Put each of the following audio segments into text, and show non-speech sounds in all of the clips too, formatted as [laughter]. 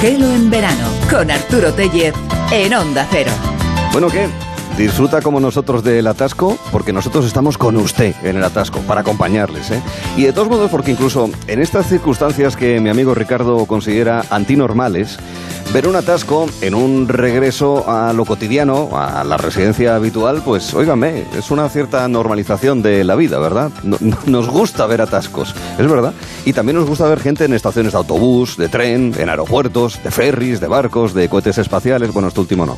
Gelo en verano con Arturo Tellez en Onda Cero. Bueno, ¿qué? Disfruta como nosotros del atasco, porque nosotros estamos con usted en el atasco, para acompañarles. ¿eh? Y de todos modos, porque incluso en estas circunstancias que mi amigo Ricardo considera antinormales, ver un atasco en un regreso a lo cotidiano, a la residencia habitual, pues óigame, es una cierta normalización de la vida, ¿verdad? nos gusta ver atascos, es verdad. Y también nos gusta ver gente en estaciones de autobús, de tren, en aeropuertos, de ferries, de barcos, de cohetes espaciales, bueno, esto último no.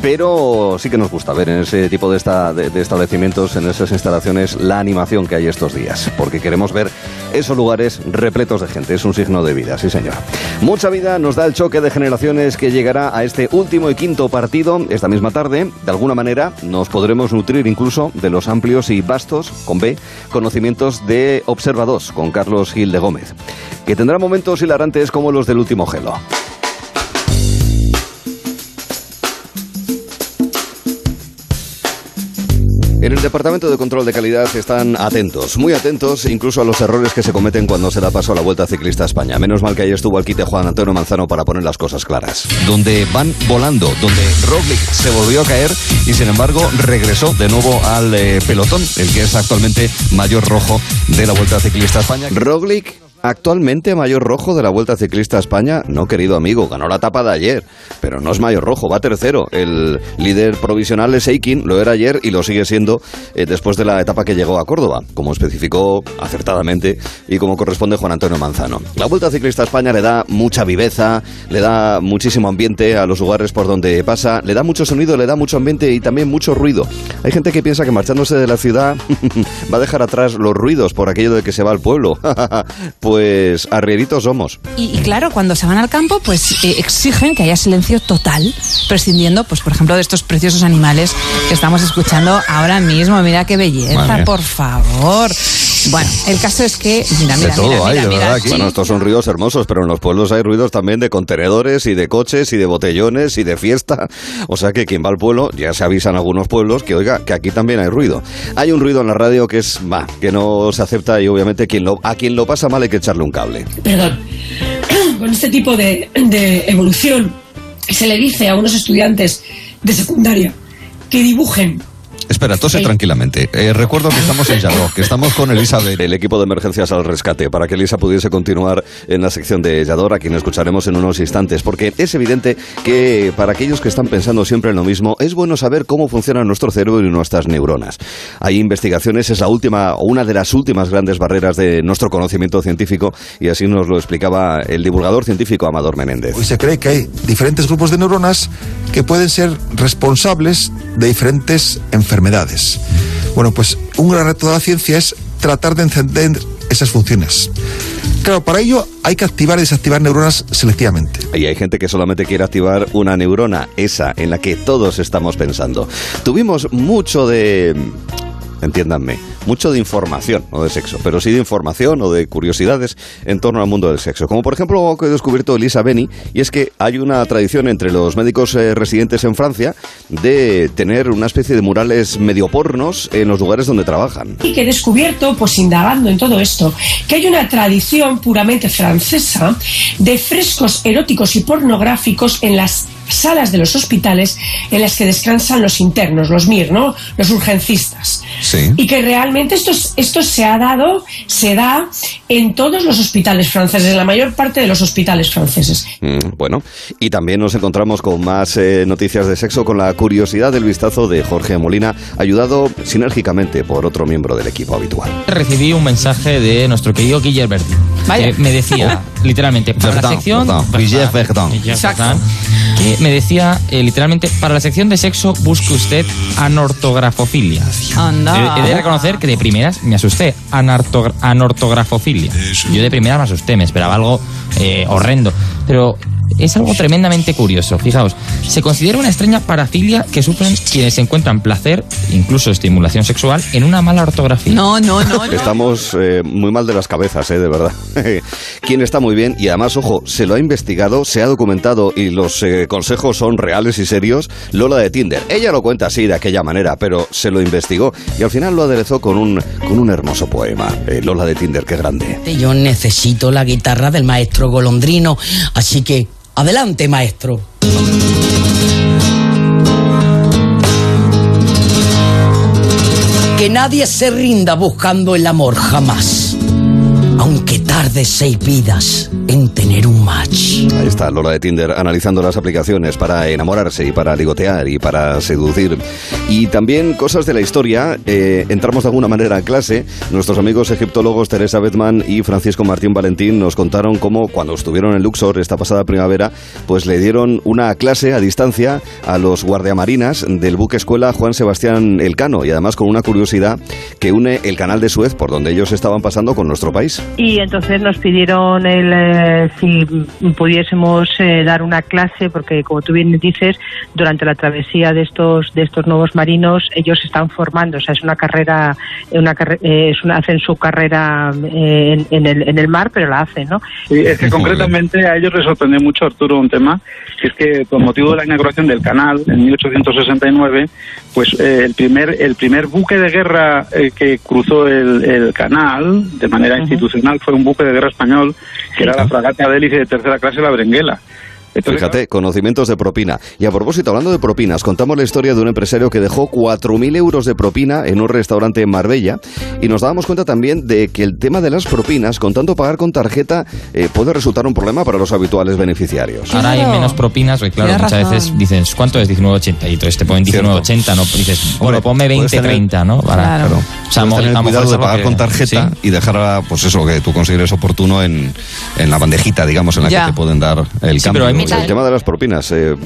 Pero sí que nos gusta ver en ese tipo de, establecimientos, en esas instalaciones, la animación que hay estos días, porque queremos ver esos lugares repletos de gente, es un signo de vida, sí señor. Mucha vida nos da el choque de generaciones que llegará a este último y quinto partido esta misma tarde. De alguna manera nos podremos nutrir incluso de los amplios y vastos, con B, conocimientos de Observados, con Carlos Gil de Gómez, que tendrá momentos hilarantes como los del último gelo. En el Departamento de Control de Calidad están atentos, muy atentos, incluso a los errores que se cometen cuando se da paso a la Vuelta Ciclista a España. Menos mal que ahí estuvo el quite Juan Antonio Manzano para poner las cosas claras. Donde van volando, donde Roglic se volvió a caer y sin embargo regresó de nuevo al eh, pelotón, el que es actualmente mayor rojo de la Vuelta Ciclista a España. Roglic Actualmente mayor rojo de la Vuelta Ciclista a España, no querido amigo, ganó la etapa de ayer, pero no es mayor rojo, va tercero. El líder provisional es Eikin, lo era ayer y lo sigue siendo eh, después de la etapa que llegó a Córdoba, como especificó acertadamente y como corresponde Juan Antonio Manzano. La Vuelta Ciclista a España le da mucha viveza, le da muchísimo ambiente a los lugares por donde pasa, le da mucho sonido, le da mucho ambiente y también mucho ruido. Hay gente que piensa que marchándose de la ciudad [laughs] va a dejar atrás los ruidos por aquello de que se va al pueblo. [laughs] pues arrieritos somos. Y, claro, cuando se van al campo, pues eh, exigen que haya silencio total, prescindiendo, pues por ejemplo, de estos preciosos animales que estamos escuchando ahora mismo. Mira qué belleza, por favor. Bueno, el caso es que. Mira, mira, de todo hay, de verdad. Bueno, estos son ruidos hermosos, pero en los pueblos hay ruidos también de contenedores y de coches y de botellones y de fiesta. O sea que quien va al pueblo, ya se avisan algunos pueblos que, oiga, que aquí también hay ruido. Hay un ruido en la radio que es, va, que no se acepta y obviamente quien lo, a quien lo pasa mal hay que echarle un cable. Perdón. [clears throat] Con este tipo de, de evolución se le dice a unos estudiantes de secundaria que dibujen Espera, tose tranquilamente. Eh, recuerdo que estamos en Yadó, que estamos con Elizabeth, el equipo de emergencias al rescate, para que Elisa pudiese continuar en la sección de Yador, a quien escucharemos en unos instantes, porque es evidente que para aquellos que están pensando siempre en lo mismo, es bueno saber cómo funciona nuestro cerebro y nuestras neuronas. Hay investigaciones, es la última, o una de las últimas grandes barreras de nuestro conocimiento científico, y así nos lo explicaba el divulgador científico Amador Menéndez. Hoy se cree que hay diferentes grupos de neuronas que pueden ser responsables de diferentes enfermedades bueno, pues un gran reto de la ciencia es tratar de encender esas funciones. Claro, para ello hay que activar y desactivar neuronas selectivamente. Y hay gente que solamente quiere activar una neurona, esa en la que todos estamos pensando. Tuvimos mucho de entiéndanme, mucho de información, no de sexo, pero sí de información o de curiosidades en torno al mundo del sexo. Como por ejemplo algo que he descubierto Elisa Beni, y es que hay una tradición entre los médicos eh, residentes en Francia de tener una especie de murales medio pornos en los lugares donde trabajan. Y que he descubierto, pues indagando en todo esto, que hay una tradición puramente francesa de frescos eróticos y pornográficos en las salas de los hospitales en las que descansan los internos, los MIR, ¿no? Los urgencistas. Y que realmente esto, esto se ha dado, se da en todos los hospitales franceses, en la mayor parte de los hospitales franceses. Mm, bueno, y también nos encontramos con más eh, noticias de sexo con la curiosidad del vistazo de Jorge Molina, ayudado sinérgicamente por otro miembro del equipo habitual. Recibí un mensaje de nuestro querido Guillermo que me decía, [laughs] literalmente, para la sección... que me decía eh, literalmente, para la sección de sexo busque usted anortografofilia. Anda. He, de reconocer que de primeras me asusté. anortografofilia. Yo de primeras me asusté, me esperaba algo eh, horrendo. Pero es algo tremendamente curioso. Fijaos, se considera una extraña parafilia que sufren quienes encuentran placer, incluso estimulación sexual, en una mala ortografía. No, no, no. Estamos eh, muy mal de las cabezas, eh, de verdad. [laughs] Quien está muy bien y además, ojo, se lo ha investigado, se ha documentado y los eh, consejos son reales y serios. Lola de Tinder. Ella lo cuenta así, de aquella manera, pero se lo investigó y al final lo aderezó con un, con un hermoso poema. Eh, Lola de Tinder, qué grande. Yo necesito la guitarra del maestro Golondrino, así que Adelante, maestro. Que nadie se rinda buscando el amor jamás. Aunque tarde seis vidas en tener un match. Ahí está Lola de Tinder analizando las aplicaciones para enamorarse y para ligotear y para seducir. Y también cosas de la historia. Eh, entramos de alguna manera a clase. Nuestros amigos egiptólogos Teresa Bedman y Francisco Martín Valentín nos contaron cómo cuando estuvieron en Luxor esta pasada primavera, pues le dieron una clase a distancia a los guardiamarinas del buque escuela Juan Sebastián Elcano y además con una curiosidad que une el canal de Suez por donde ellos estaban pasando con nuestro país. Y entonces nos pidieron el, eh, si pudiésemos eh, dar una clase, porque como tú bien dices, durante la travesía de estos de estos nuevos marinos, ellos se están formando, o sea, es una carrera, una, eh, es una, hacen su carrera en, el, en el mar, pero la hacen, ¿no? Sí, es que concretamente a ellos les sorprendió mucho, Arturo, un tema, que es que con motivo de la inauguración del canal en 1869, pues el primer el primer buque de guerra que cruzó el, el, canal de manera institucional fue un buque de guerra español que era la fragata de hélice de tercera clase La Berenguela. Fíjate, conocimientos de propina. Y a propósito, hablando de propinas, contamos la historia de un empresario que dejó 4.000 euros de propina en un restaurante en Marbella y nos dábamos cuenta también de que el tema de las propinas, con tanto pagar con tarjeta, eh, puede resultar un problema para los habituales beneficiarios. Ahora hay menos propinas, claro, muchas veces dices, ¿cuánto es 19.80? Y entonces te ponen 19.80, ¿no? dices, bueno, ponme 20.30, ¿no? Para, claro. O sea, tener cuidado de pagar con tarjeta y dejar, pues eso, que tú consideres oportuno en, en la bandejita, digamos, en la que te pueden dar el cambio. El tema de las propinas, eh,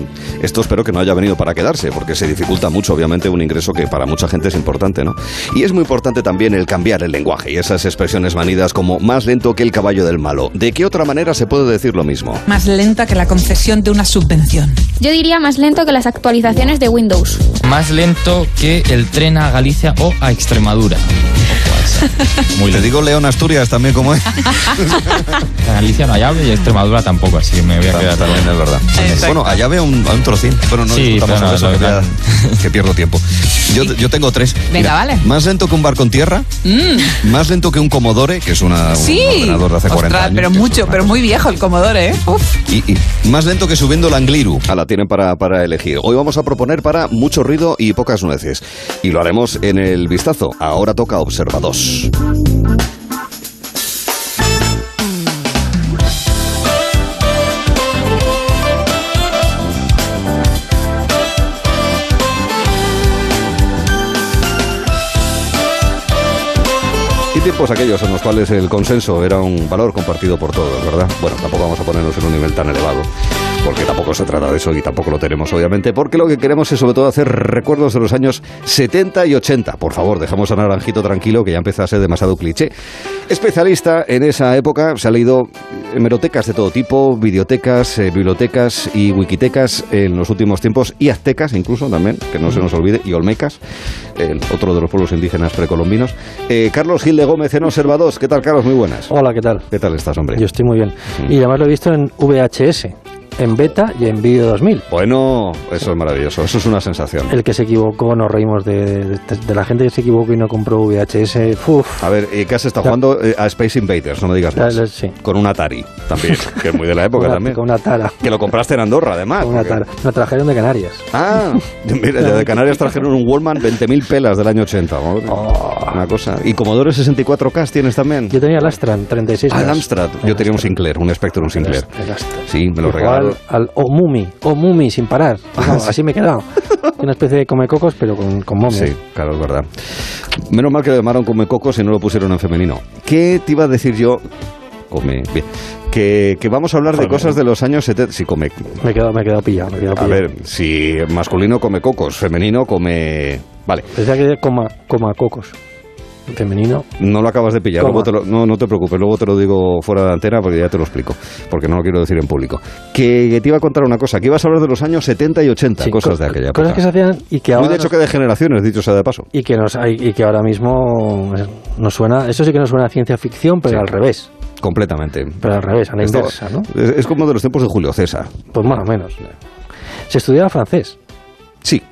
esto espero que no haya venido para quedarse, porque se dificulta mucho, obviamente, un ingreso que para mucha gente es importante, ¿no? Y es muy importante también el cambiar el lenguaje y esas expresiones manidas como más lento que el caballo del malo. ¿De qué otra manera se puede decir lo mismo? Más lenta que la concesión de una subvención. Yo diría más lento que las actualizaciones de Windows. Más lento que el tren a Galicia o a Extremadura. [laughs] Muy Te digo León Asturias también como es. Galicia no hay y Extremadura tampoco, así me voy a quedar también, es verdad. Bueno, allá veo un, un trocín, pero no sí, pero eso, que, pierdo tiempo. Yo, yo tengo tres. Venga, vale. Más lento que un barco en tierra, mm. más lento que un Commodore, que es una, sí. un ordenador de hace 40 años. pero mucho, pero muy viejo el Commodore, ¿eh? Y, y, más lento que subiendo el Angliru. Ah, la tienen para, para elegir. Hoy vamos a proponer para mucho ruido y pocas nueces. Y lo haremos en el vistazo. Ahora toca observados. tiempos aquellos en los cuales el consenso era un valor compartido por todos, ¿verdad? Bueno, tampoco vamos a ponernos en un nivel tan elevado, porque tampoco se trata de eso y tampoco lo tenemos, obviamente, porque lo que queremos es sobre todo hacer recuerdos de los años 70 y 80. Por favor, dejamos a Naranjito tranquilo, que ya empieza a ser demasiado cliché. Especialista en esa época, se ha leído hemerotecas de todo tipo, videotecas, eh, bibliotecas y wikitecas en los últimos tiempos, y aztecas incluso también, que no se nos olvide, y olmecas, el otro de los pueblos indígenas precolombinos. Eh, Carlos Gil de Gómez en Observados. ¿Qué tal, Carlos? Muy buenas. Hola, ¿qué tal? ¿Qué tal estás, hombre? Yo estoy muy bien. Y además lo he visto en VHS en beta y en vídeo 2000. Bueno, eso es maravilloso, eso es una sensación. El que se equivocó, nos reímos de, de, la gente que se equivocó y no compró VHS. Uf. A ver, ¿qué has estado jugando eh, a Space Invaders? No me digas más. sí. Con un Atari también, [laughs] que es muy de la época también. Con una Tara. Que lo compraste en Andorra, además. Con una Tara. Lo trajeron de Canarias. Ah, [laughs] mira, de Canarias trajeron un Wallman 20.000 pelas del año 80. Oh. Una cosa. ¿Y Commodore 64K tienes también? Yo tenía el Amstrad 36. Ah, el Amstrad. Yo tenía un Sinclair, un Spectrum Sinclair. El, Amstrad. Sí, me lo regalaron. Al, al Mumi, o Mumi sin parar. [laughs] así me he quedado. Una especie de comecocos, pero con, con momios. Sí, claro, es verdad. Menos mal que le llamaron comecocos y no lo pusieron en femenino. ¿Qué te iba a decir yo? Come, bien. Que, que, vamos a hablar de cosas de los años 70. Sí, come. Me he quedado, me he quedado pillado. Me he quedado a ver, si masculino come cocos, femenino come. Vale. Pensaba que coma, coma cocos femenino. No lo acabas de pillar, no, no te preocupes, luego te lo digo fuera de antena porque ya te lo explico, porque no lo quiero decir en público. Que, te iba a contar una cosa, que ibas a hablar de los años 70 y 80, cosas de aquella época. Cosas que se hacían y que ahora... Muy de hecho que de generaciones, dicho sea de paso. Y que, nos, y que ahora mismo nos suena, eso sí que nos suena a ciencia ficción, pero al revés. Completamente. Pero al revés, a la inversa, ¿no? Es, como de los tiempos de Julio César. Pues más o menos. Se estudiaba francés. Sí,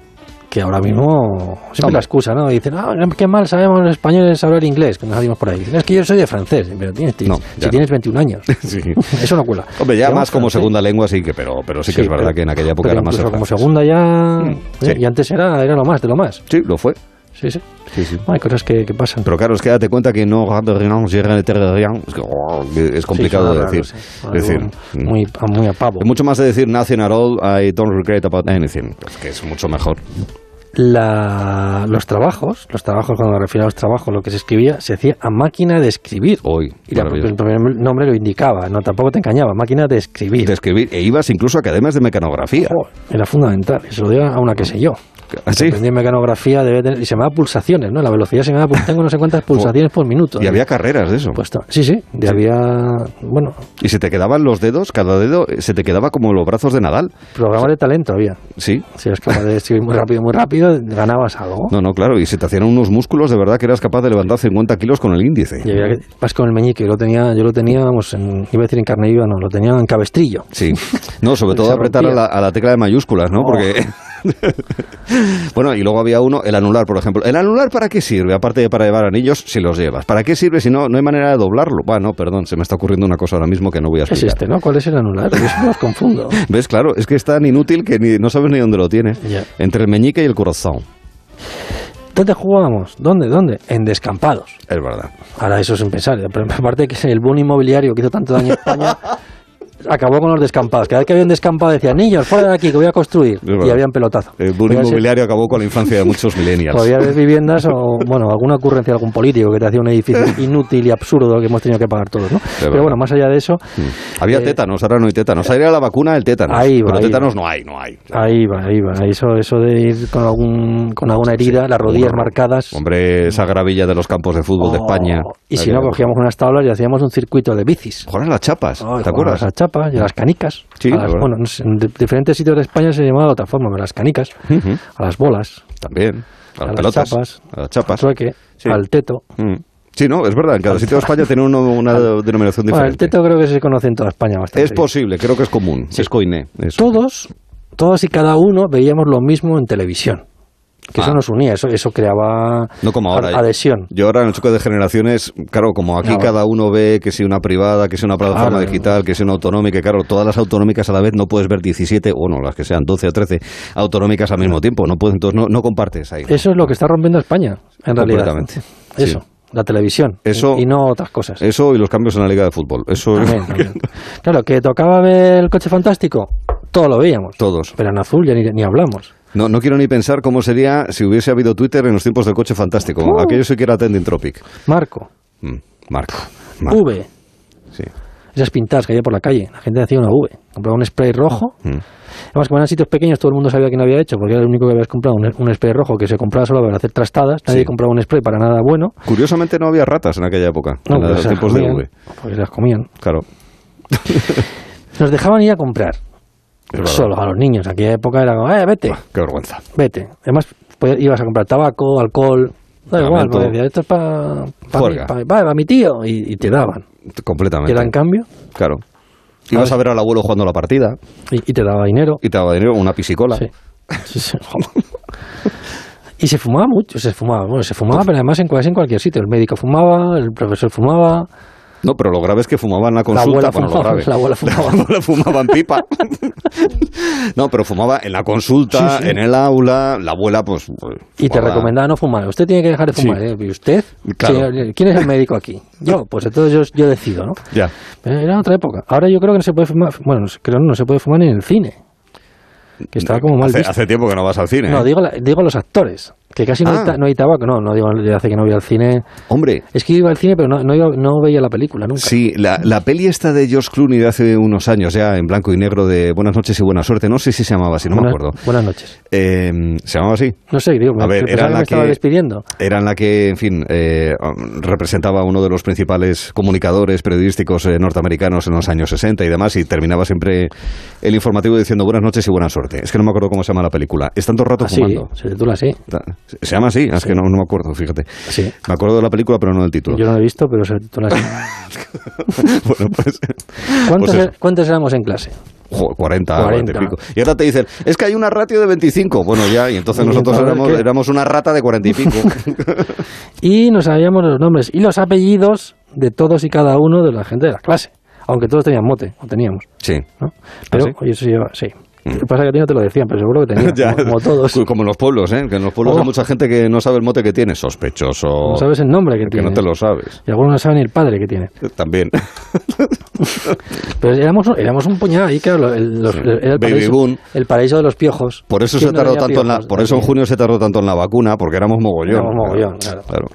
que ahora mismo siempre la excusa, ¿no? Dicen, ah, qué mal sabemos los españoles hablar inglés, que nos salimos por ahí. Dicen, es que yo soy de francés, pero tienes, No, si tienes 21 años. [laughs] Sí. Eso no cuela. Hombre, ya más como francés, segunda lengua sí que, pero, pero sí que Sí, es verdad pero- que en aquella época era más como segunda ya... ¿eh? Sí. Y antes era, era lo más, de lo más. Sí, lo fue. Sí, sí. Sí, sí. Hay cosas que, que pasan. Pero claro, es que date cuenta que no. Es, que, oh, es complicado Sí, de decir. raro. Es decir, Algo muy, muy a pavo. es mucho más de decir nothing at all, I don't regret about anything. Que es mucho mejor. La, los trabajos, los trabajos, cuando me refiero a los trabajos, lo que se escribía, se hacía a máquina de escribir. Hoy, Y la- maravilloso. el primer nombre lo indicaba, no tampoco te engañaba, máquina de escribir. de escribir. E ibas incluso a academias de mecanografía. Era fundamental, se lo dio a una que sé yo. ¿Así? Aprendí mecanografía debe tener- y se llamaba pulsaciones, ¿no? La velocidad se llamaba, pues tengo no sé cuántas pulsaciones por minuto. Y había carreras de eso. Pues sí, sí, y había, bueno, Y se te quedaban los dedos, cada dedo eh, se te quedaba como los brazos de Nadal. programa de talento había. Sí. Si eras capaz de escribir muy rápido, muy rápido, ganabas algo. No, no, claro. Y se te hacían unos músculos de verdad que eras capaz de levantar 50 kilos con el índice. Y había que, vas con el meñique, yo lo tenía, yo lo tenía, vamos, en, iba a decir en carne viva, no, lo tenía en cabestrillo. Sí. No, sobre [laughs] todo apretar a rompía. la, a la tecla de mayúsculas, ¿no? Oh. Porque. [laughs] [laughs] bueno, y luego había uno, el anular, por ejemplo. ¿El anular para qué sirve? Aparte de para llevar anillos, si los llevas. ¿Para qué sirve si no, no hay manera de doblarlo? Bueno, perdón, se me está ocurriendo una cosa ahora mismo que no voy a Es explicar. este, ¿no? ¿Cuál es el anular? Yo siempre los confundo. ¿Ves? Claro, es que es tan inútil que ni- no sabes ni dónde lo tienes. Entre el meñique y el corazón. ¿Dónde jugábamos? ¿Dónde? ¿Dónde? En descampados. Es verdad. Ahora eso es un pensar. Pero aparte que el boom inmobiliario que hizo tanto daño a España [laughs] acabó con los descampados. Cada vez que había un descampado decía, niños, fuera de aquí, que voy a construir. Y habían pelotazo. El boom ser- inmobiliario acabó con la infancia de muchos millennials. Podía haber [laughs] viviendas o, bueno, alguna ocurrencia de algún político que te hacía un edificio [laughs] inútil y absurdo que hemos tenido que pagar todos, ¿no? Pero bueno, más allá de eso, Mm. Había Eh, tétanos, ahora no hay tétanos. Ahí era la vacuna del tétanos. Ahí va, pero ahí tétanos va. no hay, no hay. ahí va, ahí va. Eso, eso de ir con, algún, con alguna herida, las rodillas Hombre, marcadas. Hombre, esa gravilla de los campos de fútbol de Oh, España. Y si no, cogíamos unas tablas y hacíamos un circuito de bicis. A las chapas, Oh, ¿te acuerdas? Las chapas y a las canicas. Sí, A las- bueno, en di- diferentes sitios de España se llamaba de otra forma, pero las canicas, Ujú. a las bolas, También. A a las pelotas. chapas, a las al chapas. trueque, Sí. al teto. Mm. Sí, no, es verdad. En cada sitio de España [laughs] tiene uno- una denominación Bueno, el diferente. teto creo que se conoce en toda España bastante. es posible, creo que es común. Es coiné. eso. Todos, todos y cada uno veíamos lo mismo en televisión. Que Ah. eso nos unía, eso, eso creaba No como ahora. ad- adhesión. Yo ahora en el choque de generaciones, claro, como aquí No. cada uno ve que si una privada, que si una plataforma Claro. digital, que si una autonómica, claro, todas las autonómicas a la vez no puedes ver 17, o no, las que sean 12 o 13 autonómicas al mismo tiempo. No puedes, entonces no, no compartes ahí. Eso es lo que está rompiendo España, en realidad. Eso, Sí. la televisión. Eso- y, y no otras cosas. Eso y los cambios en la liga de fútbol. Eso También, también. Claro, que tocaba ver el coche fantástico, todo lo veíamos. todos. Pero en azul ya ni, ni hablamos. No, no quiero ni pensar cómo sería si hubiese habido Twitter en los tiempos del coche fantástico. Uh. Aquello sí que era trending topic. Marco, Mm, Marco. Marco. V, Sí. esas pintadas que había por la calle. La gente hacía una V. Compraba un spray rojo. Mm. Además, como eran sitios pequeños, todo el mundo sabía quién había hecho, porque era el único que habías comprado un, un spray rojo que se compraba solo para hacer trastadas. Nadie Sí. compraba un spray para nada bueno. Curiosamente no había ratas en aquella época, No, en pues los las tiempos de comían, V. Porque las comían. Claro. Nos dejaban ir a comprar. Solo a los niños. En aquella época era como, eh, vete, Qué vergüenza. vete. Además, ibas a comprar tabaco, alcohol. Da igual, porque decías, esto es para Juerga. mi tío. Y, y te daban. Completamente. era en cambio, Claro. Ibas a ver al abuelo jugando la partida y, y te daba dinero. y te daba dinero una pisicola. Sí. Sí, sí. y se fumaba mucho, se fumaba, bueno, se fumaba, pero además en, en cualquier sitio. El médico fumaba, el profesor fumaba, No, pero lo grave es que fumaban la la consulta. abuela bueno, lo fumaba, grave. la abuela fumaba. [laughs] La abuela fumaba en pipa. [laughs] no, pero fumaba en la consulta, Sí, sí. en el aula. La abuela, pues. pues, Y te recomendaba no fumar. Usted tiene que dejar de fumar. Sí. ¿eh? ¿Y usted? Claro. Sí, ¿Quién es el médico aquí? [laughs] Yo. Pues entonces yo, yo decido, ¿no? Ya. Pero era otra época. Ahora yo creo que no se puede fumar. Bueno, creo que no se puede fumar ni en el cine. Que estaba como mal hace, visto. hace tiempo que no vas al cine. No, ¿eh? digo, la- digo los actores. Que casi no, Ah. hay, ta- no hay tabaco. No, no digo desde hace que no voy al cine. Hombre, Es que iba al cine, pero no, no, no veía la película nunca. Sí, la, la peli esta de George Clooney de hace unos años, ya en blanco y negro, de Buenas noches y buena suerte, no sé si se llamaba así, no me Buenas- acuerdo. Buenas noches. Eh, ¿Se llamaba así? No sé, digo, A me, ver, era que la me estaba que- despidiendo. Era en la que, en fin, eh, representaba a uno de los principales comunicadores periodísticos eh, norteamericanos en los años 60 y demás, y terminaba siempre el informativo diciendo buenas noches y buena suerte. Es que no me acuerdo cómo se llama la película. Es tanto rato Así, fumando. se titula así. ¿Se llama así? Es que no, no me acuerdo, fíjate. Sí. Me acuerdo de la película, pero no del título. Yo no lo he visto, pero se titula así. [laughs] bueno, pues... ¿Cuántos, pues er- ¿Cuántos éramos en clase? Jo, 40, 40. 40 y pico. Y ahora te dicen, es que hay una ratio de 25. Bueno, ya, y entonces Y nosotros éramos, una rata de 40 y pico. [laughs] Y nos sabíamos los nombres y los apellidos de todos y cada uno de la gente de la clase. Aunque todos tenían mote, o teníamos. sí. ¿no? Pero, ¿Ah, sí? Oye, eso lleva, sí. Lo que pasa es que a ti no te lo decían, pero seguro que tenían, [laughs] Ya. como, como todos. Como en los pueblos, ¿eh? Que en los pueblos Oh. hay mucha gente que no sabe el mote que tiene. Sospechoso. No sabes el nombre que que tiene. no te lo sabes. Y algunos no saben ni el padre que tiene. También. [laughs] Pero éramos, éramos un puñado ahí, claro, el, los- era el, Baby paraíso, boom. el paraíso de los piojos. Por eso ¿Quién se no tardó tenía tanto en la, por eso en junio se tardó tanto en la vacuna, porque éramos mogollón. Éramos mogollón, claro. Claro.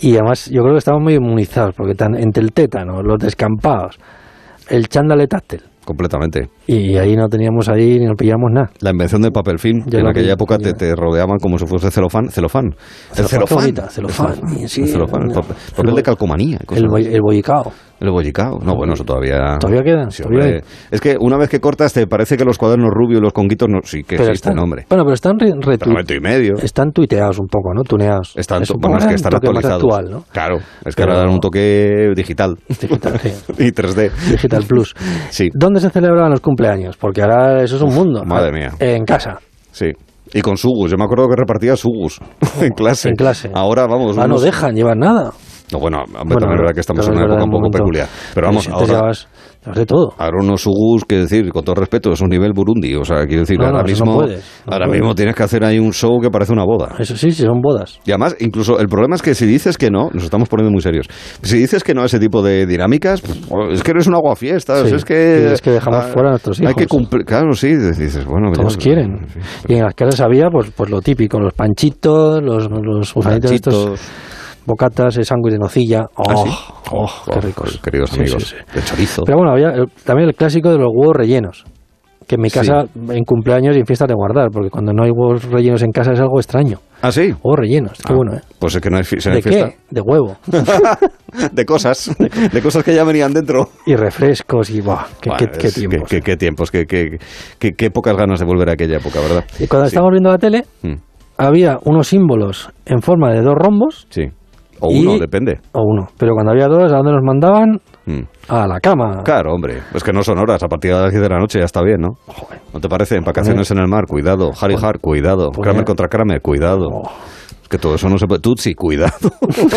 Y además yo creo que estábamos muy inmunizados, porque tan, entre el tétano, los descampados, el chándale táctil, Completamente. y ahí no teníamos ahí ni nos pillamos nada. La invención del papel film, que en aquella vi, época te, te rodeaban como si fuese celofán. Celofán. El Celofán, celofán. celofán. El Sí, celofán, el papel, papel El de calcomanía. y cosas El, el bollicao. El bollicao. No, bueno, eso todavía... ¿Todavía queda? Sí, ¿Todavía hombre. Es que una vez que cortas te parece que los cuadernos rubios, los conguitos, no, sí que Pero existen, están, hombre. Bueno, pero están re- retu- Pero metro y medio. están tuiteados un poco, ¿no? Tuneados. Están, Es bueno, es que están actualizados. actual, ¿no? Claro, es que Pero- ahora dan un toque digital Digital, sí. [laughs] y 3D. Digital Plus. Sí, ¿Dónde se celebraban los cumpleaños? Porque ahora eso es un mundo. madre mía. En casa. sí. Y con sugus. Yo me acuerdo que repartía sugus [laughs] en clase. En clase. Ahora, vamos. Ah, no unos- dejan llevar nada. No, bueno, hombre, Bueno, también es verdad que estamos en una época un poco peculiar. Pero vamos, ahora, llevabas, llevabas de todo. ahora unos sugus, que decir, con todo respeto, es un nivel Burundi. O sea, quiero decir, No, no, ahora mismo, no puedes, no ahora puedes. mismo tienes que hacer ahí un show que parece una boda. Eso sí, sí, son bodas. Y además, incluso el problema es que si dices que no, nos estamos poniendo muy serios. Si dices que no a ese tipo de dinámicas, pues, es que eres un aguafiestas, Sí, es que. es que dejamos ah, fuera a nuestros Hay hijos. que cumplir. Claro, sí, dices, bueno, Todos ya, quieren. en fin, Y en las casas había, pues, pues lo típico, los panchitos, los, los estos. Bocatas de sándwich de nocilla. ¡Oh, ¿Ah, sí? oh, Oh, qué ricos! pues, Queridos amigos, sí, sí. de chorizo. Pero bueno, había el- también el clásico de los huevos rellenos. Que en mi Sí. casa, en cumpleaños y en fiestas de guardar, porque cuando no hay huevos rellenos en casa es algo extraño. ¿Ah, sí? Huevos rellenos, qué Ah, bueno, ¿eh? Pues es que no hay, fi- si no ¿De hay fiesta. qué? De huevo. [laughs] de cosas. [laughs] De cosas que ya venían dentro. y refrescos y ¡buah! ¡Qué, Bueno, qué- tiempos! Qué, qué tiempos, qué pocas ganas de volver a aquella época, ¿verdad? Y cuando Sí. estábamos viendo la tele, Mm, había unos símbolos en forma de dos rombos Sí. O Y- uno, depende. o uno. Pero cuando había dos, ¿a dónde nos mandaban? Mm. A la cama. Claro, hombre. Es que no son horas. A partir de las 10 de la noche ya está bien, ¿no? Joder. ¿No te parece? En vacaciones en el mar, cuidado. Harry Har, cuidado. Pues Kramer contra Kramer, cuidado. Oh. Es que todo eso no se puede. Tutsi, cuidado. [laughs]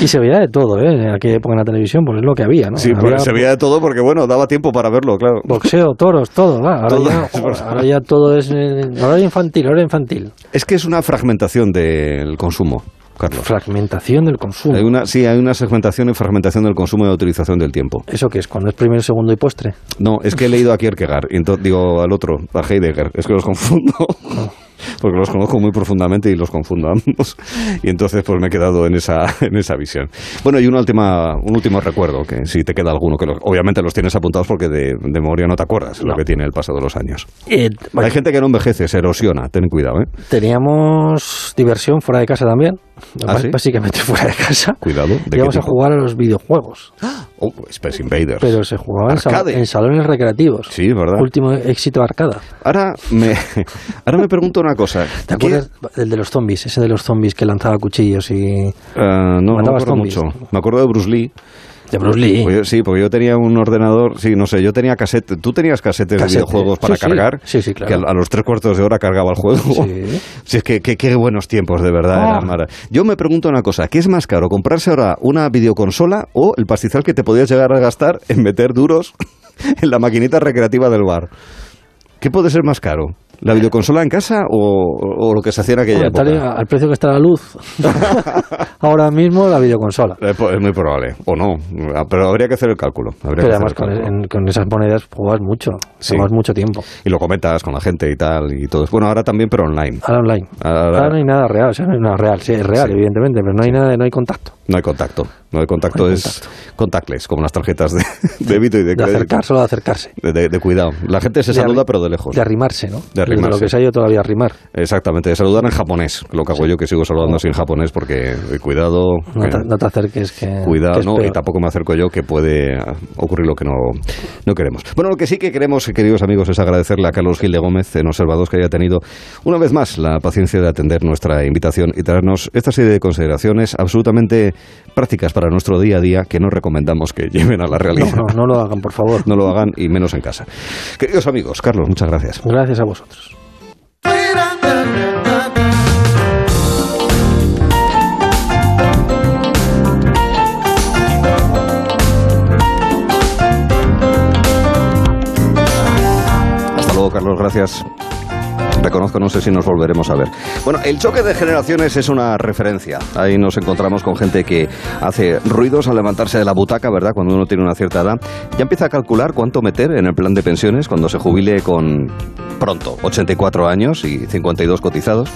Y se veía de todo, ¿eh? En aquella época en la televisión, pues es lo que había, ¿no? sí, Había pues se veía de todo porque, bueno, daba tiempo para verlo, claro. Boxeo, toros, todo, va. Ahora, Todo, ya, [laughs] ahora ya todo es. eh, ahora infantil, ahora infantil. Es que es una fragmentación del consumo, Carlos. Fragmentación del consumo. Hay una, sí, hay una segmentación y fragmentación del consumo y la utilización del tiempo. ¿Eso qué es? Cuando es primero, segundo y postre. No, es que he leído a Kierkegaard, y entonces digo al otro, a Heidegger, es que los confundo. [laughs] Porque los conozco muy profundamente y los confundo a ambos. Y entonces pues me he quedado en esa, [laughs] en esa visión. Bueno, y una última, un último recuerdo, que si te queda alguno, que los- obviamente los tienes apuntados porque de, de memoria no te acuerdas lo que tiene el paso de los años. Eh, Hay gente que no envejece, se erosiona, ten cuidado, ¿eh? teníamos diversión fuera de casa también. ¿Ah, sí? Básicamente [laughs] fuera de casa. Cuidado. ¿de qué Íbamos a jugar a los videojuegos. [gasps] Oh, Space Invaders. Pero se jugaba en, sal- Arcade. en salones recreativos. Sí, ¿verdad? Último éxito arcada. Ahora me, [laughs] ahora me pregunto una cosa. ¿Te ¿Qué- acuerdas del de los zombies? Ese de los zombies que lanzaba cuchillos y... Eh, no, no me acuerdo zombies. mucho. Me acuerdo de Bruce Lee. De Bruce Lee. Pues yo- sí, porque yo tenía un ordenador, sí, no sé, yo tenía cassette. ¿Tú tenías casetes Casete. de videojuegos para Sí, cargar? Sí, sí, claro. Que a, a los tres cuartos de hora cargaba el juego. Sí. [laughs] Sí, es que qué buenos tiempos, de verdad. Ah. Yo me pregunto una cosa, ¿qué es más caro, comprarse ahora una videoconsola o el pastizal que te podías llegar a gastar en meter duros [laughs] en la maquinita recreativa del bar? ¿Qué puede ser más caro? ¿La videoconsola en casa o, o lo que se hacía en aquella tal época? al precio que está la luz. [laughs] Ahora mismo la videoconsola. Eh, pues Es muy probable, o no, Ah, pero habría que hacer el cálculo. habría Pero que además hacer con, cálculo. en- con esas monedas jugabas mucho. Sí. Mucho tiempo. Y lo comentas con la gente y tal, y todo. Bueno, ahora también, pero online. Ahora online. Ahora- Ahora no hay nada real. O sea, no hay nada real. Sí, es real, Sí. evidentemente, pero no hay nada, no hay contacto. No hay contacto. No hay contacto, No hay es contactless, como las tarjetas [laughs] de débito y de De crédito. acercar, solo de acercarse. De, cuidado. La gente se saluda, pero de lejos. De arrimarse, ¿no? De arrimarse. lo que sea yo todavía arrimar. Exactamente, de saludar en japonés, lo que hago yo que sigo saludando así en japonés porque eh, cuidado, No eh, te, no te acerques que. cuidado, que es no, y tampoco me acerco yo que puede ocurrir lo que no, no queremos. Bueno, lo que sí que queremos, queridos amigos, es agradecerle a Carlos Gil de Gómez en Observados que haya tenido una vez más la paciencia de atender nuestra invitación y traernos esta serie de consideraciones absolutamente prácticas para nuestro día a día que no recomendamos que [laughs] lleven a la realidad. No, no, no lo hagan, por favor. No lo hagan y menos en casa. Queridos amigos, Carlos, muchas gracias. Gracias a vosotros. Hasta luego, Carlos, gracias. Reconozco, no sé si nos volveremos a ver. Bueno, el choque de generaciones es una referencia. Ahí nos encontramos con gente que hace ruidos al levantarse de la butaca, ¿verdad? Cuando uno tiene una cierta edad. Ya empieza a calcular cuánto meter en el plan de pensiones cuando se jubile con pronto, 84 años y 52 cotizados.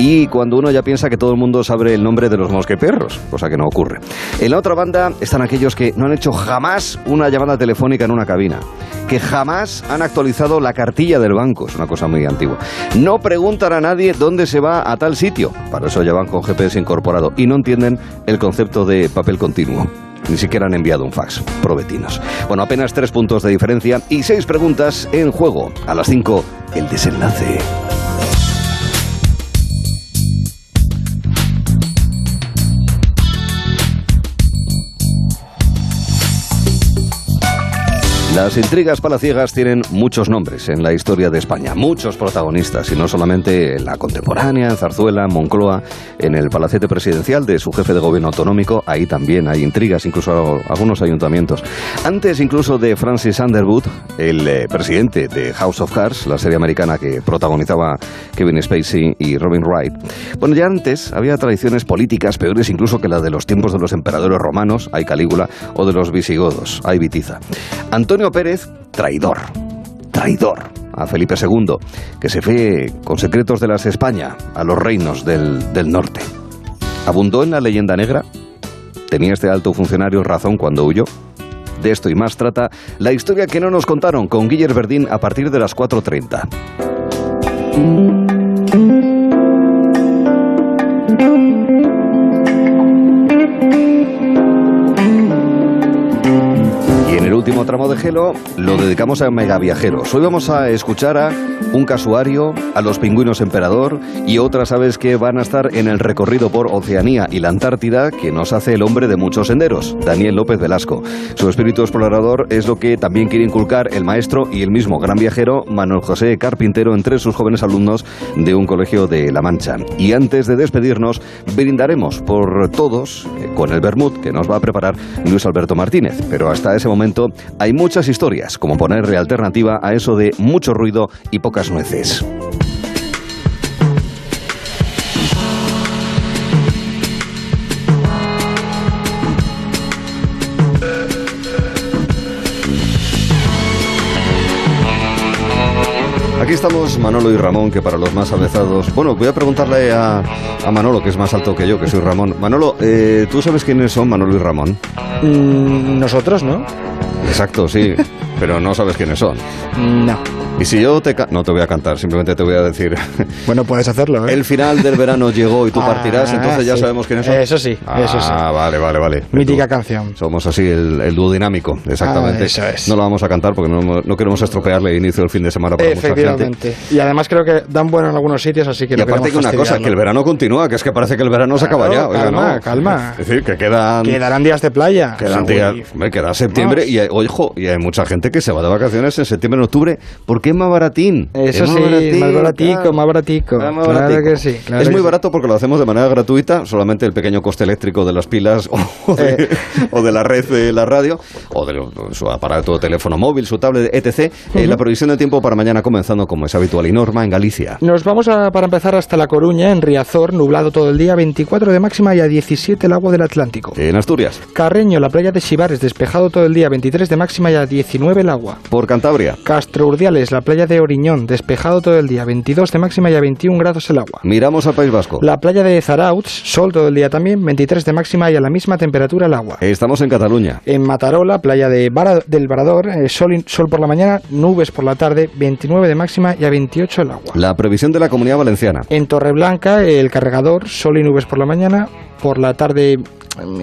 Y cuando uno ya piensa que todo el mundo sabe el nombre de los mosqueperros, cosa que no ocurre. En la otra banda están aquellos que no han hecho jamás una llamada telefónica en una cabina, que jamás han actualizado la cartilla del banco, es una cosa muy antigua. No preguntan a nadie dónde se va a tal sitio, para eso ya van con GPS incorporado, y no entienden el concepto de papel continuo. Ni siquiera han enviado un fax, provetinos. Bueno, apenas tres puntos de diferencia y seis preguntas en juego. A las cinco, el desenlace. Las intrigas palaciegas tienen muchos nombres en la historia de España, muchos protagonistas, y no solamente en la contemporánea, en Zarzuela, Moncloa, en el palacete presidencial de su jefe de gobierno autonómico, ahí también hay intrigas, incluso algunos ayuntamientos. Antes incluso de Francis Underwood, el eh, presidente de House of Cards, la serie americana que protagonizaba Kevin Spacey y Robin Wright. Bueno, ya antes había tradiciones políticas peores incluso que la de los tiempos de los emperadores romanos, hay Calígula, o de los visigodos, hay Bitiza. Antonio Pérez, traidor, traidor a Felipe II, que se fue con secretos de las España a los reinos del, del norte. ¿Abundó en la leyenda negra? ¿Tenía este alto funcionario razón cuando huyó? De esto y más trata la historia que no nos contaron con Guillermo Verdín a partir de las 4.30. último tramo de Gelo lo dedicamos a megaviajeros. Hoy vamos a escuchar a un casuario, a los pingüinos emperador y otras aves que van a estar en el recorrido por Oceanía y la Antártida que nos hace el hombre de muchos senderos, Daniel López Velasco. Su espíritu explorador es lo que también quiere inculcar el maestro y el mismo gran viajero Manuel José Carpintero entre sus jóvenes alumnos de un colegio de La Mancha. Y antes de despedirnos, brindaremos por todos eh, con el vermut que nos va a preparar Luis Alberto Martínez. Pero hasta ese momento hay muchas historias, como ponerle alternativa a eso de mucho ruido y pocas nueces. Aquí estamos Manolo y Ramón, que para los más avezados... Bueno, voy a preguntarle a, a Manolo, que es más alto que yo, que soy Ramón. Manolo, eh, ¿tú sabes quiénes son Manolo y Ramón? Mm, nosotros, ¿no? Exacto, sí, [laughs] pero no sabes quiénes son. No. Y si yo te... No te voy a cantar, simplemente te voy a decir... [laughs] Bueno, puedes hacerlo, ¿eh? El final del verano llegó y tú partirás, Ah, entonces ya sabemos quiénes son. Eso sí, eso sí. Ah, vale, vale, vale. Mítica canción. Somos así, el, el dúo dinámico, exactamente. Ah, eso es. No lo vamos a cantar porque no, no queremos estropearle el inicio del fin de semana para mucha gente. Efectivamente. Y además creo que dan bueno en algunos sitios, así que Y aparte que una cosa, que el verano continúa, que es que parece que el verano se acaba ya. Oiga, calma, no. calma. Es decir, que quedan... Quedarán días de playa. Quedan Sí, días, hombre, queda septiembre y, hay- ojo, y hay mucha gente que se va de vacaciones en septiembre, en octubre, porque es más baratín. Eso Es sí, más baratico, claro. más baratico. Más Claro baratico. que sí, claro es que muy sí. barato porque lo hacemos de manera gratuita, solamente el pequeño coste eléctrico de las pilas [laughs] o de, Eh. o de la red de la radio, o de su aparato de teléfono móvil, su tablet, etc. Eh, la previsión de tiempo para mañana comenzando, como es habitual y norma, en Galicia. Nos vamos a, para empezar hasta La Coruña, en Riazor, nublado todo el día, 24 de máxima y a 17 el agua del Atlántico. En Asturias, Carreño, la playa de Xivares, despejado todo el día, 23 de máxima y a 19 el agua. por Cantabria, Castro Urdiales, la playa de Oriñón, despejado todo el día, 22 de máxima y a 21 grados el agua. miramos al País Vasco. La playa de Zarauts, sol todo el día también, 23 de máxima y a la misma temperatura el agua. Estamos en Cataluña. En Matarola, playa de del Varador, eh, sol, in- sol por la mañana, nubes por la tarde, 29 de máxima y a 28 el agua. La previsión de la Comunidad Valenciana. En Torreblanca, el cargador, sol y nubes por la mañana, por la tarde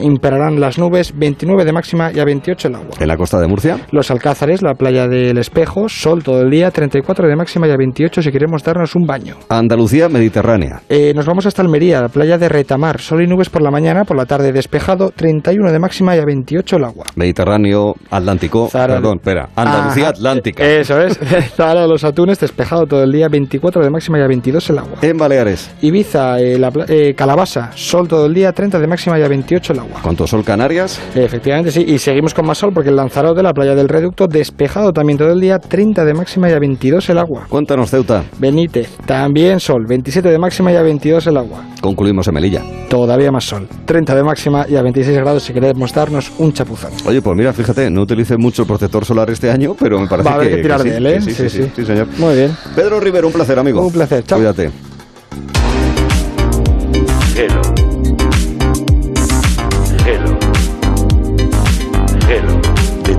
imperarán las nubes, 29 de máxima y a 28 el agua. ¿En la costa de Murcia? Los Alcázares, la playa del Espejo, sol todo el día, 34 de máxima y a 28 si queremos darnos un baño. Andalucía Mediterránea. Eh, nos vamos hasta Almería, la playa de Retamar, sol y nubes por la mañana, por la tarde despejado, 31 de máxima y a 28 el agua. Mediterráneo Atlántico, perdón, espera, Andalucía Atlántica. Eso es, [laughs] Zara de los Atunes, despejado todo el día, 24 de máxima y a 22 el agua. En Baleares. Ibiza, eh, la, eh, Calabasa, sol todo el día, 30 de máxima y a 28 el agua. ¿Cuánto sol Canarias? Efectivamente, sí, y seguimos con más sol porque el Lanzarote, la playa del Reducto, despejado también todo el día, 30 de máxima y a 22 el agua. Cuéntanos, Ceuta. Benítez, también sol, 27 de máxima y a 22 el agua. Concluimos en Melilla. Todavía más sol, 30 de máxima y a 26 grados si queremos darnos un chapuzón. Oye, pues mira, fíjate, no utilice mucho el protector solar este año, pero me parece Va a haber que, que tirar sí, de él, ¿eh? que sí, sí, Sí, sí, sí. sí, señor. Muy bien. Pedro Rivero, un placer, amigo. Un placer, chao. Cuídate. Hello.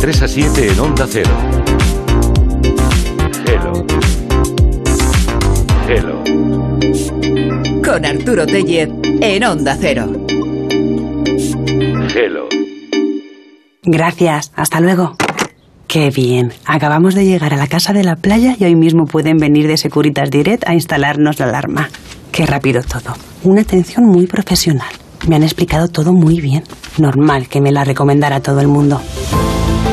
3 a 7 en Onda Cero. Hello. Hello. Con Arturo Tellez en Onda Cero. Hello. Gracias, hasta luego. Qué bien. Acabamos de llegar a la casa de la playa y hoy mismo pueden venir de Securitas Direct a instalarnos la alarma. Qué rápido todo. Una atención muy profesional. Me han explicado todo muy bien. Normal que me la recomendara todo el mundo.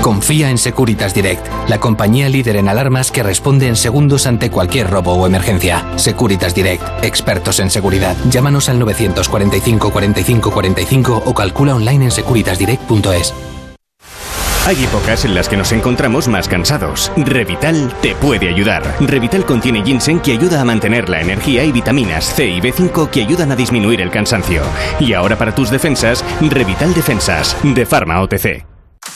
Confía en Securitas Direct, la compañía líder en alarmas que responde en segundos ante cualquier robo o emergencia. Securitas Direct, expertos en seguridad. Llámanos al 945 45 45 o calcula online en securitasdirect.es. Hay épocas en las que nos encontramos más cansados. Revital te puede ayudar. Revital contiene ginseng que ayuda a mantener la energía y vitaminas C y B5 que ayudan a disminuir el cansancio. Y ahora para tus defensas, Revital Defensas, de Pharma OTC.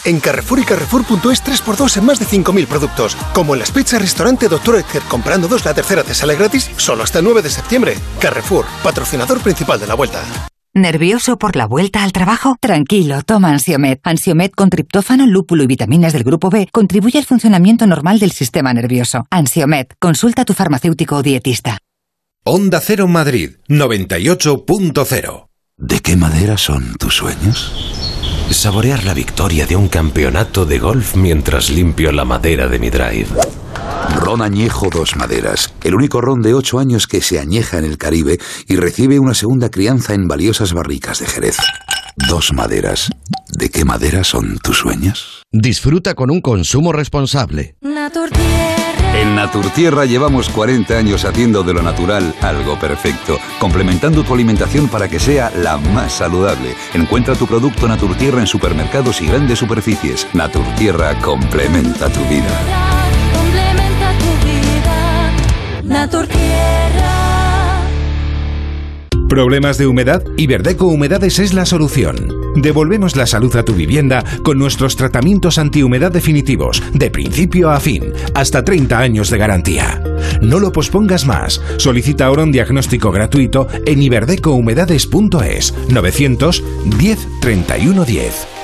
En Carrefour y Carrefour.es 3x2 en más de 5.000 productos. Como en las pizzas restaurante Dr. Edgar, comprando dos, la tercera te sale gratis, solo hasta el 9 de septiembre. Carrefour, patrocinador principal de la vuelta. ¿Nervioso por la vuelta al trabajo? Tranquilo, toma Ansiomet. Ansiomet con triptófano, lúpulo y vitaminas del grupo B contribuye al funcionamiento normal del sistema nervioso. Ansiomet, consulta a tu farmacéutico o dietista. Onda Cero Madrid 98.0 ¿De qué madera son tus sueños? Saborear la victoria de un campeonato de golf mientras limpio la madera de mi drive. Ron Añejo Dos Maderas, el único ron de 8 años que se añeja en el Caribe y recibe una segunda crianza en valiosas barricas de Jerez. Dos Maderas. ¿De qué madera son tus sueños? Disfruta con un consumo responsable. En Naturtierra llevamos 40 años haciendo de lo natural algo perfecto, complementando tu alimentación para que sea la más saludable. Encuentra tu producto Naturtierra en supermercados y grandes superficies. Naturtierra complementa tu vida. Complementa tu vida. Naturtierra. ¿Problemas de humedad? Iberdeco Humedades es la solución. Devolvemos la salud a tu vivienda con nuestros tratamientos antihumedad definitivos, de principio a fin, hasta 30 años de garantía. No lo pospongas más. Solicita ahora un diagnóstico gratuito en iberdecohumedades.es 910 31 10.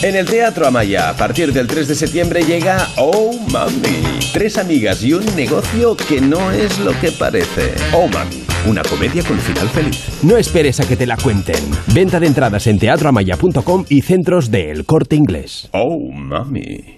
En el Teatro Amaya, a partir del 3 de septiembre llega Oh Mami. Tres amigas y un negocio que no es lo que parece. Oh Mami, una comedia con final feliz. No esperes a que te la cuenten. Venta de entradas en teatroamaya.com y centros de El Corte Inglés. Oh Mami.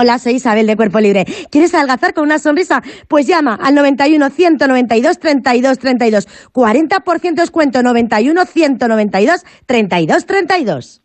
Hola, soy Isabel de Cuerpo Libre. ¿Quieres adelgazar con una sonrisa? Pues llama al 91 192 32 32. 40% descuento 91 192 32 32.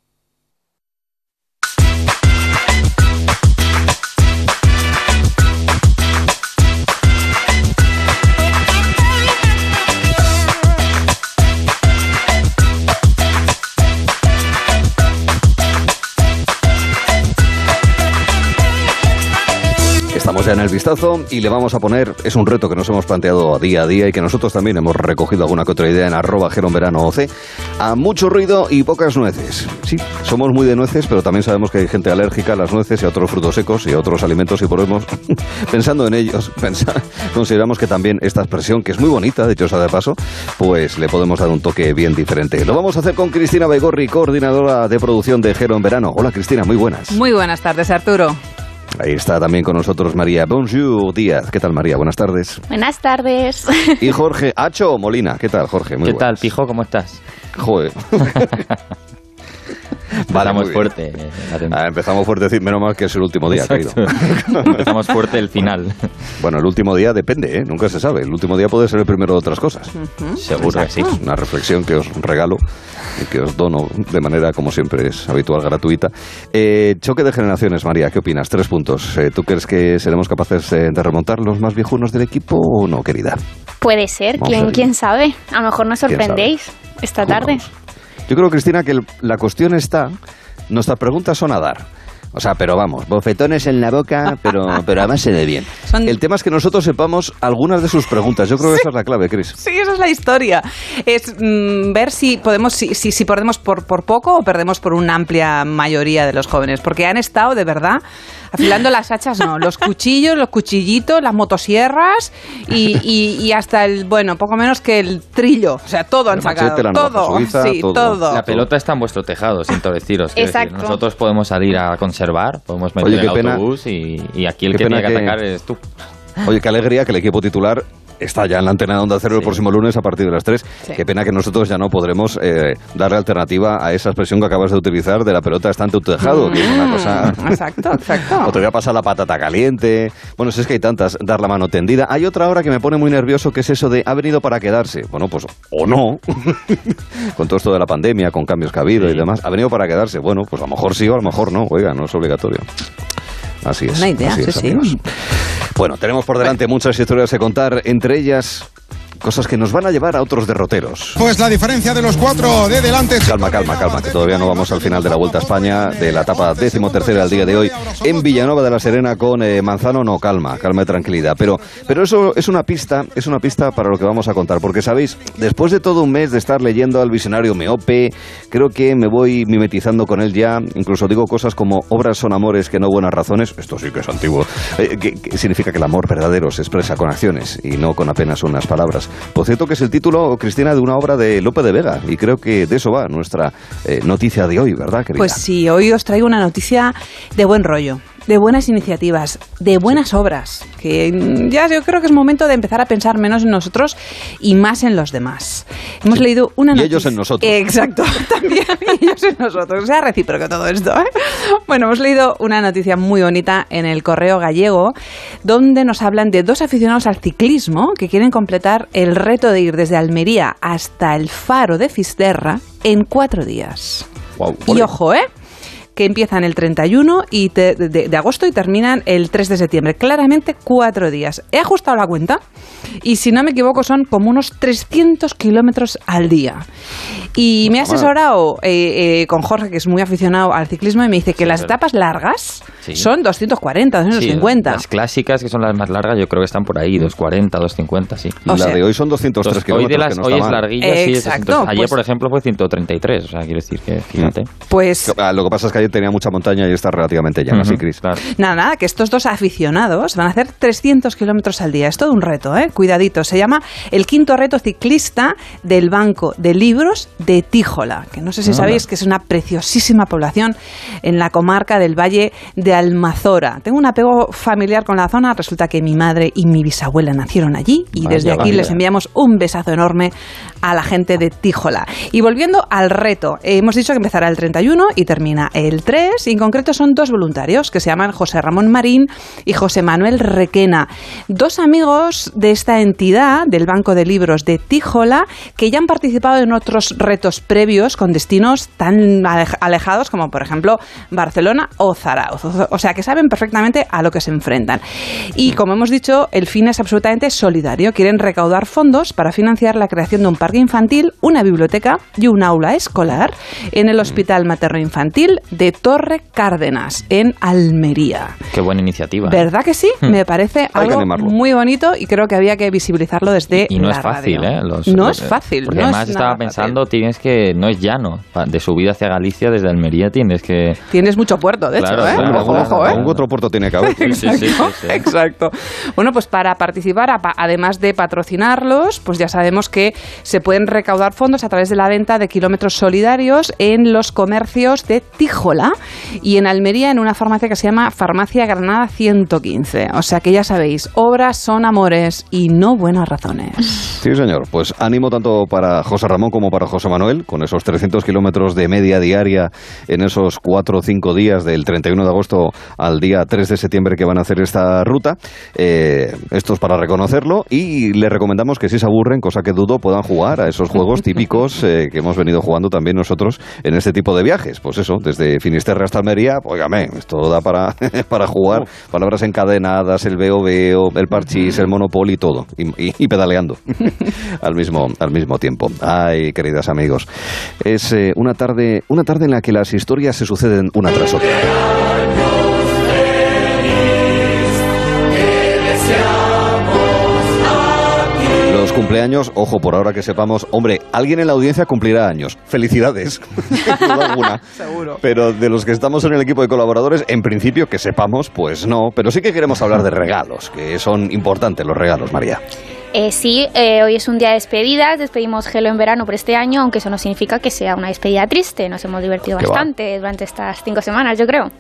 En el vistazo y le vamos a poner, es un reto que nos hemos planteado día a día y que nosotros también hemos recogido alguna que otra idea en arroba verano OC, a mucho ruido y pocas nueces. Sí, somos muy de nueces, pero también sabemos que hay gente alérgica a las nueces y a otros frutos secos y a otros alimentos y podemos, [laughs] pensando en ellos, [laughs] consideramos que también esta expresión, que es muy bonita, de hecho sea de paso, pues le podemos dar un toque bien diferente. Lo vamos a hacer con Cristina Begorri, coordinadora de producción de Jero en Verano. Hola Cristina, muy buenas. Muy buenas tardes, Arturo. Ahí está también con nosotros María Bonjour Díaz. ¿Qué tal, María? Buenas tardes. Buenas tardes. Y Jorge Hacho Molina. ¿Qué tal, Jorge? Muy ¿Qué tal, Pijo? ¿Cómo estás? Joder. [laughs] Empezamos fuerte. Ah, empezamos fuerte, decir, menos mal que es el último día, querido. [laughs] empezamos fuerte el final. Bueno, el último día depende, ¿eh? nunca se sabe. El último día puede ser el primero de otras cosas. Seguro que sí. Una reflexión que os regalo y que os dono de manera, como siempre es habitual, gratuita. Eh, choque de generaciones, María, ¿qué opinas? Tres puntos. Eh, ¿Tú crees que seremos capaces eh, de remontar los más viejunos del equipo o no, querida? Puede ser, ¿Quién, quién sabe. A lo mejor nos sorprendéis esta tarde. Yo creo, Cristina, que la cuestión está, nuestras preguntas son a dar. O sea, pero vamos, bofetones en la boca, pero, [laughs] pero además se ve bien. El tema es que nosotros sepamos algunas de sus preguntas. Yo creo que esa es la clave, Cris. Sí, esa es la historia. Es mm, ver si podemos, si, si, si perdemos por, por poco o perdemos por una amplia mayoría de los jóvenes. Porque han estado, de verdad, afilando las hachas, no, los cuchillos, los cuchillitos, las motosierras y, y, hasta el, bueno, poco menos que el trillo. O sea, todo han sacado. todo, sí, todo. La pelota está en vuestro tejado, siento deciros. Exacto. nosotros podemos salir a conservar, podemos meter el autobús y, y, aquí el que tiene que atacar eres tú. Oye, qué alegría que el equipo titular está ya en la antena de Onda Cero el próximo lunes a partir de las 3. Qué pena que nosotros ya no podremos eh, darle alternativa a esa expresión que acabas de utilizar de la pelota está en tu tejado, que es una cosa... [laughs] Exacto, exacto. [laughs] O te voy a pasar la patata caliente. Bueno, si es que hay tantas, dar la mano tendida. Hay otra hora que me pone muy nervioso, que es eso de ha venido para quedarse. Bueno, pues, o no, [laughs] con todo esto de la pandemia, con cambios que ha habido y demás, ha venido para quedarse. Bueno, pues a lo mejor sí o a lo mejor no. Oiga, no es obligatorio. Así es. Una idea, sí, sí. Bueno, tenemos por delante muchas historias que contar, entre ellas cosas que nos van a llevar a otros derroteros. Pues la diferencia de los cuatro de delante. Calma, calma, calma, que todavía no vamos al final de la Vuelta a España, de la etapa décimo tercera al día de hoy, en Villanueva de la Serena con eh, Manzano. No, calma, calma y tranquilidad. Pero, pero eso es una pista, es una pista para lo que vamos a contar, porque sabéis, después de todo un mes de estar leyendo al visionario Meope, creo que me voy mimetizando con él ya. Incluso digo cosas como obras son amores que no buenas razones. Esto sí que es antiguo. Eh, que significa que el amor verdadero se expresa con acciones y no con apenas unas palabras. Por cierto, que es el título, Cristina, de una obra de Lope de Vega, y creo que de eso va nuestra eh, noticia de hoy, ¿verdad, querida? Pues sí, hoy os traigo una noticia de buen rollo de buenas iniciativas, de buenas obras, que ya yo creo que es momento de empezar a pensar menos en nosotros y más en los demás. Hemos leído una noticia... Y ellos en nosotros. Exacto, [laughs] también [laughs] ellos en nosotros. O sea, recíproco todo esto. ¿eh? Bueno, hemos leído una noticia muy bonita en el Correo Gallego, donde nos hablan de dos aficionados al ciclismo que quieren completar el reto de ir desde Almería hasta el Faro de Fisterra en cuatro días. y ojo, ¿eh? Que empiezan el 31 y de, agosto y terminan el 3 de septiembre. Claramente cuatro días. He ajustado la cuenta y si no me equivoco son como unos 300 kilómetros al día. Y me he asesorado eh, eh, con Jorge, que es muy aficionado al ciclismo, y me dice que las etapas largas son 240, 250. las clásicas, que son las más largas, yo creo que están por ahí, 240, 250, sí. Y la de hoy son 203 kilómetros. Hoy, es larguilla, Exacto, Ayer, pues por ejemplo, fue 133, o sea, quiero decir que, fíjate. Pues... Ah, lo que pasa es que tenía mucha montaña y está relativamente llana, así, Cris. Nada, nada, que estos dos aficionados van a hacer 300 kilómetros al día. Es todo un reto, ¿eh? Cuidadito. Se llama el quinto reto ciclista del Banco de Libros de Tíjola, que no sé si sabéis que es una preciosísima población en la comarca del Valle de Almazora. Tengo un apego familiar con la zona. Resulta que mi madre y mi bisabuela nacieron allí y desde aquí les enviamos un besazo enorme a la gente de Tíjola. Y volviendo al reto, hemos dicho que empezará el 31 y termina el 3 y en concreto son dos voluntarios que se llaman José Ramón Marín y José Manuel Requena, dos amigos de esta entidad del Banco de Libros de Tíjola que ya han participado en otros retos previos con destinos tan alejados como por ejemplo Barcelona o Zarauz, o sea que saben perfectamente a lo que se enfrentan. Y como hemos dicho, el fin es absolutamente solidario, quieren recaudar fondos para financiar la creación de un parque infantil, una biblioteca y un aula escolar en el Hospital Materno Infantil de de Torre Cárdenas, en Almería. Qué buena iniciativa. ¿eh? ¿Verdad que sí? Hmm. Me parece algo muy bonito y creo que había que visibilizarlo desde y, no es fácil, ¿eh? no es fácil. Porque además estaba pensando, tienes que, no es llano, de subida hacia Galicia desde Almería tienes que... Tienes mucho puerto, de hecho, ¿eh? ojo, ojo, ¿eh? otro puerto tiene que haber. sí, sí, sí, Exacto. Bueno, pues para participar, además de patrocinarlos, pues ya sabemos que se pueden recaudar fondos a través de la venta de kilómetros solidarios en los comercios de Y en Almería en una farmacia que se llama Farmacia Granada 115. O sea que ya sabéis, obras son amores y no buenas razones. [laughs] Sí, señor. Pues ánimo tanto para José Ramón como para José Manuel, con esos 300 kilómetros de media diaria en esos 4 o 5 días del 31 de agosto al día 3 de septiembre que van a hacer esta ruta. Eh, esto es para reconocerlo y les recomendamos que si se aburren, cosa que dudo, puedan jugar a esos juegos [laughs] típicos eh, que hemos venido jugando también nosotros en este tipo de viajes. Pues eso, desde Finisterre hasta Almería, óigame, esto da para, [laughs] para jugar palabras encadenadas, el veo veo, el parchís, el monopoly, todo, y, pedaleando [laughs] al mismo, al mismo tiempo. Ay, queridas amigos, es eh, una tarde, una tarde en la que las historias se suceden una tras otra. Cumpleaños, ojo, por ahora que sepamos, hombre, alguien en la audiencia cumplirá años. Felicidades, [laughs] alguna. Seguro. Pero de los que estamos en el equipo de colaboradores, en principio que sepamos, pues no. Pero sí que queremos hablar de regalos, que son importantes los regalos, María. Eh, sí, eh, hoy es un día de despedidas, despedimos Gelo en verano por este año, aunque eso no significa que sea una despedida triste, nos hemos divertido bastante durante estas cinco semanas, yo creo.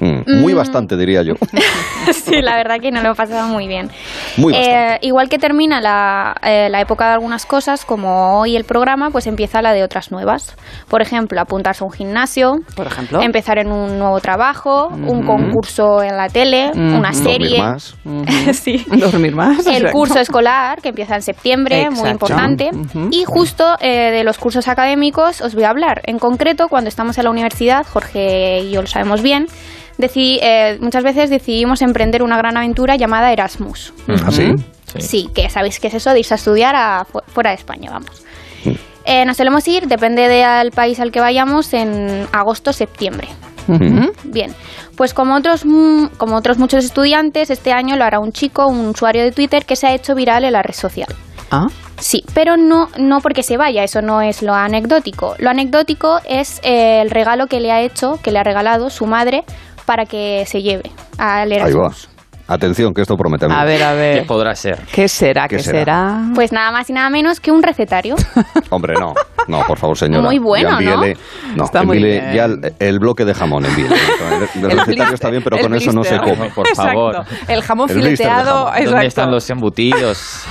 Mm, muy mm. bastante, diría yo. [laughs] sí, la verdad que no lo he pasado muy bien. Muy eh, igual que termina la, eh, la, época de algunas cosas, como hoy el programa, pues empieza la de otras nuevas. Por ejemplo, apuntarse a un gimnasio, por ejemplo, empezar en un nuevo trabajo, un concurso en la tele, una serie. Dormir más. [laughs] sí. [laughs] Dormir más. El curso escolar, que empieza en septiembre, muy importante. Y justo eh, de los cursos académicos os voy a hablar. En concreto, cuando estamos en la universidad, Jorge y yo lo sabemos bien, eh, muchas veces decidimos emprender una gran aventura llamada Erasmus. ¿Ah, sí? sí? que sabéis qué es eso de irse a estudiar a, fuera de España, vamos. Eh, nos solemos ir, depende del país al que vayamos, en agosto-septiembre. Bien, pues como otros, como otros muchos estudiantes, este año lo hará un chico, un usuario de Twitter que se ha hecho viral en la red social. Ah. Sí, pero no, no porque se vaya, eso no es lo anecdótico. Lo anecdótico es eh, el regalo que le ha hecho, que le ha regalado su madre para que se lleve al Erasmus. Atención, que esto promete A ver, a ver. ¿Qué podrá ser? ¿Qué será? ¿Qué, será? Pues nada más y nada menos que un recetario. [laughs] Hombre, no. No, por favor, señora. Muy bueno, ¿no? No, está muy bien. ya el, bloque de jamón, envíele. El, [laughs] el recetario está bien, pero con eso no se come, por favor. El jamón fileteado. ¿Dónde están los embutidos?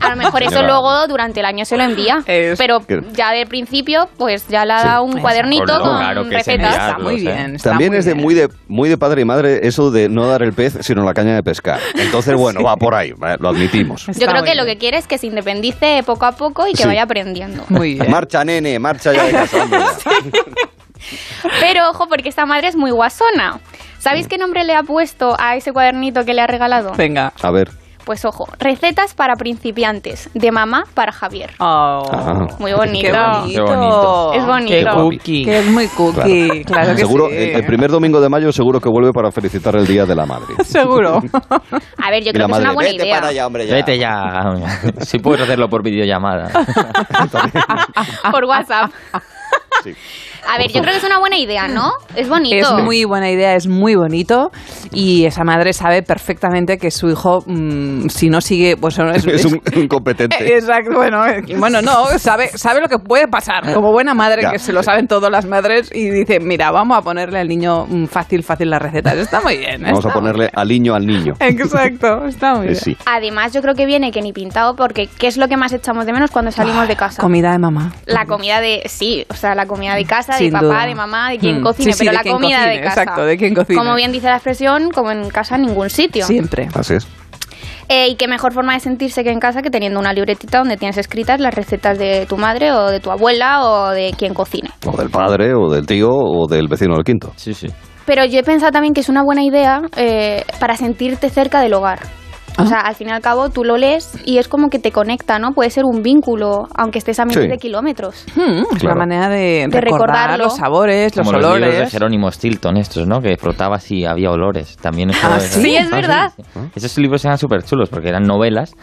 A lo mejor eso luego durante el año se lo envía. pero ya de principio, pues ya le ha dado un cuadernito con recetas. Está muy bien. También es de muy, de muy de padre y madre eso de no dar el pez, sino la caña de pescar. Entonces, bueno, va por ahí, lo admitimos. Yo creo que lo que quiere es que se independice poco a poco y que vaya aprendiendo. Muy bien. Marcha, nene, marcha ya de casa. [laughs] Pero ojo, porque esta madre es muy guasona. ¿Sabéis qué nombre le ha puesto a ese cuadernito que le ha regalado? Venga. A ver. Pues ojo, recetas para principiantes, de mamá para Javier. Oh, muy bonito. Qué bonito. Es bonito. Qué cookie. Que es muy cookie, claro, que seguro, sí. el, primer domingo de mayo seguro que vuelve para felicitar el Día de la Madre. [laughs] seguro. A ver, yo creo que es una buena Vete idea. Para allá, hombre, ya. Vete ya. [laughs] Si puedes hacerlo por videollamada. [laughs] por WhatsApp. Sí. A ver, yo creo que es una buena idea, ¿no? Es bonito. Es muy buena idea, es muy bonito. Y esa madre sabe perfectamente que su hijo, mm, si no sigue, pues es, [laughs] es un incompetente. [laughs] Exacto, bueno, eh, [laughs] bueno, no, sabe, sabe lo que puede pasar. Como buena madre, que se lo saben todas las madres, y dice, mira, vamos a ponerle al niño mm, fácil, fácil las recetas. Está muy bien. Vamos a ponerle al niño al niño. Exacto, está muy bien. Además, yo creo que viene que ni pintado, porque ¿qué es lo que más echamos de menos cuando salimos de casa? Comida de mamá. La comida de, sí, o sea, la comida de casa, de papá, de mamá, de quien mm. cocine, pero la comida de casa. Exacto, de quien cocine. Como bien dice la expresión, como en casa en ningún sitio. Siempre. Así es. Eh, y qué mejor forma de sentirse que en casa que teniendo una libretita donde tienes escritas las recetas de tu madre o de tu abuela o de quien cocine. O del padre, o del tío, o del vecino del quinto. Sí, sí. Pero yo he pensado también que es una buena idea eh, para sentirte cerca del hogar. O sea, al fin y al cabo tú lo lees y es como que te conecta, ¿no? Puede ser un vínculo, aunque estés a miles Sí. de kilómetros. Hmm, es la manera de, De recordar los sabores, los Como los libros de olores. Jerónimo Stilton estos, ¿no? Que frotabas y había olores. También eso Ah, era- ¿sí? Sí, es verdad. sí. Esos libros eran súper chulos porque eran novelas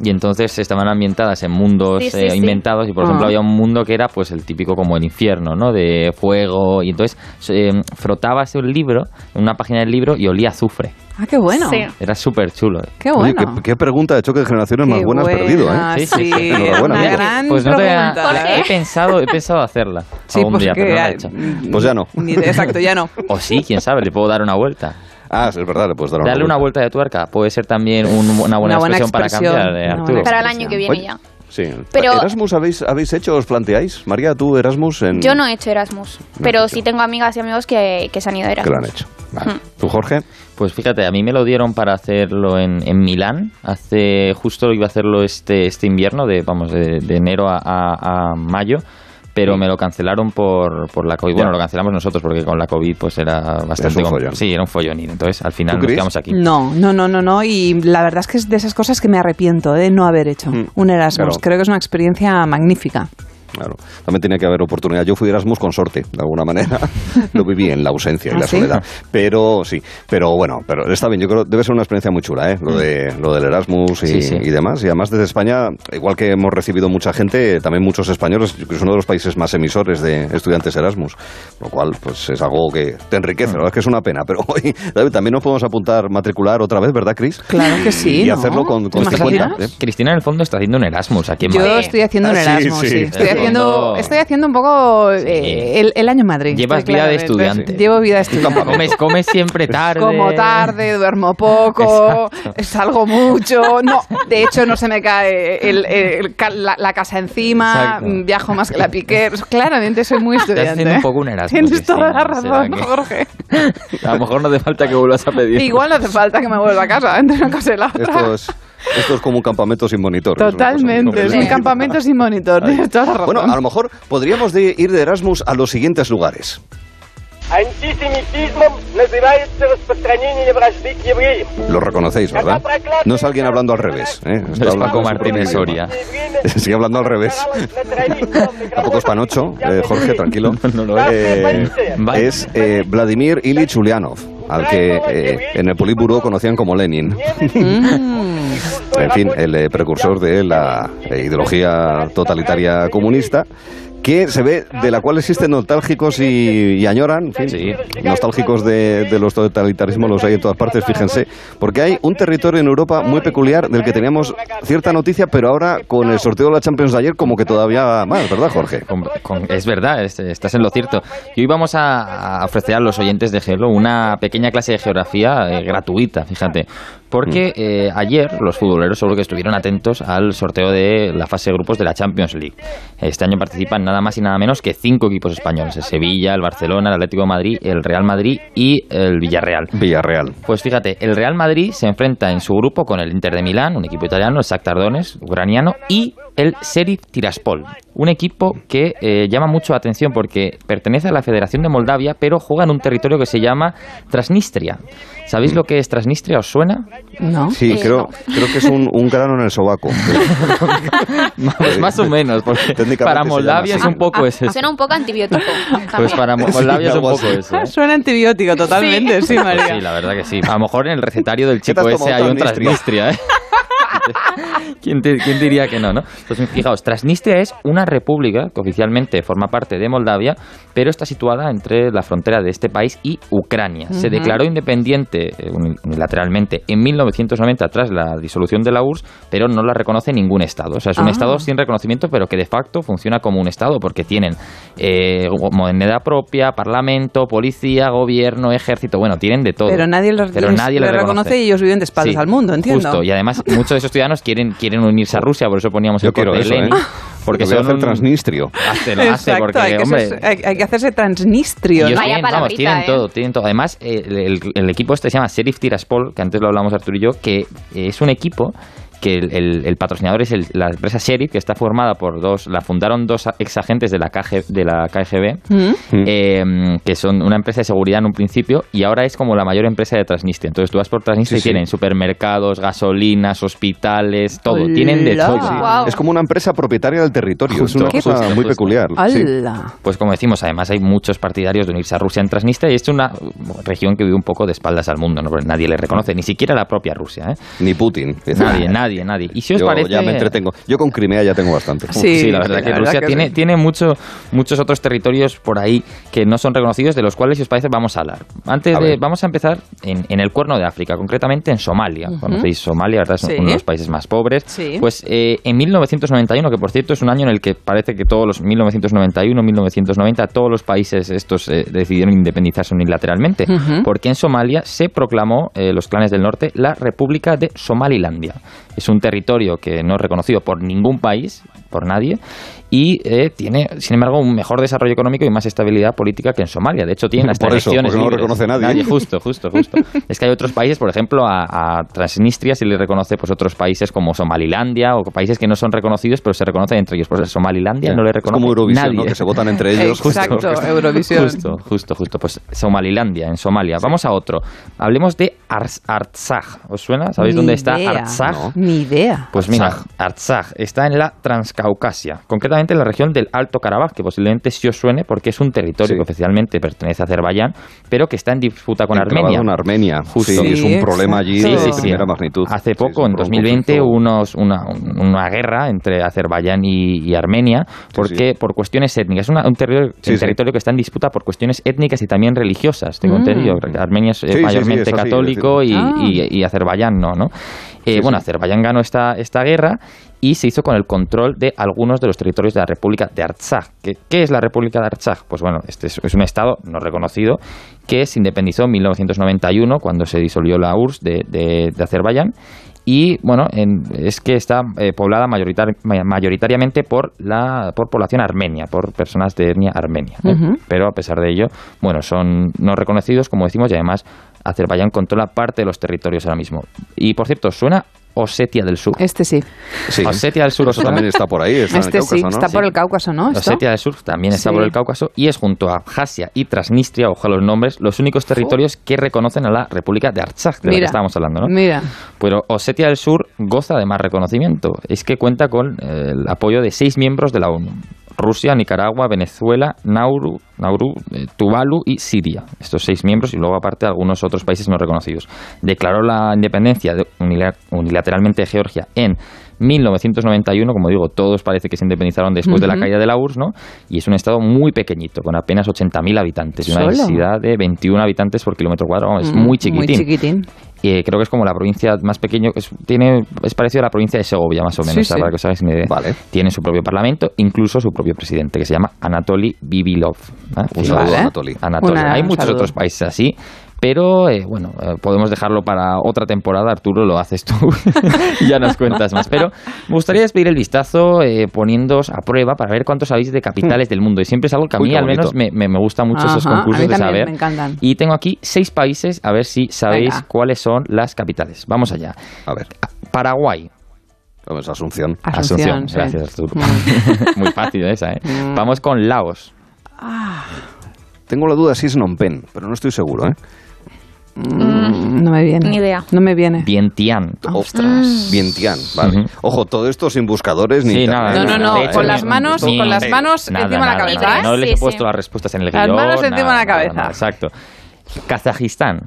y entonces estaban ambientadas en mundos Sí, sí, eh, sí. inventados y por Ah. ejemplo había un mundo que era pues el típico como el infierno, ¿no? De fuego y entonces eh, frotabas un libro, en una página del libro y olía azufre. Ah, qué bueno. Sí. Era súper chulo. Qué Oye, bueno. qué, qué pregunta de choque de generaciones más Qué buena has perdido, ¿eh? sí. Enhorabuena. Una Mira, gran Pues no te pregunta. he pensado, he pensado hacerla Sí, algún pues día, que pero no la he hecho. Pues ya no. Ni de- exacto, ya no. O sí, quién sabe, le puedo dar una vuelta. Ah, es verdad, le puedes dar una Darle una vuelta. vuelta de tuerca puede ser también un- una buena Una buena expresión, expresión, para cambiar, eh, Arturo. Para el año que viene Oye, ya. Sí. Pero- ¿Erasmus habéis, habéis hecho, os planteáis? María, tú Erasmus en... Yo no he hecho Erasmus, pero sí tengo amigas y amigos que, que se han ido a Que Erasmus. lo han hecho. Vale. Hmm. ¿Tú, Jorge? Pues fíjate, a mí me lo dieron para hacerlo en, en Milán. Hace justo iba a hacerlo este este invierno, de vamos de, de enero a, a- a mayo, pero me lo cancelaron por, por la COVID. Bueno, Ya. lo cancelamos nosotros porque con la COVID pues era bastante un follón. Sí, era un follón. y Entonces al final ¿Tú, nos quedamos aquí. No, no, no, no, no. Y la verdad es que es de esas cosas que me arrepiento de no haber hecho. Mm, Un Erasmus. claro. Creo que es una experiencia magnífica. Claro. También tenía que haber oportunidad. Yo fui Erasmus con sorte, de alguna manera. [laughs] Lo viví en la ausencia y ¿Ah, la sí? soledad. Pero sí, pero bueno, pero está bien. Yo creo que debe ser una experiencia muy chula, ¿eh? Lo, de, lo del Erasmus y, Sí, sí. y demás. Y además desde España, igual que hemos recibido mucha gente, también muchos españoles, que es uno de los países más emisores de estudiantes Erasmus. Lo cual, pues es algo que te enriquece. La verdad es que es una pena. Pero hoy [laughs] David, también nos podemos apuntar, matricular otra vez, ¿verdad, Cris? Claro que sí, Y ¿no? hacerlo con, ¿Te con 50. imaginas? ¿eh? Cristina en el fondo está haciendo un Erasmus aquí en Yo Madrid. estoy haciendo un Ah, sí, Erasmus, sí. sí. Estoy haciendo, estoy haciendo un poco eh, el, el año en Madrid. Llevas vida de estudiante. Llevo vida de estudiante. Comes, comes siempre tarde. Como tarde, duermo poco, Exacto. salgo mucho. No, de hecho, no se me cae el- el ca- la, la casa encima, Exacto. viajo más que la piqué. Pues Claramente soy muy Estás estudiante. haciendo un poco un Erasmus. Tienes toda la razón, ¿será que- Jorge. A lo mejor no hace falta que vuelvas a pedir. Igual no hace falta que me vuelva a casa entre una cosa y la otra. Esto es, esto es como un campamento sin monitor. Totalmente, es, un campamento sin monitor. [laughs] Bueno, a lo mejor podríamos de ir de Erasmus a los siguientes lugares. Lo reconocéis, ¿verdad? No es alguien hablando al revés. ¿eh? Está es Paco Martínez Soria. [laughs] Sigue hablando al revés. Tampoco es Panocho, eh, Jorge, tranquilo. [laughs] No, no, no, eh, es eh, Vladimir Ilich Ulyanov al que eh, en el Politburo conocían como Lenin. [laughs] en fin, el eh, precursor de la eh, ideología totalitaria comunista que se ve, de la cual existen nostálgicos y, y añoran, en fin, nostálgicos de, de los totalitarismos los hay en todas partes, fíjense, porque hay un territorio en Europa muy peculiar del que teníamos cierta noticia, pero ahora con el sorteo de la Champions de ayer como que todavía más, ¿verdad, Jorge? Con- con- es verdad, es- estás en lo cierto. Y hoy vamos a, a ofrecer a los oyentes de Gelo una pequeña clase de geografía eh, gratuita, fíjate. Porque eh, ayer los futboleros seguro que estuvieron atentos al sorteo de la fase de grupos de la Champions League. Este año participan nada más y nada menos que cinco equipos españoles. El Sevilla, el Barcelona, el Atlético de Madrid, el Real Madrid y el Villarreal. Villarreal. Pues fíjate, el Real Madrid se enfrenta en su grupo con el Inter de Milán, un equipo italiano, el Shakhtar Donetsk, ucraniano, y el Sheriff Tiraspol, un equipo que eh, llama mucho la atención porque pertenece a la Federación de Moldavia, pero juega en un territorio que se llama Transnistria. ¿Sabéis lo que es Transnistria? ¿Os suena? No. Sí, Eh, creo, no. creo que es un, un grano en el sobaco. [laughs] Pues más o menos, porque [laughs] para Moldavia es un poco ese. Suena un poco antibiótico. [laughs] Pues para Mo- Moldavia es un poco eso. ¿eh? Suena antibiótico totalmente, sí, Pues María. sí, la verdad que sí. A lo mejor en el recetario del ¿Qué te chico ese hay un Transnistria? Transnistria, ¿eh? [laughs] ¿Quién, te- quién diría que no, no? Pues fijaos, Transnistria es una república que oficialmente forma parte de Moldavia, pero está situada entre la frontera de este país y Ucrania. Se declaró independiente eh, uni- unilateralmente en 1990 tras la disolución de la URSS, pero no la reconoce ningún Estado. O sea, es un Ah. Estado sin reconocimiento, pero que de facto funciona como un Estado, porque tienen eh, moneda propia, parlamento, policía, gobierno, ejército, bueno, tienen de todo. Pero nadie los Pero nadie les reconoce y ellos viven de espaldas Sí, al mundo, entiendo. Justo, y además muchos de esos [laughs] ciudadanos quieren, quieren unirse a Rusia, por eso poníamos Yo el corte quiero de eso, Lenin. ¿eh? Porque son hacer un- transnistrio. Hazlo, Exacto, porque, hay, que hombre, ser- hay- hay que hacerse transnistrio. ¿no? Vaya tienen, vamos, tienen ¿eh? todo, tienen todo. Además, el, el- el equipo este se llama Sheriff Tiraspol, que antes lo hablamos Arturo y yo, que es un equipo que el, el- el patrocinador es el- la empresa Sheriff, que está formada por dos, la fundaron dos ex agentes de la, KG, de la KGB, eh, que son una empresa de seguridad en un principio, y ahora es como la mayor empresa de Transnistria. Entonces tú vas por Transnistria Sí, y sí. tienen supermercados, gasolinas, hospitales, todo. Tienen de todo. Es como una empresa propietaria del territorio. es una cosa justo, muy justo. peculiar. sí. Pues como decimos, además hay muchos partidarios de unirse a Rusia en Transnistria y es una región que vive un poco de espaldas al mundo, ¿no? Porque nadie le reconoce, ni siquiera la propia Rusia, ¿eh? Ni Putin. Nadie, [laughs] nadie, nadie. Y si os Yo parece... ya me entretengo. Yo con Crimea ya tengo bastante. Sí, la verdad que Rusia tiene, tiene mucho, muchos otros territorios por ahí que no son reconocidos, de los cuales, si os parece, vamos a hablar. Antes A de, ver. vamos a empezar en, en el cuerno de África, concretamente en Somalia. Ujú. Conocéis Somalia, ¿verdad? Es Sí. uno de los países más pobres. Sí. Pues eh, en 1991, que por cierto es un año en el que parece que todos los 1991, 1990, todos los países estos eh, decidieron independizarse unilateralmente, porque en Somalia se proclamó eh, los clanes del norte la República de Somalilandia. Es un territorio que no es reconocido por ningún país, por nadie, y eh, tiene, sin embargo, un mejor desarrollo económico y más estabilidad política que en Somalia. De hecho, tiene [laughs] hasta Por eso, elecciones porque no lo reconoce nadie. Justo, justo, justo. [laughs] es que hay otros países, por ejemplo, a, a Transnistria se le reconoce pues otros países como Somalilandia o países que no son reconocidos, pero se reconocen entre ellos. Pues Somalilandia Ya. no le Es reconoce como Eurovisión, nadie. ¿no? Que se votan entre ellos. Exacto, Eurovisión. Justo, justo, justo. Pues Somalilandia, en Somalia. Vamos a otro. Hablemos de Artsaj. ¿Os suena? ¿Sabéis Ni dónde está idea. Artsaj? Ni idea. Pues mira, Artsaj está en la Transcaucasia, concretamente en la región del Alto Karabaj, que posiblemente sí os suene porque es un territorio Sí. que oficialmente pertenece a Azerbaiyán, pero que está en disputa con Enclavado Armenia. en Armenia. Justo. Sí, es un problema allí Sí, de sí, sí. primera magnitud. Hace poco, en pro- 2020, conflicto. hubo unos, una, una guerra entre Azerbaiyán y, y Armenia, porque por cuestiones étnicas. Es una- un territorio, Sí, un sí. territorio que está en disputa por cuestiones étnicas y también religiosas, tengo Mm. entendido. Armenia es eh, Sí, sí, sí, mayormente católico y, decir. y- y Azerbaiyán no, ¿no? Eh, bueno, Azerbaiyán ganó esta, esta guerra y se hizo con el control de algunos de los territorios de la República de Artsaj. ¿Qué, qué es la República de Artsaj? Pues bueno, este es, es un estado no reconocido que se independizó en 1991 cuando se disolvió la URSS de, de- de Azerbaiyán y bueno, en- es que está eh, poblada mayoritaria- ma- mayoritariamente por la por población armenia, por personas de etnia armenia. ¿eh? Pero a pesar de ello, bueno, son no reconocidos, como decimos, y además Azerbaiyán controla parte de los territorios ahora mismo. Y por cierto, ¿suena Osetia del Sur? Este sí. Sí. Osetia del Sur Eso también está por ahí. Está en el Este sí, Cáucaso, ¿no? está por el Cáucaso, ¿no? ¿Esto? Osetia del Sur también está Sí. por el Cáucaso y es junto a Abjasia y Transnistria, ojalá los nombres, los únicos territorios que reconocen a la República de Artsaj, de la que estábamos hablando, ¿no? Mira. Pero Osetia del Sur goza de más reconocimiento. Es que cuenta con eh, el apoyo de seis miembros de la ONU. Rusia, Nicaragua, Venezuela, Nauru, Nauru eh, Tuvalu y Siria. Estos seis miembros y luego aparte algunos otros países no reconocidos. Declaró la independencia de- unila- unilateralmente de Georgia en 1991, como digo, todos parece que se independizaron después de la caída de la URSS, ¿no? Y es un estado muy pequeñito, con apenas 80.000 habitantes y una ¿Solo? densidad de 21 habitantes por kilómetro cuadrado. Es Mm, muy chiquitín. Muy chiquitín. Eh, creo que es como la provincia más pequeña, es, tiene, es parecido a la provincia de Segovia, más o menos, Sí, para que os hagáis una idea. Tiene su propio parlamento, incluso su propio presidente, que se llama Anatoly Bibilov. ¿eh? Un Que- saludo, Vale. Anatoly. Anatoly. Una- Hay un muchos saludo. otros países así, pero eh, bueno, eh, podemos dejarlo para otra temporada. Arturo, lo haces tú. [laughs] ya nos cuentas más. Pero me gustaría despedir el vistazo eh, poniéndoos a prueba para ver cuántos sabéis de capitales del mundo. Y siempre es algo que a mí al menos me, me, me gusta mucho esos concursos a mí de saber. me encantan. Y tengo aquí seis países, a ver si sabéis Venga. cuáles son las capitales. Vamos allá. A ver. Paraguay. Vamos, Asunción. Asunción, sí. gracias Arturo. Mm. [laughs] Muy fácil esa, ¿eh? Mm. Vamos con Laos. Tengo la duda si es Phnom Penh, pero no estoy seguro, ¿eh? Mm, no me viene. Ni idea. No me viene. Vientiane. Ostras. Vientiane, vale. Ujú. Ojo, todo esto sin buscadores ni Sí, nada, No, no, no, hecho, con las manos, ni- con las manos nada, encima de la cabeza, nada. ¿eh? No les he puesto sí. las respuestas en el Las guion. manos encima de la cabeza. nada, exacto. Kazajistán.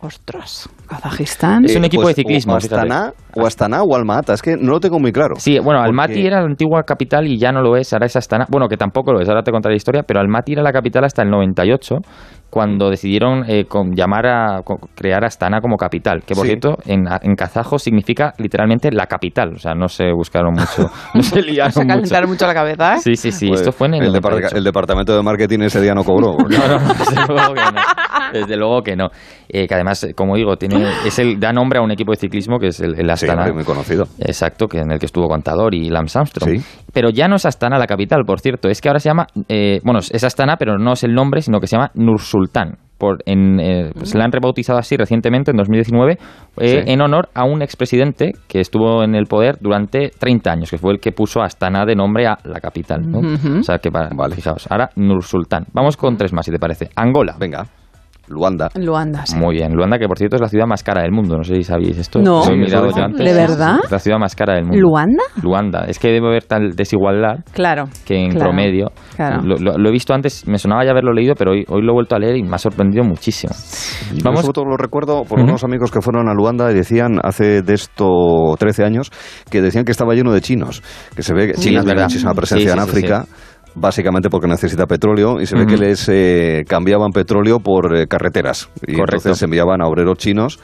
Ostras. Kazajistán. Es un equipo pues, de ciclismo, O. Astana, o Astana o Alma-Ata, es que no lo tengo muy claro. Sí, bueno, Porque- Almaty era la antigua capital y ya no lo es, ahora es Astana. Bueno, que tampoco lo es, ahora te contaré la historia, pero Almaty era la capital hasta el 98, cuando decidieron eh, con- llamar a co- crear Astana como capital, que por Sí. cierto en, en kazajo significa literalmente la capital, o sea, no se buscaron mucho, no se [laughs] Se liaron mucho. calentaron mucho la cabeza, ¿eh? Sí, sí, sí, Pues, esto fue en el, el, depart- 98. el departamento de marketing ese día no cobró. [laughs] No, no, no, desde luego que no. Desde luego que no. Eh, que además, eh, como digo, tiene, es el, da nombre a un equipo de ciclismo que es el, el Sí, Astana. hombre, muy conocido. Exacto, que en el que estuvo Contador y Lance Armstrong. Sí. Pero ya no es Astana la capital, por cierto. Es que ahora se llama, eh, bueno, es Astana, pero no es el nombre, sino que se llama Nur Sultán. por, en, eh, se la han rebautizado así recientemente, en 2019, eh, Sí. en honor a un expresidente que estuvo en el poder durante 30 años, que fue el que puso a Astana de nombre a la capital. O sea que, va- fijaos, ahora Nur Sultán. Vamos con tres más, si te parece. Angola. Venga. Luanda. Luanda, sí. Muy bien. Luanda, que por cierto es la ciudad más cara del mundo. No sé si sabéis esto. No. Lo he Sí, mirado eso yo dicen. antes. ¿De verdad? Es la ciudad más cara del mundo. ¿Luanda? Luanda. Es que debe haber tal desigualdad Claro. que en claro, promedio. Claro. Lo, lo- lo he visto antes, me sonaba ya haberlo leído, pero hoy, hoy lo he vuelto a leer y me ha sorprendido muchísimo. Yo Vamos, sobre todo lo recuerdo por unos amigos que fueron a Luanda y decían hace de esto 13 años que decían que estaba lleno de chinos, que se ve que Sí, China tiene muchísima presencia Sí, en sí, sí, África. Básicamente porque necesita petróleo y se ve que les eh, cambiaban petróleo por eh, carreteras. Y Correcto. entonces enviaban a obreros chinos.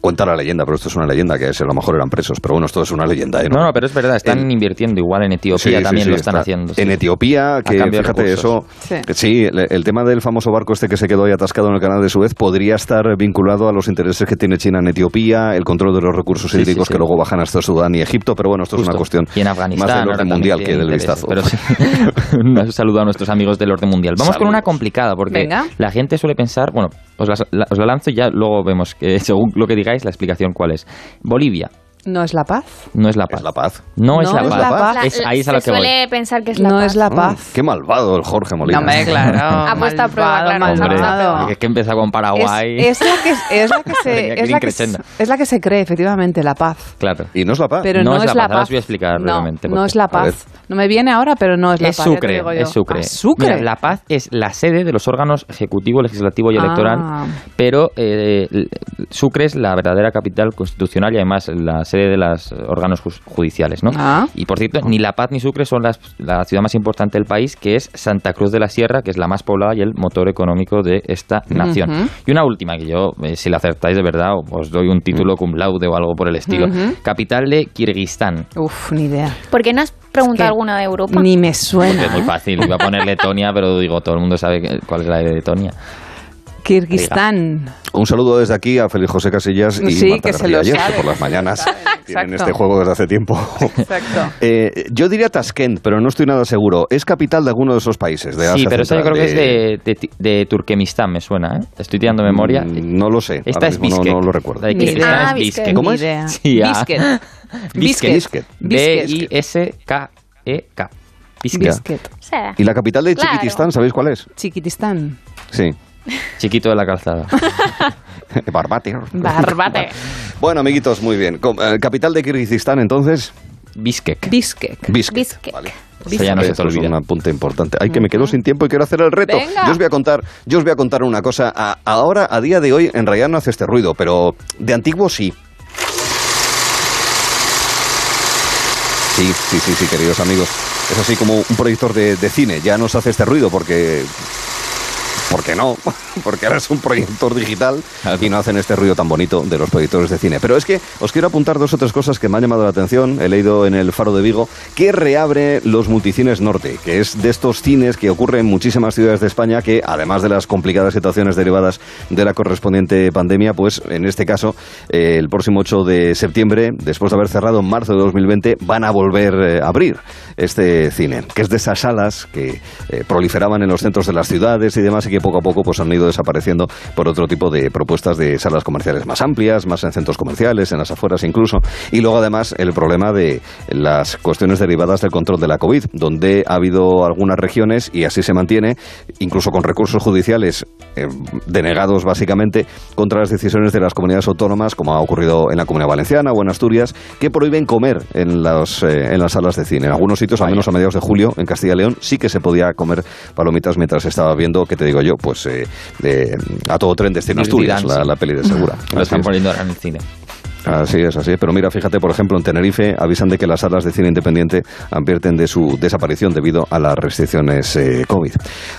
Cuenta la leyenda, pero esto es una leyenda que es, a lo mejor eran presos. Pero bueno, esto es una leyenda. ¿eh? no, no, pero es verdad, están En- invirtiendo igual en Etiopía, Sí, también sí, lo están está. haciendo. sí. En Etiopía, que fíjate, eso. Sí, el, el tema del famoso barco este que se quedó ahí atascado en el canal de Suez podría estar vinculado a los intereses que tiene China en Etiopía, el control de los recursos hídricos sí. que luego bajan hasta Sudán y Egipto, pero bueno, esto es una cuestión Y en Afganistán. más del orden mundial que del vistazo. Pero sí. [laughs] Un saludo a nuestros amigos del orden mundial. Vamos con una complicada, porque Venga. la gente suele pensar, bueno, os la, os la lanzo y ya luego vemos, que, según lo que digáis, la explicación cuál es. Bolivia. ¿No es la paz? No es la paz. Es la paz. No, es No la es paz. la paz. La- Es- la- ahí es a lo que voy. suele pensar que es la no paz. es la Mm, paz. qué malvado el Jorge Molina. No, hombre, claro. Ha puesto a prueba, claro, Hombre, malvado. que, que empieza con Paraguay. Es, es la que, es la que se, es la que, increchendo. es la que se cree, efectivamente, la paz. Claro. Y no es la paz. Pero no, es, la Ahora paz. os voy a explicar no, brevemente no es la paz. No me viene ahora, pero no es la es paz. te Sucre, digo yo. es Sucre. Ah, Sucre. Mira, la Paz es la sede de los órganos ejecutivo, legislativo y Ah. electoral, pero eh, Sucre es la verdadera capital constitucional y además la sede de los órganos judiciales, ¿no? Ah. Y por cierto, ni La Paz ni Sucre son las- la ciudad más importante del país, que es Santa Cruz de la Sierra, que es la más poblada y el motor económico de esta nación. Ujú. Y una última que yo, eh, si la acertáis de verdad, os doy un título cum laude o algo por el estilo. Ujú. Capital de Kirguistán. Uf, ni idea. ¿Por qué no has preguntado que alguna de Europa? Ni me Porque suena. es muy ¿eh? fácil. Iba a poner Letonia, pero digo, todo el mundo sabe cuál es la de Letonia. Kirguistán. Un saludo desde aquí a Félix José Casillas y Sí, Marta que se García lo Ayer, sabe, que por las mañanas tienen este juego desde hace tiempo. Exacto. [laughs] Eh, yo diría Tashkent, pero no estoy nada seguro. ¿Es capital de alguno de esos países? De Sí, Asia pero esa yo creo que es de, de, de Turkmenistán, me suena, ¿eh? Estoy tirando memoria. Mm, No lo sé. Esta es mismo no-. No, lo recuerdo. De Ni es Ah, Bishkek. ¿Cómo es? Sí, ah. Bishkek. [laughs] Bishkek. B-I-S-K-E-K. Sí. ¿Y la capital de Claro. Chiquitistán, sabéis cuál es? Chiquitistán. Sí. [laughs] Chiquito de la calzada. [laughs] Barbate. Barbate. [laughs] Bueno, amiguitos, muy bien. Eh, ¿Capital de Kirguistán, entonces? Bishkek. Biscuit. Bishkek. Bishkek. Vale. Eso ya no se te Esto es un apunte importante. Ay, que me quedo sin tiempo y quiero hacer el reto. Venga. Yo os voy a contar, yo os voy a contar una cosa. A- ahora, a día de hoy, en realidad no hace este ruido, pero de antiguo sí. Sí, sí, sí, sí, queridos amigos. Es así como un proyector de, de cine. Ya no se hace este ruido porque... ¿Por qué no? [laughs] Porque ahora es un proyector digital y no hacen este ruido tan bonito de los proyectores de cine. Pero es que os quiero apuntar dos o tres cosas que me han llamado la atención. He leído en el Faro de Vigo que reabre los multicines norte, que es de estos cines que ocurren en muchísimas ciudades de España que, además de las complicadas situaciones derivadas de la correspondiente pandemia, pues en este caso, eh, el próximo 8 de septiembre, después de haber cerrado en marzo de 2020, van a volver eh, a abrir este cine, que es de esas salas que eh, proliferaban en los centros de las ciudades y demás y que poco a poco pues han ido desapareciendo por otro tipo de propuestas de salas comerciales más amplias, más en centros comerciales, en las afueras incluso. Y luego además el problema de las cuestiones derivadas del control de la COVID, donde ha habido algunas regiones y así se mantiene, incluso con recursos judiciales eh, denegados básicamente contra las decisiones de las comunidades autónomas, como ha ocurrido en la Comunidad Valenciana o en Asturias, que prohíben comer en las, eh, en las salas de cine. En algunos sitios, al menos a mediados de julio, en Castilla y León, sí que se podía comer palomitas mientras estaba viendo, que te digo yo, pues eh, de- a todo tren destino Asturias, la, la peli de Segura. [laughs] Lo están es. poniendo ahora en el cine. Así es, así es. Pero mira, fíjate, por ejemplo, en Tenerife avisan de que las salas de cine independiente advierten de su desaparición debido a las restricciones eh, COVID.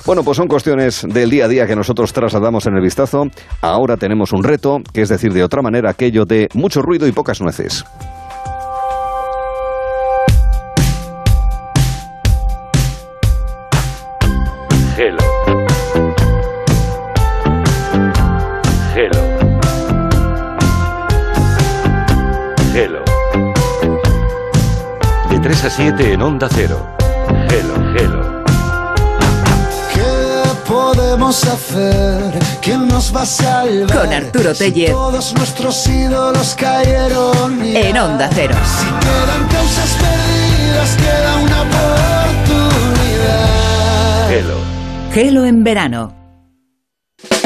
Bueno, pues son cuestiones del día a día que nosotros trasladamos en el vistazo. Ahora tenemos un reto, que es decir, de otra manera, aquello de mucho ruido y pocas nueces. A 7 en Onda Cero. Hello, hello. ¿Qué podemos hacer? ¿Quién nos va a salvar? Con Arturo Tellez. Todos nuestros ídolos cayeron ya. En Onda Cero. Si quedan causas perdidas, queda una oportunidad. Gelo. Gelo en verano.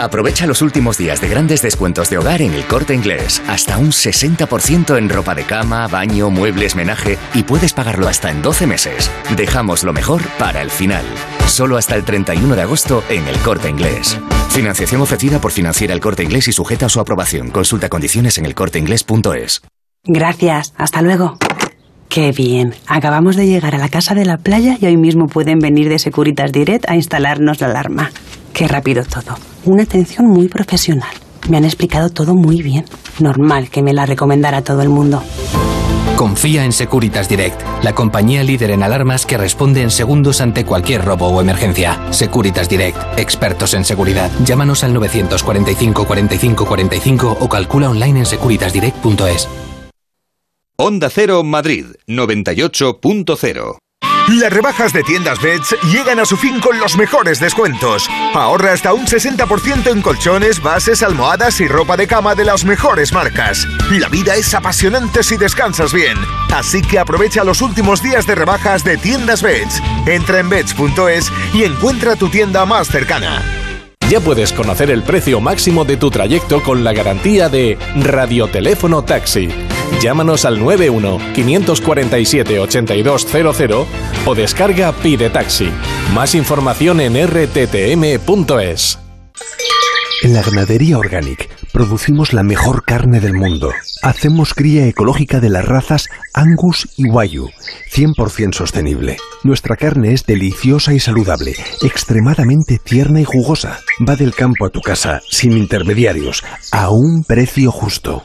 Aprovecha los últimos días de grandes descuentos de hogar en el corte inglés. Hasta un 60% en ropa de cama, baño, muebles, menaje y puedes pagarlo hasta en 12 meses. Dejamos lo mejor para el final. Solo hasta el 31 de agosto en el corte inglés. Financiación ofrecida por Financiera el corte inglés y sujeta a su aprobación. Consulta condiciones en elcorteinglés.es. Gracias, hasta luego. Qué bien. Acabamos de llegar a la casa de la playa y hoy mismo pueden venir de Securitas Direct a instalarnos la alarma. Qué rápido todo. Una atención muy profesional. Me han explicado todo muy bien. Normal que me la recomendara todo el mundo. Confía en Securitas Direct, la compañía líder en alarmas que responde en segundos ante cualquier robo o emergencia. Securitas Direct, expertos en seguridad. Llámanos al 945 45 45 o calcula online en securitasdirect.es. Onda Cero Madrid 98.0 Las rebajas de tiendas Beds llegan a su fin con los mejores descuentos. Ahorra hasta un 60% en colchones, bases, almohadas y ropa de cama de las mejores marcas. La vida es apasionante si descansas bien. Así que aprovecha los últimos días de rebajas de tiendas Beds. Entra en beds.es y encuentra tu tienda más cercana. Ya puedes conocer el precio máximo de tu trayecto con la garantía de Radioteléfono Taxi. Llámanos al 91-547-8200 o descarga Pide Taxi. Más información en rttm.es. En la ganadería Organic producimos la mejor carne del mundo. Hacemos cría ecológica de las razas Angus y Wayu, 100% sostenible. Nuestra carne es deliciosa y saludable, extremadamente tierna y jugosa. Va del campo a tu casa, sin intermediarios, a un precio justo.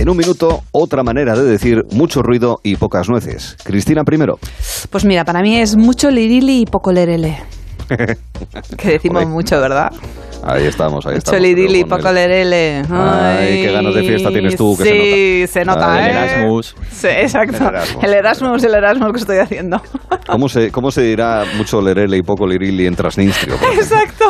En un minuto, otra manera de decir mucho ruido y pocas nueces. Cristina primero. Pues mira, para mí es mucho lirili y poco lerele. [laughs] Que decimos mucho, ¿verdad? Ahí estamos, ahí Mucho estamos. y poco lerele. Ay, qué ganas de fiesta tienes tú, que sí, se nota. se nota, Ay, ¿eh? el Erasmus. Sí, exacto. El Erasmus. El Erasmus, el Erasmus que estoy haciendo. ¿Cómo se, ¿Cómo se dirá mucho lerele y poco lirili en Transnistrio? Exacto.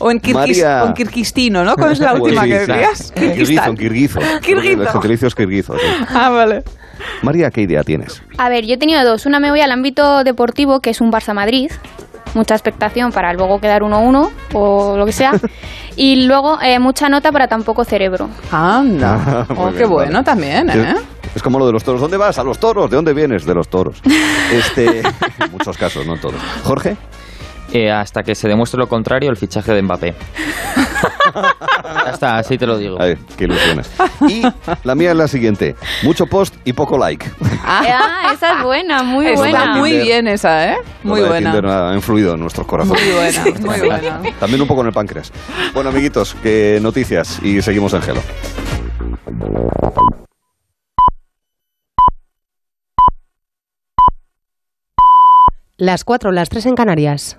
O en, kirguis, María- o en kirguistino, ¿no? ¿Cuál es la [laughs] última que decías? Kirguizo, en kirguizo. Kirguizo. El gentilicio es kirguizo. sí. Ah, vale. María, ¿qué idea tienes? A ver, yo he tenido dos. Una me voy al ámbito deportivo, que es un Barça Madrid. Mucha expectación para luego quedar 1-1 o lo que sea. [laughs] y luego eh, mucha nota para tan poco cerebro. Anda. [laughs] Muy oh, bien, qué bueno vale. también, ¿eh? Es como lo de los toros. ¿Dónde vas? A los toros. ¿De dónde vienes? De los toros. [laughs] Este, en muchos casos, no en todos. Jorge. Eh, hasta que se demuestre lo contrario, el fichaje de Mbappé. [laughs] ya está, así te lo digo. Ay, qué ilusiones. Y la mía es la siguiente. Mucho post y poco like. Ah, esa es buena, muy Está buena. muy bien esa, ¿eh? Muy buena. Tinder ha influido en nuestros corazones. Muy buena, [laughs] muy buena. También un poco en el páncreas. Bueno, amiguitos, que noticias y seguimos en Gelo. Las 4, las 3 en Canarias.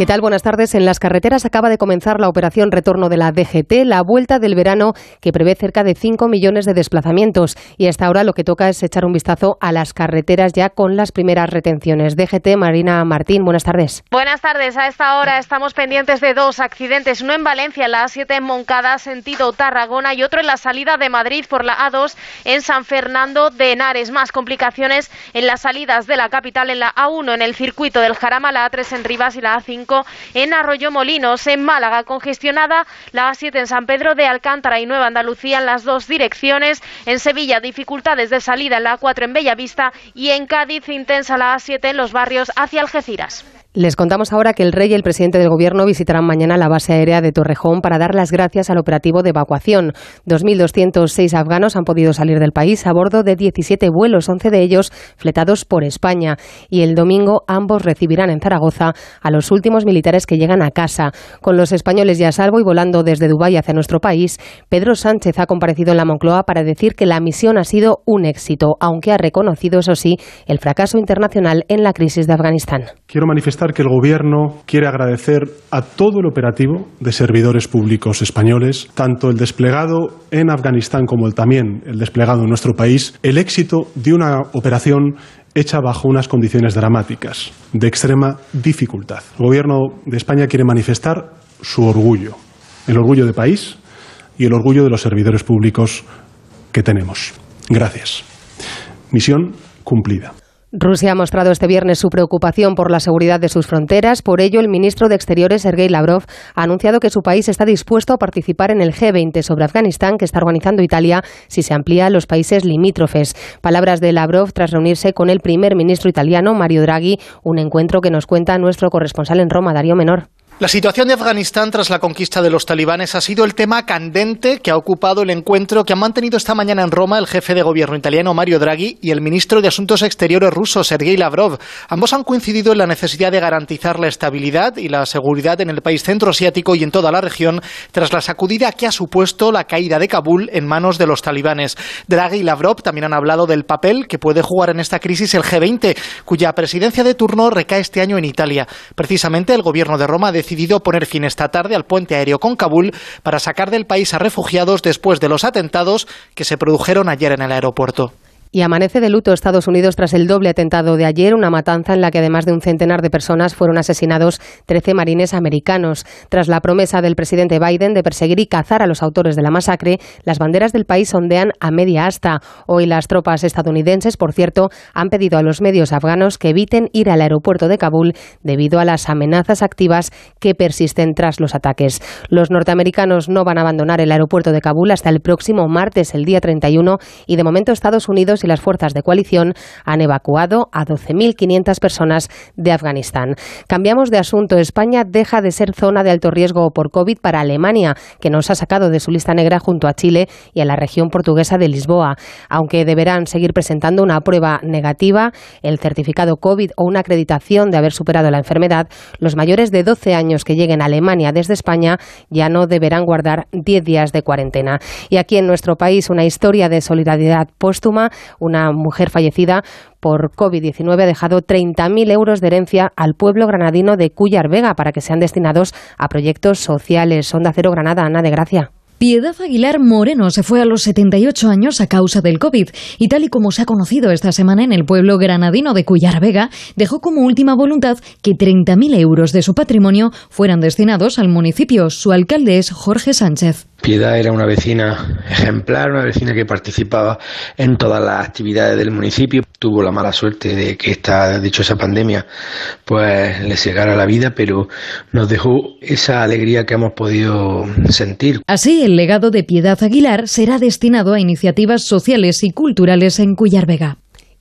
¿Qué tal? Buenas tardes. En las carreteras acaba de comenzar la operación retorno de la DGT, la vuelta del verano que prevé cerca de 5 millones de desplazamientos. Y hasta ahora lo que toca es echar un vistazo a las carreteras ya con las primeras retenciones. DGT, Marina Martín, buenas tardes. Buenas tardes. A esta hora estamos pendientes de dos accidentes, uno en Valencia, en la A7 en Moncada, sentido Tarragona, y otro en la salida de Madrid por la A2 en San Fernando de Henares. Más complicaciones en las salidas de la capital, en la A1 en el circuito del Jarama, la A3 en Rivas y la A5 en Arroyo Molinos. En Málaga, congestionada la A7 en San Pedro de Alcántara y Nueva Andalucía en las dos direcciones. En Sevilla, dificultades de salida en la A4 en Bellavista y en Cádiz, intensa la A7 en los barrios hacia Algeciras. Les contamos ahora que el rey y el presidente del gobierno visitarán mañana la base aérea de Torrejón para dar las gracias al operativo de evacuación. 2.206 afganos han podido salir del país a bordo de 17 vuelos, 11 de ellos fletados por España. Y el domingo ambos recibirán en Zaragoza a los últimos militares que llegan a casa. Con los españoles ya a salvo y volando desde Dubái hacia nuestro país, Pedro Sánchez ha comparecido en la Moncloa para decir que la misión ha sido un éxito, aunque ha reconocido, eso sí, el fracaso internacional en la crisis de Afganistán. Quiero manifestar que el Gobierno quiere agradecer a todo el operativo de servidores públicos españoles, tanto el desplegado en Afganistán como el, también el desplegado en nuestro país, el éxito de una operación hecha bajo unas condiciones dramáticas, de extrema dificultad. El Gobierno de España quiere manifestar su orgullo, el orgullo de país y el orgullo de los servidores públicos que tenemos. Gracias. Misión cumplida. Rusia ha mostrado este viernes su preocupación por la seguridad de sus fronteras. Por ello, el ministro de Exteriores, Sergei Lavrov, ha anunciado que su país está dispuesto a participar en el G20 sobre Afganistán que está organizando Italia si se amplía a los países limítrofes. Palabras de Lavrov tras reunirse con el primer ministro italiano, Mario Draghi, un encuentro que nos cuenta nuestro corresponsal en Roma, Darío Menor. La situación de Afganistán tras la conquista de los talibanes ha sido el tema candente que ha ocupado el encuentro que han mantenido esta mañana en Roma el jefe de gobierno italiano Mario Draghi y el ministro de Asuntos Exteriores ruso Sergei Lavrov. Ambos han coincidido en la necesidad de garantizar la estabilidad y la seguridad en el país centroasiático y en toda la región tras la sacudida que ha supuesto la caída de Kabul en manos de los talibanes. Draghi y Lavrov también han hablado del papel que puede jugar en esta crisis el G20, cuya presidencia de turno recae este año en Italia. Precisamente el gobierno de Roma ha poner fin esta tarde al puente aéreo con Kabul para sacar del país a refugiados después de los atentados que se produjeron ayer en el aeropuerto. Y amanece de luto Estados Unidos tras el doble atentado de ayer, una matanza en la que además de un centenar de personas fueron asesinados 13 marines americanos. Tras la promesa del presidente Biden de perseguir y cazar a los autores de la masacre, las banderas del país ondean a media asta. Hoy las tropas estadounidenses, por cierto, han pedido a los medios afganos que eviten ir al aeropuerto de Kabul debido a las amenazas activas que persisten tras los ataques. Los norteamericanos no van a abandonar el aeropuerto de Kabul hasta el próximo martes, el día 31, y de momento Estados Unidos y las fuerzas de coalición han evacuado a 12.500 personas de Afganistán. Cambiamos de asunto. España deja de ser zona de alto riesgo por COVID para Alemania, que nos ha sacado de su lista negra junto a Chile y a la región portuguesa de Lisboa. Aunque deberán seguir presentando una prueba negativa, el certificado COVID o una acreditación de haber superado la enfermedad, los mayores de 12 años que lleguen a Alemania desde España ya no deberán guardar 10 días de cuarentena. Y aquí en nuestro país una historia de solidaridad póstuma, una mujer fallecida por COVID-19 ha dejado 30.000 euros de herencia al pueblo granadino de Cuyar Vega para que sean destinados a proyectos sociales. Onda Cero Granada, Ana de Gracia. Piedad Aguilar Moreno se fue a los 78 años a causa del COVID y tal y como se ha conocido esta semana en el pueblo granadino de Cuyar Vega, dejó como última voluntad que 30.000 euros de su patrimonio fueran destinados al municipio. Su alcalde es Jorge Sánchez. Piedad era una vecina ejemplar, una vecina que participaba en todas las actividades del municipio. Tuvo la mala suerte de que esta dichosa pandemia pues le cegara la vida, pero nos dejó esa alegría que hemos podido sentir. Así, el legado de Piedad Aguilar será destinado a iniciativas sociales y culturales en Cuyar Vega.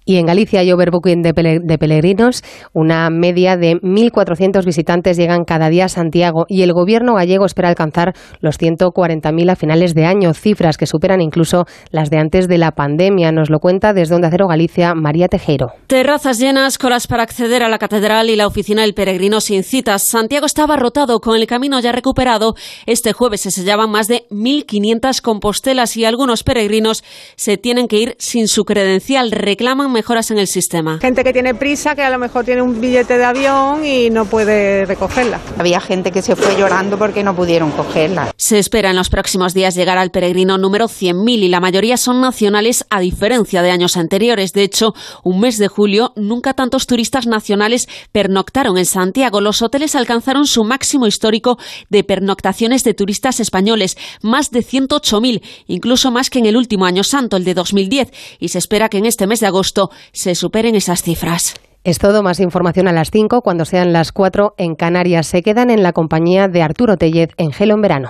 Y en Galicia hay overbooking de, peregrinos. Una media de 1.400 visitantes llegan cada día a Santiago y el gobierno gallego espera alcanzar los 140.000 a finales de año, cifras que superan incluso las de antes de la pandemia. Nos lo cuenta desde Onda Cero Galicia María Tejero. Terrazas llenas, colas para acceder a la catedral y la oficina del peregrino sin citas. Santiago estaba rotado con el camino ya recuperado. Este jueves se sellaban más de 1.500 compostelas y algunos peregrinos se tienen que ir sin su credencial. Reclaman mejoras en el sistema. Gente que tiene prisa, que a lo mejor tiene un billete de avión y no puede recogerla. Había gente que se fue llorando porque no pudieron cogerla. Se espera en los próximos días llegar al peregrino número 100.000 y la mayoría son nacionales a diferencia de años anteriores. De hecho, un mes de julio nunca tantos turistas nacionales pernoctaron en Santiago. Los hoteles alcanzaron su máximo histórico de pernoctaciones de turistas españoles, más de 108.000, incluso más que en el último año santo, el de 2010, y se espera que en este mes de agosto se superen esas cifras. Es todo, más información a las 5 cuando sean las 4 en Canarias. Se quedan en la compañía de Arturo Tellez en Gelo en verano.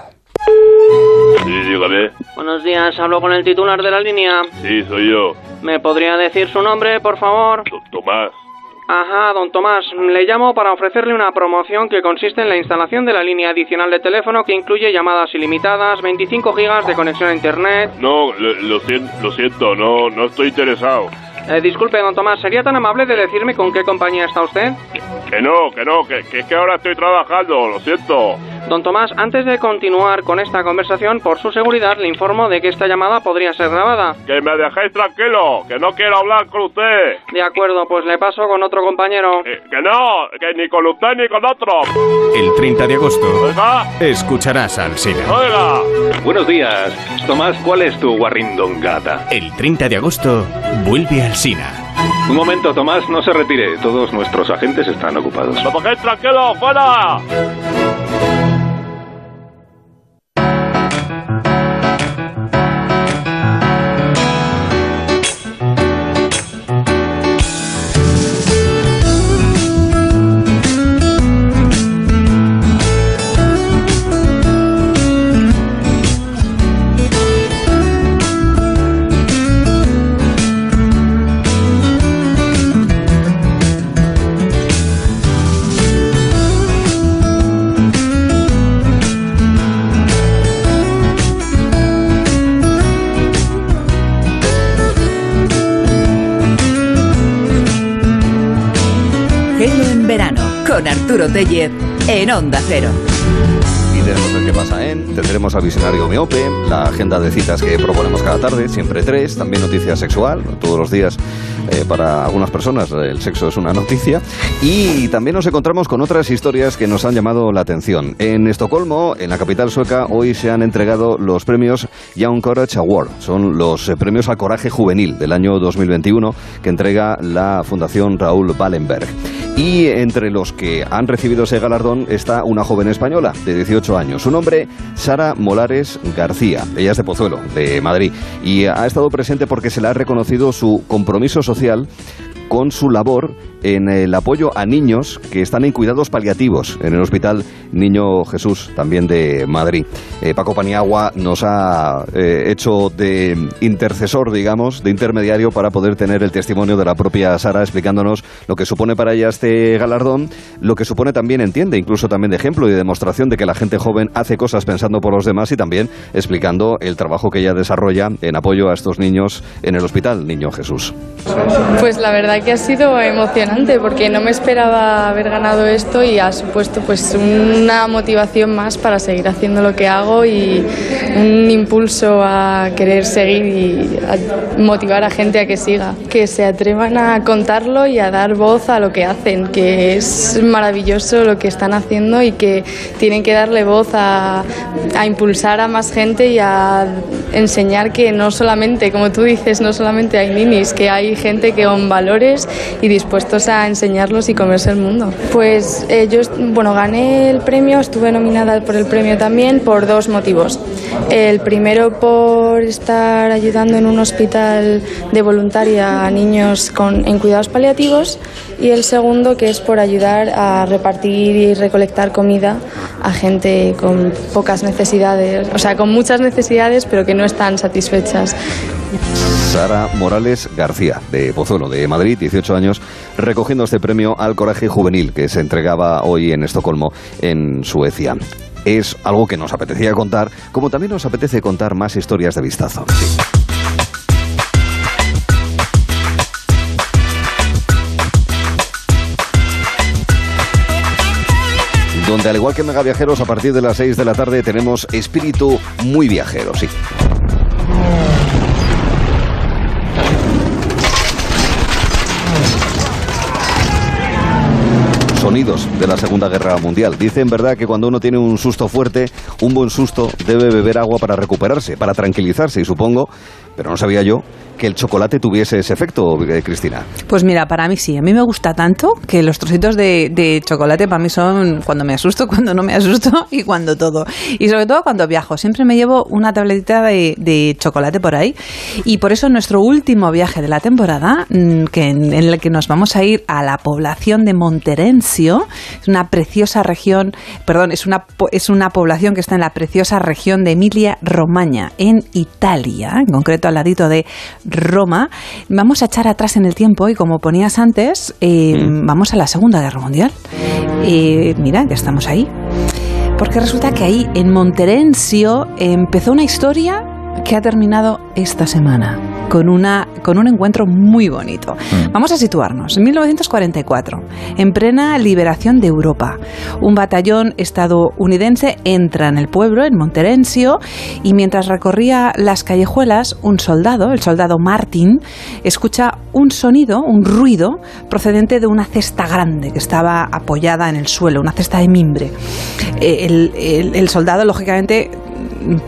Sí, dígame. Buenos días, hablo con el titular de la línea. Sí, soy yo. ¿Me podría decir su nombre, por favor? Tomás. Ajá, don Tomás, le llamo para ofrecerle una promoción que consiste en la instalación de la línea adicional de teléfono que incluye llamadas ilimitadas, 25 gigas de conexión a internet. No, lo, lo siento, no, no estoy interesado. Eh, disculpe, don Tomás, ¿sería tan amable de decirme con qué compañía está usted? Que no, que no, que, que es que ahora estoy trabajando, lo siento. Don Tomás, antes de continuar con esta conversación, por su seguridad le informo de que esta llamada podría ser grabada. Que me dejéis tranquilo, que no quiero hablar con usted. De acuerdo, pues le paso con otro compañero. Eh, que no, que ni con usted ni con otro. El 30 de agosto Oiga. escucharás al Sina. Oiga. Buenos días. Tomás, ¿cuál es tu guarrindongata? El 30 de agosto vuelve al Sina. Un momento, Tomás, no se retire. Todos nuestros agentes están ocupados. ¡Me dejéis tranquilo, fuera! Arturo Tellez en Onda Cero. Y tenemos el que pasa en, tendremos al visionario miope, la agenda de citas que proponemos cada tarde, siempre tres, también noticia sexual, todos los días eh, para algunas personas el sexo es una noticia. Y también nos encontramos con otras historias que nos han llamado la atención. En Estocolmo, en la capital sueca, hoy se han entregado los premios Young Courage Award. Son los eh, premios al coraje juvenil del año 2021 que entrega la Fundación Raúl Wallenberg. Y entre los que han recibido ese galardón está una joven española de 18 años. Su nombre, Sara Molares García. Ella es de Pozuelo, de Madrid. Y ha estado presente porque se le ha reconocido su compromiso social con su labor en el apoyo a niños que están en cuidados paliativos en el Hospital Niño Jesús, también de Madrid. Eh, Paco Paniagua nos ha eh, hecho de intercesor, digamos, de intermediario para poder tener el testimonio de la propia Sara explicándonos lo que supone para ella este galardón, lo que supone también, entiende, incluso también de ejemplo y de demostración de que la gente joven hace cosas pensando por los demás y también explicando el trabajo que ella desarrolla en apoyo a estos niños en el Hospital Niño Jesús. Pues la verdad que ha sido emocionante porque no me esperaba haber ganado esto y ha supuesto pues una motivación más para seguir haciendo lo que hago y un impulso a querer seguir y a motivar a gente a que siga, que se atrevan a contarlo y a dar voz a lo que hacen, que es maravilloso lo que están haciendo y que tienen que darle voz a, a impulsar a más gente y a enseñar que no solamente, como tú dices, no solamente hay ninis, que hay gente que con valores y dispuestos hijos a enseñarlos y comerse el mundo. Pues eh, yo, bueno, gané el premio, estuve nominada por el premio también por dos motivos. El primero por estar ayudando en un hospital de voluntaria a niños con, en cuidados paliativos y el segundo que es por ayudar a repartir y recolectar comida a gente con pocas necesidades, o sea, con muchas necesidades pero que no están satisfechas. Sara Morales García, de Pozuelo, de Madrid, 18 años, recogiendo este premio al coraje juvenil que se entregaba hoy en Estocolmo, en Suecia. Es algo que nos apetecía contar, como también nos apetece contar más historias de vistazo. donde al igual que Mega Viajeros, a partir de las 6 de la tarde tenemos espíritu muy viajero, sí. De la Segunda Guerra Mundial. Dicen, verdad, que cuando uno tiene un susto fuerte, un buen susto debe beber agua para recuperarse, para tranquilizarse, y supongo, pero no sabía yo, que el chocolate tuviese ese efecto, eh, Cristina. Pues mira, para mí sí. A mí me gusta tanto que los trocitos de, chocolate para mí son cuando me asusto, [laughs] cuando no me asusto y cuando todo. Y sobre todo cuando viajo. Siempre me llevo una tabletita de, chocolate por ahí. Y por eso nuestro último viaje de la temporada, mm, que en, el que nos vamos a ir a la población de Monterencio, es una preciosa región, perdón, es una, es una población que está en la preciosa región de Emilia-Romagna, en Italia, en concreto al ladito de Roma. Vamos a echar atrás en el tiempo y como ponías antes, eh, mm. vamos a la Segunda Guerra Mundial. Eh, mira, ya estamos ahí. Porque resulta que ahí, en Monterencio, empezó una historia que ha terminado esta semana con, una, con un encuentro muy bonito. Mm. Vamos a situarnos. En 1944, en plena liberación de Europa, un batallón estadounidense entra en el pueblo, en Monterencio, y mientras recorría las callejuelas, un soldado, el soldado Martin, escucha un sonido, un ruido, procedente de una cesta grande que estaba apoyada en el suelo, una cesta de mimbre. Eh, el, el soldado, lógicamente,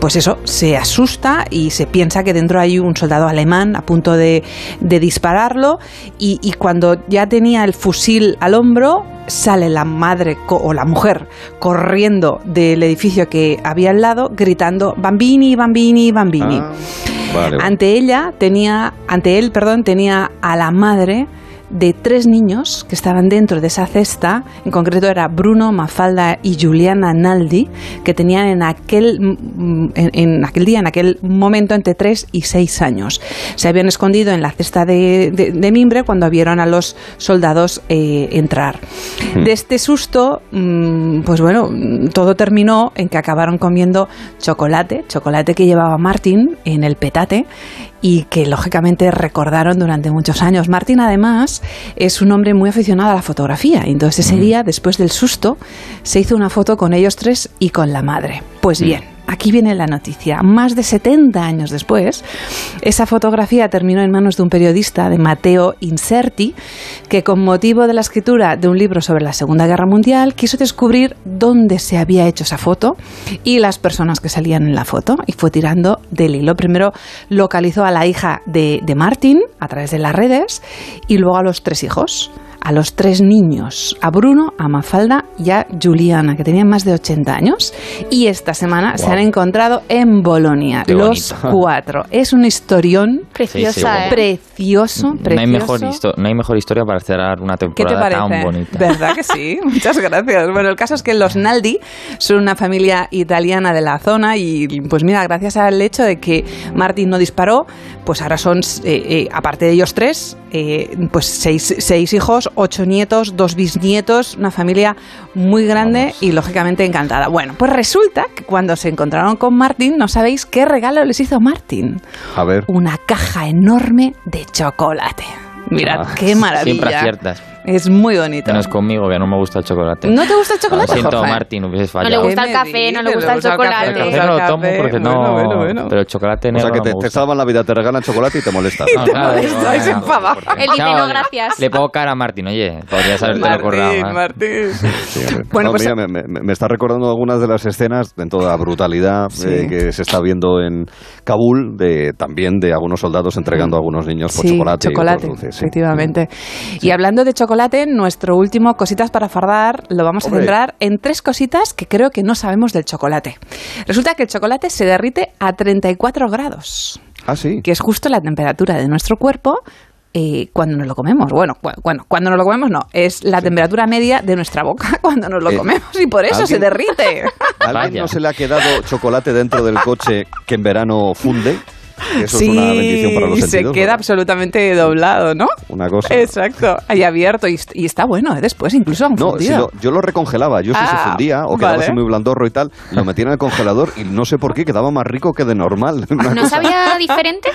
pues eso, se asusta y se piensa que dentro hay un soldado alemán a punto de, dispararlo y, y, cuando ya tenía el fusil al hombro, sale la madre o la mujer corriendo del edificio que había al lado gritando Bambini, Bambini, Bambini. Ah, ante ella tenía, ante él, perdón, tenía a la madre de tres niños que estaban dentro de esa cesta, en concreto era Bruno, Mafalda y Juliana Naldi, que tenían en aquel, mm, en, aquel día, en aquel momento, entre tres y seis años. Se habían escondido en la cesta de, mimbre cuando vieron a los soldados eh, entrar. Hmm. De este susto, mm, pues bueno, todo terminó en que acabaron comiendo chocolate, chocolate que llevaba Martín en el petate y que lógicamente recordaron durante muchos años. Martín además es un hombre muy aficionado a la fotografía, entonces ese día, después del susto, se hizo una foto con ellos tres y con la madre. Pues bien, aquí viene la noticia. Más de 70 años después, esa fotografía terminó en manos de un periodista, de Matteo Inserti, que con motivo de la escritura de un libro sobre la Segunda Guerra Mundial quiso descubrir dónde se había hecho esa foto y las personas que salían en la foto y fue tirando del hilo. Primero localizó a la hija de, de Martin a través de las redes y luego a los tres hijos a los tres niños, a Bruno, a Mafalda y a Juliana, que tenían más de 80 años. Y esta semana se han encontrado en Bolonia, los [laughs] cuatro. Es un historión preciosa, ¿eh? precioso, precioso. No hay, mejor no hay mejor historia para cerrar una temporada tan bonita. ¿Verdad que sí? [laughs] Muchas gracias. Bueno, el caso es que los Naldi son una familia italiana de la zona y pues mira, gracias al hecho de que Martín no disparó, pues ahora son, eh, eh, aparte de ellos tres, pues seis, seis hijos ocho nietos, dos bisnietos, una familia muy grande y lógicamente encantada. Bueno, pues resulta que cuando se encontraron con Martín, no sabéis qué regalo les hizo Martín. A ver. Una caja enorme de chocolate. Mirad, ah, qué [laughs] maravilla. Siempre aciertas. Es muy bonito. No es conmigo, que no me gusta el chocolate. ¿No te gusta el chocolate? Lo siento, Martín, hubieses fallado. No le gusta el café, no le gusta el chocolate. El café no lo tomo porque no... Bueno, bueno, Pero el chocolate negro O sea, que te, te salvan la vida, te regalan chocolate y te molesta. No, te molesta y se enfada. Él dice no, gracias. Le pongo cara a Martín, oye, podrías haberte recordado. Martín, Martín. Sí, bueno, pues... Mira, me, me, me, está recordando algunas de las escenas en toda brutalidad eh, que se está viendo en Kabul, de, también de algunos soldados entregando a algunos niños por chocolate. chocolate, y otros dulces, efectivamente. Y hablando de chocolate, chocolate, nuestro último cositas para fardar lo vamos a centrar en tres cositas que creo que no sabemos del chocolate. Resulta que el chocolate se derrite a 34 grados, Ah, sí. que es justo la temperatura de nuestro cuerpo eh, cuando nos lo comemos. Bueno, cu- bueno, cuando nos lo comemos no, es la temperatura media de nuestra boca [laughs] cuando nos lo Eh, comemos y por eso se ¿alguien- derrite. ¿A [laughs] alguien no se le ha quedado chocolate dentro del coche que en verano funde? Eso sí, es una bendición para los y se sentidos. queda ¿verdad? absolutamente doblado, ¿no? Una cosa. Exacto, ahí abierto y, y está bueno, ¿eh? después incluso han No, si lo- yo lo recongelaba. Yo si se Ah, fundía o quedaba vale. así muy blandorro y tal, lo metía en el congelador y no sé por qué quedaba más rico que de normal. [laughs] ¿No cosa- sabía diferente?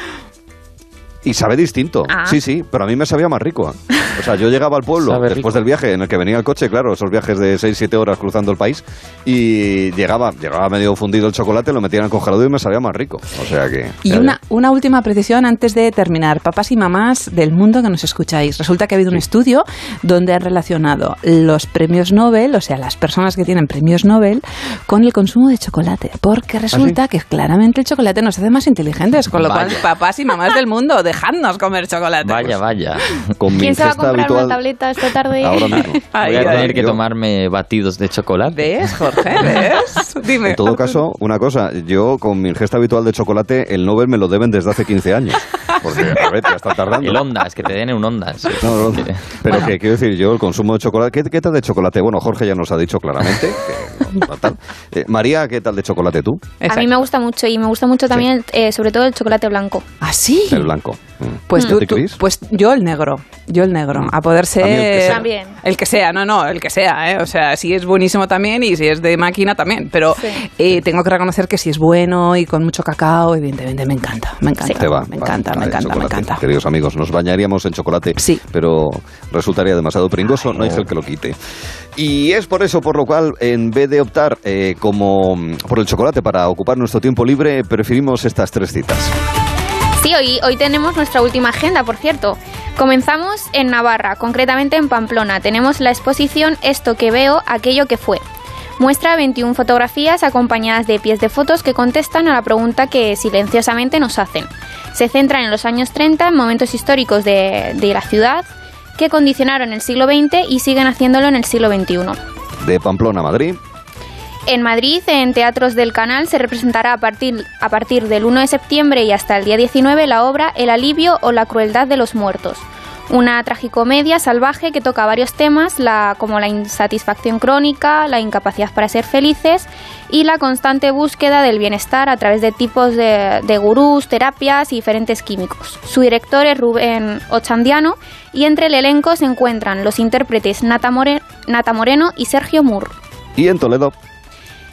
Y sabe distinto. Ah. Sí, sí, pero a mí me sabía más rico. O sea, yo llegaba al pueblo [laughs] Sabe después rico. del viaje en el que venía el coche, claro, esos viajes de 6-7 horas cruzando el país, y llegaba, llegaba medio fundido el chocolate, lo metía en el congelador y me sabía más rico. O sea que... Y una, una última precisión antes de terminar. Papás y mamás del mundo que nos escucháis. Resulta que ha habido un estudio donde han relacionado los premios Nobel, o sea, las personas que tienen premios Nobel, con el consumo de chocolate. Porque resulta que claramente el chocolate nos hace más inteligentes. Con lo cual, papás y mamás del mundo, [laughs] dejadnos comer chocolate. Vaya, vaya. ya. [laughs] Con mi ¿Quién se va a comprar habitual... una tableta esta tarde? Ahora mismo. [laughs] Ay, Voy a tener que yo- tomarme batidos de chocolate. ¿Ves, Jorge? ¿Ves? [laughs] Dime. En todo caso, una cosa, yo con mi ingesta habitual de chocolate, el Nobel me lo deben desde hace 15 años. Porque, a ver, ya está tardando. El Ondas, que te den un Ondas. No, no, pero que quiero decir, yo el consumo de chocolate. ¿Qué, qué tal de chocolate? Bueno, Jorge ya nos ha dicho claramente. que no, no tal. Eh, María, ¿qué tal de chocolate tú? A mí me gusta mucho y me gusta mucho también, eh, sobre todo el chocolate blanco. ¿Ah, sí? El blanco. Mm. Pues, ¿A tú, tú- pues yo el negro, yo el negro, a poder ser... A el que sea. También. El que sea, no, no, el que sea, ¿eh? O sea, si es buenísimo también y si es de máquina también, pero Sí. eh, tengo que reconocer que si es bueno y con mucho cacao, evidentemente me encanta, me encanta, Te va. me va, encanta, va me encanta, me encanta. Queridos amigos, nos bañaríamos en chocolate, Sí. pero resultaría demasiado pringoso, no hay gel que lo quite. Y es por eso por lo cual, en vez de optar eh, como mm, por el chocolate para ocupar nuestro tiempo libre, preferimos estas tres citas. Sí, hoy, tenemos nuestra última agenda, por cierto. Comenzamos en Navarra, concretamente en Pamplona. Tenemos la exposición Esto que veo, aquello que fue. Muestra 21 fotografías acompañadas de pies de fotos que contestan a la pregunta que silenciosamente nos hacen. Se centran en los años 30, en momentos históricos de, de la ciudad que condicionaron el siglo XX y siguen haciéndolo en el siglo XXI. De Pamplona a Madrid, En Madrid, en Teatros del Canal, se representará a partir, a partir del 1 de septiembre y hasta el día 19 la obra El alivio o la crueldad de los muertos. Una tragicomedia salvaje que toca varios temas, como la insatisfacción crónica, la incapacidad para ser felices y la constante búsqueda del bienestar a través de tipos de, gurús, terapias y diferentes químicos. Su director es Rubén Ochandiano y entre el elenco se encuentran los intérpretes Nata, Nata Moreno y Sergio Mur. y en Toledo.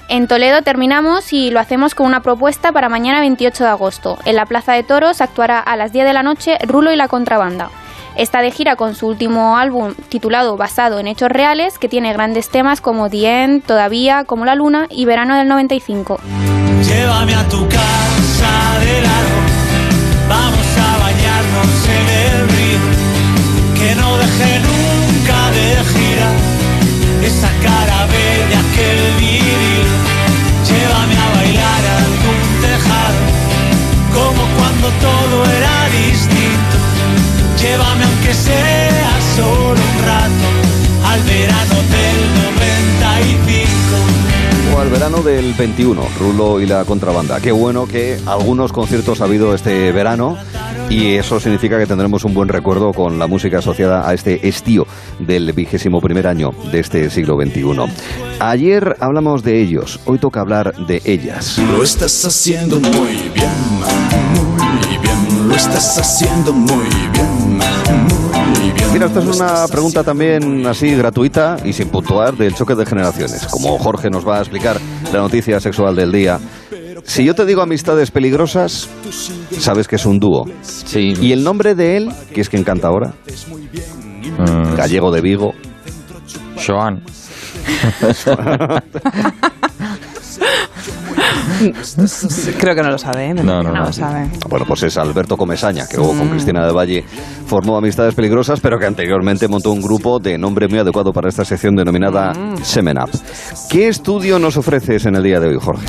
En Toledo terminamos y lo hacemos con una propuesta para mañana 28 de agosto. En la Plaza de Toros actuará a las 10 de la noche Rulo y la Contrabanda. Está de gira con su último álbum titulado Basado en Hechos Reales, que tiene grandes temas como The End, Todavía, Como la Luna y Verano del 95. Llévame a tu casa de largo, vamos a bañarnos en el río, que no deje nunca de girar esa cara bella que el vivir. Llévame a bailar a algún tejado, como cuando todo era distinto. Llévame aunque sea solo un rato, al verano del 95. Al verano del 21, Rulo y la contrabanda. Qué bueno que algunos conciertos ha habido este verano y eso significa que tendremos un buen recuerdo con la música asociada a este estío del vigésimo primer año de este siglo XXI. Ayer hablamos de ellos, hoy toca hablar de ellas. Lo estás haciendo muy bien, muy bien. Lo estás haciendo muy bien. Mira, esta es una pregunta también así gratuita y sin puntuar del choque de generaciones. Como Jorge nos va a explicar la noticia sexual del día. Si yo te digo amistades peligrosas, sabes que es un dúo. Sí. ¿Y el nombre de él, que es quien canta ahora? Mm, Gallego de Vigo. Joan. [laughs] [laughs] [laughs] Creo que no lo sabe, ¿eh? No, no, no. lo sabe. Bueno, pues es Alberto Comesaña, que luego con. Cristina de Valle formó Amistades Peligrosas, pero que anteriormente montó un grupo de nombre muy adecuado para esta sección denominada Mm. Semen Up. ¿Qué estudio nos ofreces en el día de hoy, Jorge?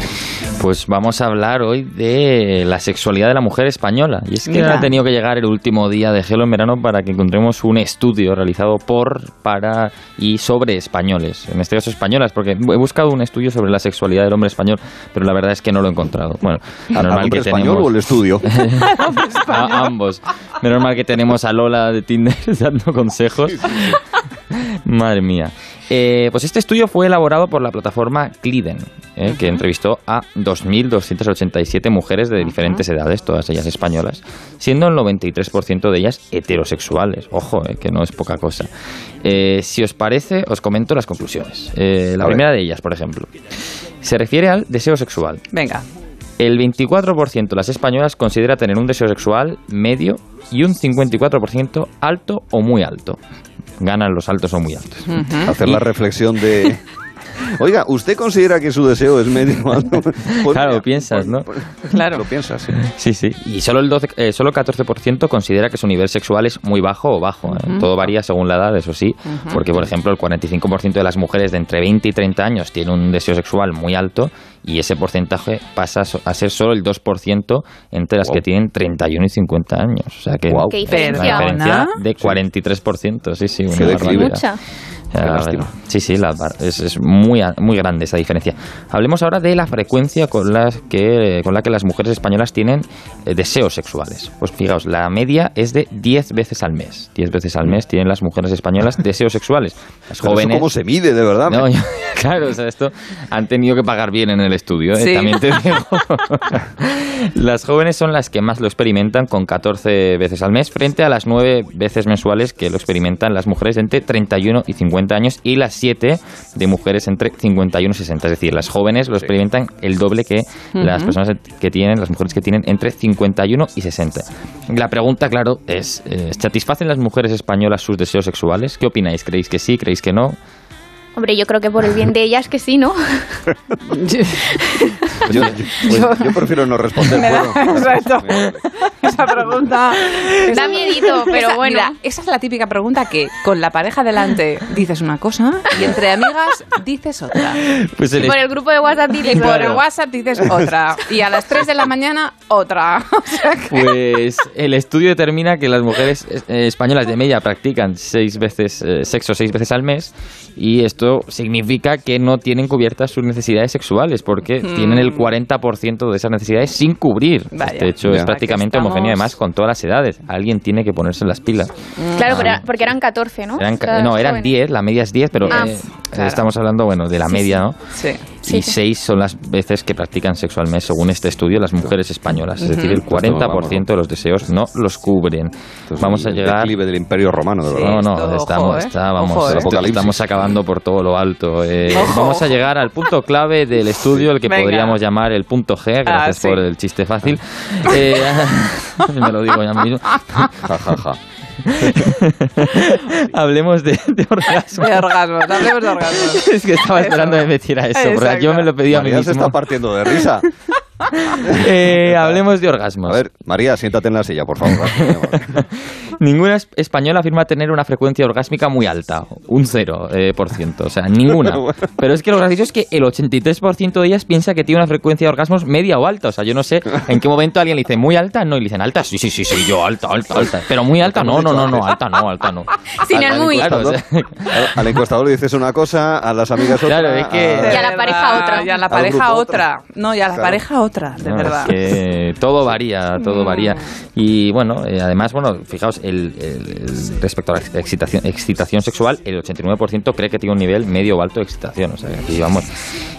Pues vamos a hablar hoy de la sexualidad de la mujer española. Y es que Mira. ha tenido que llegar el último día de Gelo en verano para que encontremos un estudio realizado por, para y sobre españoles. En este caso españolas, porque he buscado un estudio sobre la sexualidad del hombre español, pero la verdad es que no lo he encontrado. Bueno, ¿Al normal que español tenemos... o el estudio? [laughs] A ambos. Menos mal que tenemos a Lola de Tinder [laughs] dando consejos. Madre mía. Eh, pues este estudio fue elaborado por la plataforma Cliden, eh, que entrevistó a 2.287 mujeres de diferentes edades, todas ellas españolas, siendo el 93% de ellas heterosexuales. Ojo, eh, que no es poca cosa. Eh, si os parece, os comento las conclusiones. Eh, la primera de ellas, por ejemplo, se refiere al deseo sexual. Venga. El 24% de las españolas considera tener un deseo sexual medio y un 54% alto o muy alto. Ganan los altos o muy altos. Hacer la reflexión de... Oiga, ¿usted considera que su deseo es medio [laughs] alto? Pues claro, mira, piensas, ¿no? Claro. Lo piensas, sí. Sí, sí. Y solo el 12, eh, solo 14% considera que su nivel sexual es muy bajo o bajo. ¿eh? Todo varía según la edad, eso sí. Ujú. Porque, por ejemplo, el 45% de las mujeres de entre 20 y 30 años tiene un deseo sexual muy alto y ese porcentaje pasa a ser solo el 2% entre las que tienen 31 y 50 años. O sea que Guau. Qué diferencia. una de 43%. Sí, sí, una. Mucha. Lástima. Sí, sí, la bar- es, es muy, a- muy grande esa diferencia. Hablemos ahora de la frecuencia con la que, con la que las mujeres españolas tienen eh, deseos sexuales. Pues fijaos, la media es de 10 veces al mes. 10 veces al mes tienen las mujeres españolas deseos sexuales. Las Pero eso jóvenes... ¿Cómo se mide, de verdad? No, yo- [laughs] claro, o sea, esto han tenido que pagar bien en el estudio, ¿eh? Sí. también te digo. [laughs] las jóvenes son las que más lo experimentan con 14 veces al mes, frente a las 9 veces mensuales que lo experimentan las mujeres entre 31 y 50 años y las 7 de mujeres entre 51 y 60. Es decir, las jóvenes lo experimentan el doble que las personas que tienen, las mujeres que tienen entre 51 y 60. La pregunta, claro, es, eh, ¿satisfacen las mujeres españolas sus deseos sexuales? ¿Qué opináis? ¿Creéis que sí? ¿Creéis que no? Hombre, yo creo que por el bien de ellas que sí, ¿no? [laughs] Yo, yo- pues, yo prefiero no responder. Me da- ¿puedo? [laughs] exacto. Esa pregunta. Da miedito, pero Esa- bueno. mira, esa es la típica pregunta que con la pareja delante dices una cosa y entre amigas dices otra. Pues Y por el grupo de WhatsApp Y dices, por el WhatsApp dices otra. Y a las 3 de la mañana otra. [laughs] O sea que- Pues el estudio determina que las mujeres eh, españolas de media practican seis veces eh, sexo seis veces al mes y esto significa que no tienen cubiertas sus necesidades sexuales porque Hmm. tienen el 40% de esas necesidades sin cubrir. Vaya. este hecho Ya. es prácticamente homogéneo además con todas las edades. Alguien tiene que ponerse las pilas. Claro, pero- porque eran 14, ¿no? Eran, no, eran jóvenes. 10, la media es 10, pero Ah, eh, claro. estamos hablando bueno de la Sí, media, sí. ¿no? Sí. Sí, y sí. seis son las veces que practican sexo al mes, según este estudio, las mujeres españolas. Es decir, el Pues no, 40% de los deseos no los cubren. Vamos a el llegar... declive del Imperio Romano, de Sí. verdad. No, no, estamos, ojo, ¿eh? está- vamos, Ojo, ¿eh? estamos acabando por todo lo alto. Eh, vamos a llegar al punto clave del estudio, el que Venga. podríamos llamar el punto G, gracias Ah, sí. por el chiste fácil. Eh, [laughs] me lo digo ya mismo. Ja, ja, ja. [laughs] Hablemos de, de orgasmo. De orgasmos, hablemos de orgasmos. [laughs] Es que estaba esperando que me metiera eso, porque yo me lo pedí a mí María se mismo. está partiendo de risa. [laughs] [laughs] Eh, hablemos de orgasmos. A ver, María, siéntate en la silla, por favor. [laughs] Ninguna es- española afirma tener una frecuencia orgásmica muy alta, un 0%, eh, por ciento, o sea, ninguna. [laughs] Pero es que lo gracioso es que el 83% de ellas piensa que tiene una frecuencia de orgasmos media o alta, o sea, yo no sé en qué momento alguien le dice muy alta, no, y le dicen alta, sí, sí, sí, sí, yo alta, alta, alta, pero muy alta, no, no, no, no, alta no, alta no. Sin el muy. Claro, o sea, Al encuestador le dices una cosa, a las amigas otra. Claro, es que- a- Y a la pareja otra. Y a la pareja otra. No, y a la Claro. pareja otra, de No, verdad. es que todo varía, todo Mm. varía. Y bueno, eh, además, bueno, fijaos, el, el- respecto a la excitación, excitación sexual, el 89% cree que tiene un nivel medio o alto de excitación. O sea, aquí vamos.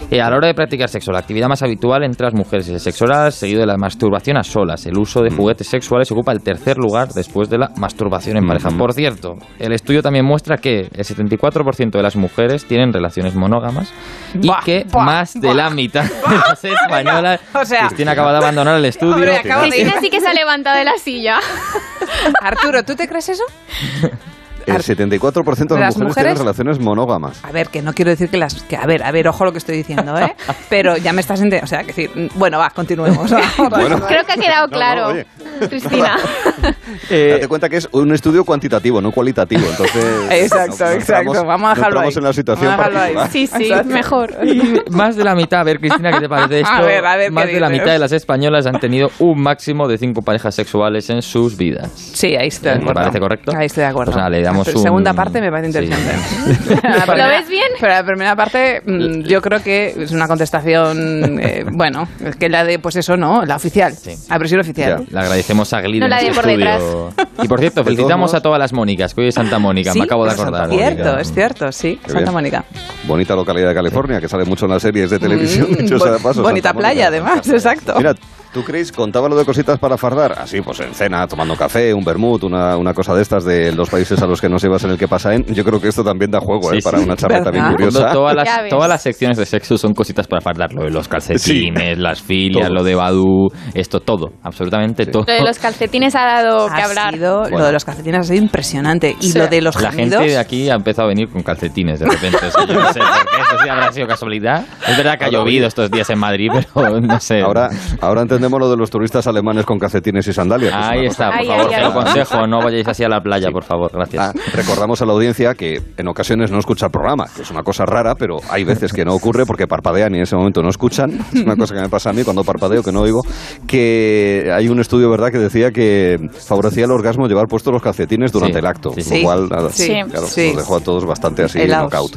Eh, a la hora de practicar sexo, la actividad más habitual entre las mujeres es el sexo oral, seguido de la masturbación a solas. El uso de juguetes sexuales ocupa el tercer lugar después de la masturbación en pareja. Por cierto, el estudio también muestra que el 74% de las mujeres tienen relaciones monógamas y que más de la mitad de las [laughs] españolas O sea- Cristina acaba de abandonar el estudio. Hombre, Cristina sí que se ha levantado de la silla. [laughs] Arturo, ¿tú te crees eso? [laughs] El 74% de las, Las mujeres, mujeres- tienen relaciones monógamas. A ver, que no quiero decir que las... Que, a ver, a ver, ojo lo que estoy diciendo, ¿eh? [laughs] Pero ya me estás entendiendo. O sea, que decir, bueno, va, continuemos. [laughs] va. Creo que ha quedado claro, oye. Cristina. [laughs] Date cuenta que es un estudio cuantitativo, no cualitativo. Entonces, Exacto, no- no exacto. entramos- Vamos a no dejarlo ahí. en la situación Vamos a dejarlo ahí. particular. Sí, sí, Exacto. mejor. Y más de la mitad, a ver Cristina, ¿qué te parece esto? A ver, a ver, más ¿qué de la dices? mitad de las españolas han tenido un máximo de cinco parejas sexuales en sus vidas. Sí, ahí estoy de ¿Me acuerdo. parece correcto? Ahí estoy de acuerdo. Pues nada, le damos La un- segunda parte me parece interesante. [laughs] ¿Lo ves bien? Pero la primera parte, mm, yo creo que es una contestación, [laughs] eh, bueno, que la de, pues eso, ¿no? La oficial. La versión oficial. Le agradecemos a Glida No la de por detrás. [laughs] Y por cierto, felicitamos a todas las Mónicas, que hoy es Santa Mónica, Sí, me acabo de es acordar. cierto, Mónica. es cierto, sí. Qué Santa bien. Mónica. Bonita localidad de California, que sale mucho en las series de televisión. Mm, dicho sea de paso, bonita Santa Mónica. playa, además, exacto. Mira, ¿tú crees, contaba lo de cositas para fardar? Así, pues en cena, tomando café, un vermut, una, una cosa de estas de los países a los que nos llevas en el que pasa en. Yo creo que esto también da juego, Sí, ¿eh? Para sí. una charleta bien curiosa. Todas las, todas las secciones de sexo son cositas para fardar. Lo de los calcetines, las filias, Todo. lo de Badú, esto todo, absolutamente todo. Lo de los calcetines ha dado que Ha hablar. sido- Bueno. Lo de los calcetines ha sido impresionante. Y Sí. lo de los La gemidos... gente de aquí ha empezado a venir con calcetines de repente. O sea, yo no sé por qué, eso sí habrá sido casualidad. Es verdad que ha llovido estos días en Madrid, pero no sé. Ahora, ahora entendemos lo de los turistas alemanes con calcetines y sandalias. es Ahí una está, por Ay, favor, ay, te lo ay. aconsejo, no vayáis así a la playa, por favor, gracias. Ah, recordamos a la audiencia que en ocasiones no escucha el programa, que es una cosa rara, pero hay veces que no ocurre porque parpadean y en ese momento no escuchan. [laughs] Es una cosa que me pasa a mí cuando parpadeo, que no oigo. Que hay un estudio, ¿verdad?, que decía que favorecía el orgasmo llevar puestos los calcetines durante Sí, el acto. sí, Lo sí. cual, nada, Sí, claro, sí. nos dejó a todos bastante así Helaos. knockout.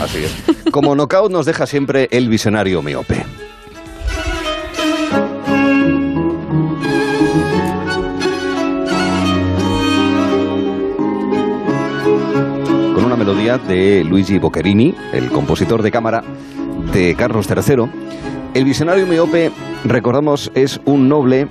Así es. Como knockout nos deja siempre el visionario miope. Melodía de Luigi Boccherini, el compositor de cámara de Carlos III. El visionario miope, recordamos, es un noble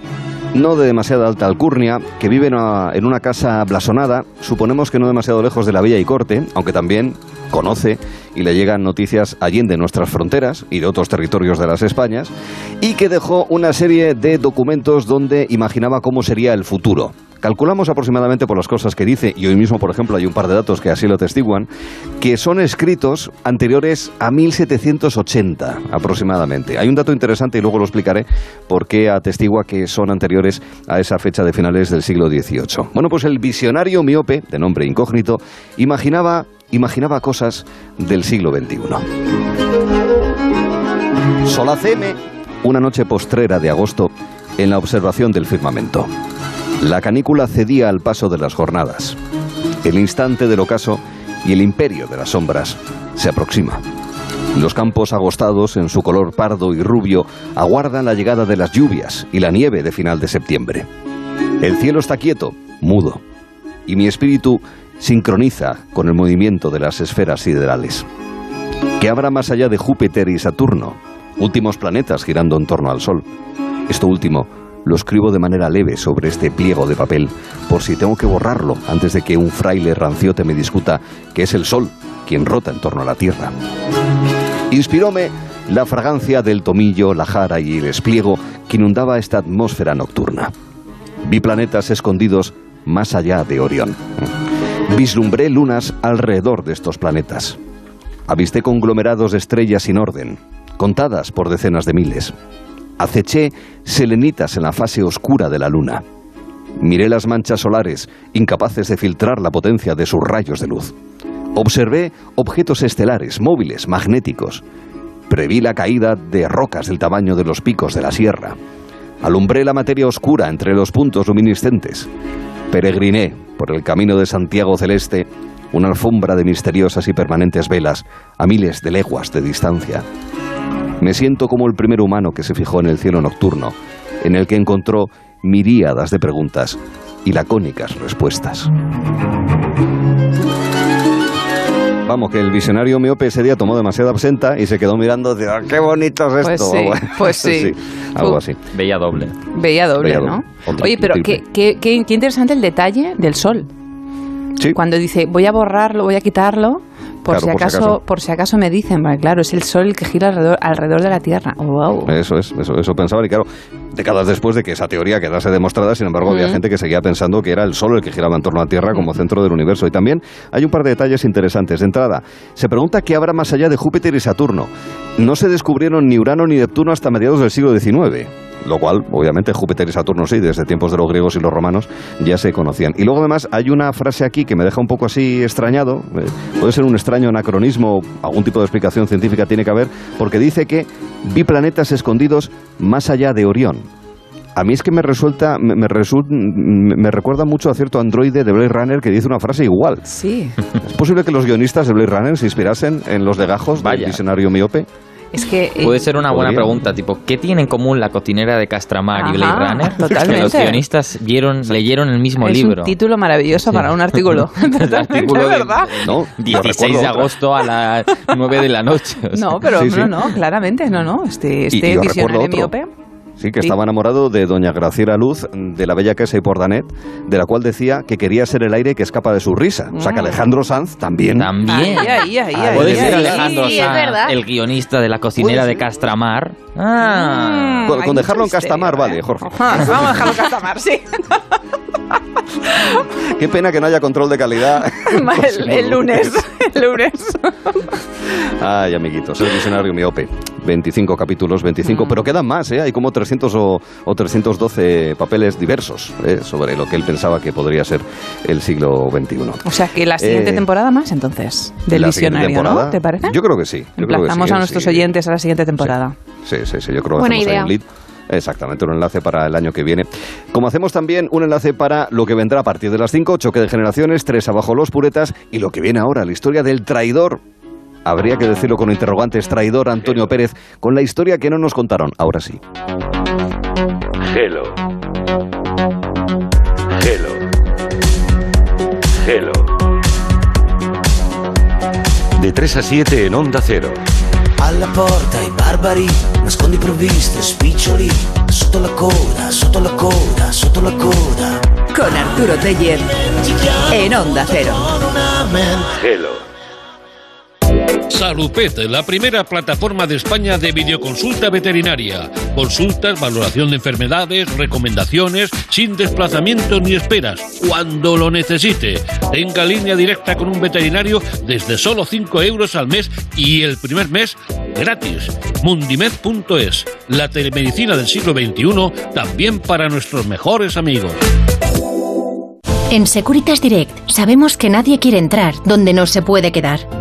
no de demasiada alta alcurnia, que vive en una, en una casa blasonada, suponemos que no demasiado lejos de la Villa y Corte, aunque también conoce y le llegan noticias allende nuestras fronteras y de otros territorios de las Españas, y que dejó una serie de documentos donde imaginaba cómo sería el futuro. Calculamos aproximadamente por las cosas que dice, y hoy mismo, por ejemplo, hay un par de datos que así lo testiguan, que son escritos anteriores a 1780 aproximadamente. Hay un dato interesante y luego lo explicaré por qué atestigua que son anteriores a esa fecha de finales del siglo XVIII. Bueno, pues el visionario miope, de nombre incógnito, imaginaba, imaginaba cosas del siglo XXI. Solaceme, una noche postrera de agosto, en la observación del firmamento. La canícula cedía al paso de las jornadas. El instante del ocaso y el imperio de las sombras se aproxima. Los campos agostados en su color pardo y rubio aguardan la llegada de las lluvias y la nieve de final de septiembre. El cielo está quieto, mudo, y mi espíritu sincroniza con el movimiento de las esferas siderales. ¿Qué habrá más allá de Júpiter y Saturno, últimos planetas girando en torno al Sol? Esto último lo escribo de manera leve sobre este pliego de papel, por si tengo que borrarlo antes de que un fraile ranciote me discuta que es el Sol quien rota en torno a la Tierra. Inspiróme la fragancia del tomillo, la jara y el espliego que inundaba esta atmósfera nocturna. Vi planetas escondidos más allá de Orión. Vislumbré lunas alrededor de estos planetas. Avisté conglomerados de estrellas sin orden, contadas por decenas de miles. Aceché selenitas en la fase oscura de la luna. Miré las manchas solares, incapaces de filtrar la potencia de sus rayos de luz. Observé objetos estelares, móviles, magnéticos. Preví la caída de rocas del tamaño de los picos de la sierra. Alumbré la materia oscura entre los puntos luminiscentes. Peregriné por el camino de Santiago Celeste, una alfombra de misteriosas y permanentes velas a miles de leguas de distancia. Me siento como el primer humano que se fijó en el cielo nocturno, en el que encontró miríadas de preguntas y lacónicas respuestas. Vamos, que el visionario miope ese día tomó demasiada absenta y se quedó mirando de "Ah, qué bonito es Pues esto. sí, Bueno, pues [laughs] sí. algo así. Veía doble. Veía doble, Veía ¿no? doble. Oye, pero qué, triple. qué, qué- qué interesante el detalle del sol. Sí. Cuando dice, voy a borrarlo, voy a quitarlo, por, Claro, si, por si acaso, por si acaso me dicen, claro, es el sol el que gira alrededor, alrededor de la Tierra. Oh, wow. Eso es, eso, eso pensaba y claro, décadas después de que esa teoría quedase demostrada, sin embargo, había gente que seguía pensando que era el Sol el que giraba en torno a Tierra como centro del universo. Y también hay un par de detalles interesantes. De entrada, se pregunta qué habrá más allá de Júpiter y Saturno. No se descubrieron ni Urano ni Neptuno hasta mediados del siglo XIX. Lo cual, obviamente, Júpiter y Saturno sí, desde tiempos de los griegos y los romanos ya se conocían. Y luego, además, hay una frase aquí que me deja un poco así extrañado. Eh, puede ser un extraño anacronismo, algún tipo de explicación científica tiene que haber, porque dice que vi planetas escondidos más allá de Orión. A mí es que me resulta, me, me resul- me- me recuerda mucho a cierto androide de Blade Runner que dice una frase igual. Sí. [laughs] ¿Es posible que los guionistas de Blade Runner se inspirasen en los legajos del Vaya. visionario miope? Es que... eh, Puede ser una buena podría. pregunta, tipo, ¿qué tiene en común la cocinera de Castramar y Blade Runner? totalmente. Que los guionistas vieron, leyeron el mismo es libro. un título maravilloso para un artículo. [laughs] [laughs] El artículo de verdad. No, 16 de agosto a las 9 de la noche. o sea. No, pero Sí, no, sí. no, claramente, no, no. Este, este visionario miope. Sí, que Sí. estaba enamorado de doña Graciela Luz, de la bella casa y Pordanet, de la cual decía que quería ser el aire que escapa de su risa. O sea que Mm. Alejandro Sanz también. También. Ahí, ahí, ahí, ahí, Puede ser. Alejandro Sanz, el guionista de la cocinera de Castramar. Ah. Con, dejarlo en Castamar, misterio, vale. Jorge. Ajá, vamos a dejarlo Castamar, sí. [laughs] Qué pena que no haya control de calidad. [laughs] el, el lunes, el lunes. Ay, amiguitos, el visionario miope. 25 capítulos, 25, pero quedan más, ¿eh? Hay como 300 o, o 312 papeles diversos ¿eh? sobre lo que él pensaba que podría ser el siglo XXI. O sea que la siguiente Eh, temporada más, entonces, del la siguiente visionario, temporada, ¿no? ¿Te parece? Yo creo que sí. yo creo que sí, a ¿eh? nuestros Sí. oyentes a la siguiente temporada. Sí, sí, sí, yo creo que Buena hacemos ahí idea. un lead. Exactamente, un enlace para el año que viene. Como hacemos también un enlace para lo que vendrá a partir de las 5, choque de generaciones, tres abajo los puretas y lo que viene ahora, la historia del traidor. Habría que decirlo con interrogantes, traidor Antonio Pérez, con la historia que no nos contaron. Ahora sí. Hello. Hello. Hello. De 3 a 7 en Onda Cero. Alla porta i barbari, nascondi provviste, spiccioli, sotto la coda, sotto la coda, sotto la coda. Con Arturo Teller en Onda Cero. Hello. Salupet, la primera plataforma de España de videoconsulta veterinaria. Consultas, valoración de enfermedades, recomendaciones, sin desplazamientos ni esperas, cuando lo necesite. Tenga línea directa con un veterinario desde solo 5 euros al mes y el primer mes gratis. Mundimed.es, la telemedicina del siglo XXI, también para nuestros mejores amigos. En Securitas Direct sabemos que nadie quiere entrar donde no se puede quedar.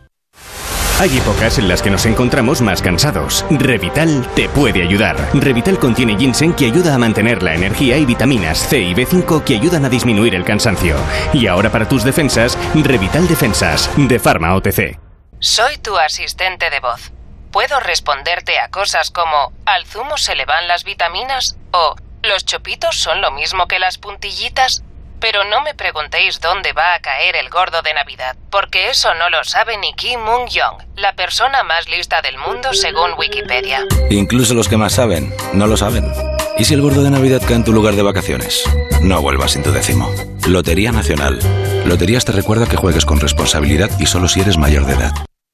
Hay épocas en las que nos encontramos más cansados. Revital te puede ayudar. Revital contiene ginseng que ayuda a mantener la energía y vitaminas C y B5 que ayudan a disminuir el cansancio. Y ahora para tus defensas, Revital Defensas, de Pharma OTC. Soy tu asistente de voz. Puedo responderte a cosas como ¿al zumo se le van las vitaminas? o ¿los chopitos son lo mismo que las puntillitas? Pero no me preguntéis dónde va a caer el gordo de Navidad, porque eso no lo sabe ni Kim Moon Young, la persona más lista del mundo según Wikipedia. Incluso los que más saben, no lo saben. ¿Y si el gordo de Navidad cae en tu lugar de vacaciones? No vuelvas sin tu décimo. Lotería Nacional. Loterías te recuerda que juegues con responsabilidad y solo si eres mayor de edad.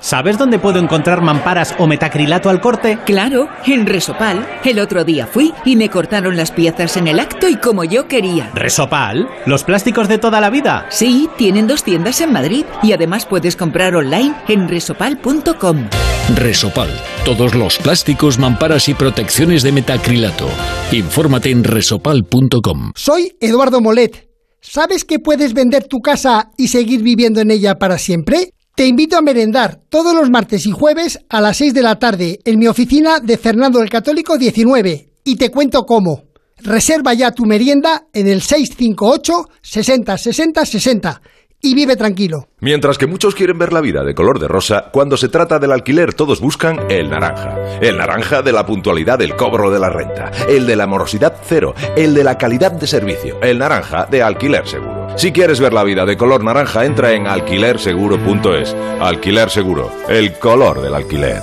¿Sabes dónde puedo encontrar mamparas o metacrilato al corte? Claro, en Resopal. El otro día fui y me cortaron las piezas en el acto y como yo quería. ¿Resopal? ¿Los plásticos de toda la vida? Sí, tienen dos tiendas en Madrid y además puedes comprar online en resopal.com. Resopal. Todos los plásticos, mamparas y protecciones de metacrilato. Infórmate en resopal.com. Soy Eduardo Molet. ¿Sabes que puedes vender tu casa y seguir viviendo en ella para siempre? Te invito a merendar todos los martes y jueves a las 6 de la tarde en mi oficina de Fernando el Católico 19 y te cuento cómo. Reserva ya tu merienda en el 658 60 60 60 y vive tranquilo. Mientras que muchos quieren ver la vida de color de rosa, cuando se trata del alquiler todos buscan el naranja. El naranja de la puntualidad del cobro de la renta, el de la morosidad cero, el de la calidad de servicio, el naranja de alquiler seguro. Si quieres ver la vida de color naranja, entra en alquilerseguro.es. Alquiler seguro, el color del alquiler.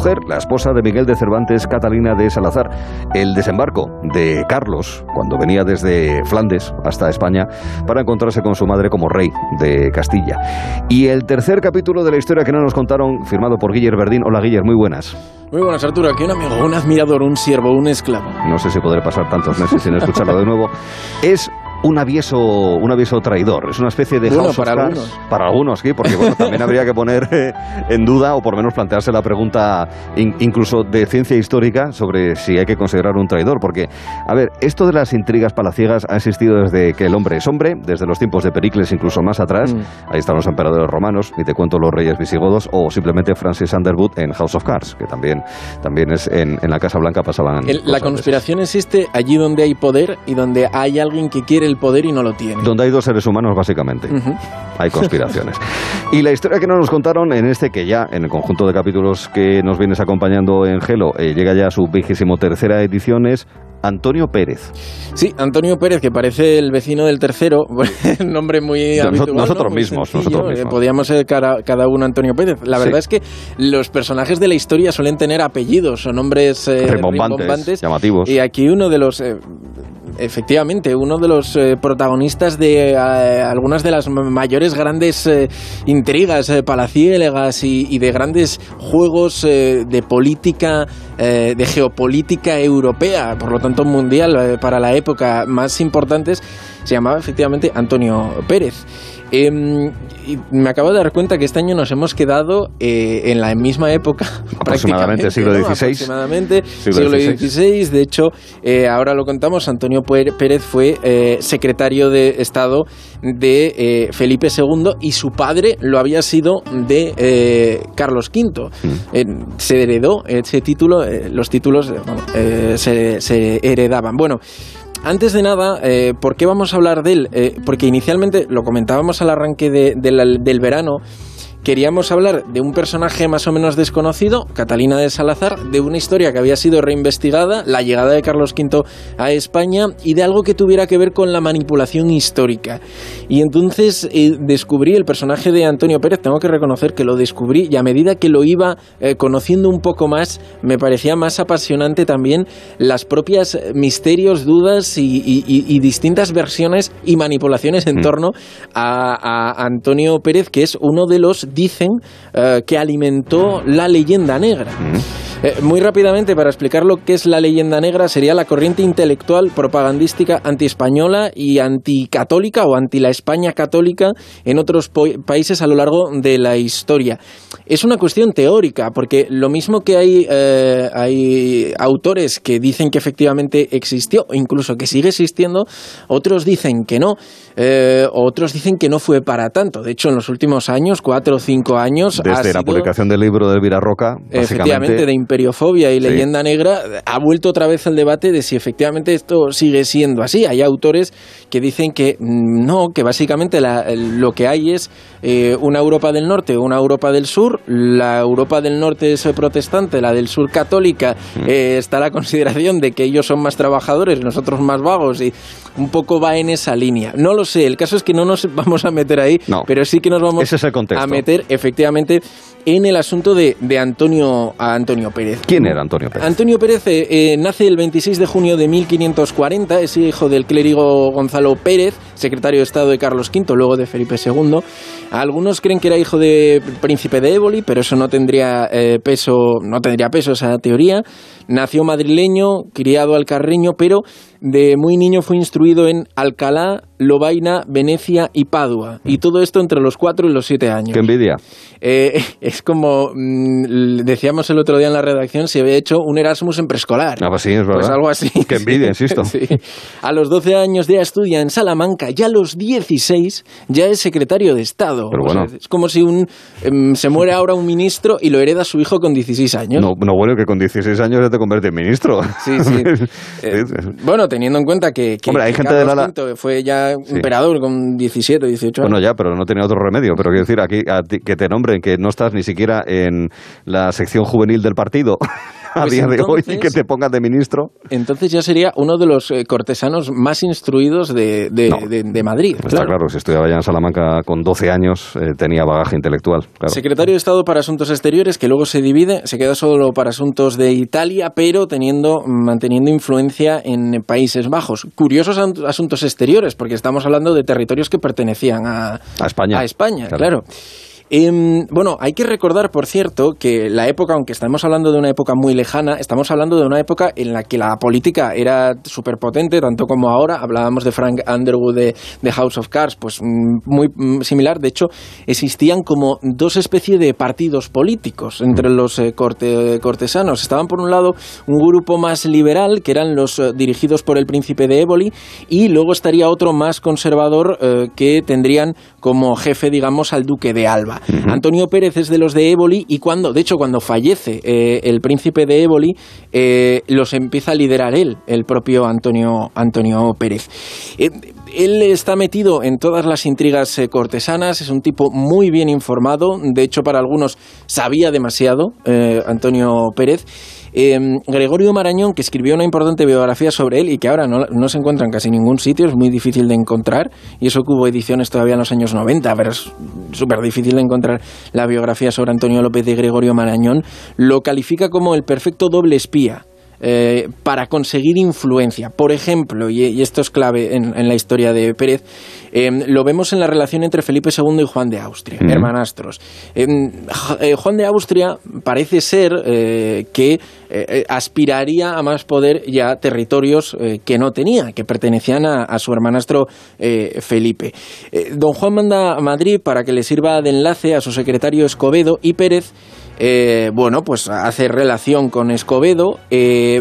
Mujer, la esposa de Miguel de Cervantes, Catalina de Salazar, el desembarco de Carlos, cuando venía desde Flandes hasta España, para encontrarse con su madre como rey de Castilla. Y el tercer capítulo de la historia que no nos contaron, firmado por Guiller Verdín. Hola Guiller, muy buenas. Muy buenas, Arturo. Aquí un amigo, un admirador, un siervo, un esclavo. No sé si podré pasar tantos meses sin escucharlo de nuevo. Es un avieso, un avieso traidor. Es una especie de Bueno, House of para Cards. algunos. Para algunos, sí, porque bueno, también habría que poner eh, en duda o por lo menos plantearse la pregunta in- incluso de ciencia histórica sobre si hay que considerar un traidor. Porque, a ver, esto de las intrigas palaciegas ha existido desde que el hombre es hombre, desde los tiempos de Pericles incluso más atrás. Mm. Ahí están los emperadores romanos, y te cuento los reyes visigodos, o simplemente Francis Underwood en House of Cards, que también, también es en, en la Casa Blanca pasaban. El- la conspiración existe allí donde hay poder y donde hay alguien que quiere el poder y no lo tiene. Donde hay dos seres humanos, básicamente. Hay conspiraciones. y la historia que no nos contaron en este, que ya en el conjunto de capítulos que nos vienes acompañando en Gelo, eh, llega ya a su vigésimo tercera edición, es Antonio Pérez. Sí, Antonio Pérez, que parece el vecino del tercero, [laughs] nombre muy Nos- habitual. ¿no? nosotros Muy mismos, sencillo, nosotros eh, mismos. Podríamos ser cada, cada uno Antonio Pérez. La Sí. verdad es que los personajes de la historia suelen tener apellidos o nombres eh, Rimbombantes, rimbombantes. llamativos. Y aquí uno de los... eh, Efectivamente, uno de los eh, protagonistas de eh, algunas de las mayores grandes eh, intrigas eh, palaciélegas y, y de grandes juegos de política, de geopolítica europea, por lo tanto mundial para la época más importantes, se llamaba efectivamente Antonio Pérez. Y me acabo de dar cuenta que este año nos hemos quedado eh, en la misma época. [laughs] Aproximadamente siglo ¿no? XVI. Aproximadamente Siglo siglo XVI. XVI. De hecho, eh, ahora lo contamos, Antonio Pérez fue eh, secretario de Estado de eh, Felipe II y su padre lo había sido de eh, Carlos V. Eh, se heredó ese título, eh, los títulos eh, bueno, eh, se, se heredaban. Bueno, antes de nada, eh, ¿por qué vamos a hablar de él? Eh, porque inicialmente lo comentábamos al arranque de- del- del verano. Queríamos hablar de un personaje más o menos desconocido, Catalina de Salazar, de una historia que había sido reinvestigada, la llegada de Carlos V a España y de algo que tuviera que ver con la manipulación histórica. Y entonces eh, descubrí el personaje de Antonio Pérez, tengo que reconocer que lo descubrí y a medida que lo iba eh, conociendo un poco más, me parecía más apasionante también las propias misterios, dudas y, y- y- y distintas versiones y manipulaciones en torno a, a Antonio Pérez, que es uno de los, dicen, eh, que alimentó la leyenda negra. Eh, muy rápidamente, para explicar lo que es la leyenda negra, sería la corriente intelectual propagandística antiespañola y anticatólica o anti la España católica en otros países a lo largo de la historia. Es una cuestión teórica, porque lo mismo que hay, eh, hay autores que dicen que efectivamente existió, o incluso que sigue existiendo, otros dicen que no, eh, otros dicen que no fue para tanto. De hecho, en los últimos años, cuatro o cinco años... Desde la publicación del libro de Elvira Roca, Efectivamente, de imperiofobia y leyenda negra, ha vuelto otra vez el debate de si efectivamente esto sigue siendo así. Hay autores que dicen que mm, no, que básicamente lo que hay es eh, una Europa del Norte, una Europa del Sur. La Europa del Norte es protestante, la del Sur católica. Mm. Eh, está la consideración de que ellos son más trabajadores, nosotros más vagos y un poco va en esa línea. No lo sé, el caso es que no nos [laughs] vamos a meter ahí, pero sí que nos vamos a meter efectivamente en el asunto de, Antonio, Antonio Pérez. ¿Quién era Antonio Pérez? Antonio Pérez eh, eh, nace el 26 de junio de 1540, es hijo del clérigo Gonzalo Pérez, secretario de Estado de Carlos V, luego de Felipe II. Algunos creen que era hijo de príncipe de Éboli, pero eso no tendría eh, peso, no tendría peso esa teoría. Nació madrileño, criado al carreño, pero de muy niño fue instruido en Alcalá, Lobaina, Venecia y Padua. Y todo esto entre los cuatro y los siete años. ¡Qué envidia! Eh, es como mm, decíamos el otro día en la redacción, se había hecho un Erasmus en preescolar. Ah, pues sí, es verdad. Pues algo así. ¡Qué envidia, [laughs] insisto! A los 12 años ya estudia en Salamanca, ya a los 16 ya es secretario de Estado. Pero bueno. es como si un, em, se muere ahora un ministro y lo hereda su hijo con 16 años. No, no bueno que con 16 años ya te convierte en ministro. Sí, sí. [laughs] Eh, bueno, teniendo en cuenta que, hay gente de la... fue ya emperador con 17, 18 años. Bueno, ya, pero no tenía otro remedio. Pero quiero decir, aquí que te nombren que no estás ni siquiera en la sección juvenil del partido. [laughs] a pues día de hoy y que te pongas de ministro. Entonces ya sería uno de los eh, cortesanos más instruidos de, de, Madrid. Está claro. si estudiaba ya en Salamanca con 12 años, eh, tenía bagaje intelectual. Secretario de Estado para Asuntos Exteriores, que luego se divide, se queda solo para asuntos de Italia, pero teniendo, manteniendo influencia en Países Bajos. Curiosos asuntos exteriores, porque estamos hablando de territorios que pertenecían a, España. A España, claro. Em, bueno, hay que recordar, por cierto, que la época, aunque estamos hablando de una época muy lejana, estamos hablando de una época en la que la política era súper potente, tanto como ahora. Hablábamos de Frank Underwood de, House of Cards, pues mm, muy mm, similar. De hecho, existían como dos especies de partidos políticos entre los eh, cortesanos. Estaban, por un lado, un grupo más liberal, que eran los eh, dirigidos por el príncipe de Éboli, y luego estaría otro más conservador eh, que tendrían como jefe, digamos, al duque de Alba. Antonio Pérez es de los de Éboli y cuando, de hecho, cuando fallece eh, el príncipe de Éboli, eh, los empieza a liderar él, el propio Antonio, Antonio Pérez. Eh, él está metido en todas las intrigas cortesanas, es un tipo muy bien informado, de hecho para algunos sabía demasiado Antonio Pérez. Em, Gregorio Marañón, que escribió una importante biografía sobre él y que ahora no, se encuentra en casi ningún sitio, es muy difícil de encontrar, y eso que hubo ediciones todavía en los años 90, pero es súper difícil de encontrar la biografía sobre Antonio López de Gregorio Marañón, lo califica como el perfecto doble espía. Eh, para conseguir influencia. Por ejemplo, y, esto es clave en, la historia de Pérez, em, lo vemos en la relación entre Felipe II y Juan de Austria, hermanastros. Eh, Juan de Austria parece ser eh, que aspiraría a más poder y a territorios que no tenía, que pertenecían a, a su hermanastro Felipe. don Juan manda a Madrid para que le sirva de enlace a su secretario Escobedo y Pérez eh, bueno, pues hace relación con Escobedo eh,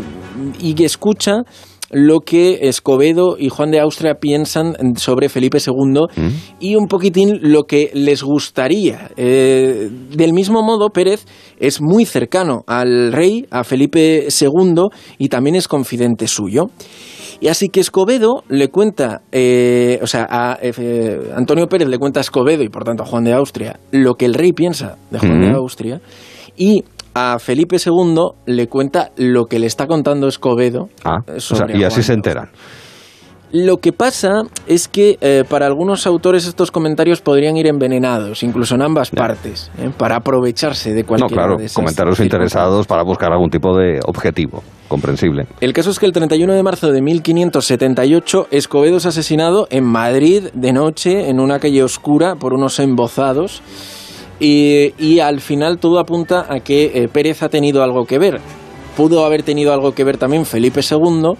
y escucha lo que Escobedo y Juan de Austria piensan sobre Felipe II mm. y un poquitín lo que les gustaría. Eh, del mismo modo, Pérez es muy cercano al rey, a Felipe II, y también es confidente suyo. Y así que Escobedo le cuenta, o sea, a Antonio Pérez le cuenta a Escobedo y por tanto a Juan de Austria lo que el rey piensa de Juan de Austria y a Felipe II le cuenta lo que le está contando Escobedo. Ah, y así se enteran. Lo que pasa es que eh, para algunos autores estos comentarios podrían ir envenenados, incluso en ambas partes, ¿eh? para aprovecharse de cualquier No, claro, comentarios interesados para buscar algún tipo de objetivo, comprensible. El caso es que el 31 de marzo de 1578 Escobedo es asesinado en Madrid de noche en una calle oscura por unos embozados y, y al final todo apunta a que eh, Pérez ha tenido algo que ver. Pudo haber tenido algo que ver también Felipe II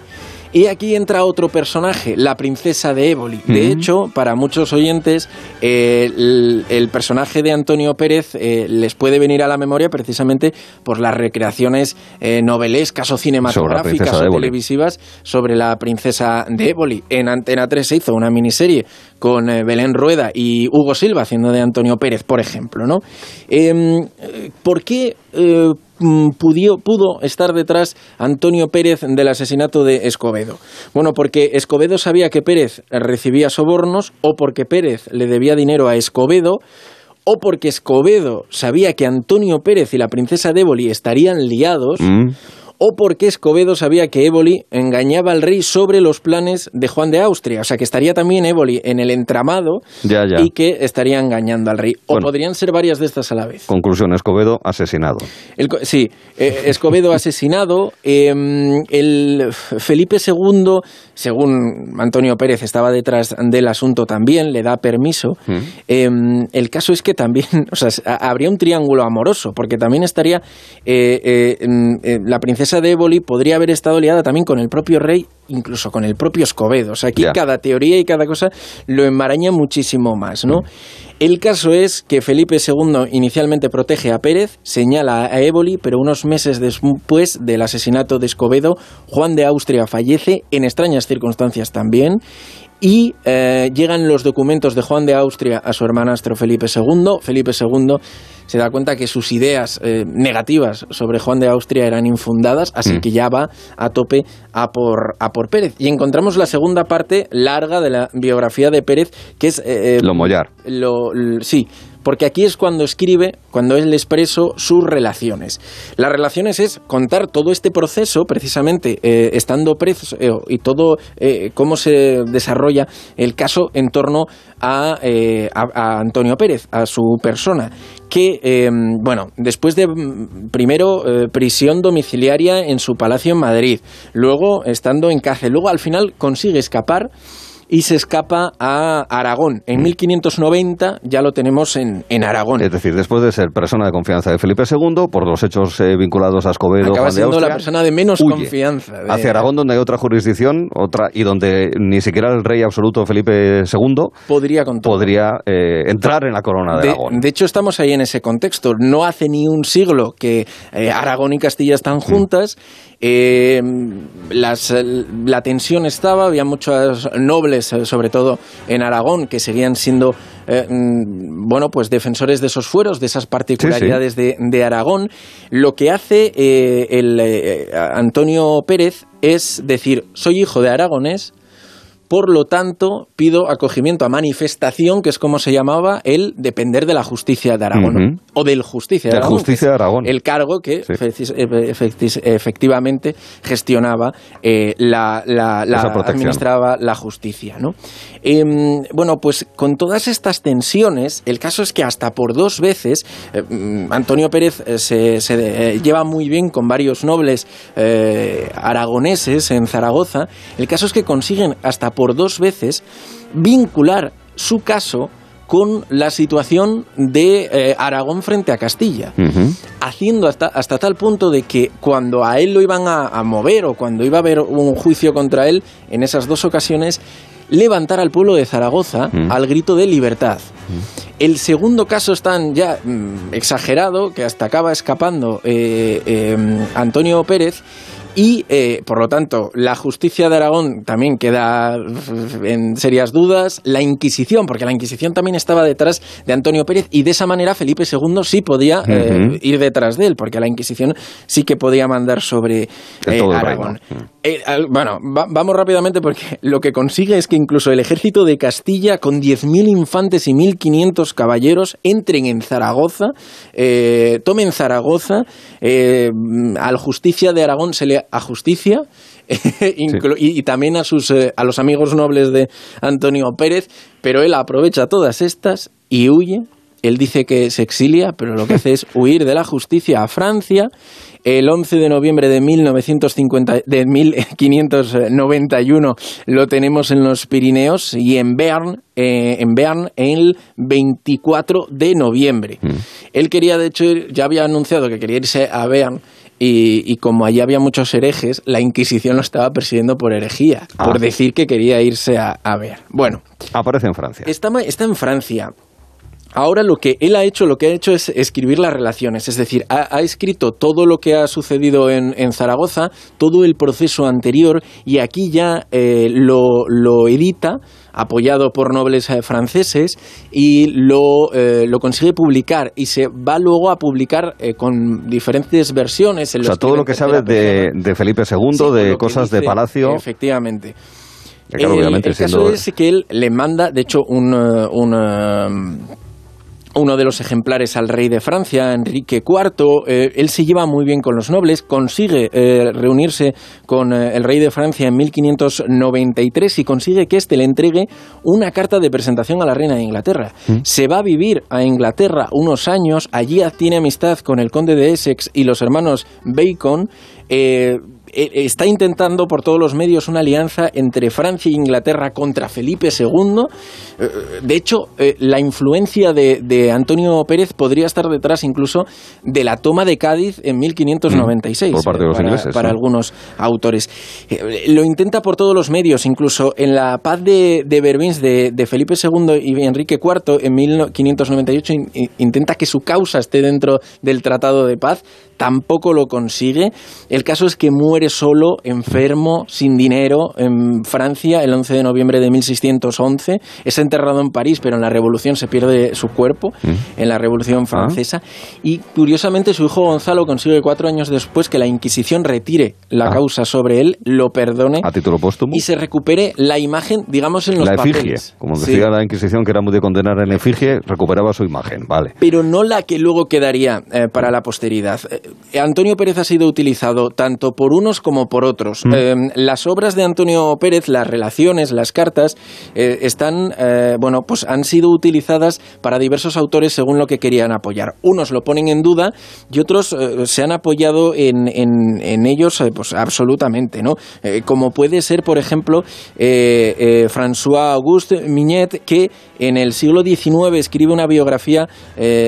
y aquí entra otro personaje, la princesa de Éboli. De hecho, para muchos oyentes, eh, el, el personaje de Antonio Pérez eh, les puede venir a la memoria precisamente por las recreaciones eh, novelescas o cinematográficas o televisivas sobre la princesa de Éboli. En Antena 3 se hizo una miniserie con Belén Rueda y Hugo Silva haciendo de Antonio Pérez, por ejemplo. ¿no? Em, ¿Por qué eh, mm, pudió- pudo estar detrás Antonio Pérez del asesinato de Escobedo? Bueno, porque Escobedo sabía que Pérez recibía sobornos o porque Pérez le debía dinero a Escobedo o porque Escobedo sabía que Antonio Pérez y la princesa de Éboli estarían liados Mm. O porque Escobedo sabía que Éboli engañaba al rey sobre los planes de Juan de Austria, o sea que estaría también Éboli en el entramado Ya, ya. y que estaría engañando al rei. O Bueno. podrían ser varias de estas a la vez. Conclusión, Escobedo asesinado. El sí, eh, Escobedo [laughs] asesinado. eh, el Felipe II, según Antonio Pérez, estaba detrás del asunto también, le da permiso. Eh, el caso es que también, [laughs] o sea, habría un triángulo amoroso, porque también estaría eh, mm, eh, la princesa de Éboli podría haber estado liada también con el propio rey, incluso con el propio Escobedo. O sea, aquí cada teoría y cada cosa lo enmaraña muchísimo más, ¿no? El caso es que Felipe II inicialmente protege a Pérez, señala a Éboli, pero unos meses después del asesinato de Escobedo, Juan de Austria fallece en extrañas circunstancias también. Y eh, llegan los documentos de Juan de Austria a su hermanastro Felipe II. Felipe II se da cuenta que sus ideas eh, negativas sobre Juan de Austria eran infundadas, así Mm. que ya va a tope a por, a por Pérez. Y encontramos la segunda parte larga de la biografía de Pérez, que es... eh, Lo mollar. lo- sí, porque aquí es cuando escribe, cuando él expreso sus relaciones. Las relaciones es contar todo este proceso, precisamente eh, estando preso eh, y todo eh, cómo se desarrolla el caso en torno a, a- Antonio Pérez, a su persona. Que, bueno, después de mm, primero prisión domiciliaria en su palacio en Madrid, luego estando en cárcel, luego al final consigue escapar y se escapa a Aragón. En 1590 ya lo tenemos en, en Aragón. Es decir, después de ser persona de confianza de Felipe II, por los hechos eh, vinculados a Escobedo, Acaba Juan de siendo Austria, la persona de menos huye confianza. de- hacia Aragón, donde hay otra jurisdicción otra y donde ni siquiera el rey absoluto Felipe II Podría podría eh, entrar en la corona de, De, Aragón. de hecho, estamos ahí en ese contexto. No hace ni un siglo que eh, Aragón y Castilla están Mm. juntas. Las, eh, la tensión estaba, había muchos nobles, eh, sobre todo en Aragón, que seguían siendo eh, mm, bueno, pues defensores de esos fueros, de esas particularidades De, de Aragón. Lo que hace eh, el, eh, Antonio Pérez es decir, soy hijo de aragonés, por lo tanto, pido acogimiento a manifestación, que es como se llamaba el depender de la justicia de Aragón, o del justicia de Aragón. justicia de Aragón. El cargo que Sí. efecti- efectivamente gestionaba eh, la, la- la- administraba la justicia, ¿no? Em, bueno, pues con todas estas tensiones, el caso es que hasta por dos veces eh, mm, Antonio Pérez eh, se, se, eh, lleva muy bien con varios nobles eh, aragoneses en Zaragoza. El caso es que consiguen hasta por dos veces vincular su caso con la situación de eh, Aragón frente a Castilla haciendo hasta, hasta tal punto de que cuando a él lo iban a, a mover o cuando iba a haber un juicio contra él, en esas dos ocasiones, levantar al pueblo de Zaragoza Mm. al grito de libertad. El segundo caso es tan ya mm, exagerado que hasta acaba escapando eh, eh, Antonio Pérez y, eh, por lo tanto, la justicia de Aragón también queda en serias dudas. La Inquisición, porque la Inquisición también estaba detrás de Antonio Pérez y de esa manera Felipe II sí podía eh, ir detrás de él, porque la Inquisición sí que podía mandar sobre eh, Aragón. al- bueno, va- vamos rápidamente porque lo que consigue es que incluso el ejército de Castilla, con 10.000 infantes y 1.500 caballeros, entren en Zaragoza, tomen Zaragoza, eh, al justicia de Aragón se le ajusticia, [laughs] inclu- y, y también a, sus, eh, a los amigos nobles de Antonio Pérez, pero él aprovecha todas estas y huye Él dice que se exilia, pero lo que hace es [laughs] huir de la justicia a Francia. El 11 de noviembre de, 1950, de 1591 lo tenemos en los Pirineos y en Bern, eh, en Bern el 24 de noviembre. Mm. Él quería, de hecho, ya había anunciado que quería irse a Bern y, y como allí había muchos herejes, la Inquisición lo estaba persiguiendo por herejía, Ah. por decir que quería irse a, a Bern. Bueno, Aparece en Francia. Está, está en Francia. Ahora lo que él ha hecho, lo que ha hecho es escribir las relaciones, es decir, ha, ha escrito todo lo que ha sucedido en, en Zaragoza, todo el proceso anterior, y aquí ya eh, lo, lo edita, apoyado por nobles eh, franceses, y lo, eh, lo consigue publicar, y se va luego a publicar eh, con diferentes versiones. En O sea, todo lo que sabes de, de Felipe II, Sí, de cosas de dice, palacio. Efectivamente. claro, el, caso siendo- es que él le manda, de hecho, un, eh, un, uno de los ejemplares al rey de Francia, Enrique IV. eh, él se lleva muy bien con los nobles, consigue eh, reunirse con eh, el rey de Francia en 1593 y consigue que éste le entregue una carta de presentación a la reina de Inglaterra. Se va a vivir a Inglaterra unos años, allí tiene amistad con el conde de Essex y los hermanos Bacon. Eh, está intentando por todos los medios una alianza entre Francia e Inglaterra contra Felipe II. Eh, De hecho, eh, la influencia de, de Antonio Pérez podría estar detrás incluso de la toma de Cádiz en 1596. Mm, por parte de los para, ingleses, para ¿no? algunos autores. Lo intenta por todos los medios, incluso en la paz de, de Vervins de, de Felipe II y Enrique IV en 1598 in- in- intenta que su causa esté dentro del Tratado de Paz. Tampoco lo consigue. El caso es que muere solo, enfermo, sin dinero, en Francia el 11 de noviembre de 1611. Es enterrado en París, pero en la Revolución se pierde su cuerpo, en la Revolución Francesa. Y curiosamente su hijo Gonzalo consigue cuatro años después que la Inquisición retire la causa sobre él, lo perdone A título póstumo. y se recupere la imagen, digamos, en los La efigie. papeles. Como Sí. decía la Inquisición, que era muy de condenar en efigie, recuperaba su imagen. Vale. pero no la que luego quedaría eh, para la posteridad. Eh, Antonio Pérez ha sido utilizado tanto por unos como por otros. Eh, las obras de Antonio Pérez, las relaciones, las cartas, eh, están, eh, bueno, pues han sido utilizadas para diversos autores según lo que querían apoyar. Unos lo ponen en duda y otros se han apoyado en, en- en ellos, pues absolutamente, ¿no? Como puede ser, por ejemplo, François Auguste Mignet, que en el siglo XIX escribe una biografía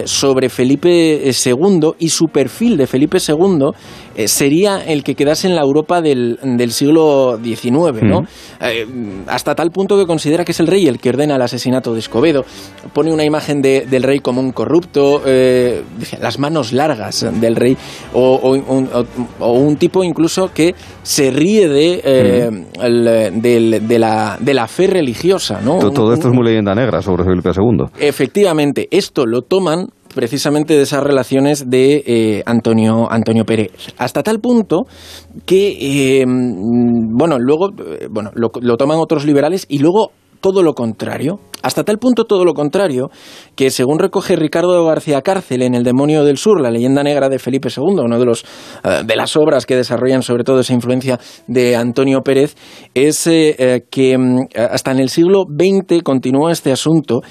sobre Felipe II y su perfil de Felipe II eh, sería el que quedase en la Europa del, del siglo XIX, ¿no? Eh, hasta tal punto que considera que es el rey el que ordena el asesinato de Escobedo. Pone una imagen de- del rey como un corrupto, eh, las manos largas del rey, o, o un, o- o un tipo incluso que se ríe de, el- del- de, la, de la fe religiosa, ¿no? Todo esto es muy leyenda negra sobre Felipe II. Efectivamente, esto lo toman precisamente de esas relaciones de eh, Antonio, Antonio Pérez. Hasta tal punto que, eh, mm, bueno, luego eh, bueno, lo, lo toman otros liberales y luego todo lo contrario. Hasta tal punto todo lo contrario que, según recoge Ricardo García Cárcel en El demonio del sur, la leyenda negra de Felipe II, una de, los, eh, de las obras que desarrollan sobre todo esa influencia de Antonio Pérez, es eh, eh, que mm, hasta en el siglo XX continúa este asunto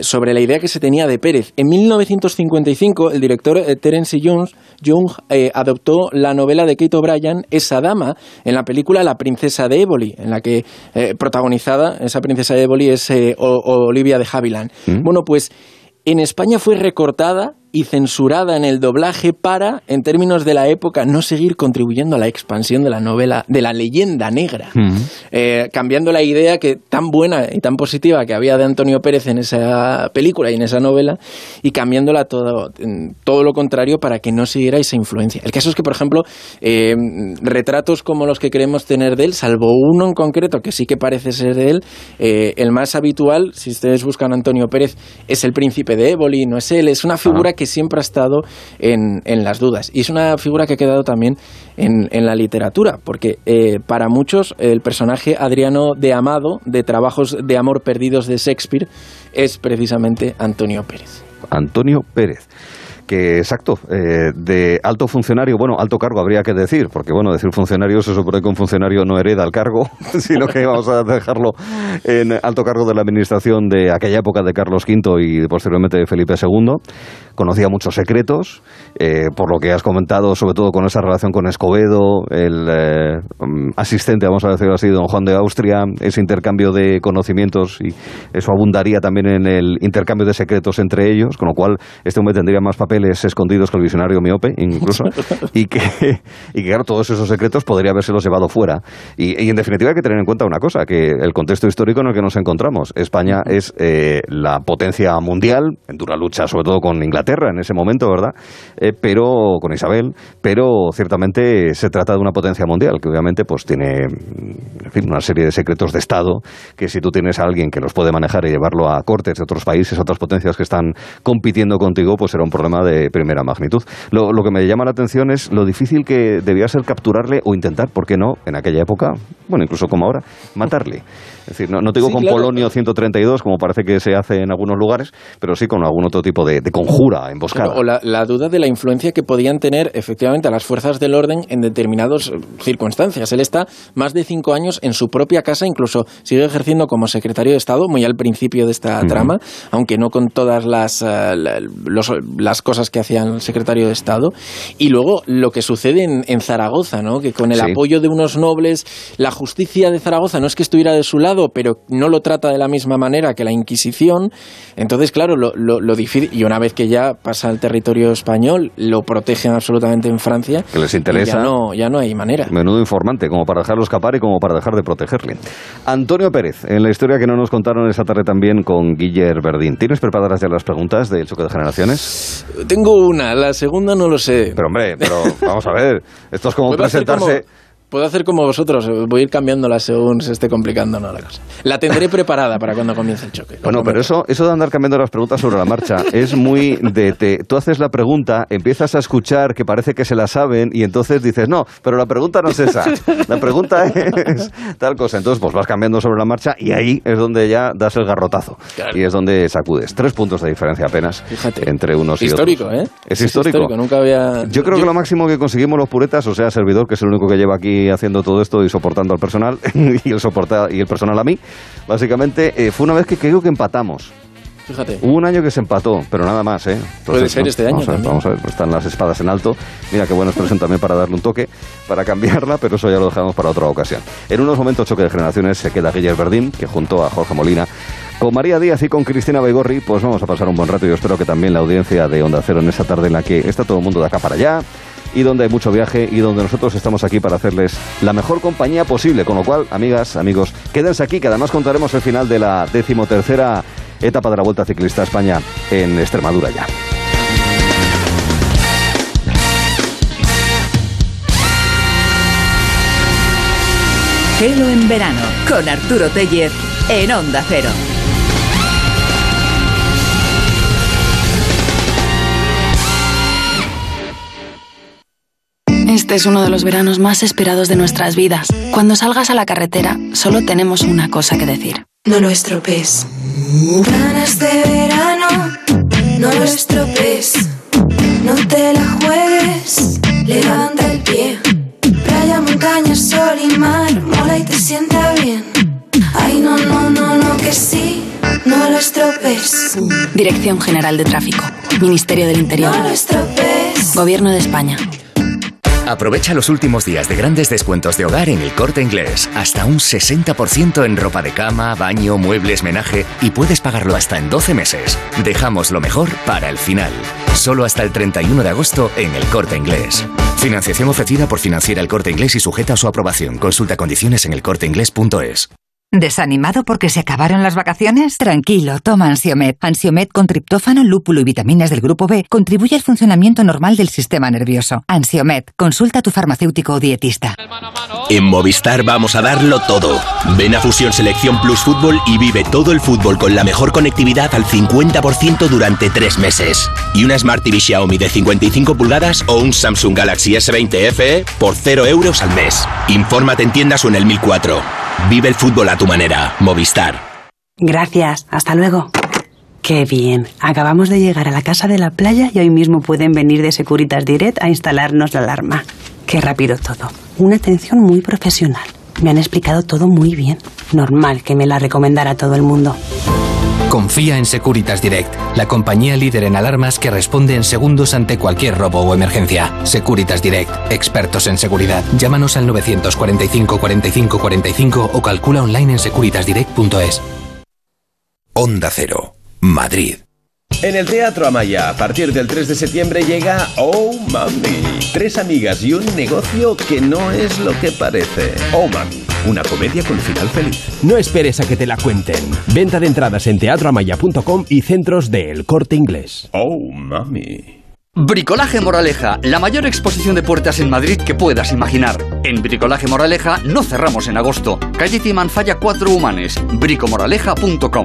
sobre la idea que se tenía de Pérez. En 1955, el director Terence Young, adoptó la novela de Kate O'Brien, Esa dama, en la película La princesa de Éboli, en la que protagonizada, esa princesa de Éboli es eh, O- Olivia de Havilland. Bueno, pues en España fue recortada y censurada en el doblaje para, en términos de la época, no seguir contribuyendo a la expansión de la novela, de la leyenda negra. Eh, cambiando la idea que tan buena y tan positiva que había de Antonio Pérez en esa película y en esa novela, y cambiándola todo, todo lo contrario para que no siguiera esa influencia. El caso es que, por ejemplo, eh, retratos como los que queremos tener de él, salvo uno en concreto que sí que parece ser de él, eh, el más habitual, si ustedes buscan a Antonio Pérez, es el príncipe de Éboli, no es él, es una figura que siempre ha estado en, en las dudas. Y es una figura que ha quedado también en, en la literatura, porque eh, para muchos el personaje Adriano de Amado, de Trabajos de Amor Perdidos de Shakespeare, es precisamente Antonio Pérez. Antonio Pérez. Que exacto, eh, de alto funcionario, bueno, alto cargo habría que decir, porque bueno, decir funcionario se supone que un funcionario no hereda el cargo, [laughs] sino que vamos a dejarlo en alto cargo de la administración de aquella época de Carlos V y posteriormente de Felipe II. Conocía muchos secretos, eh, por lo que has comentado, sobre todo con esa relación con Escobedo, el eh, mm, asistente, vamos a decirlo así, don Juan de Austria, ese intercambio de conocimientos y eso abundaría también en el intercambio de secretos entre ellos, con lo cual este hombre tendría más papeles escondidos que el visionario miope, incluso, [laughs] y que, y que claro, todos esos secretos podría habérselos llevado fuera. Y, y, en definitiva hay que tener en cuenta una cosa, que el contexto histórico en el que nos encontramos, España es eh, la potencia mundial, en dura lucha sobre todo con Inglaterra en ese momento, ¿verdad? Eh, pero con Isabel, pero ciertamente se trata de una potencia mundial, que obviamente pues tiene en fin, una serie de secretos de Estado, que si tú tienes a alguien que los puede manejar y llevarlo a cortes de otros países, otras potencias que están compitiendo contigo, pues será un problema de primera magnitud. Lo, lo que me llama la atención es lo difícil que debía ser capturarle o intentar, ¿por qué no?, en aquella época, bueno, incluso como ahora, matarle. Es decir, no, no te digo Sí, con claro. Polonio 132, como parece que se hace en algunos lugares, pero sí con algún otro tipo de, de conjura, emboscada. Claro, o la, la duda de la influencia que podían tener efectivamente a las fuerzas del orden en determinadas eh, circunstancias. Él está más de cinco años en su propia casa, incluso sigue ejerciendo como secretario de Estado, muy al principio de esta Ujú. trama, aunque no con todas las, la- los- las cosas que hacía el secretario de Estado. Y luego lo que sucede en, en Zaragoza, ¿no? que con el Sí. apoyo de unos nobles, la justicia de Zaragoza no es que estuviera de su lado, pero no lo trata de la misma manera que la Inquisición. Entonces, claro, lo, lo- lo difícil, y una vez que ya pasa al territorio español, lo protegen absolutamente en Francia. Que les interesa. Ya no, ya no hay manera. Menudo informante, como para dejarlo escapar y como para dejar de protegerle. Antonio Pérez, en la historia que no nos contaron esa tarde también con Guiller Verdín. ¿Tienes preparadas ya las preguntas del choque de generaciones? Tengo una, la segunda no lo sé. Pero hombre, pero vamos a ver, esto es como presentarse... como- Puedo hacer como vosotros, voy a ir cambiándola según se esté complicando ¿no? la cosa. La tendré [laughs] preparada para cuando comience el choque. Bueno, pero eso, eso de andar cambiando las preguntas sobre la marcha es muy de... Te, tú haces la pregunta, empiezas a escuchar que parece que se la saben y entonces dices, no, pero la pregunta no es esa. La pregunta [laughs] es tal cosa. Entonces, pues vas cambiando sobre la marcha y ahí es donde ya das el garrotazo. Y es donde sacudes. Tres puntos de diferencia apenas Fíjate. entre unos y Histórico, otros. ¿eh? Es histórico. Nunca había... Yo creo que lo máximo que conseguimos los puretas, o sea, servidor, que es el único que lleva aquí haciendo todo esto y soportando al personal, [laughs] y el, soporta, y el personal a mí, básicamente, eh, fue una vez que creo que empatamos. Fíjate. Hubo un año que se empató, pero nada más, ¿eh? Puede ser este año Vamos a, ver, vamos a ver, están las espadas en alto. Mira qué buena expresión también para darle un toque, para cambiarla, pero eso ya lo dejamos para otra ocasión. En unos momentos choque de generaciones se queda Guillermo Verdín, que junto a Jorge Molina, con María Díaz y con Cristina Baigorri, pues vamos a pasar un buen rato y yo espero que también la audiencia de Onda Cero en esta tarde en la que está todo el mundo de acá para allá y donde hay mucho viaje y donde nosotros estamos aquí para hacerles la mejor compañía posible. Con lo cual, amigas, amigos, quédense aquí, que además contaremos el final de la decimotercera etapa de la Vuelta Ciclista a España en Extremadura ya. Gelo en verano con Arturo Tellez en Onda Cero. Este es uno de los veranos más esperados de nuestras vidas. Cuando salgas a la carretera, solo tenemos una cosa que decir. No lo estropees. Ganas de verano, no lo estropees. No te la juegues, levanta el pie. Playa, montaña, sol y mar, mola y te sienta bien. Ay, no, no, no, no, que sí, no lo estropees. Dirección General de Tráfico. Ministerio del Interior. No lo estropees. Gobierno de España. Aprovecha los últimos días de grandes descuentos de hogar en el corte inglés. Hasta un 60% en ropa de cama, baño, muebles, menaje y puedes pagarlo hasta en 12 meses. Dejamos lo mejor para el final. Solo hasta el 31 de agosto en el corte inglés. Financiación ofrecida por Financiera el corte inglés y sujeta a su aprobación. Consulta condiciones en elcorteinglés.es. ¿Desanimado porque se acabaron las vacaciones? Tranquilo, toma Ansiomet. Ansiomet con triptófano, lúpulo y vitaminas del grupo B contribuye al funcionamiento normal del sistema nervioso. Ansiomet, consulta a tu farmacéutico o dietista. En Movistar vamos a darlo todo. Ven a Fusión Selección Plus Fútbol y vive todo el fútbol con la mejor conectividad al 50% durante tres meses. Y una Smart TV Xiaomi de 55 pulgadas o un Samsung Galaxy S20 FE por 0 euros al mes. Infórmate en tiendas o en el 1004. Vive el fútbol a tu manera. Movistar. Gracias. Hasta luego. Qué bien. Acabamos de llegar a la casa de la playa y hoy mismo pueden venir de Securitas Direct a instalarnos la alarma. Qué rápido todo. Una atención muy profesional. Me han explicado todo muy bien. Normal que me la recomendara todo el mundo. Confía en Securitas Direct, la compañía líder en alarmas que responde en segundos ante cualquier robo o emergencia. Securitas Direct, expertos en seguridad. Llámanos al 945 45 45 o calcula online en securitasdirect.es. Onda Cero, Madrid. En el Teatro Amaya, a partir del 3 de septiembre llega Oh Mami. Tres amigas y un negocio que no es lo que parece. Oh Mami, una comedia con final feliz. No esperes a que te la cuenten. Venta de entradas en teatroamaya.com y centros de El Corte Inglés. Oh Mami. Bricolaje Moraleja, la mayor exposición de puertas en Madrid que puedas imaginar. En Bricolaje Moraleja no cerramos en agosto. Calle Timanfaya 4 Humanes. bricomoraleja.com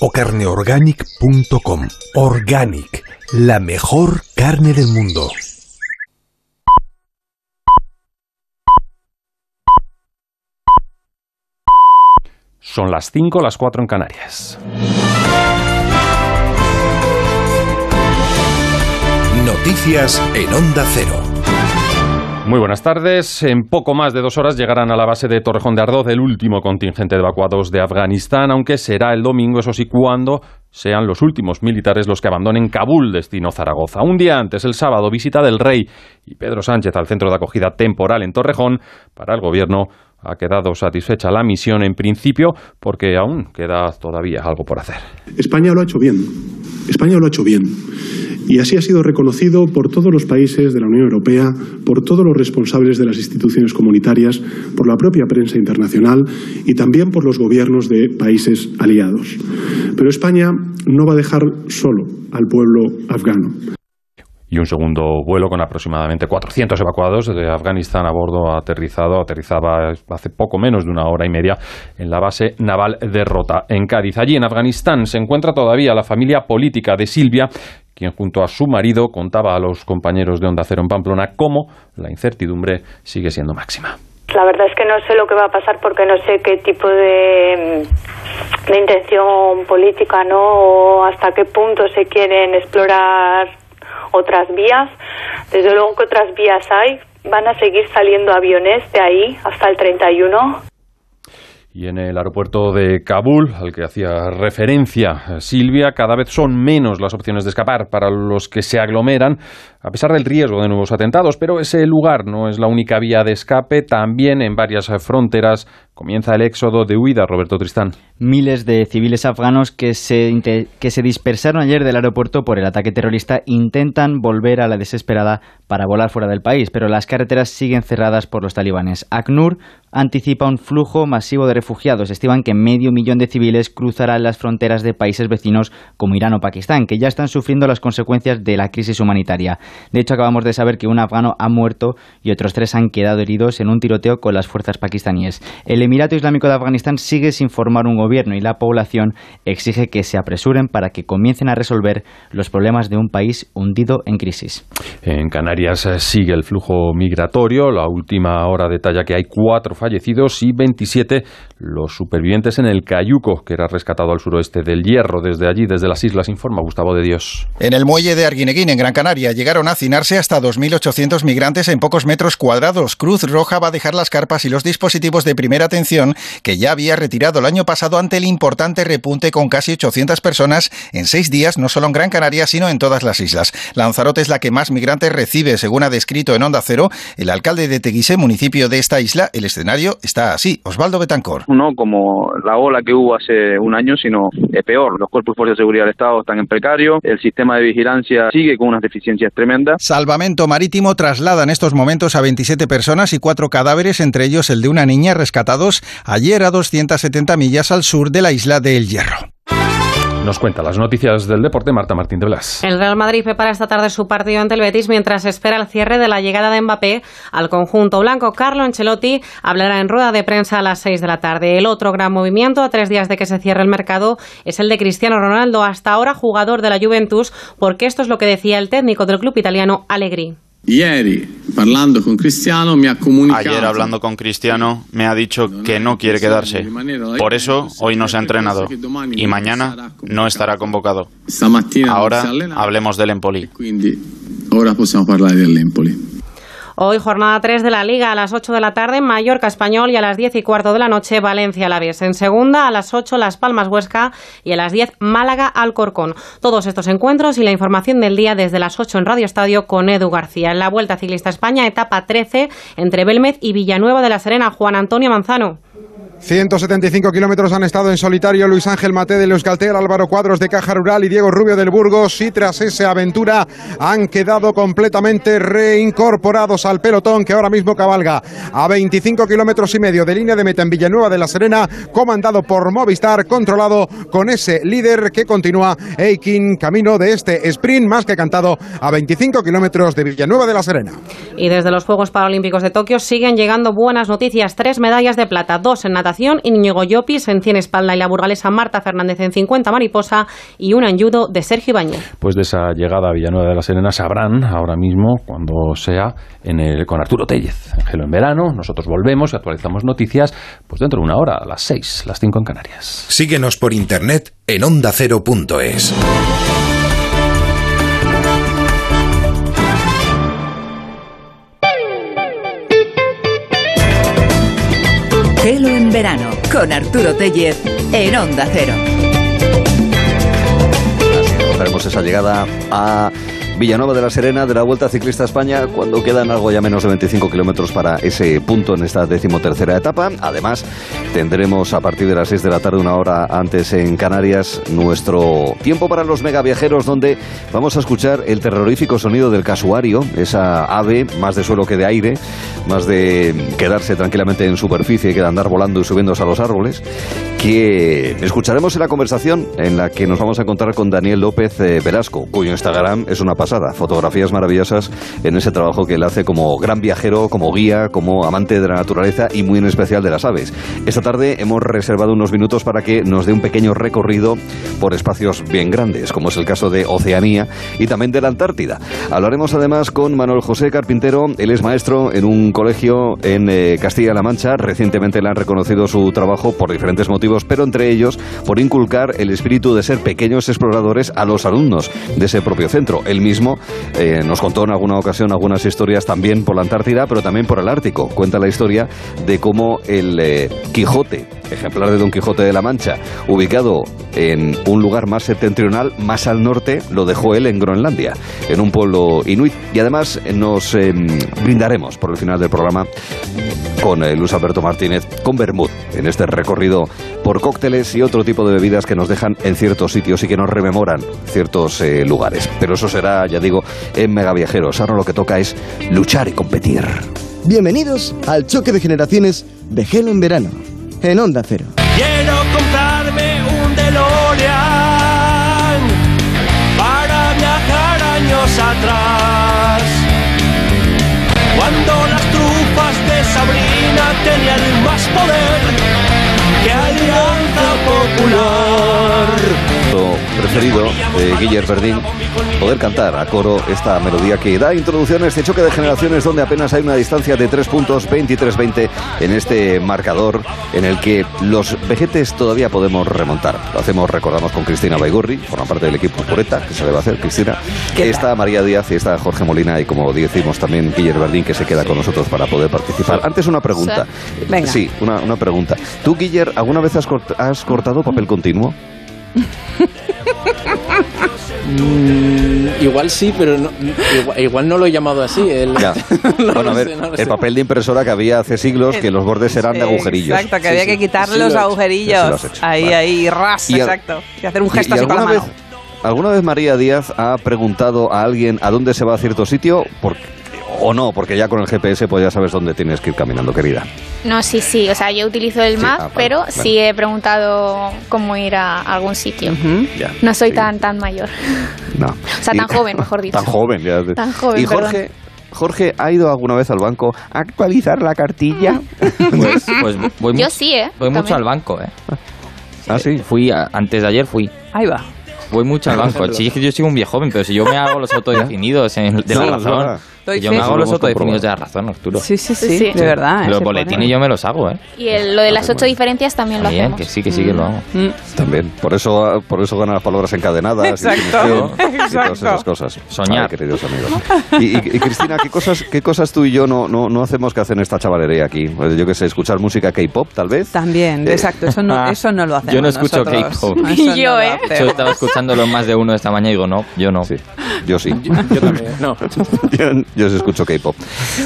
o carneorganic.com. Organic, la mejor carne del mundo. Son las 5, las 4 en Canarias. Noticias en Onda Cero. Muy buenas tardes. En poco más de dos horas llegarán a la base de Torrejón de Ardoz el último contingente de evacuados de Afganistán, aunque será el domingo, eso sí, cuando sean los últimos militares los que abandonen Kabul, destino Zaragoza. Un día antes, el sábado, visita del rey y Pedro Sánchez al centro de acogida temporal en Torrejón. Para el gobierno ha quedado satisfecha la misión en principio porque aún queda todavía algo por hacer. España lo ha hecho bien. España lo ha hecho bien. Y así ha sido reconocido por todos los países de la Unión Europea, por todos los responsables de las instituciones comunitarias, por la propia prensa internacional y también por los gobiernos de países aliados. Pero España no va a dejar solo al pueblo afgano y un segundo vuelo con aproximadamente 400 evacuados de Afganistán a bordo aterrizado. Aterrizaba hace poco menos de una hora y media en la base naval de Rota, en Cádiz. Allí en Afganistán se encuentra todavía la familia política de Silvia, quien junto a su marido contaba a los compañeros de Onda Cero en Pamplona cómo la incertidumbre sigue siendo máxima. La verdad es que no sé lo que va a pasar porque no sé qué tipo de, de intención política, ¿no? O hasta qué punto se quieren explorar otras vías. Desde luego que otras vías hay. Van a seguir saliendo aviones de ahí hasta el 31. Y en el aeropuerto de Kabul, al que hacía referencia Silvia, cada vez son menos las opciones de escapar para los que se aglomeran, a pesar del riesgo de nuevos atentados. Pero ese lugar no es la única vía de escape. También en varias fronteras comienza el éxodo de huida, Roberto Tristán. Miles de civiles afganos que se, dispersaron ayer del aeropuerto por el ataque terrorista intentan volver a la desesperada para volar fuera del país, pero las carreteras siguen cerradas por los talibanes. ACNUR anticipa un flujo masivo de refugiados. Estiman que medio millón de civiles cruzarán las fronteras de países vecinos como Irán o Pakistán, que ya están sufriendo las consecuencias de la crisis humanitaria. De hecho, acabamos de saber que un afgano ha muerto y otros tres han quedado heridos en un tiroteo con las fuerzas pakistaníes. El Emirato Islámico de Afganistán sigue sin formar un gobierno y la población exige que se apresuren para que comiencen a resolver los problemas de un país hundido en crisis. En Canarias eh, sigue el flujo migratorio. La última hora detalla que hay cuatro fallecidos y 27 los supervivientes en el Cayuco, que era rescatado al suroeste del Hierro. Desde allí, desde las islas, informa Gustavo de Dios. En el muelle de Arguineguín, en Gran Canaria, llegaron a hacinarse hasta 2.800 migrantes en pocos metros cuadrados. Cruz Roja va a dejar las carpas y los dispositivos de primera atención que ya había retirado el año pasado ante el importante repunte con casi 800 personas en seis días, no solo en Gran Canaria, sino en todas las islas. Lanzarote es la que más migrantes recibe, según ha descrito en Onda Cero el alcalde de Teguise, municipio de esta isla. El escenario está así. Osvaldo Betancor. No como la ola que hubo hace un año, sino peor. Los cuerpos de seguridad del Estado están en precario, el sistema de vigilancia sigue con unas deficiencias tremendas. Salvamento Marítimo traslada en estos momentos a 27 personas y cuatro cadáveres, entre ellos el de una niña, rescatados ayer a 270 millas al sur de la isla de El Hierro. Nos cuenta las noticias del deporte Marta Martín de Blas. El Real Madrid prepara esta tarde su partido ante el Betis mientras espera el cierre de la llegada de Mbappé al conjunto blanco. Carlo Ancelotti hablará en rueda de prensa a las 6 de la tarde. El otro gran movimiento a tres días de que se cierre el mercado es el de Cristiano Ronaldo, hasta ahora jugador de la Juventus, porque esto es lo que decía el técnico del club italiano Allegri. Ayer hablando con Cristiano me ha dicho que no quiere quedarse. Por eso hoy no se ha entrenado y mañana no estará convocado. Ahora hablemos del Empoli. Ahora podemos hablar del Empoli. Hoy jornada 3 de la Liga a las 8 de la tarde, Mallorca Español y a las 10 y cuarto de la noche Valencia Alavés. En segunda a las 8 Las Palmas Huesca y a las 10 Málaga Alcorcón. Todos estos encuentros y la información del día desde las 8 en Radio Estadio con Edu García. En la Vuelta Ciclista España, etapa 13 entre Belmez y Villanueva de la Serena, Juan Antonio Manzano. 175 kilómetros han estado en solitario Luis Ángel Mate de Euskaltel, Álvaro Cuadros de Caja Rural y Diego Rubio del Burgos. Y tras esa aventura han quedado completamente reincorporados al pelotón que ahora mismo cabalga a 25 kilómetros y medio de línea de meta en Villanueva de la Serena, comandado por Movistar, controlado con ese líder que continúa Eikin, camino de este sprint más que cantado a 25 kilómetros de Villanueva de la Serena. Y desde los Juegos Paralímpicos de Tokio siguen llegando buenas noticias. Tres medallas de plata, dos en natación y Íñigo Llopis en 100 espalda y la burgalesa Marta Fernández en 50 mariposa y una en judo de Sergio Ibañez. Pues de esa llegada a Villanueva de la Serena sabrán ahora mismo cuando sea en el, con Arturo Tellez. Gelo en verano, nosotros volvemos y actualizamos noticias pues dentro de una hora, a las 6, las 5 en Canarias. Síguenos por internet en ondacero.es. Gelo en verano con Arturo Tellez en Onda Cero. Esa llegada a Villanueva de la Serena de la Vuelta Ciclista a España cuando quedan algo ya menos de 25 kilómetros para ese punto en esta decimotercera etapa. Además, tendremos a partir de las 6 de la tarde, una hora antes en Canarias, nuestro tiempo para los megaviajeros donde vamos a escuchar el terrorífico sonido del casuario, esa ave más de suelo que de aire, más de quedarse tranquilamente en superficie que de andar volando y subiéndose a los árboles, que escucharemos en la conversación en la que nos vamos a encontrar con Daniel López eh, Velasco, cuyo Instagram es una pasada Fotografías maravillosas en ese trabajo que él hace como gran viajero, como guía, como amante de la naturaleza y muy en especial de las aves. Esta tarde hemos reservado unos minutos para que nos dé un pequeño recorrido por espacios bien grandes, como es el caso de Oceanía y también de la Antártida. Hablaremos además con Manuel José Carpintero. Él es maestro en un colegio en eh, Castilla-La Mancha. Recientemente le han reconocido su trabajo por diferentes motivos, pero entre ellos por inculcar el espíritu de ser pequeños exploradores a los alumnos de ese propio centro. Él mismo eh, nos contó en alguna ocasión algunas historias también por la Antártida, pero también por el Ártico. Cuenta la historia de cómo el eh, Quijote, ejemplar de Don Quijote de la Mancha, ubicado en un lugar más septentrional, más al norte, lo dejó él en Groenlandia, en un pueblo inuit. Y además eh, nos brindaremos por el final del programa con Luis Alberto Martínez, con Bermud, en este recorrido por cócteles y otro tipo de bebidas que nos dejan en ciertos sitios y que nos rememoran ciertos lugares. Pero eso será ya digo, en Megaviajeros. Ahora lo que toca es luchar y competir. Bienvenidos al choque de generaciones de Gelo en verano, en Onda Cero. Quiero comprarme un DeLorean para viajar años atrás. Cuando las trufas de Sabrina Argentina tenía el más poder que Alianza Popular. Preferido de Guiller Verdín, poder cantar a coro esta melodía que da introducción a este choque de generaciones donde apenas hay una distancia de 3 puntos, 23-20 en este marcador en el que los vejetes todavía podemos remontar. Lo hacemos, recordamos, con Cristina Baigurri, forma parte del equipo Pureta, que se le va a hacer, Cristina. Está María Díaz y está Jorge Molina y como decimos también Guiller Verdín que se queda con nosotros para poder participar. Antes una pregunta. Sí. Venga. Sí, una, una pregunta. ¿Tú, Guiller, alguna vez has, cort- has cortado papel continuo? Mm, igual sí, pero no- igual, igual no lo he llamado así. el- Ya. [laughs] No bueno, a ver, sé, no el papel de impresora que había hace siglos, que los bordes eran de agujerillos. Exacto, que había que quitar Sí los agujerillos. Sí lo. Ahí, Vale. ahí, ras, Y exacto. Y hacer un ¿Y- gesto y así con la alguna mano. vez, ¿Alguna vez María Díaz ha preguntado a alguien a dónde se va a cierto sitio? Porque, o no, porque ya con el GPS pues ya sabes dónde tienes que ir caminando, querida. No, sí, sí. O sea, yo utilizo el Sí, map, ah, vale, pero vale. sí he preguntado cómo ir a algún sitio. Ya. No soy tan tan mayor. No. [laughs] O sea, tan joven, mejor [laughs] dicho. Tan joven, ya. Tan joven, Y Jorge, Jorge, ¿ha ido alguna vez al banco a actualizar la cartilla? [laughs] Pues, pues voy, Yo sí, ¿eh? voy mucho al banco, ¿eh? Ah, sí. Fui a- antes de ayer, fui. Ahí va. Voy mucho al banco. Sí, es que yo soy un viejo joven, pero si yo me hago los autodefinidos en- de No, la razón. Doy Yo fe. me hago lo los hemos autodefinidos de la razón, Arturo. Sí, sí, sí, Sí. de verdad. ¿eh? Los boletines pone. yo me los hago, ¿eh? Y el- lo de las ocho diferencias también lo También, hacemos. que sí, que sí que lo hago. Mm. También. Por eso, por eso ganan las palabras encadenadas. y [laughs] Exacto, Y todas exacto. esas cosas. Soñar. Ay, queridos amigos. Y, y- y, Cristina, ¿qué cosas, ¿qué cosas tú y yo no, no, no hacemos que hacen esta chavalería aquí? Pues yo qué sé, escuchar música K-pop, tal vez. También, Eh, exacto. Eso no, [laughs] Ah, eso no lo hacemos. yo no escucho. K-pop. No Yo, lo ¿eh? Yo estaba escuchándolo más de uno esta mañana y digo, no, yo no. Sí, yo sí. [laughs] Yo también, no. yo, yo sí escucho K-pop.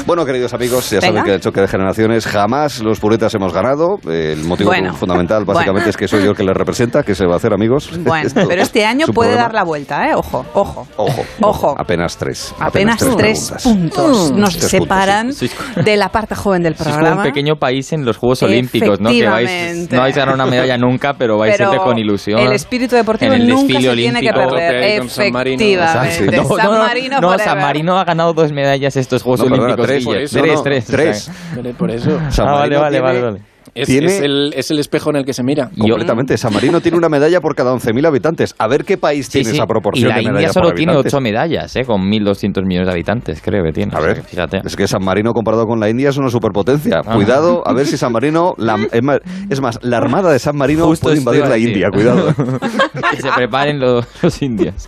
Bueno, queridos amigos, ya saben que el choque de generaciones jamás los puretas hemos ganado. El motivo Bueno. fundamental, básicamente, Bueno. es que soy yo el que les representa. ¿Qué se va a hacer, amigos? [laughs] Bueno, Esto pero este año es puede problema. dar la vuelta, ¿eh? Ojo, ojo. Ojo, [laughs] Ojo. Apenas tres. Apenas tres preguntas. puntos Mm. nos Tres separan sí. de la parte joven del como programa. un pequeño país en los Juegos Olímpicos, ¿no? Que vais, Efectivamente. no vais a ganar una medalla nunca, pero vais Pero siempre con ilusión. El espíritu deportivo En el nunca se desfile tiene que olímpico. perder. Con San Marino. Efectivamente. No, no, San no, Marino no, forever. San Marino ha ganado dos medallas estos Juegos No, perdona, Olímpicos. tres, Guille. por eso, tres, no, tres, tres. o sea, Por eso. Ah, vale, vale, tiene- vale, vale. Es, Tiene- es el, es el espejo en el que se mira. Completamente. San Marino tiene una medalla por cada 11.000 habitantes. A ver qué país Sí, tiene sí. esa Y proporción la de India solo por tiene habitantes. ocho medallas, ¿eh? Con 1.200 millones de habitantes, creo que tiene. A O sea, ver, fíjate. es que San Marino comparado con la India es una superpotencia. Ah. Cuidado, a ver si [laughs] San Marino, la- es, más, es más, la armada de San Marino Justo puede invadir la. India. Cuidado. [laughs] que se preparen los, los indios.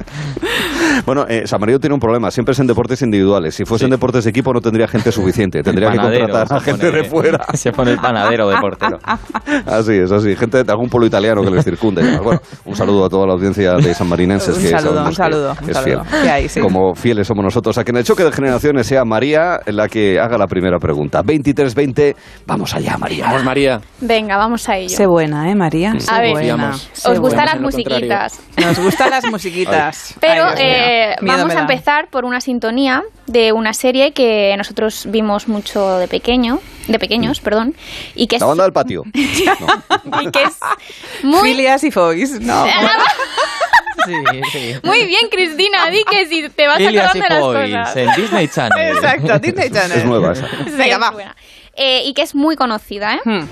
[laughs] bueno, eh, San Marino tiene un problema. Siempre es en deportes individuales. Si fuesen deportes de equipo no tendría gente suficiente. Tendría que contratar a gente pone- de fuera. Se pone el panadero de portero. [laughs] Así es, así. Gente de algún pueblo italiano que les circunde. [laughs] Bueno, un saludo a toda la audiencia de sanmarinenses. Un que saludo, un saludo, que es saludo. fiel. Que hay, sí. Como fieles somos nosotros. A que en el choque de generaciones sea María la que haga la primera pregunta. 23-20. Vamos allá, María. Vamos, María. Venga, vamos a ello. Sé buena, ¿eh, María? A ver, buena. Os gustan las musiquitas. Nos gustan las musiquitas. Pero Ay, eh, vamos a empezar por una sintonía de una serie que nosotros vimos mucho de pequeño, de pequeños, perdón, y que es La banda del patio. [laughs] y que es muy Filias y Foys. No. [laughs] Sí, sí. muy bien, Cristina, di que si te vas Phileas acordando de las cosas. en Disney Channel. Exacto, [laughs] Disney Channel. Es nueva esa. Sí, Venga, va. buena. Eh, y que es muy conocida, ¿eh? Hmm.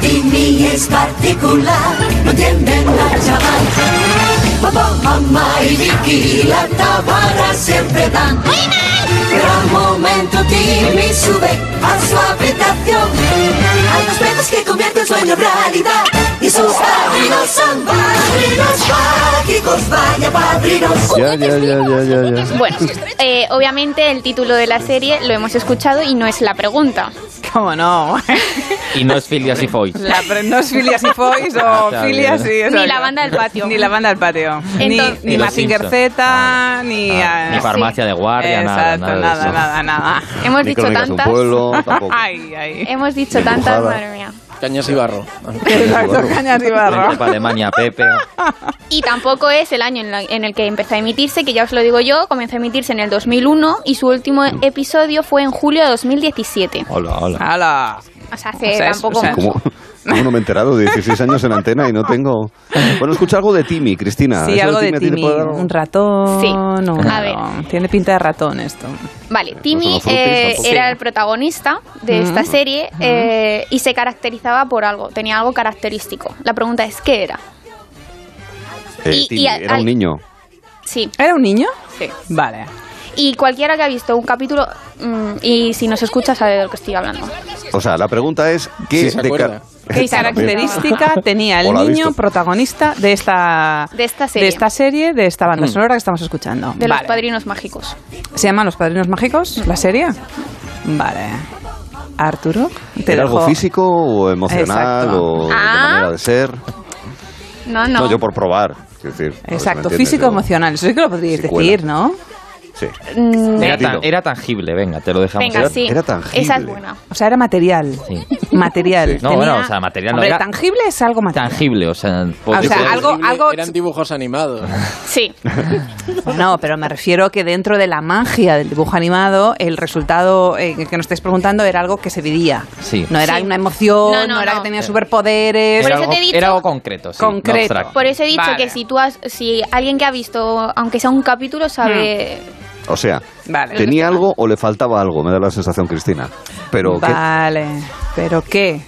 Timmy es particular, no entienden la chaval. Papá, mamá y Vicky la tabara siempre dan. Al momento Timmy sube a su habitación. Hay dos veces que convierte el sueño en realidad. Sus padrinos son padrinos mágicos, vaya padrinos. Ya, ya, ya, ya, ya, ya. Bueno, eh, obviamente el título de la serie lo hemos escuchado y no es la pregunta. ¿Cómo no? Y no es Phileas y Foyles. La, no es Filias y Foys o [laughs] Filias y... eso Ni la banda del patio. Ni la banda del patio. Entonces- ni Ni ni Mazinger. Z, ni... Ah, ah, ni farmacia de guardia, nada, Exacto, nada nada, eso. nada, nada. Hemos Ni dicho tantas. pueblo. [laughs] Ay, ay. Hemos dicho Ni tantas, empujada. madre mía. Cañas y barro. Exacto, cañas y barro. Para Alemania, Pepe. Y tampoco es el año en, la- en el que empezó a emitirse, que ya os lo digo yo, comenzó a emitirse en el 2001 y su último episodio fue en julio de 2017. Hola, hola. ¡Hala! O sea, hace O sea, tampoco o sea. ¿Cómo, cómo no me he enterado? 16 años en antena y no tengo... Bueno, escucha algo de Timmy, Cristina. Sí, ¿Eso algo de Timmy. algo? Un ratón. Sí. un- A ver. Tiene pinta de ratón esto. Vale, Timmy los frutis eh, era el protagonista de Ujú. esta serie eh, y se caracterizaba por algo, tenía algo característico. La pregunta es, ¿qué era? Eh, Y- Timmy, y a- era al- un niño. Sí. ¿Era un niño? Sí. Vale. Y cualquiera que ha visto un capítulo mm, y si nos escucha sabe de lo que estoy hablando. O sea, la pregunta es... ¿qué Sí, se de acuerda. ca- ¿Qué característica tenía el niño visto. protagonista de esta, De esta serie. de esta serie, de esta banda Mm. sonora que estamos escuchando? De los padrinos mágicos. ¿Se llaman Los Padrinos Mágicos, la serie? Vale. Arturo, te ¿Era algo físico o emocional Exacto. o de Ah. manera de ser? No, no. No, yo por probar. decir, Exacto, entiendes, físico yo- emocional. Eso sí que lo podríais Secuela. decir, ¿no? Sí. Mm, Era, tan- era tangible, venga, te lo dejamos. Venga, Era- sí. era tangible. Esa es buena. O sea, era material. Sí. Material. No, Tenía- bueno, o sea, material no Hombre, era- tangible es algo material. Tangible, o sea... O sea, algo- algo- Eran dibujos animados. Sí. [laughs] No, pero me refiero que dentro de la magia del dibujo animado, el resultado eh, que nos estáis preguntando era algo que se vivía. Sí. No era Sí. una emoción, No, no, no, era no. que tenía superpoderes. Por Era eso algo, te he dicho- era algo concreto, sí, Concreto. Por eso he dicho Vale. que si tú has, si alguien que ha visto, aunque sea un capítulo, sabe. O sea, Vale. ¿tenía algo o le faltaba algo? Me da la sensación, Cristina. Pero ¿qué? Vale. ¿Pero qué?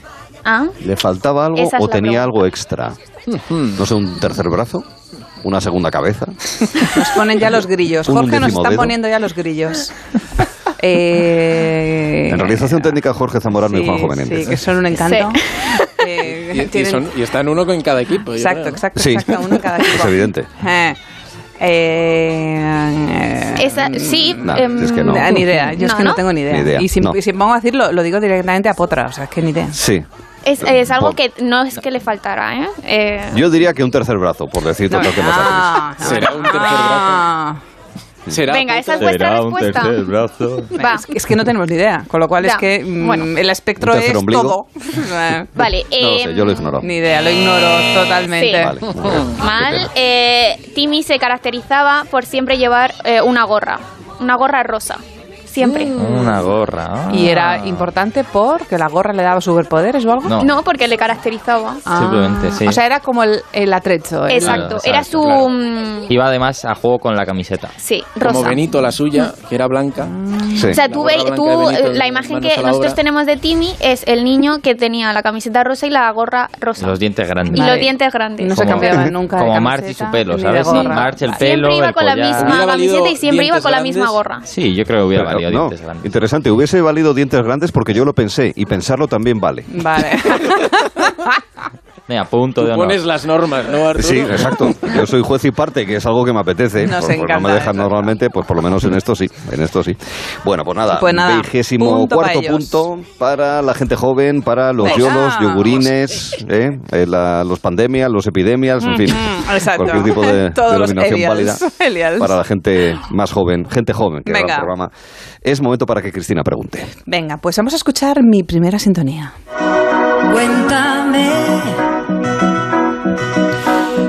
Ah, ¿Le faltaba algo Esa es o tenía pregunta. algo extra? No sé, un tercer brazo, una segunda cabeza. [laughs] Nos ponen ya los grillos. [laughs] Jorge nos están dedo. poniendo ya los grillos. [laughs] Eh, En realización técnica, Jorge Zamorano y sí, Juanjo Menéndez. Sí, que son un encanto. Sí. Eh, Y, y son- y están uno con cada equipo. Exacto, creo. exacto, Sí, exacto. Uno en cada es equipo. evidente. Eh, eh, esa, sí. No, em, es que no. Ni idea, yo es No, que no, ¿no? tengo ni idea. Ni idea, Y si, si me pongo a decirlo, lo digo directamente a Potra, o sea, es que ni idea. Sí. Es, es algo Por- que no es que le faltara, ¿eh? Eh, Yo diría que un tercer brazo, por decir No, todo lo que más ah, no, Será un tercer ah. Será Venga, esa es vuestra respuesta. brazo. [laughs] Va. Es, que, es que no tenemos ni idea, con lo cual es que mm, bueno. el espectro ¿Un tercer es ombligo? todo. [laughs] Vale, No lo em, sé, yo lo ignoro. ni idea, lo ignoro totalmente. Sí. Vale, [laughs] Mal. Eh, Timmy se caracterizaba por siempre llevar eh, una gorra. Una gorra rosa. Siempre. Una gorra. ah. ¿Y era importante porque la gorra le daba superpoderes o algo? No, No, porque le caracterizaba. Ah. simplemente, sí. O sea, era como el, el atrecho. el- Exacto. exacto, Era su. claro. mm, Iba además a juego con la camiseta. Sí, Como rosa. Benito, la suya, que era blanca. Sí. O sea, La tú, ve- blanca tú, Benito, eh, la imagen que la nosotros tenemos de Timmy es el niño que tenía la camiseta rosa y la gorra rosa. Los dientes grandes. y Vale. los dientes grandes. No se Como- cambiaba [laughs] nunca de Como March y su pelo, ¿sabes? Sí. March, el pelo, siempre iba el con la misma valido camiseta y siempre iba con la misma gorra. Sí, yo creo que hubiera Pero, valido no, dientes grandes. interesante. Hubiese valido dientes grandes porque yo lo pensé y pensarlo también vale. Vale. [laughs] Venga, punto Tú de honor. pones las normas, ¿no, Arturo? Sí, exacto. Yo soy juez y parte, que es algo que me apetece. Nos por, por no encanta me dejan eso. normalmente, pues por lo menos en esto sí. En esto sí. Bueno, pues nada. Pues nada, Vigésimo punto cuarto para punto para la gente joven, para los Venga. yolos, yogurines, ¿eh? Eh, la- los pandemias, los epidemias, en fin. Mm, exacto. Cualquier tipo de [laughs] denominación válida [laughs] Elials. Para la gente más joven, gente joven que va Venga. al programa. Es momento para que Cristina pregunte. Venga, pues vamos a escuchar mi primera sintonía. Cuéntame,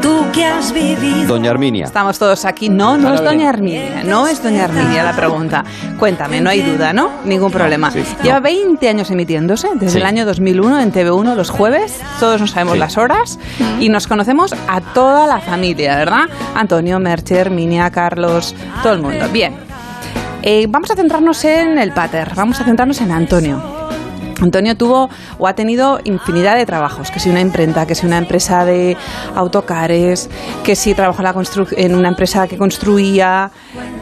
tú que has vivido. Doña Arminia. Estamos todos aquí. No, no es Doña. Arminia. No es Doña Arminia la pregunta. Cuéntame, no hay duda, ¿no? Ningún problema. sí, Lleva no. 20 años emitiéndose, desde Sí. el año 2001 en TV1 los jueves. Todos nos sabemos Sí. las horas y nos conocemos a toda la familia, ¿verdad? Antonio, Merche, Arminia, Carlos, todo el mundo. Bien. Eh, vamos a centrarnos en el pater, vamos a centrarnos en Antonio. Antonio tuvo o ha tenido infinidad de trabajos, que si una imprenta, que si una empresa de autocares, que si trabajó en, la constru- en una empresa que construía...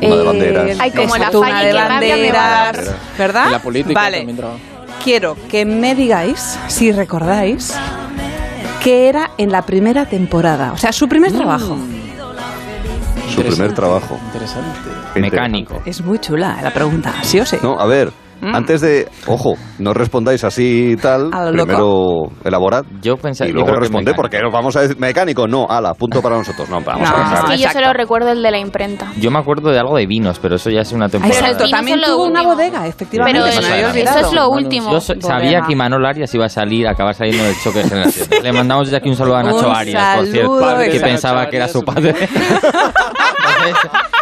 eh, Una de banderas. Ay, como la una de banderas, ¿verdad? En la política vale. también trabaja. Quiero que me digáis, si recordáis, qué era en la primera temporada, o sea, su primer Mm. trabajo. Su primer trabajo. Interesante. Mecánico. Es muy chula la pregunta, ¿sí o sí? No, a ver, antes de. Ojo, no respondáis así y tal. Mm. Primero elaborad. Yo pensaba, y luego mecánico. porque nos vamos a decir mecánico. No, ala, punto para nosotros. No, vamos No, a dejar. Es que yo solo recuerdo el de la imprenta. Yo me acuerdo de algo de vinos, pero eso ya es una temporada. Exacto, también tuvo una bodega, efectivamente. Pero eso- eso es lo último. Yo sabía Bodega. que Imanol Arias iba a salir, acabar saliendo del choque de generaciones. Le mandamos desde aquí un saludo a Nacho Un Arias, por cierto, que pensaba que era su padre. [laughs]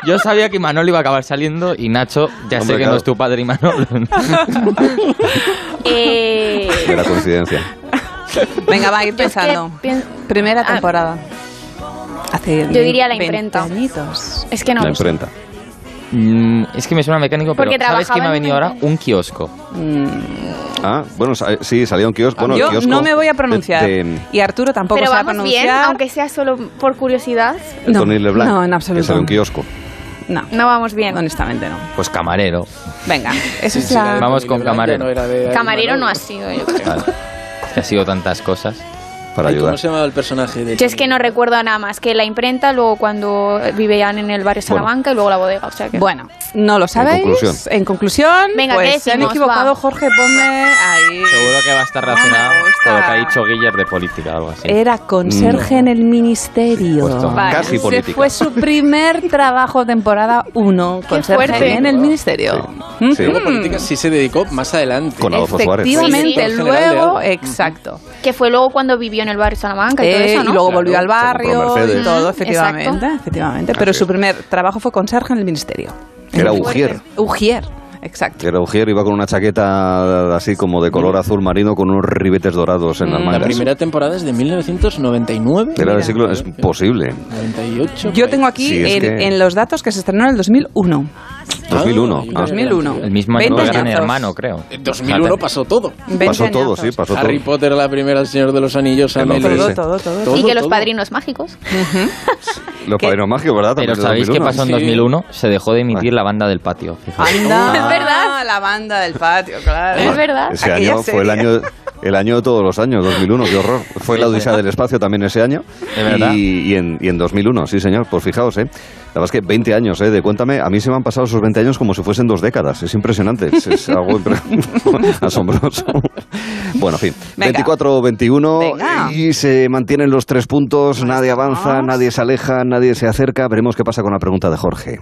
Yo sabía que Manolo iba a acabar saliendo y Nacho, ya Hombre, sé que claro. no es tu padre y Manolo. [laughs] Eh, Mera coincidencia. Venga, va a ir pensando. pien- Primera Ah. temporada. Hace Yo diría la 20 imprenta. añitos. Es que no La imprenta. Mm, es que me suena mecánico, pero Porque ¿sabes qué me ha venido ahora? Un kiosco. Ah, bueno, sí, salía un kiosco. Bueno, Yo kiosco no me voy a de- pronunciar. de- Y Arturo tampoco Pero se va a vamos bien, pronunciar. aunque sea solo por curiosidad. de No, Tony Leblanc, no, en Que absoluto. sale un kiosco. No, No vamos bien. honestamente no. Pues camarero. Venga, esa es Sí, la Vamos con camarero. Camarero no ha sido, yo creo. Vale. Que [laughs] ha sido tantas cosas. Para Ay, ayudar. ¿Cómo se llamaba el personaje de Yo es que no recuerdo nada más que la imprenta, luego cuando vivían en el barrio Salamanca y luego la bodega. O sea que... Bueno, no lo sabéis. conclusión. En conclusión, Venga, pues ¿qué se han equivocado, Va. Jorge, ponme ahí. Seguro que va a estar relacionado me gusta. con lo que ha dicho Guiller de política o algo así. Era conserje en el ministerio. Pues toma. Vale, Casi política. fue su primer trabajo, temporada 1, conserje fuerte. en el ministerio. Sí. Sí. Luego Mm. política sí se dedicó más adelante. Con Adolfo Suárez. Efectivamente, Sí, sí. Luego, exacto. Que fue luego cuando vivió en el barrio Salamanca y todo Eh, eso, ¿no? y luego Claro, volvió al barrio y todo, efectivamente, exacto. efectivamente. Pero Así su primer trabajo fue conserje en el ministerio. Era Ujier. Ujier, exacto. Era Ujier, iba con una chaqueta así como de color azul marino con unos ribetes dorados en las Mm. La mangas. primera temporada es de 1999. Era del siglo... Es posible. 98. Yo tengo aquí Sí, en, que- en los datos que se estrenó en el 2001. 2001. Ah, Ah. 2001. El mismo año 20 que Gran. Hermano, creo. En 2001 pasó todo. 20 Pasó todo, sí, pasó todo. Harry Potter, la primera, El Señor de los Anillos, Todo, todo, todo. y que los padrinos mágicos. [laughs] Los padrinos mágicos, ¿verdad? Pero ¿sabéis qué 2001. pasó en Sí. 2001? Se dejó de emitir la banda del patio. Anda, Es verdad. La banda del patio, claro. Es verdad. Ese año fue el año, el año de todos los años, 2001, qué horror. [laughs] Fue la Odisea del Espacio también ese año. ¿De verdad? Y, y en, y en 2001, sí señor, pues fijaos, ¿eh? La verdad es que 20 años, ¿eh? De cuéntame, a mí se me han pasado esos 20 años como si fuesen dos décadas. Es impresionante, es, es algo [laughs] impre- [laughs] asombroso. Bueno, en fin, Venga. 24-21 Venga. y se mantienen los tres puntos, nadie avanza, nadie se aleja, nadie se acerca. Veremos qué pasa con la pregunta de Jorge.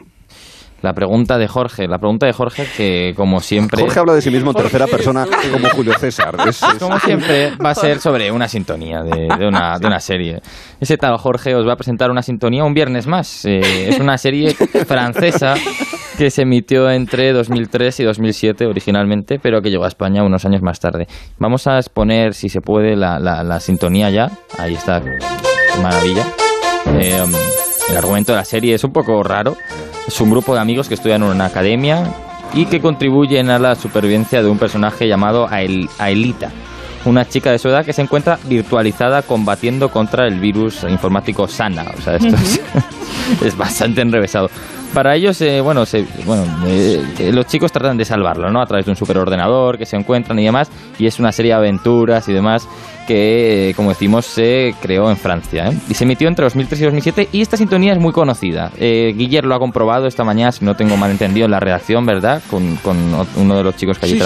La pregunta de Jorge. La pregunta de Jorge que, como siempre... Jorge habla de sí mismo en tercera persona como Julio César. Es- es- Como siempre, va a ser [laughs] sobre una sintonía de, de una, de una serie. Ese tal Jorge os va a presentar una sintonía un viernes más. Eh, es una serie francesa que se emitió entre 2003 y 2007 originalmente, pero que llegó a España unos años más tarde. Vamos a exponer, si se puede, la, la- la sintonía ya. Ahí está. Maravilla. Eh, el argumento de la serie es un poco raro. Es un grupo de amigos que estudian en una academia y que contribuyen a la supervivencia de un personaje llamado Ael- Aelita, una chica de su edad que se encuentra virtualizada combatiendo contra el virus informático Sana. O sea, esto es, [laughs] es bastante enrevesado. Para ellos, eh, bueno, se- bueno eh, eh, los chicos tratan de salvarlo, ¿no? A través de un superordenador que se encuentran y demás. Y es una serie de aventuras y demás que, eh, como decimos, se creó en Francia. ¿eh? Y se emitió entre 2003 y 2007. Y esta sintonía es muy conocida. Eh, Guiller lo ha comprobado esta mañana, si no tengo mal entendido, en la redacción, ¿verdad? Con, con uno de los chicos que allí Sí, sí.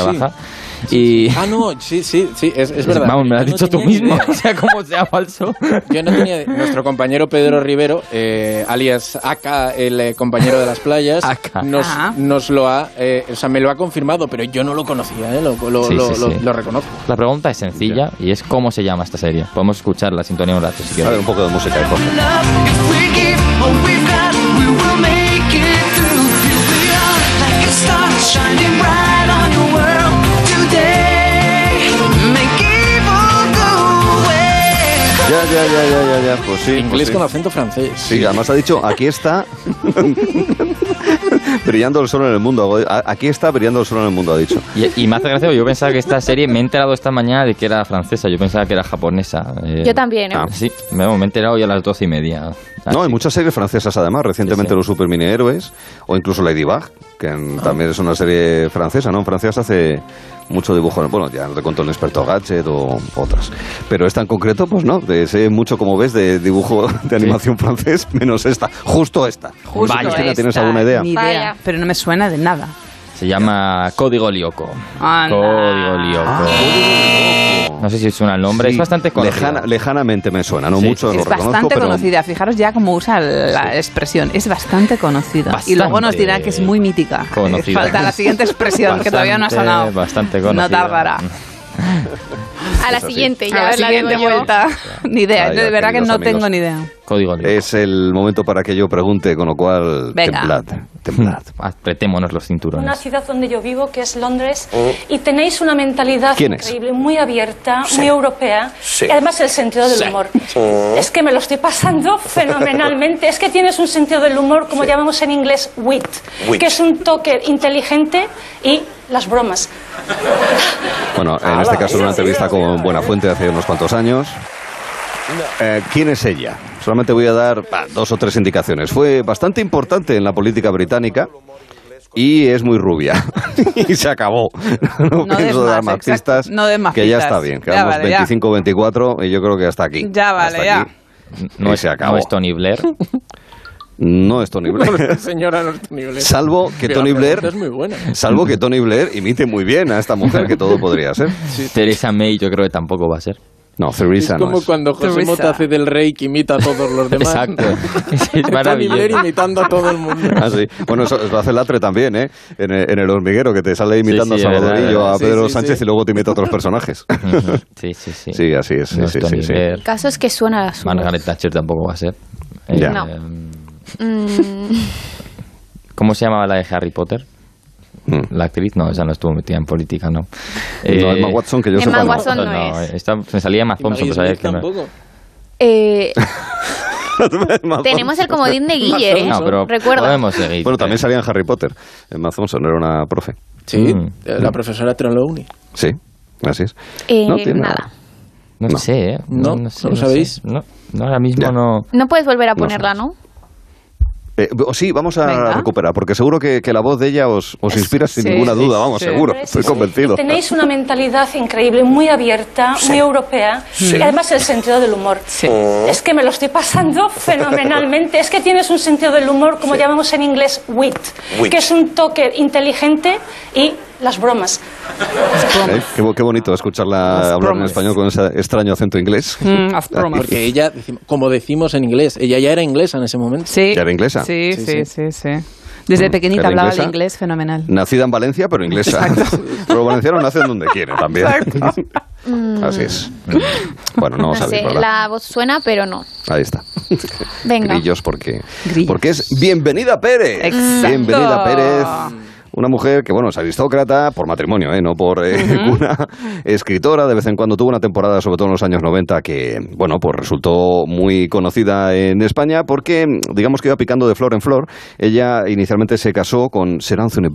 Y... Ah, no, sí, sí, sí, es, es verdad. Vamos, me lo has Yo no dicho tú mismo, idea. [laughs] o sea, como sea falso. Yo no tenía. Nuestro compañero Pedro Rivero, eh, alias Aka, el eh, compañero de las playas, nos, Ah. nos lo ha. eh, o sea, me lo ha confirmado, pero yo no lo conocía, ¿eh? Lo, lo, Sí, lo, sí, lo- sí. lo reconozco. La pregunta es sencilla y es ¿cómo se llama esta serie? Podemos escuchar la sintonía un rato si A ver, quieres. un poco de música, de Ya, ya, ya, ya, ya, ya, pues sí. Inglés pues sí. con acento francés. Sí, además ha dicho, aquí está [laughs] brillando el sol en el mundo. Aquí está brillando el sol en el mundo, ha dicho. Y, y me hace gracia, yo pensaba que esta serie, me he enterado esta mañana de que era francesa, yo pensaba que era japonesa. eh, Yo también, ¿eh? Ah. Sí, me, me he enterado hoy a las doce y media. No, hay muchas series francesas además, recientemente Sí, sí. los super mini héroes, o incluso Ladybug, que en- también es una serie francesa, ¿no? En Francia se hace mucho dibujo, bueno, ya no te cuento el experto Gadget o otras. Pero esta en concreto, pues no, de- sé mucho, como ves, de dibujo de animación francés, menos esta, justo esta. Justo Vaya, Cristina, ¿tienes esta, alguna idea? Ni idea, Vaya. pero no me suena de nada. Se llama Código Lyoko. Anda. Código Lyoko. No sé si suena el nombre, Sí, es bastante conocido. lejana- lejanamente me suena, no Sí, mucho, lo Es bastante pero... conocida. Fijaros ya cómo usa la expresión. Es bastante conocida. Y luego nos Bastante dirá que es muy mítica. [laughs] conocida. Falta la siguiente expresión que todavía no ha sonado. Bastante conocida. No tardará. [laughs] A la siguiente, A ya la la siguiente vuelta. Ni idea, de verdad que no amigos. tengo ni idea. Código Es el momento para que yo pregunte, con lo cual, Venga. templad, templad. [laughs] Apretémonos los cinturones. Una ciudad donde yo vivo, que es Londres, y tenéis una mentalidad increíble, muy abierta, Sí. muy europea, Sí. y además el sentido del Sí. humor. Es que me lo estoy pasando [laughs] fenomenalmente. Es que tienes un sentido del humor, como llamamos en inglés, wit, Wit. que es un toque inteligente y las bromas. Bueno, en este caso, en una entrevista con Buenafuente hace unos cuantos años. Eh, ¿Quién es ella? Solamente voy a dar bah, dos o tres indicaciones. Fue bastante importante en la política británica y es muy rubia. [laughs] y se acabó. No, No pienso dar más, pistas. No des más que ya pistas. está bien. Ya Quedamos vale, ya. 25-24 y yo creo que hasta aquí. Ya vale, Hasta ya. aquí. No es, se acabó. no es Tony Blair. No es Tony Blair. [laughs] Señora, no es Tony Blair. Salvo que Tony la Blair, es muy buena. salvo que Tony Blair imite muy bien a esta mujer, que todo podría ser. [laughs] Teresa May yo creo que tampoco va a ser. No, Es Theresa no como es. cuando José Teresa. Mota hace del rey que imita a todos los demás. Exacto. [laughs] Es maravilloso. imitando a todo el mundo. Ah, sí. Bueno, eso lo hace Latre también, ¿eh? En el, en el hormiguero, que te sale imitando Sí, sí, a es Salvadorillo, es a Pedro Sí, sí, Sánchez sí. y luego te imita a otros personajes. [laughs] Sí, sí, sí. Sí, así es. Sí, No es sí, sí, sí. El caso es que suena a su Margaret Thatcher tampoco va a ser. Ya. No. Eh, Mm, ¿Cómo se llamaba la de Harry Potter? Mm. La actriz, no, esa no estuvo metida en política, no. No, Emma Watson, que yo Emma sepa, no. Watson no es. esta- me salía Emma Thompson, Maggie pero sabía Smith que no. eh, [laughs] tenemos el comodín de Guille, ¿eh? No, pero Recuerda. podemos seguir. Bueno, también salía en Harry Potter. Emma Thompson era una profe. Sí, Mm. eh, la profesora Trelawney. Sí, así es. Eh, No tiene nada. No, No. sé, ¿eh? No, sé, ¿no lo sabéis? sé. No, no, ahora mismo Ya. no. No puedes volver a No ponerla, ¿no? Eh, o sí, vamos a Venga. recuperar, porque seguro que, que la voz de ella os, os inspira sin sí, ninguna duda, vamos, sí. seguro, estoy convencido. Tenéis una mentalidad increíble, muy abierta, muy europea, y además el sentido del humor. Es que me lo estoy pasando [laughs] fenomenalmente. Es que tienes un sentido del humor, como llamamos en inglés, wit, Wit. que es un toque inteligente y las bromas. ¿Eh? Qué, qué bonito escucharla hablar en español con ese extraño acento inglés. Mm. [laughs] Porque ella, como decimos en inglés, ella ya era inglesa en ese momento. Sí. ¿Ya era inglesa? Sí, Sí, sí, sí. sí, sí. Desde Mm, pequeñita ¿era hablaba inglesa? de inglés fenomenal. Nacida en Valencia, pero inglesa. [laughs] Pero valencianos nacen donde quieren también. [laughs] Así es. Bueno, no No sabéis, sé, la voz suena, pero no. Ahí está. Venga. Grillos porque, Grillos. porque es Bienvenida Pérez. Exacto. Bienvenida Pérez. Una mujer que, bueno, es aristócrata por matrimonio, ¿eh? no por eh, cuna. [laughs] Escritora, de vez en cuando tuvo una temporada, sobre todo en los años 90, que, bueno, pues resultó muy conocida en España porque, digamos que iba picando de flor en flor. Ella inicialmente se casó con Sir Anthony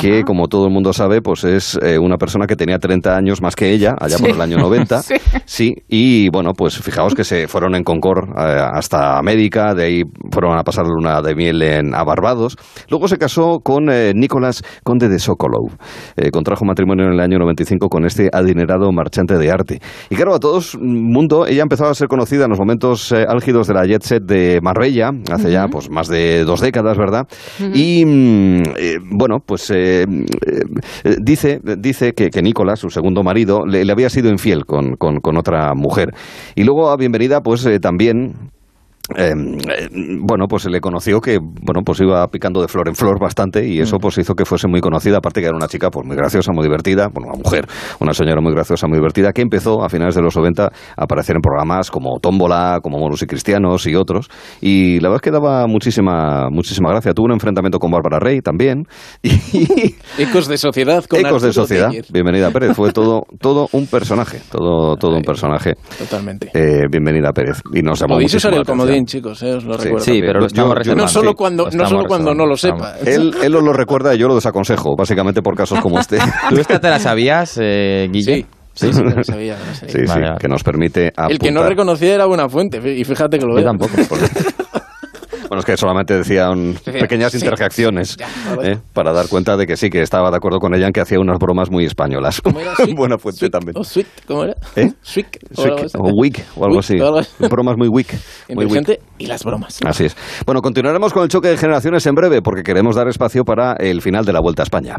que, como todo el mundo sabe, pues es eh, una persona que tenía 30 años más que ella, allá por el año 90. [laughs] Sí. Sí, y bueno, pues fijaos que se fueron en Concord eh, hasta América, de ahí fueron a pasar luna de miel en, a Barbados. Luego se casó con eh, Nicolás Conde de Sokolov. Eh, contrajo matrimonio en el año 95 con este adinerado marchante de arte. Y claro, a todo el mundo, ella empezó a ser conocida en los momentos eh, álgidos de la jet set de Marbella, hace ya pues más de dos décadas, ¿verdad? Y mm, eh, bueno, pues dice, dice que, que Nicolás, su segundo marido, le, le había sido infiel con, con- con otra mujer. Y luego a Bienvenida, pues también eh, eh, bueno, pues se le conoció que bueno, pues iba picando de flor en flor bastante y eso pues hizo que fuese muy conocida, aparte que era una chica pues muy graciosa, muy divertida, bueno, una mujer, una señora muy graciosa, muy divertida, que empezó a finales de los 90 a aparecer en programas como Tómbola, como Moros y Cristianos y otros, y la verdad es que daba muchísima muchísima gracia. Tuvo un enfrentamiento con Bárbara Rey también [laughs] y Ecos de sociedad con Ecos de Sociedad. Bienvenida Pérez, fue todo [laughs] todo un personaje, todo todo un personaje. Totalmente. Eh, bienvenida Pérez y nos llamó muchísimo chicos, eh, os lo Sí, recuerdo. sí, pero lo estamos Yo- reservando. No solo Sí, cuando, no solo cuando no lo sepa. Él, él os lo recuerda y yo lo desaconsejo, básicamente por casos como este. [laughs] ¿Tú esta te la sabías, eh, Guille? Sí, sí, me la sabía. Sí, sí, Vale, vale. que nos permite El que no apuntar. reconocía era buena fuente, y fíjate que lo Yo veo. tampoco. [laughs] Bueno, es que solamente decían [laughs] pequeñas sí. interjecciones. ¿eh? para dar cuenta de que sí, que estaba de acuerdo con ella en que hacía unas bromas muy españolas. ¿Cómo era? [laughs] Sweet, Buena fuente también. ¿O sweet? ¿Cómo era? ¿Eh? Sweet. o algo Sweet, así. o weak o algo Weak, así. o algo así. Bromas muy weak. Muy weak. Inteligente y las bromas. Así es. Bueno, continuaremos con el choque de generaciones en breve porque queremos dar espacio para el final de la Vuelta a España.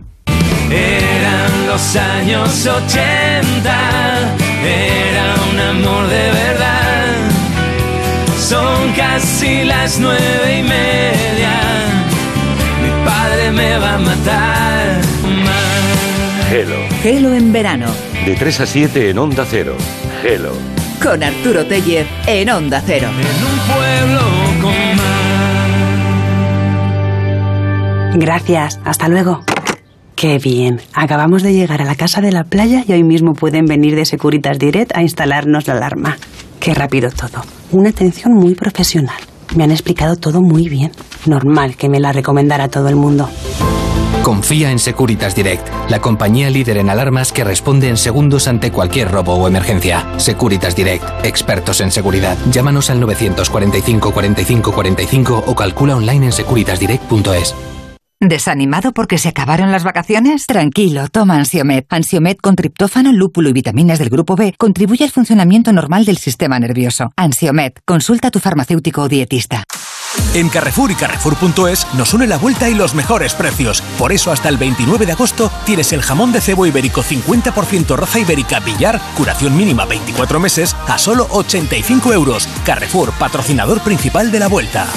Eran los años 80, era un amor de verdad. Son casi las nueve y media, mi padre me va a matar. Ma- Gelo. Gelo en verano. De 3 a 7 en Onda Cero. Gelo. Con Arturo Tellez en Onda Cero. pueblo con Gracias, hasta luego. Qué bien. Acabamos de llegar a la casa de la playa y hoy mismo pueden venir de Securitas Direct a instalarnos la alarma. Qué rápido todo. Una atención muy profesional. Me han explicado todo muy bien. Normal que me la recomendara todo el mundo. Confía en Securitas Direct, la compañía líder en alarmas que responde en segundos ante cualquier robo o emergencia. Securitas Direct, expertos en seguridad. Llámanos al 945 45 45 o calcula online en securitasdirect.es. ¿Desanimado porque se acabaron las vacaciones? Tranquilo, toma Ansiomed. Ansiomed con triptófano, lúpulo y vitaminas del grupo B contribuye al funcionamiento normal del sistema nervioso. Ansiomed, consulta a tu farmacéutico o dietista. En Carrefour y Carrefour.es nos une la vuelta y los mejores precios. Por eso hasta el 29 de agosto tienes el jamón de cebo ibérico 50% raza ibérica Villar, curación mínima 24 meses, a solo 85 euros. Carrefour, patrocinador principal de la vuelta.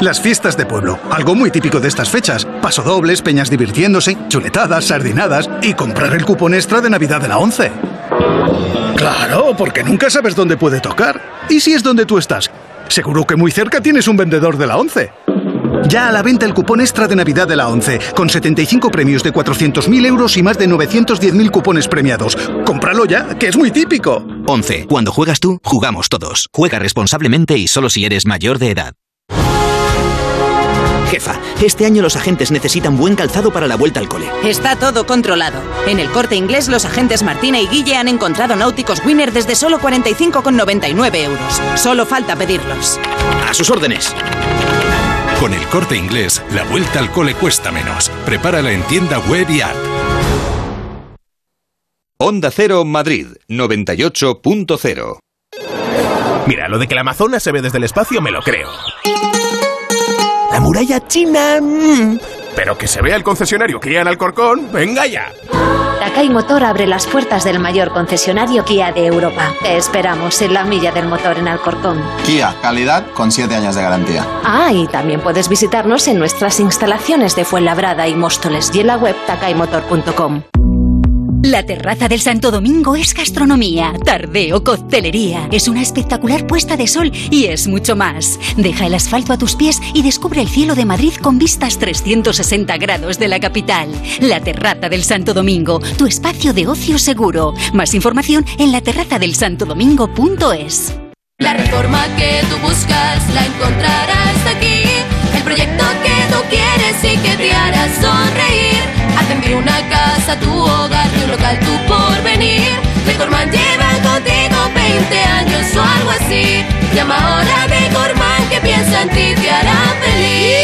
Las fiestas de pueblo, algo muy típico de estas fechas. Pasodobles, peñas divirtiéndose, chuletadas, sardinadas y comprar el cupón extra de Navidad de la 11. Claro, porque nunca sabes dónde puede tocar. ¿Y si es donde tú estás? Seguro que muy cerca tienes un vendedor de la 11. Ya a la venta el cupón extra de Navidad de la 11, con 75 premios de 400.000 euros y más de 910.000 cupones premiados. ¡Cómpralo ya, que es muy típico! 11. Cuando juegas tú, jugamos todos. Juega responsablemente y solo si eres mayor de edad. Jefa, este año los agentes necesitan buen calzado para la vuelta al cole. Está todo controlado. En el corte inglés, los agentes Martina y Guille han encontrado náuticos Winner desde solo 45,99 euros. Solo falta pedirlos. A sus órdenes. Con el corte inglés, la vuelta al cole cuesta menos. Prepárala en tienda web y app. Onda Cero Madrid 98.0. Mira, lo de que la Amazonas se ve desde el espacio me lo creo. La muralla china... mm, Pero que se vea el concesionario Kia en Alcorcón, venga ya. Takai Motor abre las puertas del mayor concesionario Kia de Europa. Te esperamos en la milla del motor en Alcorcón. Kia, calidad con 7 años de garantía. Ah, y también puedes visitarnos en nuestras instalaciones de Fuenlabrada y Móstoles y en la web takaimotor.com. La terraza del Santo Domingo es gastronomía, tardeo, coctelería. Es una espectacular puesta de sol y es mucho más. Deja el asfalto a tus pies y descubre el cielo de Madrid con vistas 360 grados de la capital. La terraza del Santo Domingo, tu espacio de ocio seguro. Más información en laterrazadelsantodomingo.es. La reforma que tú buscas la encontrarás aquí. El proyecto que tú quieres y que te sonreír. De una casa tu hogar, de un local tu porvenir. Decorman llevan contigo 20 años o algo así. Llama ahora a Decorman que piensa en ti, te hará feliz.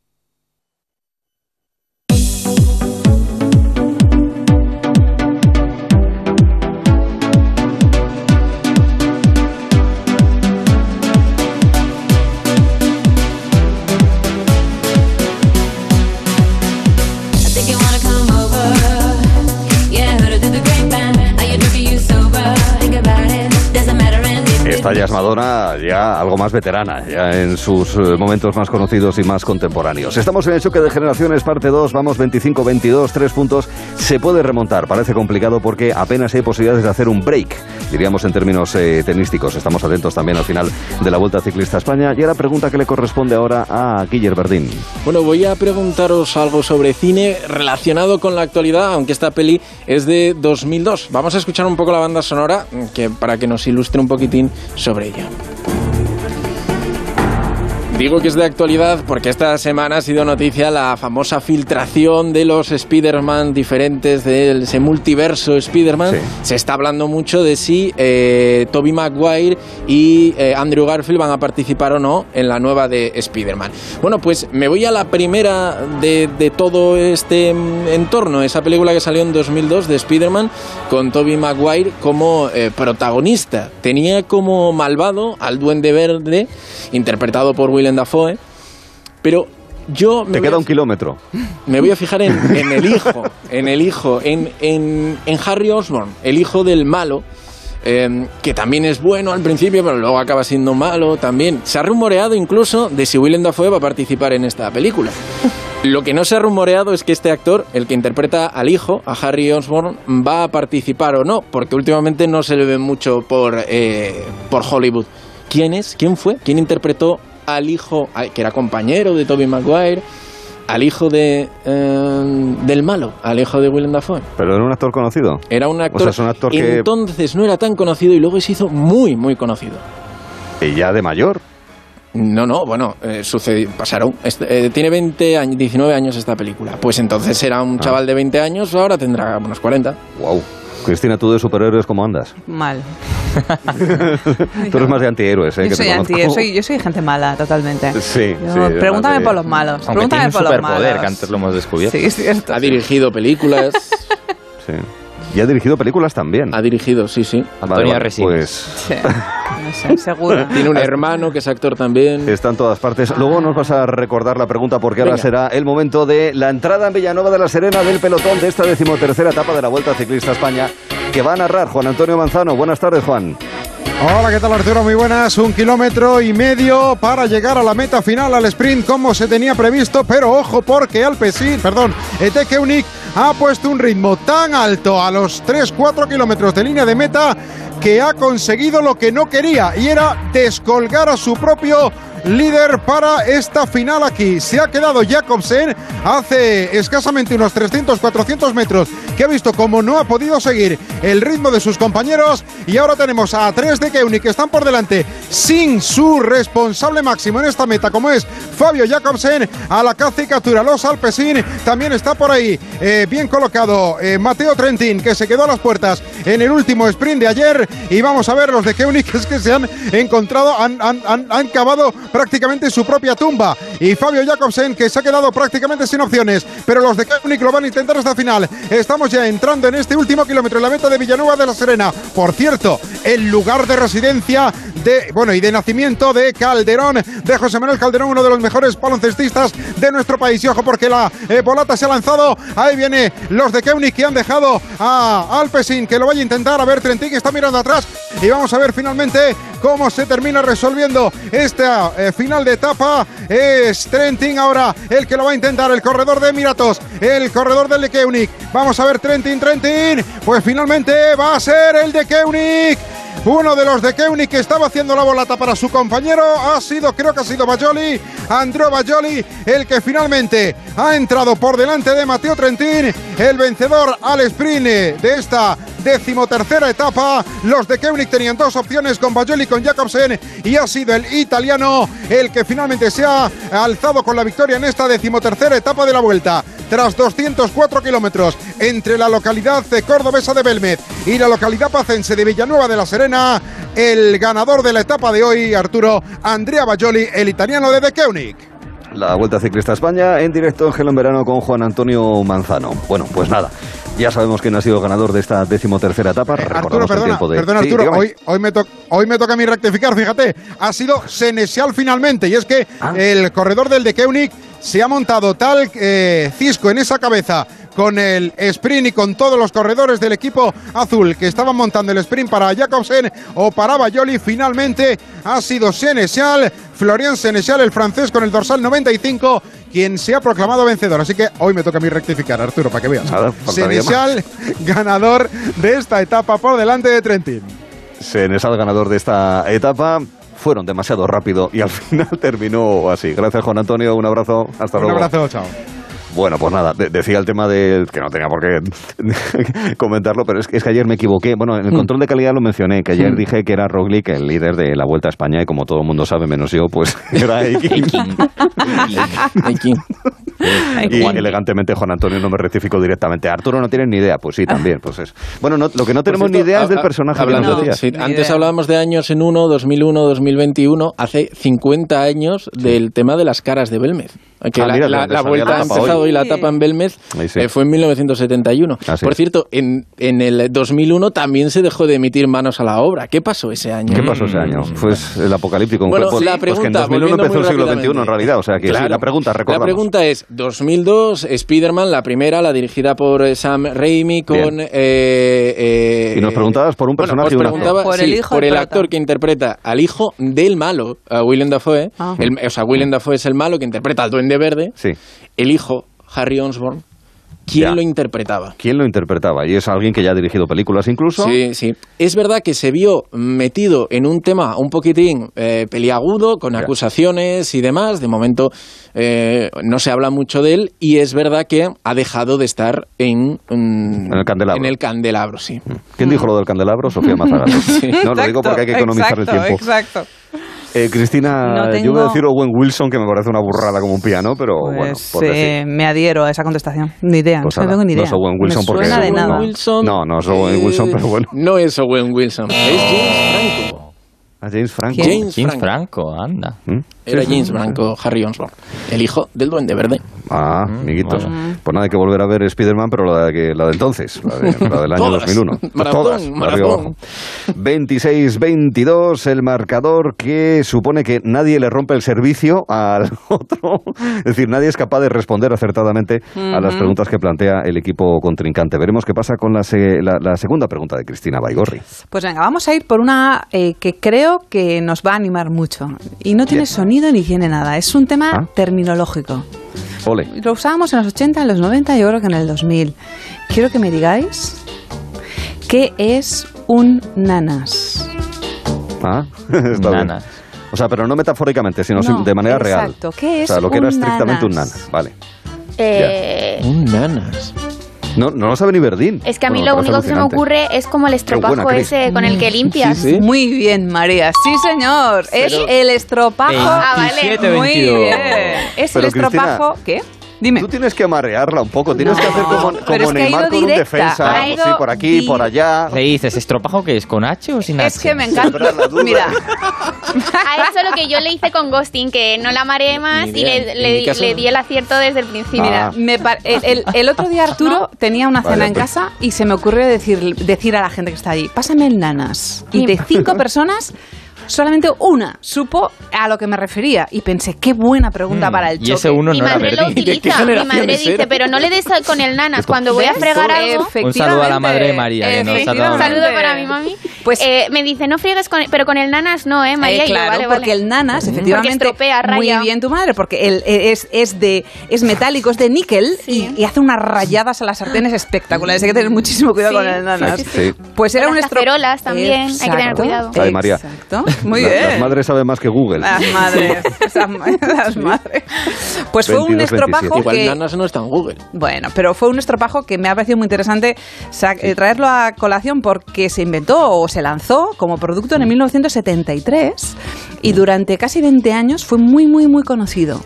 Esta Madonna, ya algo más veterana, ya en sus eh, momentos más conocidos y más contemporáneos. Estamos en el choque de generaciones, parte 2, vamos 25-22, tres puntos. Se puede remontar, parece complicado porque apenas hay posibilidades de hacer un break, diríamos en términos eh, tenísticos. Estamos atentos también al final de la Vuelta Ciclista a España. Y la pregunta que le corresponde ahora a Guiller Verdín. Bueno, voy a preguntaros algo sobre cine relacionado con la actualidad, aunque esta peli es de 2002. Vamos a escuchar un poco la banda sonora que, para que nos ilustre un poquitín sobre ella. Digo que es de actualidad porque esta semana ha sido noticia la famosa filtración de los Spider-Man diferentes del ese multiverso Spider-Man. Se está hablando mucho de si eh, Tobey Maguire y eh, Andrew Garfield van a participar o no en la nueva de Spider-Man. Bueno, pues me voy a la primera de, de todo este mm, entorno, esa película que salió en 2002 de Spider-Man con Tobey Maguire como eh, protagonista. Tenía como malvado al Duende Verde, interpretado por Willem Dafoe, pero yo me Te queda a un kilómetro. me voy a fijar en, en el hijo, en el hijo, en, en, en Harry Osborn, el hijo del malo, eh, que también es bueno al principio, pero luego acaba siendo malo también. Se ha rumoreado incluso de si Willem Dafoe va a participar en esta película. Lo que no se ha rumoreado es que este actor, el que interpreta al hijo, a Harry Osborn, va a participar o no, porque últimamente no se le ve mucho por, eh, por Hollywood. ¿Quién es? ¿Quién fue? ¿Quién interpretó al hijo, que era compañero de Tobey Maguire, al hijo de, eh, del malo, al hijo de Willem Dafoe? Pero era un actor conocido. Era un actor, O sea, es un actor que entonces no era tan conocido y luego se hizo muy, muy conocido. y ya de mayor. No, no, bueno, eh, sucedió, pasaron. Este, eh, tiene 20 años, 19 años esta película. Pues entonces era Ah. un chaval de 20 años, ahora tendrá unos 40. Wow. Cristina, tú de superhéroes, ¿cómo andas? Mal. [laughs] Tú eres más de antihéroes, ¿eh? Yo que soy anti, conozco. soy, yo soy gente mala, totalmente. Sí, Yo- sí, pregúntame por los malos. Aunque pregúntame tiene un por los superpoder, malos. que antes lo hemos descubierto. Sí, es cierto. Ha dirigido películas. [laughs] Sí. Y ha dirigido películas también. Ha dirigido, sí, sí. Antonio Resines. Pues Sí. No sé, seguro. [laughs] Tiene un hermano que es actor también. está en todas partes. Luego nos vas a recordar la pregunta porque ahora será el momento de la entrada en Villanueva de la Serena del pelotón de esta decimotercera etapa de la Vuelta Ciclista a España que va a narrar Juan Antonio Manzano. Buenas tardes, Juan. Hola, ¿qué tal Arturo? Muy buenas. Un kilómetro y medio para llegar a la meta final al sprint como se tenía previsto, pero ojo porque Alpecin, perdón, Ete Keunig ha puesto un ritmo tan alto a los 3-4 kilómetros de línea de meta que ha conseguido lo que no quería y era descolgar a su propio líder para esta final aquí. Se ha quedado Jacobsen hace escasamente unos 300-400 metros que ha visto como no ha podido seguir el ritmo de sus compañeros. Y ahora tenemos a tres de Keunig que están por delante sin su responsable máximo en esta meta como es Fabio Jacobsen a la caza y captura los Alpecin también está por ahí eh, bien colocado eh, Mateo Trentin que se quedó a las puertas en el último sprint de ayer. Y vamos a ver los de Keunig que es que se han encontrado han, han, han, han prácticamente su propia tumba. Y Fabio Jacobsen que se ha quedado prácticamente sin opciones pero los de Keunig lo van a intentar hasta final. Estamos ya entrando en este último kilómetro en la meta de Villanueva de la Serena. Por cierto el lugar de residencia de bueno y de nacimiento de Calderón de José Manuel Calderón uno de los mejores baloncestistas de nuestro país. Y ojo porque la eh, bolata se ha lanzado. Ahí viene los de Keunig que han dejado a Alpecin que lo vaya a intentar. A ver Trentin que está mirando atrás. Y vamos a ver finalmente cómo se termina resolviendo esta eh, final de etapa es Trentin ahora el que lo va a intentar el corredor de Emiratos el corredor del de Keunig. Vamos a ver Trentin Trentin. Pues finalmente va a ser el de Keunig uno de los de Keunig que estaba haciendo la bolata para su compañero ha sido, creo que ha sido Bajoli, Andreo Bajoli, el que finalmente ha entrado por delante de Mateo Trentin, el vencedor al sprint de esta decimotercera etapa. Los de Keunig tenían dos opciones con Bajoli y con Jacobsen y ha sido el italiano el que finalmente se ha alzado con la victoria en esta decimotercera etapa de la vuelta. Tras 204 kilómetros entre la localidad de cordobesa de Belmed y la localidad pacense de Villanueva de la Serena, el ganador de la etapa de hoy, Arturo Andrea Bajoli, el italiano de Keunig. La Vuelta Ciclista a España en directo en Gelo en Verano con Juan Antonio Manzano. Bueno, pues nada. Ya sabemos quién ha sido ganador de esta decimotercera etapa. Arturo, Recordamos el perdona, de... perdona Arturo, hoy, hoy, me hoy me toca a mí rectificar, fíjate, ha sido Senesial finalmente, y es que Ah. el corredor del de Keunig se ha montado tal eh, cisco en esa cabeza con el sprint y con todos los corredores del equipo azul que estaban montando el sprint para Jacobsen o para Bayoli, finalmente ha sido Senesial, Florian Senesial, el francés con el dorsal 95, quien se ha proclamado vencedor. Así que hoy me toca a mí rectificar, Arturo, para que veas. Nada, Senesial, ganador de esta etapa por delante de Trentin. Senesal ganador de esta etapa. Fueron demasiado rápido y al [laughs] final terminó así. Gracias, Juan Antonio. Un abrazo. Hasta Un luego. abrazo, chao. Bueno, pues nada, de- decía el tema de que no tenía por qué [laughs] comentarlo, pero es que, es que ayer me equivoqué. Bueno, en el control de calidad lo mencioné, que ayer Mm. dije que era Roglic el líder de la Vuelta a España y como todo el mundo sabe, menos yo, pues [laughs] era [laughs] Eiking. Y elegantemente Juan Antonio no me rectificó directamente. Arturo no tiene ni idea, pues sí, también. Pues es. Bueno, no- lo que no tenemos Por ni idea es del personaje que hablando nos sí, antes hablábamos de años en 1, 2001, 2021, hace 50 años del tema de las caras de Belmez. Que Ah, la, mira, la- la vuelta la ha empezado hoy. y la etapa en Belmez sí. eh, fue en 1971. Así Por es. cierto, en, en el 2001 también se dejó de emitir manos a la obra. ¿Qué pasó ese año? ¿Qué pasó ese año? Fue el apocalíptico. Bueno, pues, la pues que en pregunta, 2001 volviendo empezó el siglo XXI en realidad. O sea que sí, Claro. la pregunta, La recordamos. pregunta es, 2002, Spider-Man, la primera, la dirigida por eh, Sam Raimi con... Eh, eh, Y nos preguntabas por un bueno, personaje os un actor. preguntaba, Por sí, el hijo por el actor que interpreta al hijo del malo, a Willem Dafoe. Ah. El- o sea, Willem Dafoe es el malo que interpreta al Duende Verde. Sí. El hijo, Harry Osborn. ¿Quién Ya. lo interpretaba? ¿Quién lo interpretaba? Y es alguien que ya ha dirigido películas incluso. Sí, sí. Es verdad que se vio metido en un tema un poquitín eh, peliagudo, con acusaciones y demás. De momento eh, no se habla mucho de él y es verdad que ha dejado de estar en, mm, En el candelabro. En el candelabro, sí. ¿Quién dijo lo del candelabro? Sofía [laughs] Mazara. No, lo digo porque hay que economizar el tiempo. Exacto. Eh, Cristina, No yo voy a tengo- decir Owen Wilson, que me parece una burrada como un piano, pero bueno, Pues por decir. eh, me adhiero a esa contestación. Ni idea, Pues no tengo ni idea. No es Owen Wilson me porque suena de no, nada. Wilson, No, no es Owen Wilson, pero bueno. No es Owen Wilson, es James Franco. A James Franco. James James Franco. Franco, anda. ¿Mm? Era James Franco, Harry Osborn, el hijo del Duende Verde. Ah, amiguitos. Pues nada, hay que volver a ver Spider-Man, pero la de, que- la de entonces, la, de- la del año [laughs] Todas. 2001. [laughs] Maratón, Todas, maratón. abajo. 26-22, el marcador que supone que nadie le rompe el servicio al [laughs] otro. Es decir, nadie es capaz de responder acertadamente a las preguntas que plantea el equipo contrincante. Veremos qué pasa con la, se- la- la segunda pregunta de Cristina Baigorri. Pues venga, vamos a ir por una eh, que creo que nos va a animar mucho. Y no tiene Bien. Sonido ni tiene nada. Es un tema Ah. terminológico. Ole. Lo usábamos en los 80, en los 90 y yo creo que en el 2000. Quiero que me digáis qué es un nanas. Ah, [laughs] está bien. Nanas. O sea, pero no metafóricamente, sino No, de manera real. exacto. ¿Qué O sea, es lo que era un estrictamente un nanas? nana. Vale. Eh, Un nanas. No, no lo sabe ni Verdín. es que a mí Bueno, lo único que se me ocurre es como el estropajo buena, ese con el que limpias. Muy bien, María. Sí, señor. Es el estropajo. Ah, vale. 27, Muy 22. bien. Es Pero, el estropajo. ¿Qué? Dime. Tú tienes que marearla un poco, tienes que hacer como, pero como es que ha Neymar ido con un defensa. ha ido sí, por aquí, di- por allá. ¿Le dices estropajo que es con H o sin H? Es que me encanta. Mira, [laughs] A eso lo que yo le hice con Ghosting, que no la mareé más y le, le- caso- le di el acierto desde el principio. Ah. me par- el, el- el otro día Arturo tenía una cena en pues. casa y se me ocurrió decir, decir a la gente que está allí, pásame el nanas. Y de cinco personas, solamente una supo a lo que me refería. Y pensé, qué buena pregunta Mm, para el y choque. ese uno Mi no era madre lo Verdi. ¿De [laughs] qué utiliza. Mi madre dice, era? pero no le des con el nanas. Cuando voy a fregar algo. Un saludo a la madre de María, que nos Un saludo para mi mami. Pues- Eh, me dice, no friegues con. Pero con el nanas no, ¿eh, María? Eh, Y yo, claro, vale, porque vale. el nanas, Porque efectivamente, estropea, muy bien tu madre, porque el, es, es de es metálico, es de níquel Sí. y, y hace unas rayadas a las sartenes espectaculares. Hay que tener muchísimo cuidado Sí, con el nanas. sí, Sí. Pues era un las estro- cacerolas también, hay que tener Exacto, cuidado. Ay, María. Exacto, muy La- bien. Las madres saben más que Google. Las madres, [laughs] esas las madres. Pues fue un 22, estropajo 27. Igual que... nanas no está en Google. Bueno, pero fue un estropajo que me ha parecido muy interesante sa- eh, traerlo a colación porque se inventó o se lanzó como producto en el 1973 y durante casi 20 años fue muy, muy, muy conocido.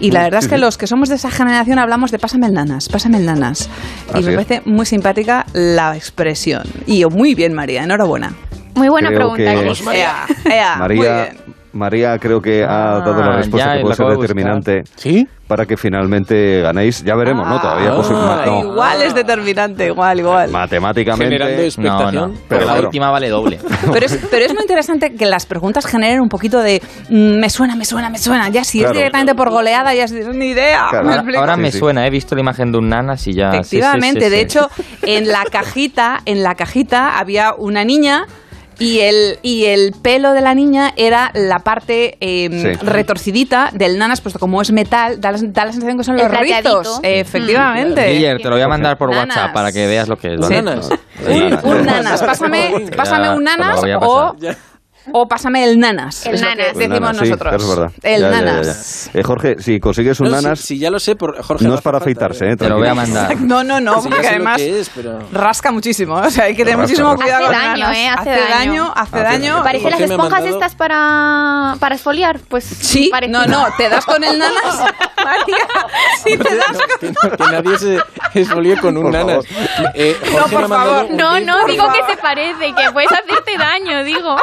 Y la verdad es que los que somos de esa generación hablamos de pásame el nanas, pásame el nanas. Y Así me es. parece muy simpática la expresión. Y yo, muy bien, María, enhorabuena. Muy buena Creo pregunta. que- Cris. Ea, ea, muy María. María creo que ha Ah, dado la respuesta ya, que puede ser determinante ¿Sí? para que finalmente ganéis. Ya veremos, ¿no? Todavía Ah, posible- no. Igual es determinante, igual, igual. Matemáticamente. Generando expectación. No, no, Pero la claro. última vale doble. [laughs] Pero es, pero es muy interesante que las preguntas generen un poquito de mm, me suena, me suena, me suena. Ya si Claro. es directamente por goleada, ya es ni idea. Claro. ¿Me Ahora, explico? ahora Sí, me sí. suena, he visto la imagen de un nanas y ya. sí, sí, Efectivamente, sí, de sí. hecho, en la cajita, en la cajita había una niña y el, y el pelo de la niña era la parte eh, Sí. retorcidita del nanas, puesto como es metal, da la, da la sensación que son los rizos. Efectivamente. Guiller, te lo voy a mandar por Nanas. WhatsApp para que veas lo que es. Sí. ¿vale? Nanas. Sí. Un nanas, pásame, [laughs] pásame un lo nanas o. o pásame el nanas. El es lo que nanas. Decimos nanas, sí, nosotros. es verdad. El Ya, ya, ya, nanas. ya. Eh, Jorge, si consigues un No, si- nanas, Si, ya lo sé, por Jorge. no es para afeitarse, ¿eh? ¿eh? Te lo voy a mandar. No, no, no, Sí, porque además que es, pero- rasca muchísimo. O sea, hay que tener Rasca, muchísimo rasca. cuidado Hace con daño, nanas. ¿eh? Hace hace daño. daño, hace Hace daño. daño. Parece Jorge las esponjas mandado- estas para, para esfoliar. Pues Sí, no, no, te das con el nanas, [laughs] María. Sí, te das con... que, nadie se esfolie con un Por nanas. No, por favor. No, no, digo que se parece, que puedes hacerte daño, digo.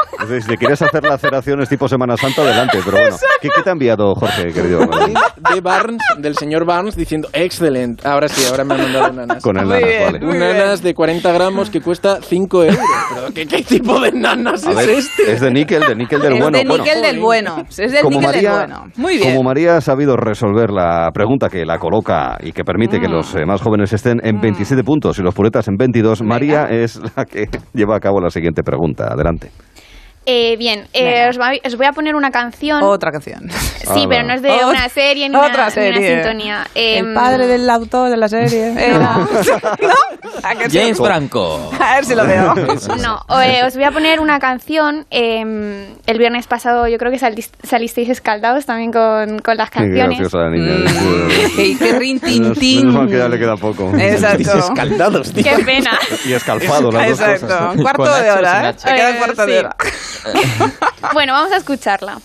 Te quieres hacer laceraciones tipo Semana Santa, adelante. Pero bueno, ¿qué, qué te ha enviado Jorge, querido? de Barnes, del señor Barnes, diciendo excelente. Ahora sí, ahora me ha mandado [laughs] un nanas. Con el Muy nanas, bien. vale. Un nanas de 40 gramos que cuesta 5 euros. ¿Pero qué, qué tipo de nanas A es ver, este? es de níquel, de níquel del es bueno. de Bueno, níquel del bueno. Es del como níquel María, del bueno. Muy bien. como María ha sabido resolver la pregunta que la coloca y que permite que Mm. los eh, más jóvenes estén en 27 puntos y los puretas en 22, María es la que [laughs] lleva a cabo la siguiente pregunta. Adelante. Eh, bien, eh, os, va- os voy a poner una canción. Otra canción. Sí, pero no es de Otra- una serie ni otra una, ni una serie. sintonía. El Em, padre del autor de la serie. [laughs] Era... [laughs] ¿No? ¿A que sí? James Franco. A ver si lo veo. [laughs] No, o, eh, os voy a poner una canción. em, el viernes pasado yo creo que salis- salisteis escaldados también con, con las Qué canciones. graciosa la niña. Mm. Qué, qué rin, tin, Menos- tin. menos mal que ya le queda poco. Exacto. Escaldados, tío. Qué pena. Y escalfado, las dos Exacto. cosas. Un cuarto Con de H o hora, ¿eh? H. Queda un Eh, cuarto de sí. hora. Bueno, vamos a escucharla.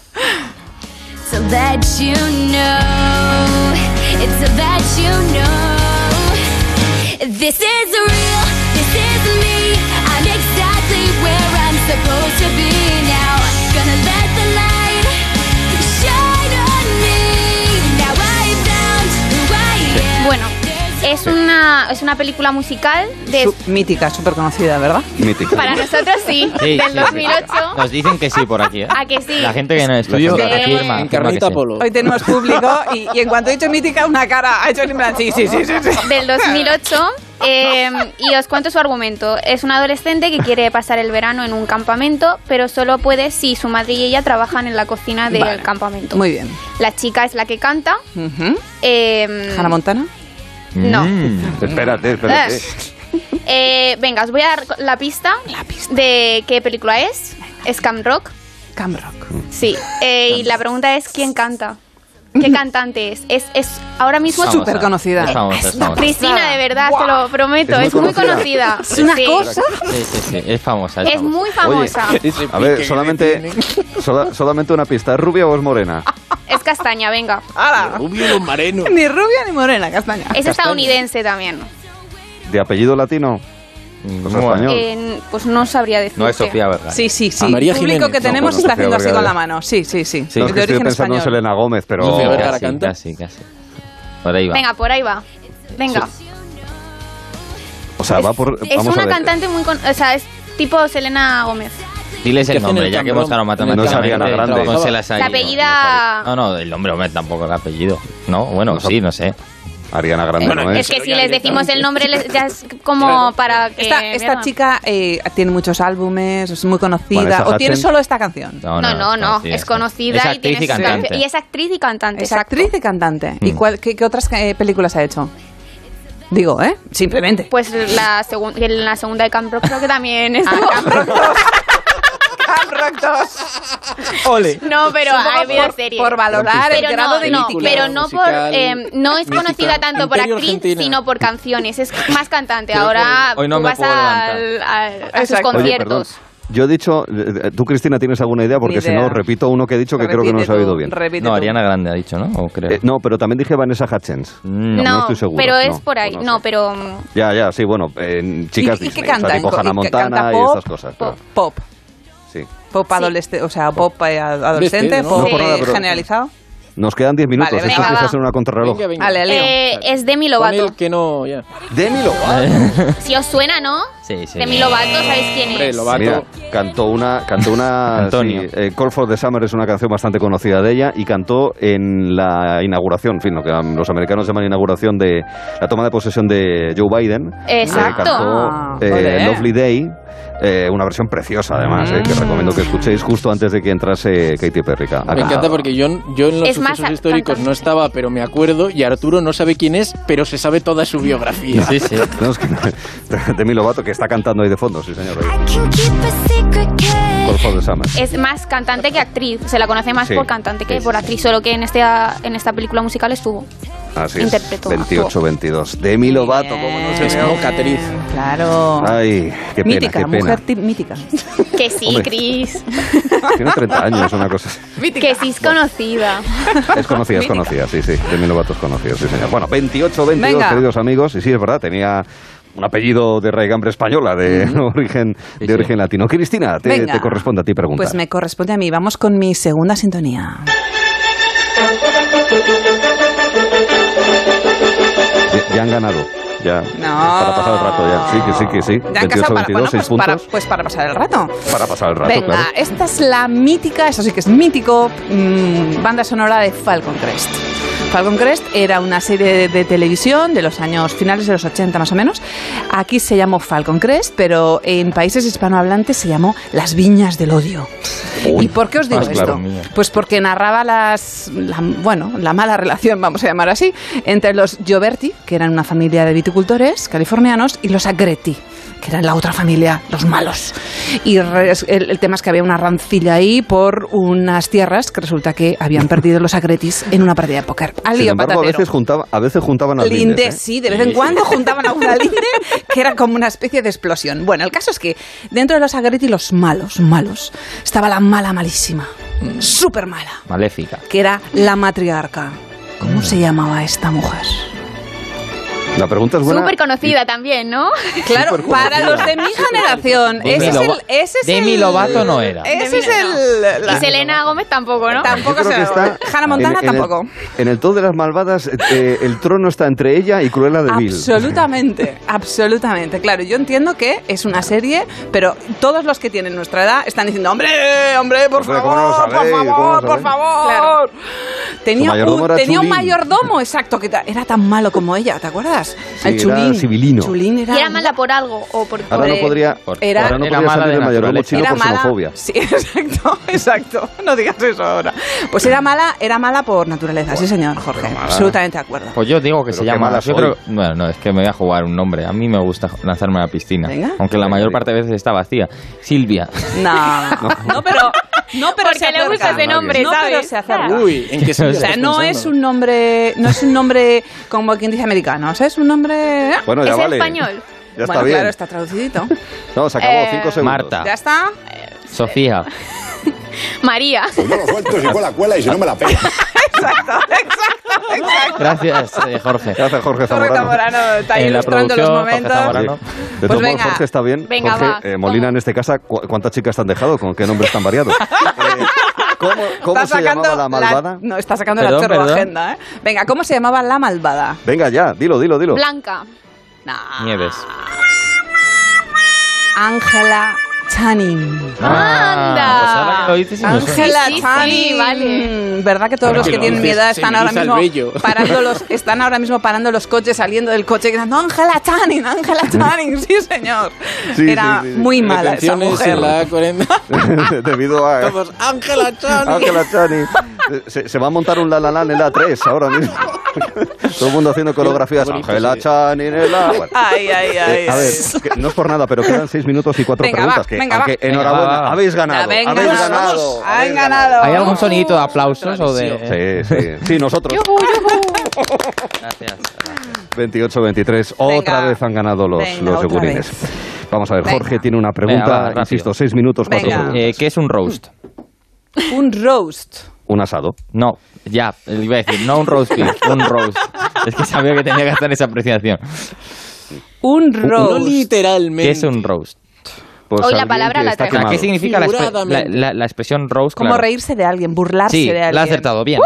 So that you know, it's so that you know. This is real, this is me. I'm exactly where I'm supposed to be now. Gonna let the light shine on me. Now I found who I am. Bueno, es una, es una película musical de... Su- mítica, súper conocida, ¿verdad? Mítica. Para nosotros sí, Sí, del sí, sí. 2008. Nos dicen que sí por aquí, ¿eh? ¿A que sí? La gente que Sí. afirma, En afirma que polo. Hoy tenemos público y, y en cuanto he dicho mítica, una cara ha hecho en plan, sí, sí, sí, sí. sí. del 2008 eh, y os cuento su argumento. Es un adolescente que quiere pasar el verano en un campamento, pero solo puede si su madre y ella trabajan en la cocina del Vale. campamento. Muy bien. La chica es la que canta. Eh, Hannah Montana. No. Mm. [laughs] Espérate, espérate. [laughs] eh, venga, os voy a dar la pista, de qué película es. Es Camp Rock. Cam Rock. Sí. Eh, y la pregunta es quién canta. ¿Qué cantante es? Es, es ahora mismo Famosa. Súper conocida. Es famosa, es famosa. Cristina, de verdad, te lo prometo. Es Es muy muy, conocida. Es una Sí. cosa. Sí, sí, sí, es famosa. Es, Es famosa. muy famosa. A ver, solamente, sola- solamente una pista. ¿Es rubia o es morena? Es castaña, venga. ¡Hala! Rubio y moreno. Ni rubia ni morena, castaña. Es estadounidense también. ¿De apellido latino? Pues. En- pues no sabría decir. no es Sofía Vergara. Sí, sí, sí. A María El público Jiménez. que No, tenemos bueno, está Sofía haciendo así con la mano. Sí, sí, sí. No, es Es que de estoy origen pensando en español. Selena Gómez, pero... Sofía Vergara Casi, canta. casi, casi. Por ahí va. Venga, por ahí va. Venga. O sea, va por... Es vamos a una ver. cantante muy. con- o sea, es tipo Selena Gómez. Diles ¿Qué el nombre, el ya que hemos ganado No es matemáticamente. Grande. No se las ha La apellida. No, no, el nombre, hombre, tampoco el apellido. No, bueno, No, sí, no sé. Ariana Grande Bueno, no Es es. que si les decimos el nombre, les- ya es como para que. Esta, esta chica eh, tiene muchos álbumes, es muy conocida. Vanessa ¿O tiene solo esta canción? No, no, no, es conocida Es y actriz tiene y cantante. canciones- Y es actriz y cantante. Es exacto. actriz y cantante. ¿Y Mm. cuál- qué, qué otras eh, películas ha hecho? Digo, ¿eh? Simplemente. Pues la, segun- en la segunda de Camp Rock creo que también [laughs] es. Ah, Camp Rock 2. Camp Rock 2. Ole. No, pero Un poco ha habido por- series. por valorar el pero grado no, de no, mítica. pero no por eh, no es mítica. conocida tanto por Imperio actriz Argentina. sino por canciones es más cantante Creo ahora hoy no tú vas al- al- a sus Exacto. Oye, perdón. conciertos Yo he dicho... eh, Tú, Cristina, ¿tienes alguna idea? Porque si no, repito uno que he dicho que creo que no Repite os ha oído bien. repite No. Ariana Grande ha dicho, ¿no? O creo. Eh, no, pero también dije Vanessa Hutchins. Mm, no, no estoy seguro, pero es no, por ahí no no, sé. pero mm, Ya, ya, sí, bueno, en chicas ¿Y- y qué Disney, o sea, canta? tipo ¿En co- Hannah y Montana y pop? esas cosas. Pop. Pop adolescente, o sea, pop eh, adolescente, ¿no? pop No por nada, eh, pero- generalizado. Nos quedan 10 minutos. Vale, Esto empieza a ser una contrarreloj. Venga, venga. Vale, Leo. eh, es Demi Lovato el que no. Demi Lovato. [laughs] si os suena no Sí, sí. Demi Lovato sabéis quién es Lovato. Mira, cantó una, cantó una, Antonio. sí, eh, Call for the Summer es una canción bastante conocida de ella y cantó en la inauguración, en fin, lo que los americanos llaman inauguración de la toma de posesión de Joe Biden. Exacto. Eh, cantó Ah, eh. Lovely Day eh, una versión preciosa además, eh, que recomiendo que escuchéis justo antes de que entrase Katy Perry. Me encanta porque yo, yo en los Es más, sucesos históricos no estaba, pero me acuerdo, y Arturo no sabe quién es, pero se sabe toda su biografía. Sí, sí. [laughs] No, es que- [laughs] Demi Lovato, que está cantando ahí de fondo, sí señor. Summer. Es más cantante que actriz. Se la conoce más Sí, por cantante que sí, por actriz, solo que en, este, en esta película musical estuvo. Así es. Interpretó, 28-22. Demi Lovato, como no se. Claro. Ay, qué pena, mítica, qué pena. mujer ti- mítica. Que sí, Hombre. Cris. Tiene 30 años, una cosa así. Que sí es conocida. Es conocida, es conocida, sí, sí. Demi Lovato es conocida, sí, señor. Bueno, 28-22, Venga. queridos amigos. Y sí, es verdad, tenía un apellido de raigambre española, de [laughs] origen, de origen latino. Cristina, te, te corresponde a ti preguntar. Pues me corresponde a mí. Vamos con mi segunda sintonía. Ya, han ganado. Ya. Para pasar el rato ya. Sí, que sí, que sí. Ya en casa para, 28-22, bueno, 6 pues, para, puntos. pues para pasar el rato. Para pasar el rato, Venga, claro. esta es la mítica, eso sí que es mítico, mm, banda sonora de Falcon Crest. Falcon Crest era una serie de, de televisión de los años finales de los 80 más o menos. Aquí se llamó Falcon Crest, pero en países hispanohablantes se llamó Las Viñas del Odio. ¿Y por qué os digo más esto? claro. Pues porque narraba las, la, bueno, la mala [laughs] relación, vamos a llamar así, entre los Gioberti, que eran una familia de viticultores californianos, y los Agretti, que eran la otra familia, los malos. Y res- el, el tema es que había una rancilla ahí por unas tierras que resulta que habían perdido los Agretis en una partida de póker. Al Sin lío embargo, a veces, juntaba, a veces juntaban al Lindes, lindes, ¿eh? sí, de vez en cuando juntaban a una linde [laughs] que era como una especie de explosión. Bueno, el caso es que dentro de los Agretti, los malos, malos, estaba la mala malísima, súper mala, Maléfica. que era la matriarca. ¿Cómo se llamaba esta mujer? La pregunta es buena. Súper conocida también, ¿no? [laughs] Claro, para los de mi generación, ese es el... Ese es Demi el- Lovato no era. Ese es el... la- Y Selena Gómez tampoco, ¿no? Tampoco se está Hannah Montana en- en el- tampoco. En el todo de las malvadas, eh, el trono está entre ella y Cruella de Vil. Absolutamente, [laughs] absolutamente. Claro, yo entiendo que es una serie, pero todos los que tienen nuestra edad están diciendo, hombre, hombre, por Hombre, ¿cómo no lo favor, por favor, por favor. Tenía, un, tenía un mayordomo, exacto, que era tan malo como ella, ¿te acuerdas? Sí, El era Chulín. Y era... mala por algo o por Ahora no podría, era- ahora no Era podría mala salir de mayordomo chino por mala. xenofobia. [laughs] Sí, exacto, exacto. No digas eso ahora. Pues era mala, era mala por naturaleza, sí señor, Jorge. Absolutamente de acuerdo. Pues yo digo que Pero se llama. mala Yo creo, bueno, no, es que me voy a jugar un nombre. A mí me gusta lanzarme a la piscina. Venga. Aunque la mayor parte de veces está vacía. Silvia. No, no, [laughs] pero no, pero Porque se le gusta ese nombre, no, ¿sabes? pero se acerca. Uy, ¿en qué O sea, no es un nombre, no es un nombre como quien dice americano, sea, es un nombre. Bueno, ya ¿Es vale. español? Ya está bueno, bien. claro, está traducidito. [laughs] No, se acabó, Eh, cinco segundos. Marta. Ya está. Sofía. [laughs] María. Yo lo suelto si cuela, cuela y si no me la pega. [laughs] Exacto, exacto, exacto. Gracias, eh, Jorge. Gracias, Jorge Jorge Zamorano. Zamorano está En la ilustrando los producción, Jorge momentos. Zamorano. De Pues venga. Jorge está bien. Venga, Jorge, va. eh, Molina, en este caso, ¿cu- ¿cuántas chicas te han dejado? ¿Con qué nombres tan variados? ¿Cómo, cómo se llamaba la malvada? no, está sacando Perdón, la chorro perdón. agenda, ¿eh? Venga, ¿cómo se llamaba la malvada? Venga ya, dilo, dilo, dilo. Blanca. Nieves. Ángela Channing. Anda. Pues sí. Ángela Sí, sí, sí, Channing. vale. ¿Verdad que todos Ahora los que que lo tienen mi edad están ahora mismo [laughs] parando los están ahora mismo parando los coches, saliendo del coche gritando Ángela Channing, Ángela Channing, sí señor. Sí, Era sí, sí, sí. muy mala esa mujer. en la 40. [laughs] Debido a Todos, Ángela Chani. Ángela Chani. Se, se va a montar un la la la en la 3 ahora mismo. [laughs] Todo el mundo haciendo coreografías. Ángela sí. Chani en la. Bueno. Ay, ay, ay. Eh, a ver, que no es por nada, pero quedan seis minutos y cuatro Venga, preguntas. va, que, venga, aunque va. enhorabuena, Venga, va. habéis ganado. Ya, venga, habéis vamos. ganado. Han habéis ganado. ¿Hay algún sonidito de aplausos o de.? Sí, sí. Sí, nosotros. Gracias. 28-23. Otra vez han ganado los, Venga, los yogurines. Vamos a ver, Venga. Jorge tiene una pregunta. Venga, va, insisto, seis minutos, cuatro Venga. segundos. Eh, ¿Qué es un roast? Un roast. Un asado. No, ya, iba a decir, no un roast beef, [laughs] un roast. Es que sabía que tenía que hacer esa apreciación. Un No roast. literalmente. ¿Qué es un roast? Hoy la palabra la está trae. ¿Qué significa la, expre- la, la- la expresión roast? Como Claro. reírse de alguien, burlarse Sí, de alguien. la ha acertado bien.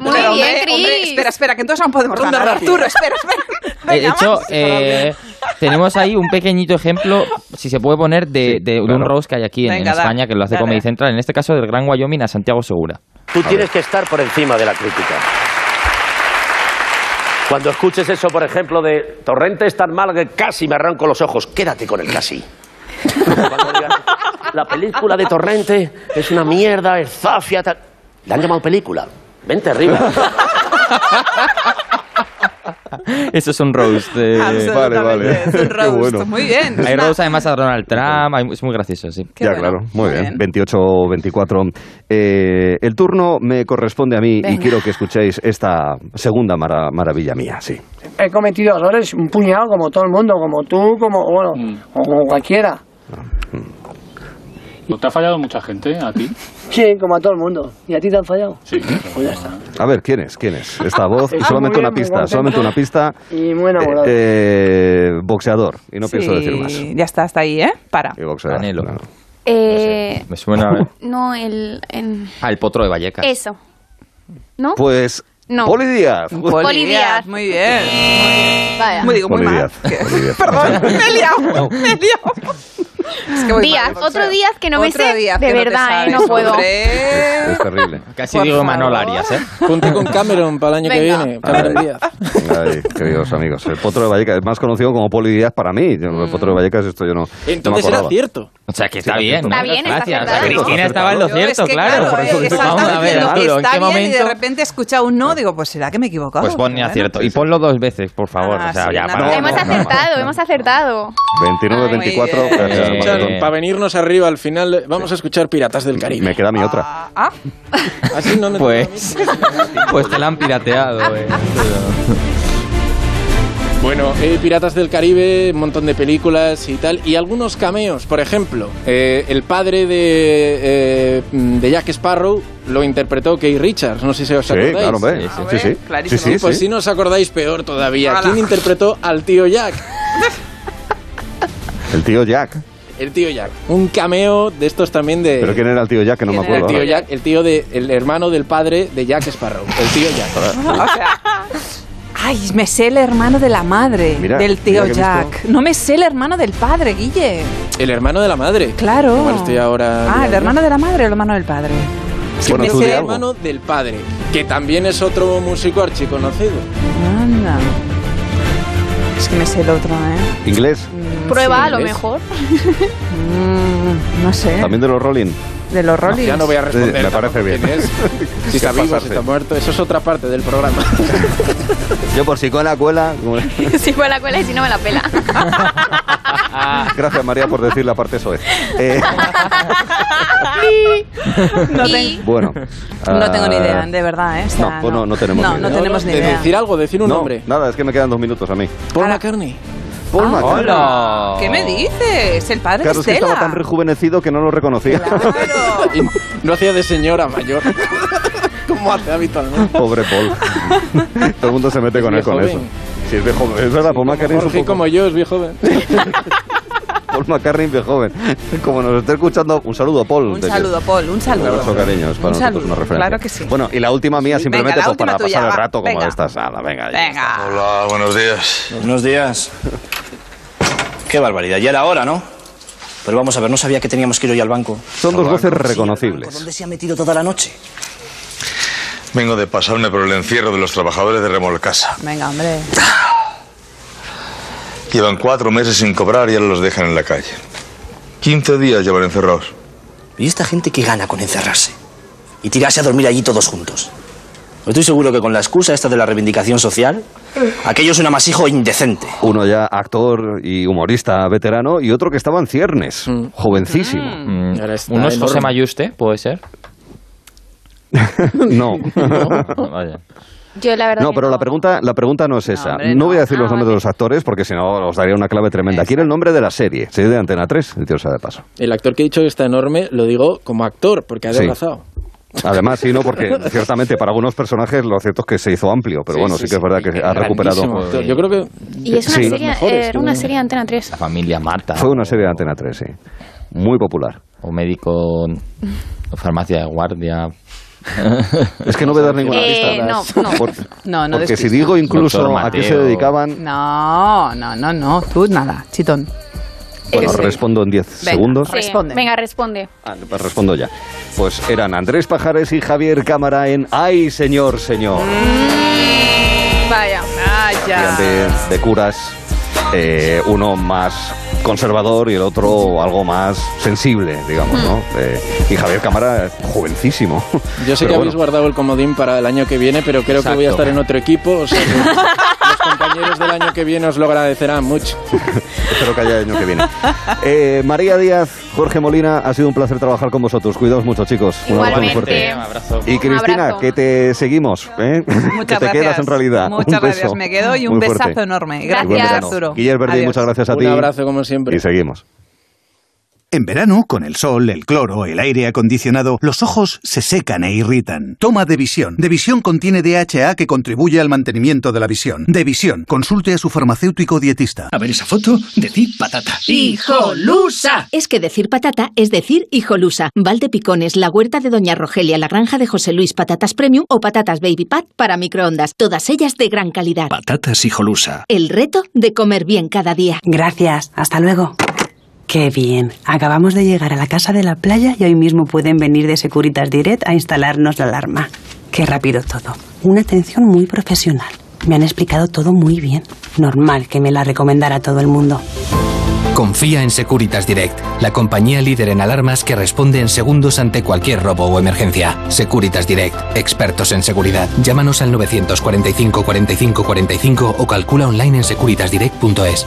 Muy Pero, bien, hombre, hombre, espera, espera, que entonces aún podemos Ronda ganar. Arturo, espera, espera. [laughs] De hecho, eh, tenemos ahí un pequeñito ejemplo, si se puede poner, de, de- de un claro. roast que hay aquí en, en Venga, da, España, que lo hace dale. Comedy Central, en este caso del Gran Wyoming a Santiago Segura. Tú tienes que estar por encima de la crítica. Cuando escuches eso, por ejemplo, de Torrente es tan mal que casi me arranco los ojos, quédate con el casi. La película de Torrente es una mierda, es zafia, tal. Le han llamado película. Vente arriba. [laughs] Eso es un roast. Absolutamente, vale, vale. es un [laughs] roast. bueno. Muy bien. Hay Una- roast además a Donald Trump, hay- es muy gracioso, sí. Qué ya, bueno. claro, muy, Muy bien. bien. 28-24. Eh, el turno me corresponde a mí y quiero que escuchéis esta segunda mara- maravilla mía, sí. He cometido errores, un puñado, como todo el mundo, como tú, como, bueno, o como cualquiera. ¿No te ha fallado mucha gente a ti? [laughs] Sí, como a todo el mundo. ¿Y a ti te han fallado? Sí. Pues ya está. A ver, ¿quién es? ¿Quién es? Esta [laughs] voz, Estoy solamente muy una bien, muy pista, solamente una pista. [laughs] Y muy enamorado. Eh, boxeador, y no pienso decir más. Sí, ya está, hasta ahí, ¿eh? Para. Y boxeador, Canelo. claro. Eh, Me suena. ¿eh? no, el... en- Ah, el potro de Vallecas. Eso. ¿No? Pues, No. Poli Díaz. Poli Díaz. Muy bien. Vaya. Muy digo, muy mal. Díaz, Poli Díaz. Perdón, me he liado, me he liado. Es que voy mal. otro Díaz que no me sé. De no verdad, eh, no puedo. Es terrible. Casi Por digo. Manol Arias, ¿eh? Ponte con Cameron para el año que viene. Cameron. Díaz. Ay, queridos amigos, el potro de Vallecas es más conocido como Poli Díaz para mí. El potro de Vallecas, esto yo no. no me Entonces era cierto. O sea, que está Sí, bien. está ¿no? bien, está Gracias. acertado. Cristina estaba en lo cierto, claro. vamos a ver, diciendo, Arturo, ¿en está qué bien y de repente he escuchado un no, digo, pues será que me he equivocado. Pues Bueno, acierto. Y ponlo dos veces, por favor. Ah, hemos acertado, hemos acertado. 29, Ay, 24. Para venirnos arriba al final, vamos a escuchar Piratas del Caribe. Me queda mi otra. Ah, Así no me Pues, [laughs] pues te la han pirateado. eh. Bueno, eh, Piratas del Caribe, un montón de películas y tal, y algunos cameos. Por ejemplo, eh, el padre de, eh, de Jack Sparrow lo interpretó Kay Richards, no sé si os Sí, acordáis. claro, ve. Sí, Sí, sí. sí. Sí, Pues sí. si no os acordáis, peor todavía. ¿Quién interpretó al tío Jack? El tío Jack. El tío Jack. Un cameo de estos también de... ¿Pero quién era el tío Jack? Que no me ¿Quién era acuerdo. el tío ahora. Jack, el tío de, el hermano del padre de Jack Sparrow, el tío Jack. [laughs] o sea, Ay, me sé el hermano de la madre Mira, del tío Jack. No me sé el hermano del padre, Guille. El hermano de la madre. Claro. Igual estoy ahora. Ah, el hermano de la madre o el hermano del padre. Sí, Bueno, el algo. hermano del padre, que también es otro músico archiconocido. Anda. Es que me sé el otro, ¿eh? ¿Inglés? Prueba, a lo mejor. [laughs] Mm, no sé. ¿También de los Rolling? De los Rollins. Ya no voy a responder. Sí, me parece bien. quién es, [laughs] si está vivo, si está muerto. Eso es otra parte del programa. [laughs] Yo por si cuela, cuela. si fue la cuela y si no me la pela. Gracias María por decir la parte soez. Eh, No, ten- bueno. no tengo ni ah, idea, de verdad, ¿eh? O sea, No, pues no, no tenemos No, ni no idea. tenemos ni De idea. decir algo, decir un no, nombre. Nada, es que me quedan dos minutos a mí. Paul McCartney. Paul Ah, McCartney. ¡Hola! ¿Qué me dices? El padre Claro, de es que Estela. estaba tan rejuvenecido que no lo reconocía. [laughs] Y no hacía de señora mayor. [laughs] Como hace habitualmente. Pobre Paul. [laughs] Todo el mundo se mete con él con eso. joven. Sí, es viejo. Es verdad, Paul McCartney es un poco- como yo es viejo joven. Paul McCartney de joven. [laughs] Como nos esté escuchando, un saludo, Paul. Un saludo, Paul, un Un saludo. abrazo, cariño. Es para Un nosotros saludo, una referencia. claro que sí. Bueno, y la última mía, simplemente Venga, pues, para tuya, pasar el rato como Venga. estas. Nada, venga. ya. Venga. Hola, buenos días. Buenos días. Qué barbaridad, ya era hora, ¿no? Pero vamos a ver, no sabía que teníamos que ir hoy al banco. Son dos voces ¿Por reconocibles. dónde se ha metido toda la noche? Vengo de pasarme por el encierro de los trabajadores de Remolcasa. Venga, hombre. [laughs] Llevan cuatro meses sin cobrar y ahora los dejan en la calle. 15 días llevan encerrados. ¿Y esta gente qué gana con encerrarse? Y tirarse a dormir allí todos juntos. Estoy seguro que con la excusa esta de la reivindicación social, aquello es un amasijo indecente. Uno ya actor y humorista veterano y otro que estaba en ciernes, jovencísimo. Mm, está ¿Uno es José. Mayuste? ¿Puede ser? [laughs] [laughs] no. Vaya. Yo la verdad No, pero la pregunta, la pregunta no es esa. hombre, no voy a decir los Ah, nombres vale. de los actores porque si no os daría una clave tremenda. Quiero el nombre de la serie. Serie de Antena 3, el tío sabe de paso. El actor que he dicho que está enorme, lo digo como actor, porque ha Sí. adelgazado. Además, sí, no, porque [laughs] ciertamente para algunos personajes lo cierto es que se hizo amplio, pero Sí, bueno, sí, sí, que es sí. verdad que ha recuperado. Actor. Yo creo que Y es una Sí. serie, Los mejores, era una creo. serie de Antena 3. La familia Marta. Fue una serie de Antena 3, sí. Muy popular. O médico. o farmacia de guardia. Es que no voy a dar ninguna Eh, pista. no, no. Por- No, no porque si digo incluso a qué se dedicaban, No, no, no, no. Tú nada, chitón. bueno, respondo en 10 Venga. segundos. Sí. Responde. Venga, responde. Ah, pues respondo ya. Pues eran Andrés Pajares y Javier Cámara en Ay, señor, señor. Vaya. hacían de, de curas, eh, uno más conservador y el otro algo más sensible, digamos, ¿no? Eh, y Javier Cámara, jovencísimo. [laughs] Yo sé Pero que bueno. habéis guardado el comodín para el año que viene, pero creo que voy a Exacto. estar en otro equipo. O sea que [laughs] los compañeros del año que viene os lo agradecerán mucho. [laughs] Espero que haya año que viene. Eh, María Díaz, Jorge Molina, ha sido un placer trabajar con vosotros. Cuidaos mucho, chicos. Un abrazo muy fuerte. Un abrazo. Y Cristina, abrazo. que te seguimos, ¿eh? que Muchas te gracias. quedas en realidad. Muchas Un beso gracias. Me quedo y un muy fuerte. besazo enorme. Gracias. Arturo. Guillermo Verdi, muchas gracias a ti. Un abrazo como siempre. Y seguimos. En verano, con el sol, el cloro, el aire acondicionado, los ojos se secan e irritan. Toma Devisión. Devisión contiene DHA que contribuye al mantenimiento de la visión. Devisión. Consulte a su farmacéutico dietista. A ver esa foto, decid patata. ¡Hijolusa! Es que decir patata es decir hijolusa. Valdepicones, la huerta de Doña Rogelia, la granja de José Luis, patatas premium o patatas baby pat para microondas. Todas ellas de gran calidad. Patatas hijolusa. El reto de comer bien cada día. Gracias, hasta luego. Qué bien. Acabamos de llegar a la casa de la playa y hoy mismo pueden venir de Securitas Direct a instalarnos la alarma. Qué rápido todo. Una atención muy profesional. Me han explicado todo muy bien. Normal que me la recomendara todo el mundo. Confía en Securitas Direct, la compañía líder en alarmas que responde en segundos ante cualquier robo o emergencia. Securitas Direct, expertos en seguridad. Llámanos al 945 45 45 o calcula online en securitasdirect.es.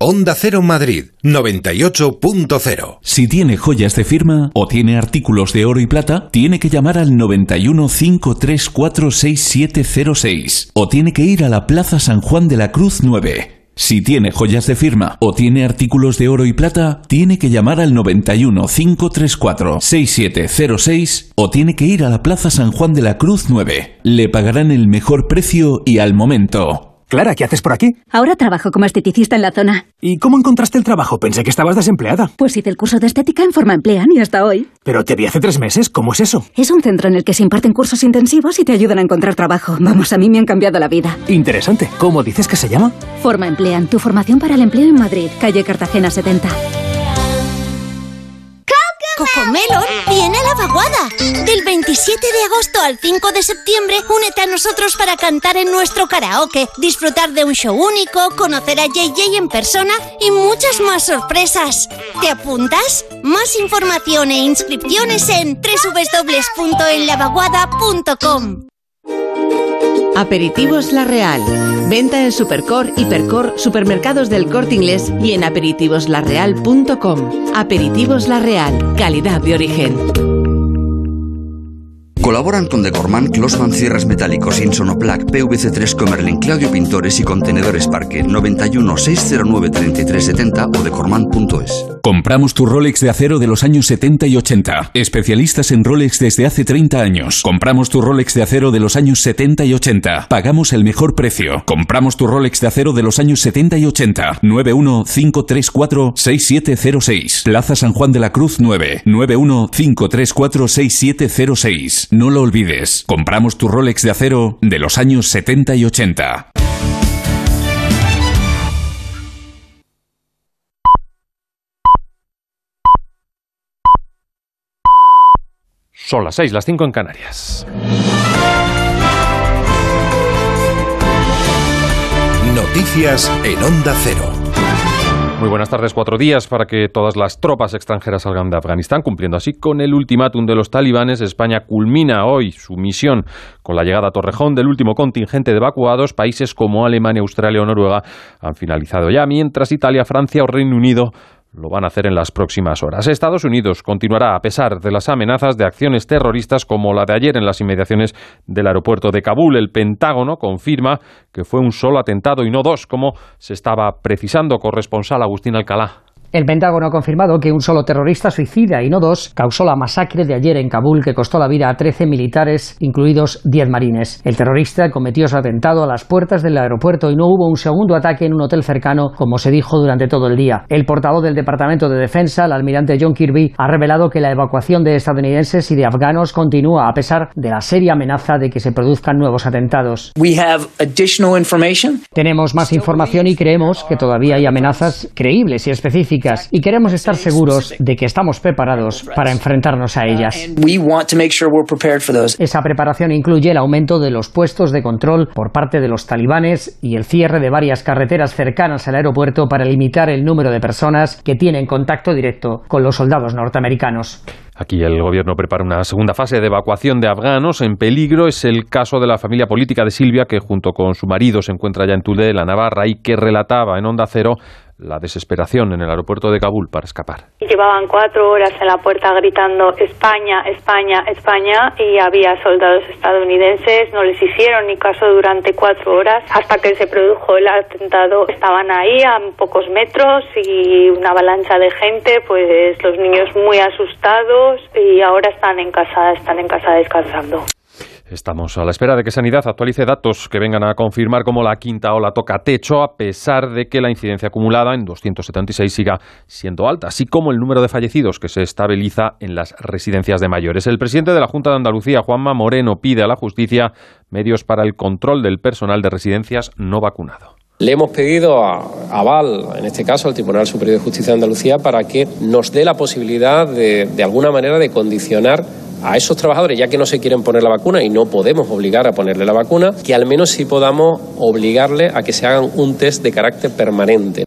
Onda Cero Madrid 98.0. Si tiene joyas de firma o tiene artículos de oro y plata, tiene que llamar al 91 534 6706 o tiene que ir a la Plaza San Juan de la Cruz 9. Si tiene joyas de firma o tiene artículos de oro y plata, tiene que llamar al 91 534 6706 o tiene que ir a la Plaza San Juan de la Cruz 9. Le pagarán el mejor precio y al momento. Clara, ¿qué haces por aquí? Ahora trabajo como esteticista en la zona. ¿Y cómo encontraste el trabajo? Pensé que estabas desempleada. Pues hice el curso de estética en Forma Emplean y hasta hoy. Pero te vi hace tres meses. ¿Cómo es eso? Es un centro en el que se imparten cursos intensivos y te ayudan a encontrar trabajo. Vamos, a mí me han cambiado la vida. Interesante. ¿Cómo dices que se llama? Forma Emplean, tu formación para el empleo en Madrid, calle Cartagena 70. Cocomelon viene a la vaguada. Del 27 de agosto al 5 de septiembre, únete a nosotros para cantar en nuestro karaoke, disfrutar de un show único, conocer a JJ en persona y muchas más sorpresas. ¿Te apuntas? Más información e inscripciones en www.enlavaguada.com. Aperitivos La Real. Venta en Supercor, Hipercor, supermercados del Corte Inglés y en aperitivoslarreal.com. Aperitivos La Real. Calidad de origen. Colaboran con Decorman, Closman Cierres Metálicos, Insonoplac, PVC3 Comerlin, Claudio Pintores y Contenedores Parque 91 609 3370 o decorman.es. Compramos tu Rolex de acero de los años 70 y 80. Especialistas en Rolex desde hace 30 años. Compramos tu Rolex de acero de los años 70 y 80. Pagamos el mejor precio. Compramos tu Rolex de acero de los años 70 y 80. 915346706. Plaza San Juan de la Cruz 9. 915346706. No lo olvides. Compramos tu Rolex de acero de los años 70 y 80. Son las 6, las 5 en Canarias. Noticias en Onda Cero. Muy buenas tardes. Cuatro días para que todas las tropas extranjeras salgan de Afganistán, cumpliendo así con el ultimátum de los talibanes. España culmina hoy su misión con la llegada a Torrejón del último contingente de evacuados. Países como Alemania, Australia o Noruega han finalizado ya, mientras Italia, Francia o Reino Unido lo van a hacer en las próximas horas. Estados Unidos continuará a pesar de las amenazas de acciones terroristas como la de ayer en las inmediaciones del aeropuerto de Kabul. El Pentágono confirma que fue un solo atentado y no dos, como se estaba precisando. Corresponsal Agustín Alcalá. El Pentágono ha confirmado que un solo terrorista suicida y no dos causó la masacre de ayer en Kabul que costó la vida a 13 militares, incluidos 10 marines. El terrorista cometió su atentado a las puertas del aeropuerto y no hubo un segundo ataque en un hotel cercano, como se dijo durante todo el día. El portavoz del Departamento de Defensa, el almirante John Kirby, ha revelado que la evacuación de estadounidenses y de afganos continúa a pesar de la seria amenaza de que se produzcan nuevos atentados. Tenemos más información y creemos que todavía hay amenazas creíbles y específicas y queremos estar seguros de que estamos preparados para enfrentarnos a ellas. Esa preparación incluye el aumento de los puestos de control por parte de los talibanes y el cierre de varias carreteras cercanas al aeropuerto para limitar el número de personas que tienen contacto directo con los soldados norteamericanos. Aquí el gobierno prepara una segunda fase de evacuación de afganos en peligro. Es el caso de la familia política de Silvia, que junto con su marido se encuentra ya en Tudela, Navarra, y que relataba en Onda Cero la desesperación en el aeropuerto de Kabul para escapar. Llevaban cuatro horas en la puerta gritando España, España, España y había soldados estadounidenses, no les hicieron ni caso durante cuatro horas hasta que se produjo el atentado. Estaban ahí a pocos metros y una avalancha de gente, pues los niños muy asustados y ahora están en casa, están en casa descansando. Estamos a la espera de que Sanidad actualice datos que vengan a confirmar cómo la quinta ola toca techo, a pesar de que la incidencia acumulada en 276 siga siendo alta, así como el número de fallecidos que se estabiliza en las residencias de mayores. El presidente de la Junta de Andalucía, Juanma Moreno, pide a la justicia medios para el control del personal de residencias no vacunado. Le hemos pedido a Aval, en este caso al Tribunal Superior de Justicia de Andalucía, para que nos dé la posibilidad de, de alguna manera, de condicionar a esos trabajadores, ya que no se quieren poner la vacuna y no podemos obligar a ponerle la vacuna, que al menos sí podamos obligarle a que se hagan un test de carácter permanente.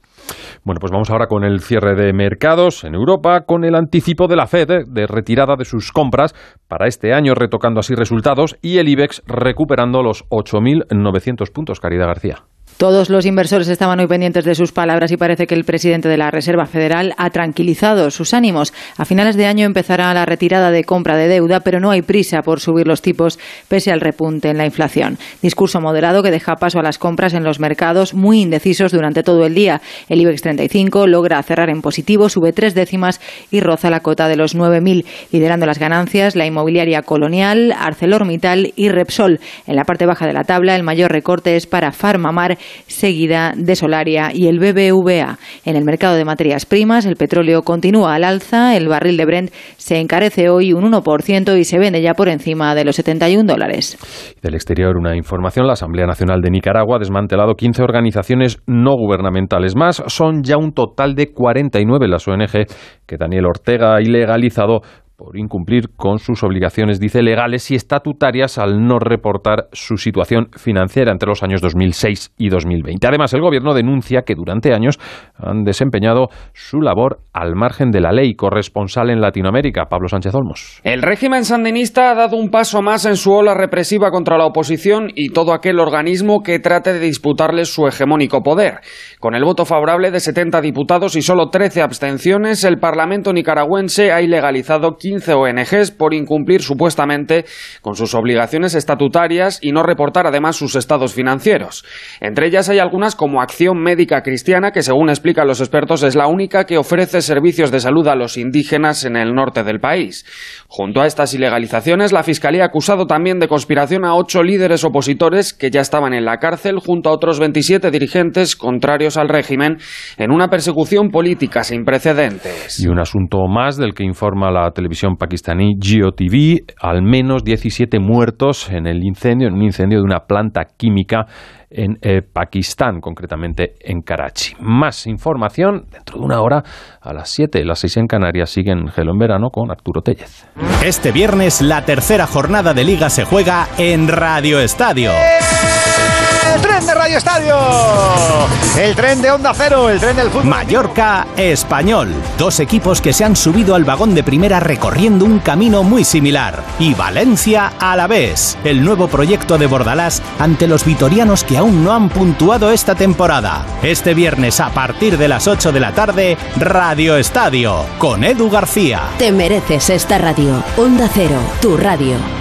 Bueno, pues vamos ahora con el cierre de mercados en Europa, con el anticipo de la Fed eh, de retirada de sus compras para este año, retocando así resultados, y el IBEX recuperando los 8.900 puntos. Caridad García. Todos los inversores estaban muy pendientes de sus palabras y parece que el presidente de la Reserva Federal ha tranquilizado sus ánimos. A finales de año empezará la retirada de compra de deuda, pero no hay prisa por subir los tipos pese al repunte en la inflación. Discurso moderado que deja paso a las compras en los mercados muy indecisos durante todo el día. El IBEX 35 logra cerrar en positivo, sube tres décimas y roza la cota de los 9.000, liderando las ganancias la inmobiliaria Colonial, ArcelorMittal y Repsol. En la parte baja de la tabla, el mayor recorte es para Farmamar seguida de Solaria y el BBVA. En el mercado de materias primas, el petróleo continúa al alza, el barril de Brent se encarece hoy un 1% y se vende ya por encima de los 71 dólares. Del exterior, una información, la Asamblea Nacional de Nicaragua ha desmantelado 15 organizaciones no gubernamentales más, son ya un total de 49 las ONG que Daniel Ortega ha ilegalizado por incumplir con sus obligaciones, dice, legales y estatutarias al no reportar su situación financiera entre los años 2006 y 2020. Además, el Gobierno denuncia que durante años han desempeñado su labor al margen de la ley corresponsal en Latinoamérica. Pablo Sánchez Olmos. El régimen sandinista ha dado un paso más en su ola represiva contra la oposición y todo aquel organismo que trate de disputarles su hegemónico poder. Con el voto favorable de 70 diputados y solo 13 abstenciones, el Parlamento nicaragüense ha ilegalizado 15 ONGs por incumplir supuestamente con sus obligaciones estatutarias y no reportar además sus estados financieros. Entre ellas hay algunas como Acción Médica Cristiana, que según explican los expertos es la única que ofrece servicios de salud a los indígenas en el norte del país. Junto a estas ilegalizaciones, la Fiscalía ha acusado también de conspiración a ocho líderes opositores que ya estaban en la cárcel junto a otros 27 dirigentes contrarios al régimen en una persecución política sin precedentes. Y un asunto más del que informa la televisión pakistaní GeoTV, al menos 17 muertos en el incendio, en un incendio de una planta química en eh, Pakistán, concretamente en Karachi. Más información dentro de una hora a las 7, las 6 en Canarias, siguen Gelo en verano con Arturo Tellez. Este viernes la tercera jornada de liga se juega en Radio Estadio. El tren de Radio Estadio. El tren de Onda Cero, el tren del fútbol. Mallorca Español. Dos equipos que se han subido al vagón de primera recorriendo un camino muy similar. Y Valencia a la vez. El nuevo proyecto de Bordalás ante los vitorianos que aún no han puntuado esta temporada. Este viernes a partir de las 8 de la tarde, Radio Estadio. Con Edu García. Te mereces esta radio. Onda Cero, tu radio.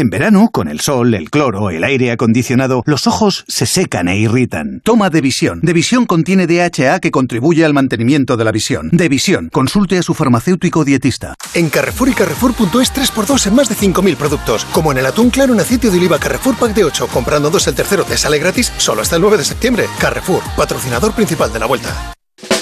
En verano, con el sol, el cloro, el aire acondicionado, los ojos se secan e irritan. Toma de visión. De visión contiene DHA que contribuye al mantenimiento de la visión. De visión, consulte a su farmacéutico dietista. En Carrefour y Carrefour.es 3x2 en más de 5.000 productos. Como en el atún claro en aceite de oliva Carrefour Pack de 8. Comprando dos el tercero te sale gratis solo hasta el 9 de septiembre. Carrefour, patrocinador principal de la vuelta.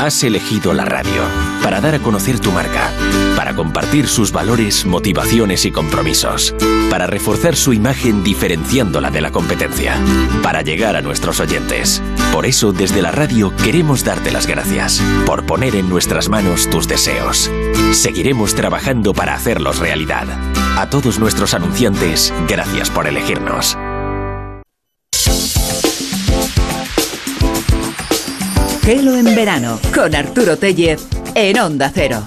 Has elegido la radio para dar a conocer tu marca, para compartir sus valores, motivaciones y compromisos, para reforzar su imagen diferenciándola de la competencia, para llegar a nuestros oyentes. Por eso, desde la radio queremos darte las gracias por poner en nuestras manos tus deseos. Seguiremos trabajando para hacerlos realidad. A todos nuestros anunciantes, gracias por elegirnos. Gelo en verano con Arturo Tellez en Onda Cero.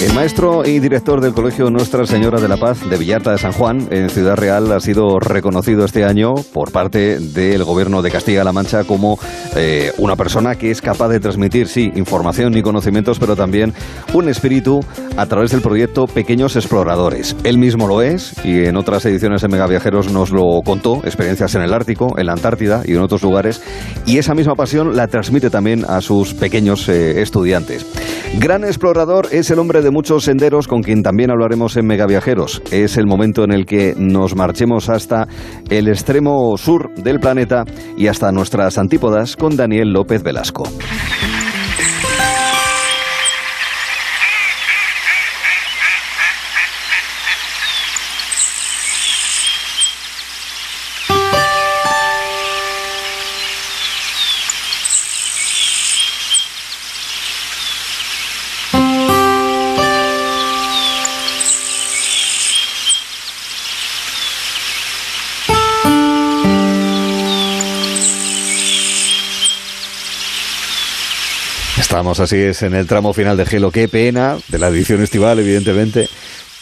El maestro y director del Colegio Nuestra Señora de la Paz de Villarta de San Juan, en Ciudad Real, ha sido reconocido este año por parte del Gobierno de Castilla-La Mancha como eh, una persona que es capaz de transmitir, sí, información y conocimientos, pero también un espíritu a través del proyecto Pequeños Exploradores. Él mismo lo es y en otras ediciones de Megaviajeros nos lo contó, experiencias en el Ártico, en la Antártida y en otros lugares, y esa misma pasión la transmite también a sus pequeños eh, estudiantes. Gran explorador es el hombre de muchos senderos con quien también hablaremos en Megaviajeros. Es el momento en el que nos marchemos hasta el extremo sur del planeta y hasta nuestras antípodas con Daniel López Velasco. Estamos así es en el tramo final de Gelo. Qué pena, de la edición estival, evidentemente.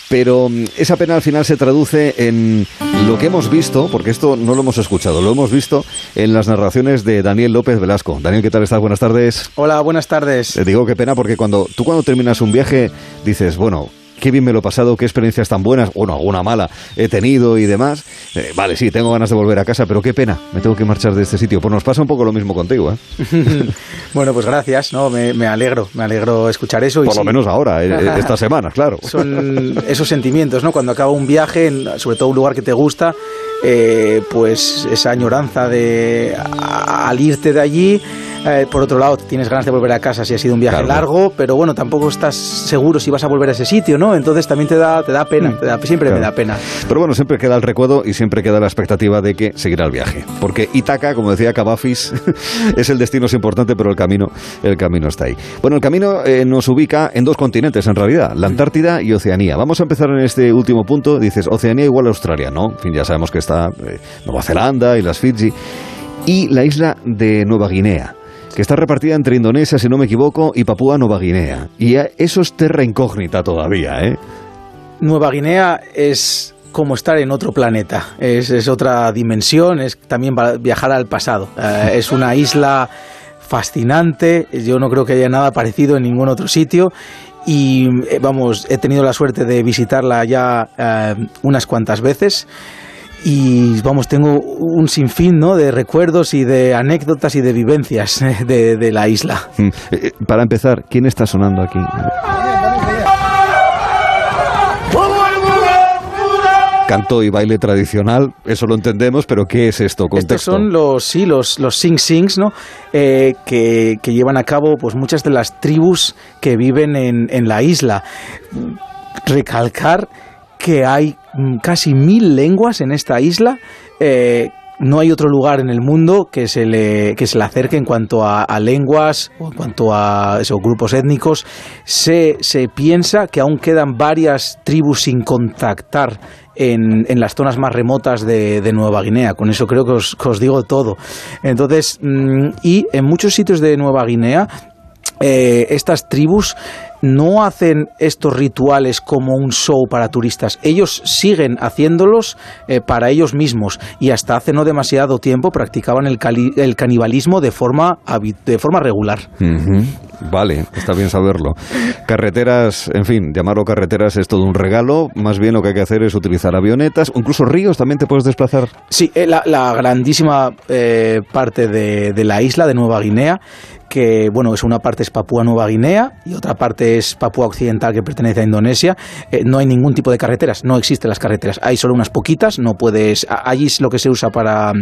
Pero mm, esa pena al final se traduce en lo que hemos visto, porque esto no lo hemos escuchado, lo hemos visto en las narraciones de Daniel López Velasco. Daniel, ¿qué tal estás? Buenas tardes. Hola, buenas tardes. Te digo qué pena porque cuando tú cuando terminas un viaje dices, bueno, qué bien me lo he pasado, qué experiencias tan buenas, bueno, alguna mala he tenido y demás. Eh, vale, sí, tengo ganas de volver a casa, pero qué pena, me tengo que marchar de este sitio. Pues nos pasa un poco lo mismo contigo, ¿eh? [laughs] bueno, pues gracias, no, me, me, alegro, me alegro escuchar eso. Por lo menos ahora, eh, esta semana, claro. Son esos sentimientos, ¿no? Cuando acaba un viaje, sobre todo un lugar que te gusta, eh, pues esa añoranza de al irte de allí eh, por otro lado, tienes ganas de volver a casa si ha sido un viaje claro. largo, pero bueno, tampoco estás seguro si vas a volver a ese sitio, ¿no? Entonces también te da, te da pena, te da, siempre claro. me da pena. Pero bueno, siempre queda el recuerdo y siempre queda la expectativa de que seguirá el viaje. Porque Ítaca, como decía Cavafis, [laughs] es el destino es importante, pero el camino, el camino está ahí. Bueno, el camino eh, nos ubica en dos continentes, en realidad, la Antártida y Oceanía. Vamos a empezar en este último punto. Dices, Oceanía igual a Australia, ¿no? En fin, ya sabemos que está eh, Nueva Zelanda y las Fiji. Y la isla de Nueva Guinea que está repartida entre Indonesia, si no me equivoco, y Papúa Nueva Guinea. Y eso es terra incógnita todavía, ¿eh? Nueva Guinea es como estar en otro planeta, es, es otra dimensión, es también viajar al pasado. Eh, es una isla fascinante, yo no creo que haya nada parecido en ningún otro sitio y eh, vamos, he tenido la suerte de visitarla ya unas cuantas veces y vamos, tengo un sinfín ¿no? de recuerdos y de anécdotas y de vivencias [laughs] de, de la isla. Mm. Para empezar, ¿quién está sonando aquí? canto y baile tradicional, eso lo entendemos, pero ¿qué es esto? Contexto. Estos son los, sí, los, los sing sings, ¿no? Eh, que, que, llevan a cabo pues muchas de las tribus que viven en, en la isla. Recalcar que hay mm, casi mil lenguas en esta isla. Eh, no hay otro lugar en el mundo que se le, que se le acerque en cuanto a, lenguas o en cuanto a esos grupos étnicos. Se, se, piensa que aún quedan varias tribus sin contactar en, en las zonas más remotas de, de, Nueva Guinea. Con eso creo que os, digo todo. Entonces, mmm, y en muchos sitios de Nueva Guinea, eh, estas tribus no hacen estos rituales como un show para turistas. Ellos siguen haciéndolos eh, para ellos mismos y hasta hace no demasiado tiempo practicaban el, el canibalismo de forma, de forma regular. Uh -huh. Vale, está bien saberlo. Carreteras, en fin, llamarlo carreteras es todo un regalo. Más bien lo que hay que hacer es utilizar avionetas, incluso ríos también te puedes desplazar. Sí, eh, la, la, grandísima eh, parte de, de la isla de Nueva Guinea que bueno, es una parte es Papúa Nueva Guinea y otra parte es Papúa Occidental que pertenece a Indonesia. Eh, no hay ningún tipo de carreteras, no existen las carreteras. Hay solo unas poquitas, no puedes. Allí es lo que se usa para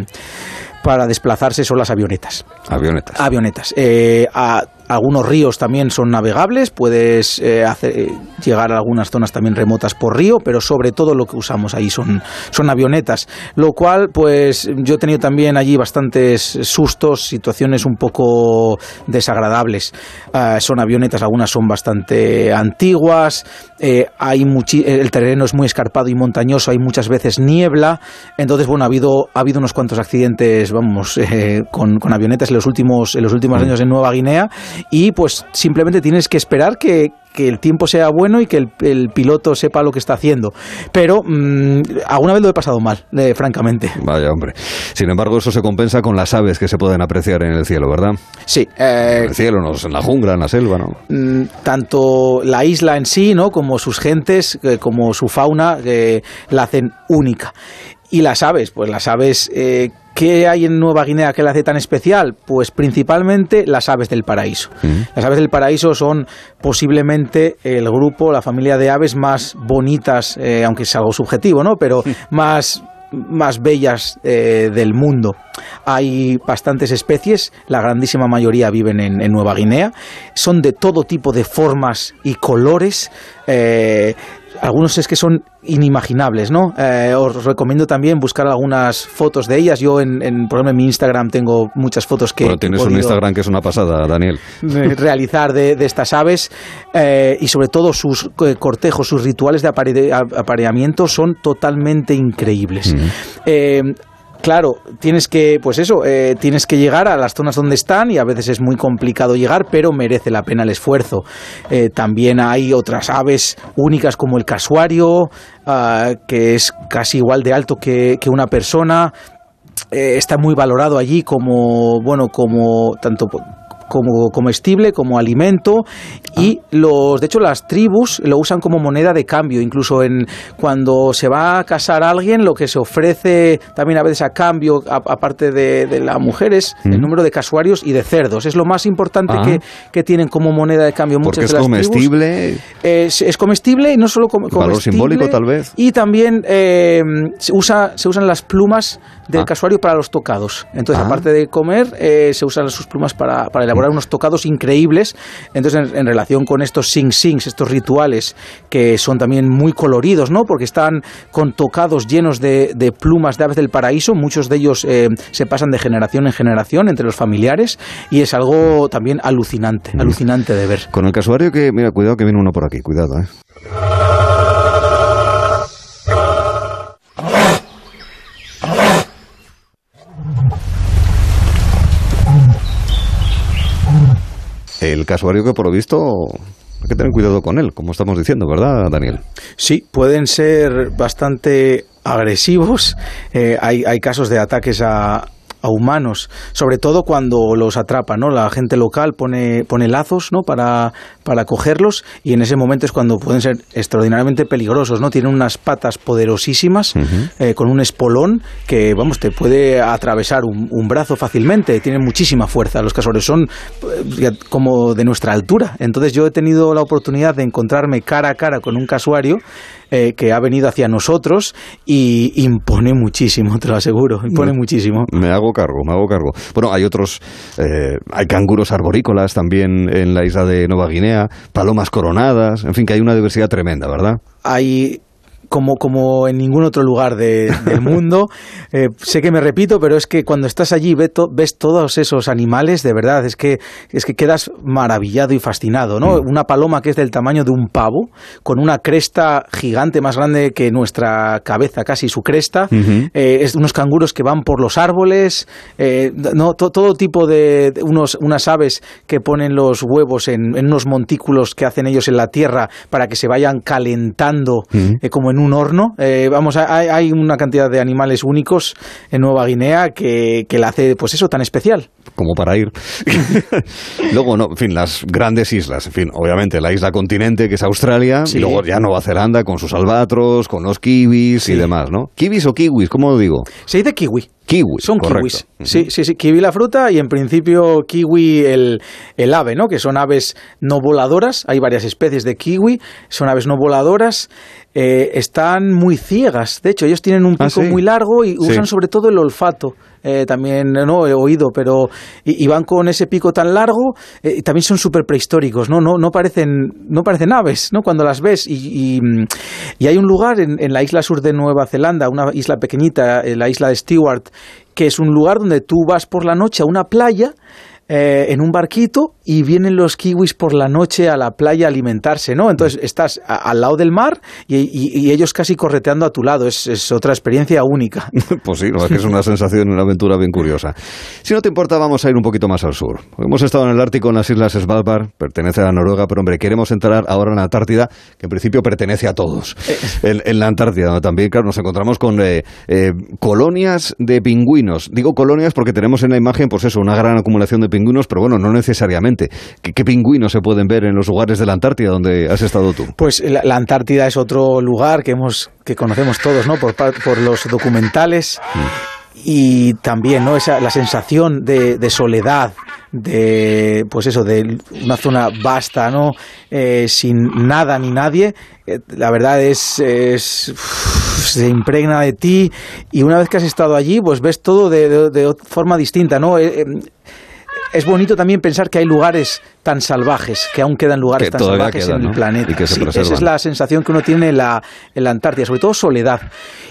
para desplazarse son las avionetas. Avionetas. Avionetas. Eh, a, algunos ríos también son navegables, puedes eh, hacer, llegar a algunas zonas también remotas por río, pero sobre todo lo que usamos ahí son, son avionetas. Lo cual, pues yo he tenido también allí bastantes sustos, situaciones un poco desagradables. Uh, son avionetas, algunas son bastante antiguas, eh, hay el terreno es muy escarpado y montañoso, hay muchas veces niebla, entonces bueno, ha habido, ha habido unos cuantos accidentes, vamos, [laughs] eh, con, con, avionetas en los últimos, en los últimos años en Nueva Guinea y pues simplemente tienes que esperar que, que el tiempo sea bueno y que el, el, piloto sepa lo que está haciendo. Pero mmm, alguna vez lo he pasado mal, eh, francamente. Vaya, hombre. Sin embargo, eso se compensa con las aves que se pueden apreciar en el cielo, ¿verdad? Sí. Eh, en el cielo, no, en la jungla, en la selva, ¿no? Mmm, tanto la isla en sí, ¿no? Como sus gentes, eh, como su fauna, la hacen única. Y las aves, pues las aves eh, ¿Qué hay en Nueva Guinea que la hace tan especial? Pues principalmente las aves del paraíso. Mm. Las aves del paraíso son posiblemente el grupo, la familia de aves más bonitas, eh, aunque es algo subjetivo, ¿no? Pero más más bellas eh, del mundo. Hay bastantes especies, la grandísima mayoría viven en, en Nueva Guinea, son de todo tipo de formas y colores. Eh, algunos es que son inimaginables, ¿no? Eh, os recomiendo también buscar algunas fotos de ellas. Yo, en, en, por ejemplo, en mi Instagram tengo muchas fotos que... Bueno, tienes un Instagram que es una pasada, Daniel. [laughs] Realizar de, de estas aves eh, y sobre todo sus cortejos, sus rituales de apare apareamiento son totalmente increíbles. Mm. Eh, claro, tienes que, pues eso, eh, tienes que llegar a las zonas donde están y a veces es muy complicado llegar, pero merece la pena el esfuerzo. Eh, también hay otras aves únicas como el casuario, uh, que es casi igual de alto que, que una persona. Eh, está muy valorado allí como, bueno, como tanto como comestible, como alimento y los de hecho las tribus lo usan como moneda de cambio, incluso en cuando se va a casar a alguien lo que se ofrece también a veces a cambio aparte de, de las mujeres, mm. el número de casuarios y de cerdos, es lo más importante ah. que, que, tienen como moneda de cambio Porque muchas es de las comestible. Tribus, es, es, comestible y no solo com Valor comestible, simbólico tal vez. Y también eh, se, usa, se usan las plumas del ah. casuario para los tocados. Entonces, ah. aparte de comer, eh, se usan sus plumas para, para elaborar unos tocados increíbles. Entonces, en, en, relación con estos sing sings, estos rituales que son también muy coloridos, ¿no? Porque están con tocados llenos de, de plumas de aves del paraíso. Muchos de ellos eh, se pasan de generación en generación entre los familiares y es algo también alucinante, mm. alucinante de ver. Con el casuario que, mira, cuidado que viene uno por aquí, cuidado, ¿eh? El casuario que por lo visto hay que tener cuidado con él, como estamos diciendo, ¿verdad, Daniel? Sí, pueden ser bastante agresivos. Eh, hay, hay, casos de ataques a, a humanos, sobre todo cuando los atrapan, ¿no? La gente local pone, pone lazos, ¿no? Para, para cogerlos y en ese momento es cuando pueden ser extraordinariamente peligrosos, ¿no? Tienen unas patas poderosísimas uh -huh. eh, con un espolón que, vamos, te puede atravesar un, un, brazo fácilmente, tienen muchísima fuerza. Los casuarios son eh, como de nuestra altura. Entonces yo he tenido la oportunidad de encontrarme cara a cara con un casuario eh, que ha venido hacia nosotros y impone muchísimo, te lo aseguro, impone muchísimo. Me hago cargo, me hago cargo. Bueno, hay otros, eh, hay canguros arborícolas también en la isla de Nueva Guinea, palomas coronadas, en fin, que hay una diversidad tremenda, ¿verdad? Hay como, como en ningún otro lugar de, del [laughs] mundo. Eh, sé que me repito, pero es que cuando estás allí ves, ves, todos esos animales, de verdad, es que, es que quedas maravillado y fascinado, ¿no? Mm. Una paloma que es del tamaño de un pavo, con una cresta gigante más grande que nuestra cabeza, casi su cresta, eh, es unos canguros que van por los árboles, eh, no, todo tipo de, unos, unas aves que ponen los huevos en, en, unos montículos que hacen ellos en la tierra para que se vayan calentando como en un horno. Eh, vamos, hay, hay, una cantidad de animales únicos en Nueva Guinea que, que la hace, pues eso, tan especial. Como para ir. [laughs] luego, no, en fin, las grandes islas. En fin, obviamente la isla continente, que es Australia, y luego ya Nueva Zelanda con sus albatros, con los kiwis y demás, ¿no? ¿Kiwis o kiwis? ¿Cómo lo digo? Se dice kiwi. Kiwi. Son kiwis. Sí, sí, sí. Kiwi la fruta y en principio kiwi el, el, ave, ¿no? Que son aves no voladoras. Hay varias especies de kiwi. Son aves no voladoras. Eh, están muy ciegas. De hecho, ellos tienen un Ah, pico sí. muy largo y Sí. usan sobre todo el olfato. Eh, también no he oído, pero y, y van con ese pico tan largo eh, y también son súper prehistóricos, ¿no? No, no parecen no parecen aves, ¿no? Cuando las ves y, y, y hay un lugar en, en la isla sur de Nueva Zelanda, una isla pequeñita, eh, la isla de Stewart, que es un lugar donde tú vas por la noche a una playa eh, en un barquito y vienen los kiwis por la noche a la playa a alimentarse, ¿no? Entonces estás a- al lado del mar y, y- y ellos casi correteando a tu lado. Es, es otra experiencia única. [laughs] Pues sí, no, es que es una sensación, una aventura bien curiosa. Si no te importa, vamos a ir un poquito más al sur. Hemos estado en el Ártico, en las Islas Svalbard, pertenece a Noruega, pero hombre, queremos entrar ahora en la Antártida, que en principio pertenece a todos. En, en la Antártida, donde también, claro, nos encontramos con eh, eh, colonias de pingüinos. Digo colonias porque tenemos en la imagen, pues eso, una gran acumulación de pingüinos, pero bueno, no necesariamente. ¿Qué, pingüinos se pueden ver en los lugares de la Antártida donde has estado tú? Pues la, la Antártida es otro lugar que hemos que conocemos todos, ¿no? Por, por los documentales y también, ¿no? Esa la sensación de, soledad, de pues eso, de una zona vasta, ¿no? Eh, sin nada ni nadie. Eh, la verdad es, es se impregna de ti y una vez que has estado allí, pues ves todo de, forma distinta, ¿no? Eh, eh, es bonito también pensar que hay lugares tan salvajes, que aún quedan lugares Que tan salvajes en el planeta. Y que se Sí, esa es la sensación que uno tiene en la, en la Antártida, sobre todo soledad.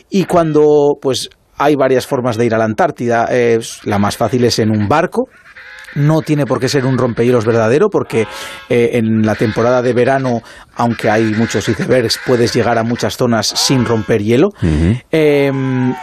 Y cuando pues hay varias formas de ir a la Antártida, eh, la más fácil es en un barco. No tiene por qué ser un rompehielos verdadero, porque eh, en la temporada de verano, aunque hay muchos icebergs, puedes llegar a muchas zonas sin romper hielo. Eh,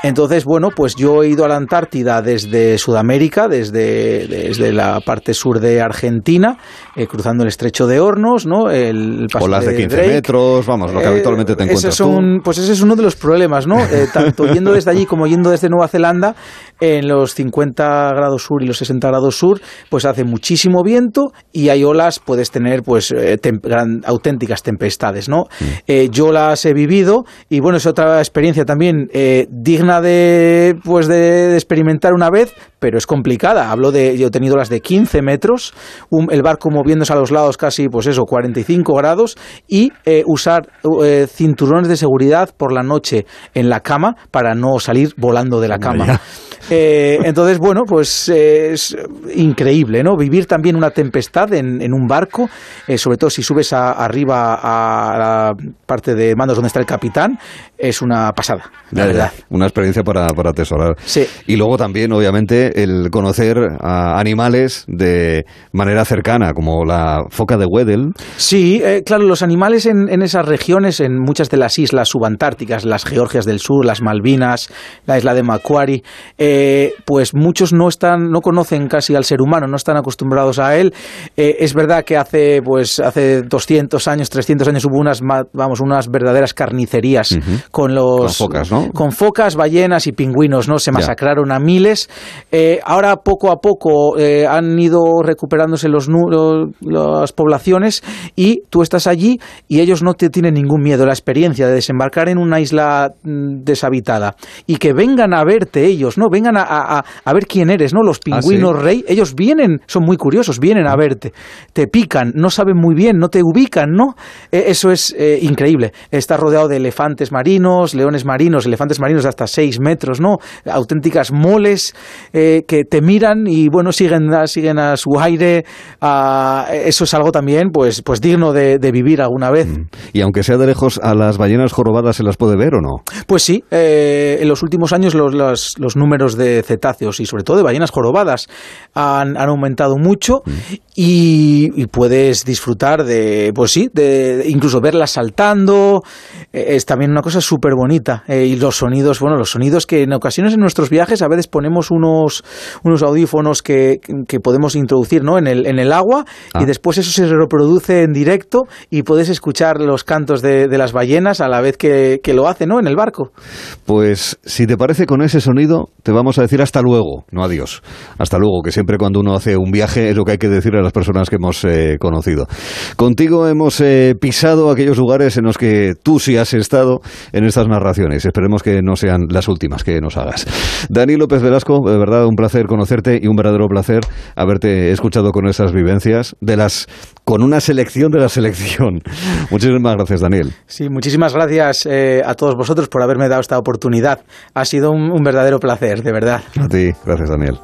entonces, bueno, pues yo he ido a la Antártida desde Sudamérica, desde, desde la parte sur de Argentina, eh, cruzando el estrecho de Hornos, ¿no? El, el paso Olas de 15 Drake. metros, vamos, lo que Eh, habitualmente te ese encuentras tú. pues ese es uno de los problemas, ¿no? Tanto yendo desde allí como yendo desde Nueva Zelanda, en los 50 grados sur y los 60 grados sur, pues hace muchísimo viento y hay olas, puedes tener pues eh, tem- gran- auténticas tempestades, ¿no? Mm. Eh, yo las he vivido y bueno, es otra experiencia también eh, digna de, pues de, de experimentar una vez, pero es complicada. Hablo de, yo he tenido las de 15 metros, un- el barco moviéndose a los lados casi, pues eso, 45 grados y eh, usar eh, cinturones de seguridad por la noche en la cama para no salir volando de la cama. Eh, entonces, bueno, pues eh, es increíble, ¿no? Vivir también una tempestad en, en un barco, eh, sobre todo si subes a- arriba a la parte de mandos donde está el capitán, es una pasada, la Ya, ya. verdad. Una experiencia para, para atesorar. Sí. Y luego también, obviamente, el conocer a animales de manera cercana, como la foca de Weddell. Sí, claro, los animales en, en esas regiones, en muchas de las islas subantárticas, las Georgias del Sur, las Malvinas, la isla de Macquarie, eh, pues muchos no están, no conocen casi al ser humano, no están acostumbrados a él. Eh, es verdad que hace, pues, hace 200 años, 300 años hubo unas, vamos, unas verdaderas carnicerías con los Con focas, ¿no? con focas, ballenas y pingüinos, ¿no? Se Ya. masacraron a miles. Eh, ahora poco a poco eh, han ido recuperándose los, nu- lo- las poblaciones y tú estás allí y ellos no te tienen ningún miedo. La experiencia de desembarcar en una isla mm, deshabitada y que vengan a verte ellos, ¿no? Ven vengan a, a- a ver quién eres, ¿no? Los pingüinos sí? rey, ellos vienen, son muy curiosos, vienen a verte, te pican, no saben muy bien, no te ubican, ¿no? Eh, eso es eh, increíble. Estás rodeado de elefantes marinos, leones marinos, elefantes marinos de hasta 6 metros, ¿no? Auténticas moles eh, que te miran y, bueno, siguen, siguen a su aire. ah, eso es algo también, pues, pues digno de, de vivir alguna vez. Y aunque sea de lejos, ¿a las ballenas jorobadas se las puede ver o no? Pues sí, eh, en los últimos años los, los- los números de cetáceos y sobre todo de ballenas jorobadas han, han aumentado mucho y, y puedes disfrutar de, pues sí, de incluso verlas saltando. Eh, es también una cosa súper bonita. Eh, y los sonidos, bueno, los sonidos que en ocasiones en nuestros viajes a veces ponemos unos, unos audífonos que, que podemos introducir ¿no? en, el, en el agua Ah. y después eso se reproduce en directo y puedes escuchar los cantos de, de las ballenas a la vez que, que lo hace ¿no? en el barco. Pues si te parece con ese sonido, te vamos a decir hasta luego, no adiós. Hasta luego, que siempre cuando uno hace un viaje es lo que hay que decirle a las personas que hemos eh, conocido. Contigo hemos eh, pisado aquellos lugares en los que tú sí has estado en estas narraciones. Esperemos que no sean las últimas que nos hagas. Dani López Velasco, de verdad un placer conocerte y un verdadero placer haberte escuchado con esas vivencias de las con una selección de la selección. [laughs] Muchísimas gracias, Daniel. Sí, muchísimas gracias eh, a todos vosotros por haberme dado esta oportunidad. Ha sido un, un verdadero placer, de verdad. A ti, gracias, Daniel.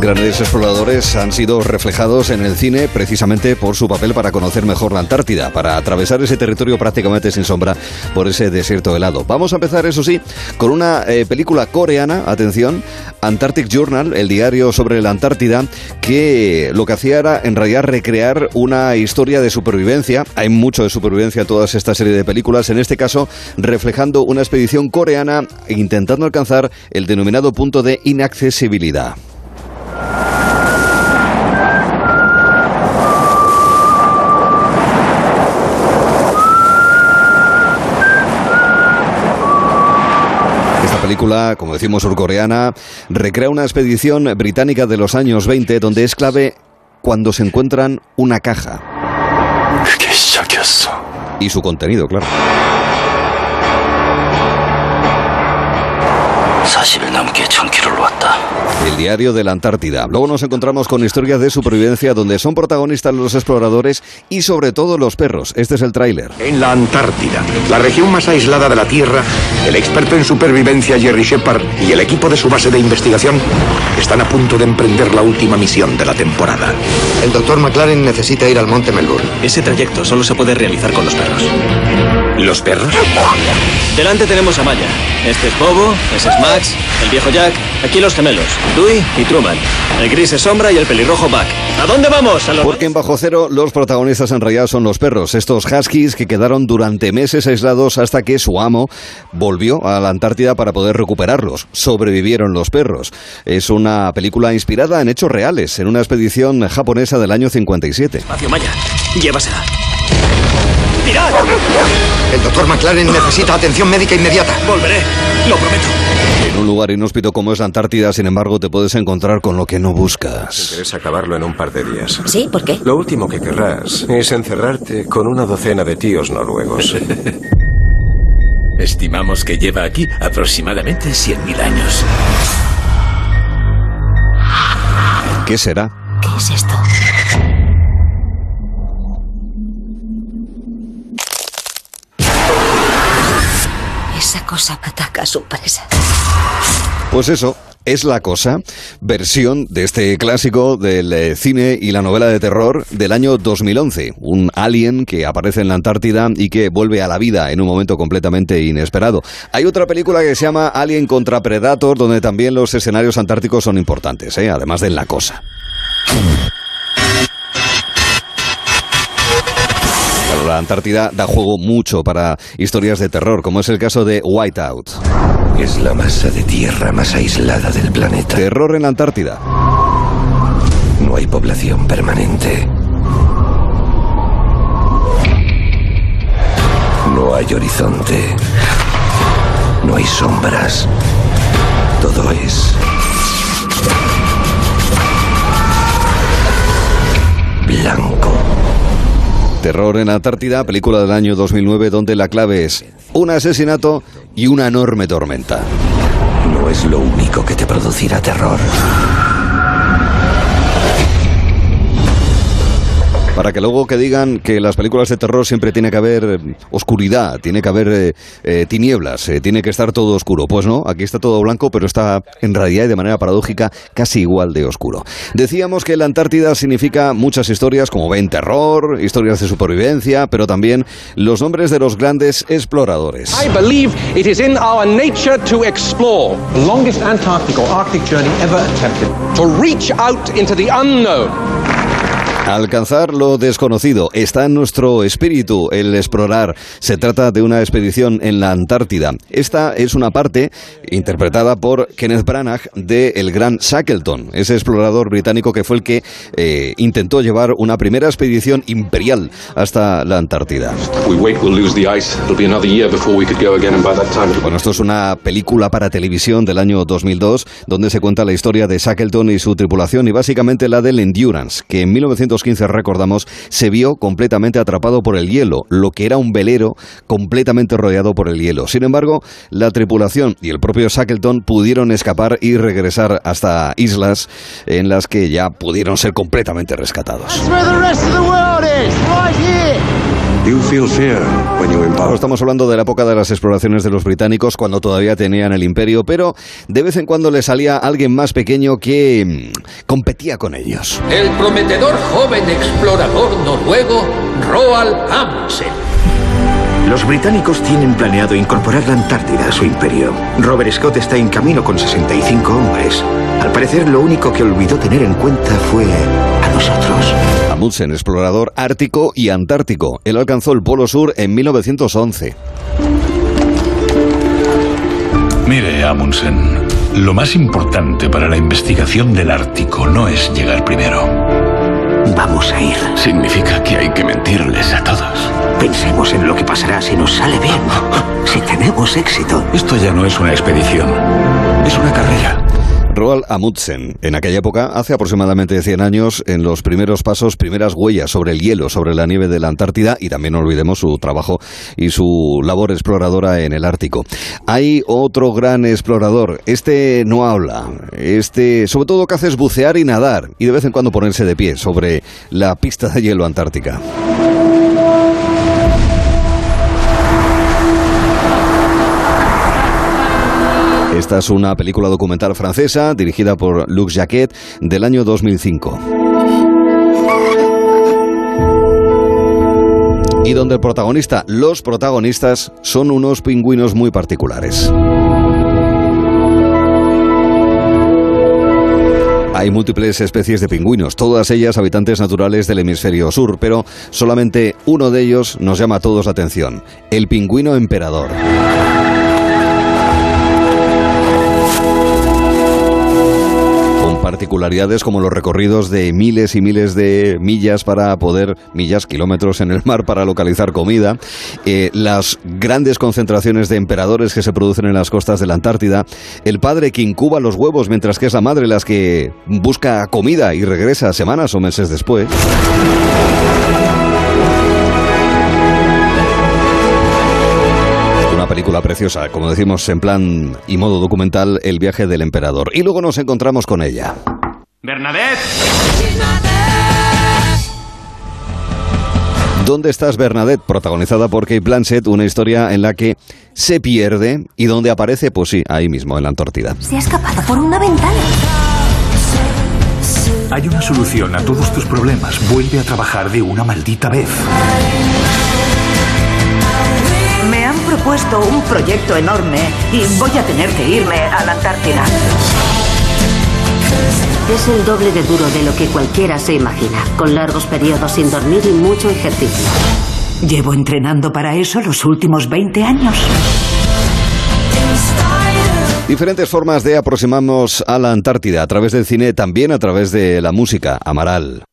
Grandes exploradores han sido reflejados en el cine precisamente por su papel para conocer mejor la Antártida, para atravesar ese territorio prácticamente sin sombra por ese desierto helado. Vamos a empezar, eso sí, con una eh, película coreana, atención, Antarctic Journal, el diario sobre la Antártida, que lo que hacía era en realidad recrear una historia de supervivencia. Hay mucho de supervivencia en toda esta serie de películas, en este caso reflejando una expedición coreana intentando alcanzar el denominado punto de inaccesibilidad. Película, como decimos surcoreana, recrea una expedición británica de los años 20 donde es clave cuando se encuentran una caja. Y su contenido, claro. El diario de la Antártida. Luego nos encontramos con historias de supervivencia donde son protagonistas los exploradores y sobre todo los perros. Este es el tráiler. En la Antártida, la región más aislada de la Tierra, el experto en supervivencia Jerry Shepard y el equipo de su base de investigación están a punto de emprender la última misión de la temporada. El doctor McLaren necesita ir al Monte Melbourne. Ese trayecto solo se puede realizar con los perros. ¿Los perros? Delante tenemos a Maya. Este es Bobo, ese es Max, el viejo Jack, aquí los gemelos, Dewey y Truman. El gris es Sombra y el pelirrojo Buck. ¿A dónde vamos? ¿A los Porque en Bajo Cero los protagonistas en realidad son los perros, estos huskies que quedaron durante meses aislados hasta que su amo volvió a la Antártida para poder recuperarlos. Sobrevivieron los perros. Es una película inspirada en hechos reales, en una expedición japonesa del año 57. Espacio Maya, llévasela. ¡Tirad! El doctor McLaren necesita atención médica inmediata. Volveré, lo prometo. En un lugar inhóspito como es la Antártida, sin embargo, te puedes encontrar con lo que no buscas. Quieres acabarlo en un par de días. ¿Sí? ¿Por qué? Lo último que querrás es encerrarte con una docena de tíos noruegos. [laughs] Estimamos que lleva aquí aproximadamente 100.000 años. ¿Qué será? ¿Qué es esto? Esa cosa ataca a su presa. Pues eso, es la cosa, versión de este clásico del eh, cine y la novela de terror del año 2011. Un alien que aparece en la Antártida y que vuelve a la vida en un momento completamente inesperado. Hay otra película que se llama Alien contra Predator, donde también los escenarios antárticos son importantes, ¿eh? además de la cosa. La Antártida da juego mucho para historias de terror, como es el caso de Whiteout. Es la masa de tierra más aislada del planeta. Terror en la Antártida. No hay población permanente. No hay horizonte. No hay sombras. Todo es blanco. Terror en la Antártida, película del año 2009 donde la clave es un asesinato y una enorme tormenta. No es lo único que te producirá terror. Para que luego que digan que las películas de terror siempre tiene que haber eh, oscuridad, tiene que haber eh, eh, tinieblas, eh, tiene que estar todo oscuro. Pues no, aquí está todo blanco, pero está en realidad y de manera paradójica casi igual de oscuro. Decíamos que la Antártida significa muchas historias, como ven, terror, historias de supervivencia, pero también los nombres de los grandes exploradores. I believe it is in our nature to explore. The longest Antarctic or Arctic journey ever attempted. To reach out into the unknown. Alcanzar lo desconocido está en nuestro espíritu, el explorar. Se trata de una expedición en la Antártida. Esta es una parte interpretada por Kenneth Branagh de El Gran Shackleton, ese explorador británico que fue el que eh, intentó llevar una primera expedición imperial hasta la Antártida. Bueno, esto es una película para televisión del año 2002 donde se cuenta la historia de Shackleton y su tripulación y básicamente la del Endurance, que en 1915, recordamos, se vio completamente atrapado por el hielo, lo que era un velero completamente rodeado por el hielo. Sin embargo, la tripulación y el propio Shackleton pudieron escapar y regresar hasta islas en las que ya pudieron ser completamente rescatados. You feel fear when you estamos hablando de la época de las exploraciones de los británicos cuando todavía tenían el imperio, pero de vez en cuando le salía alguien más pequeño que mm, competía con ellos. El prometedor joven explorador noruego Roald Amundsen. Los británicos tienen planeado incorporar la Antártida a su imperio. Robert Scott está en camino con 65 hombres. Al parecer, lo único que olvidó tener en cuenta fue a nosotros. Amundsen, explorador ártico y antártico. Él alcanzó el Polo Sur en 1911. Mire, Amundsen, lo más importante para la investigación del Ártico no es llegar primero. Vamos a ir. Significa que hay que mentirles a todos. Pensemos en lo que pasará si nos sale bien. Si tenemos éxito. Esto ya no es una expedición, es una carrera. Roald Amundsen, en aquella época, hace aproximadamente 100 años, en los primeros pasos, primeras huellas sobre el hielo, sobre la nieve de la Antártida y también no olvidemos su trabajo y su labor exploradora en el Ártico. Hay otro gran explorador, este no habla, este sobre todo que hace es bucear y nadar y de vez en cuando ponerse de pie sobre la pista de hielo antártica. Esta es una película documental francesa dirigida por Luc Jacquet del año 2005. Y donde el protagonista, los protagonistas, son unos pingüinos muy particulares. Hay múltiples especies de pingüinos, todas ellas habitantes naturales del hemisferio sur, pero solamente uno de ellos nos llama a todos la atención, el pingüino emperador. Particularidades como los recorridos de miles y miles de millas para poder, millas, kilómetros en el mar para localizar comida, eh, las grandes concentraciones de emperadores que se producen en las costas de la Antártida, el padre que incuba los huevos mientras que es la madre las que busca comida y regresa semanas o meses después. Película preciosa, como decimos en plan y modo documental, El viaje del emperador. Y luego nos encontramos con ella. Bernadette. ¿Dónde estás, Bernadette? Protagonizada por Kate Blanchett, una historia en la que se pierde y donde aparece, pues sí, ahí mismo, en la Antártida. Se ha escapado por una ventana. Hay una solución a todos tus problemas. Vuelve a trabajar de una maldita vez. Propuesto un proyecto enorme y voy a tener que irme a la Antártida. Es el doble de duro de lo que cualquiera se imagina, con largos periodos sin dormir y mucho ejercicio. Llevo entrenando para eso los últimos 20 años. Diferentes formas de aproximarnos a la Antártida, a través del cine, también a través de la música, Amaral.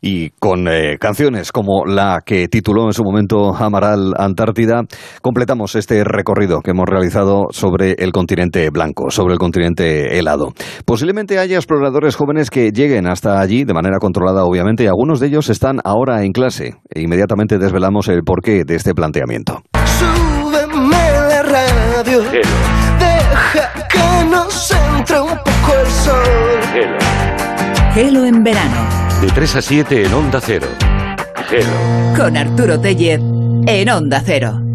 Y con eh, canciones como la que tituló en su momento Amaral Antártida, completamos este recorrido que hemos realizado sobre el continente blanco, sobre el continente helado. Posiblemente haya exploradores jóvenes que lleguen hasta allí de manera controlada, obviamente, y algunos de ellos están ahora en clase. E inmediatamente desvelamos el porqué de este planteamiento. Súbeme la radio. Deja que nos entre un poco el sol. Gelo en verano. De 3 a 7 en Onda Cero. Gelo. Con Arturo Tellez en Onda Cero.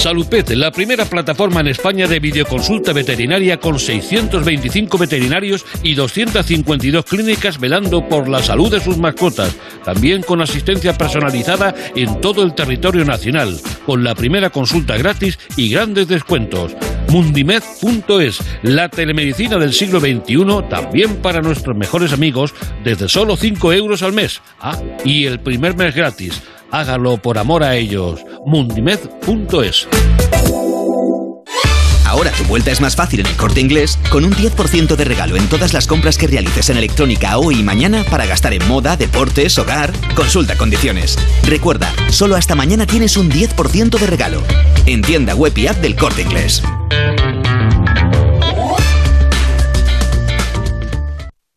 Salupet, la primera plataforma en España de videoconsulta veterinaria con 625 veterinarios y 252 clínicas velando por la salud de sus mascotas. También con asistencia personalizada en todo el territorio nacional, con la primera consulta gratis y grandes descuentos. Mundimed.es, la telemedicina del siglo XXI, también para nuestros mejores amigos, desde solo 5 euros al mes. Ah, y el primer mes gratis. Hágalo por amor a ellos. Mundimed.es. Ahora tu vuelta es más fácil en el corte inglés, con un 10% de regalo en todas las compras que realices en electrónica hoy y mañana para gastar en moda, deportes, hogar. Consulta condiciones. Recuerda, solo hasta mañana tienes un 10% de regalo. En tienda web y app del corte inglés.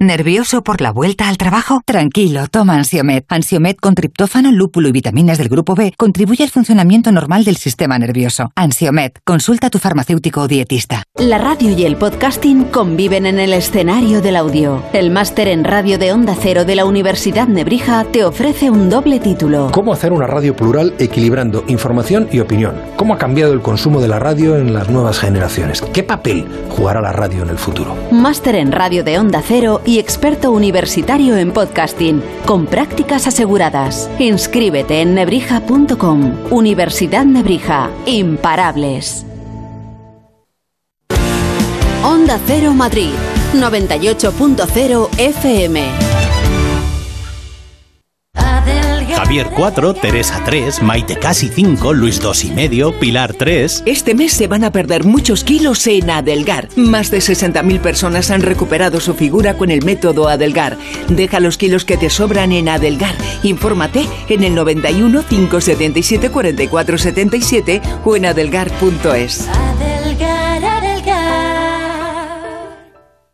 ¿Nervioso por la vuelta al trabajo? Tranquilo, toma Ansiomed. Ansiomed con triptófano, lúpulo y vitaminas del grupo B contribuye al funcionamiento normal del sistema nervioso. Ansiomed, consulta a tu farmacéutico o dietista. La radio y el podcasting conviven en el escenario del audio. El máster en radio de Onda Cero de la Universidad Nebrija te ofrece un doble título. ¿Cómo hacer una radio plural equilibrando información y opinión? ¿Cómo ha cambiado el consumo de la radio en las nuevas generaciones? ¿Qué papel jugará la radio en el futuro? Máster en radio de Onda Cero y experto universitario en podcasting, con prácticas aseguradas. Inscríbete en nebrija.com. Universidad Nebrija. Imparables. Onda Cero Madrid. 98.0 FM. Javier 4, Teresa 3, Maite casi 5, Luis 2 y medio, Pilar 3. Este mes se van a perder muchos kilos en Adelgar. Más de 60.000 personas han recuperado su figura con el método Adelgar. Deja los kilos que te sobran en Adelgar. Infórmate en el 91 577 44 77 o en adelgar.es.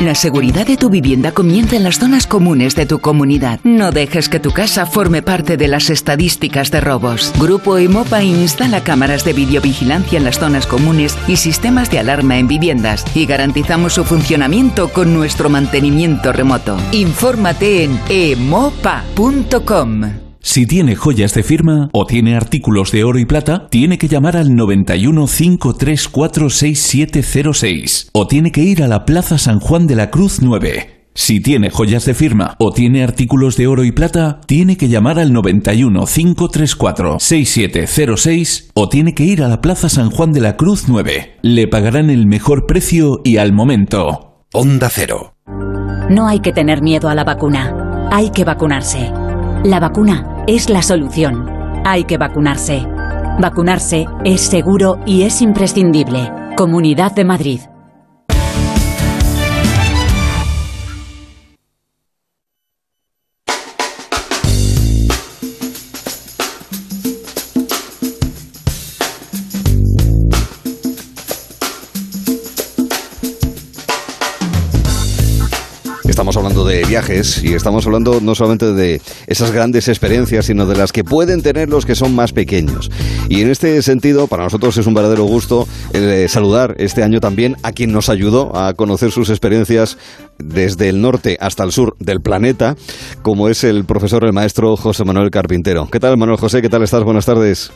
La seguridad de tu vivienda comienza en las zonas comunes de tu comunidad. No dejes que tu casa forme parte de las estadísticas de robos. Grupo Emopa instala cámaras de videovigilancia en las zonas comunes y sistemas de alarma en viviendas y garantizamos su funcionamiento con nuestro mantenimiento remoto. Infórmate en emopa.com. Si tiene joyas de firma o tiene artículos de oro y plata, tiene que llamar al 91 534 6706 o tiene que ir a la Plaza San Juan de la Cruz 9. Si tiene joyas de firma o tiene artículos de oro y plata, tiene que llamar al 91 534 6706 o tiene que ir a la Plaza San Juan de la Cruz 9. Le pagarán el mejor precio y al momento. Onda Cero. No hay que tener miedo a la vacuna. Hay que vacunarse. La vacuna es la solución. Hay que vacunarse. Vacunarse es seguro y es imprescindible. Comunidad de Madrid. De viajes y estamos hablando no solamente de esas grandes experiencias, sino de las que pueden tener los que son más pequeños. Y en este sentido, para nosotros es un verdadero gusto eh, saludar este año también a quien nos ayudó a conocer sus experiencias desde el norte hasta el sur del planeta, como es el profesor, el maestro José Manuel Carpintero. ¿Qué tal, Manuel José? ¿Qué tal estás? Buenas tardes.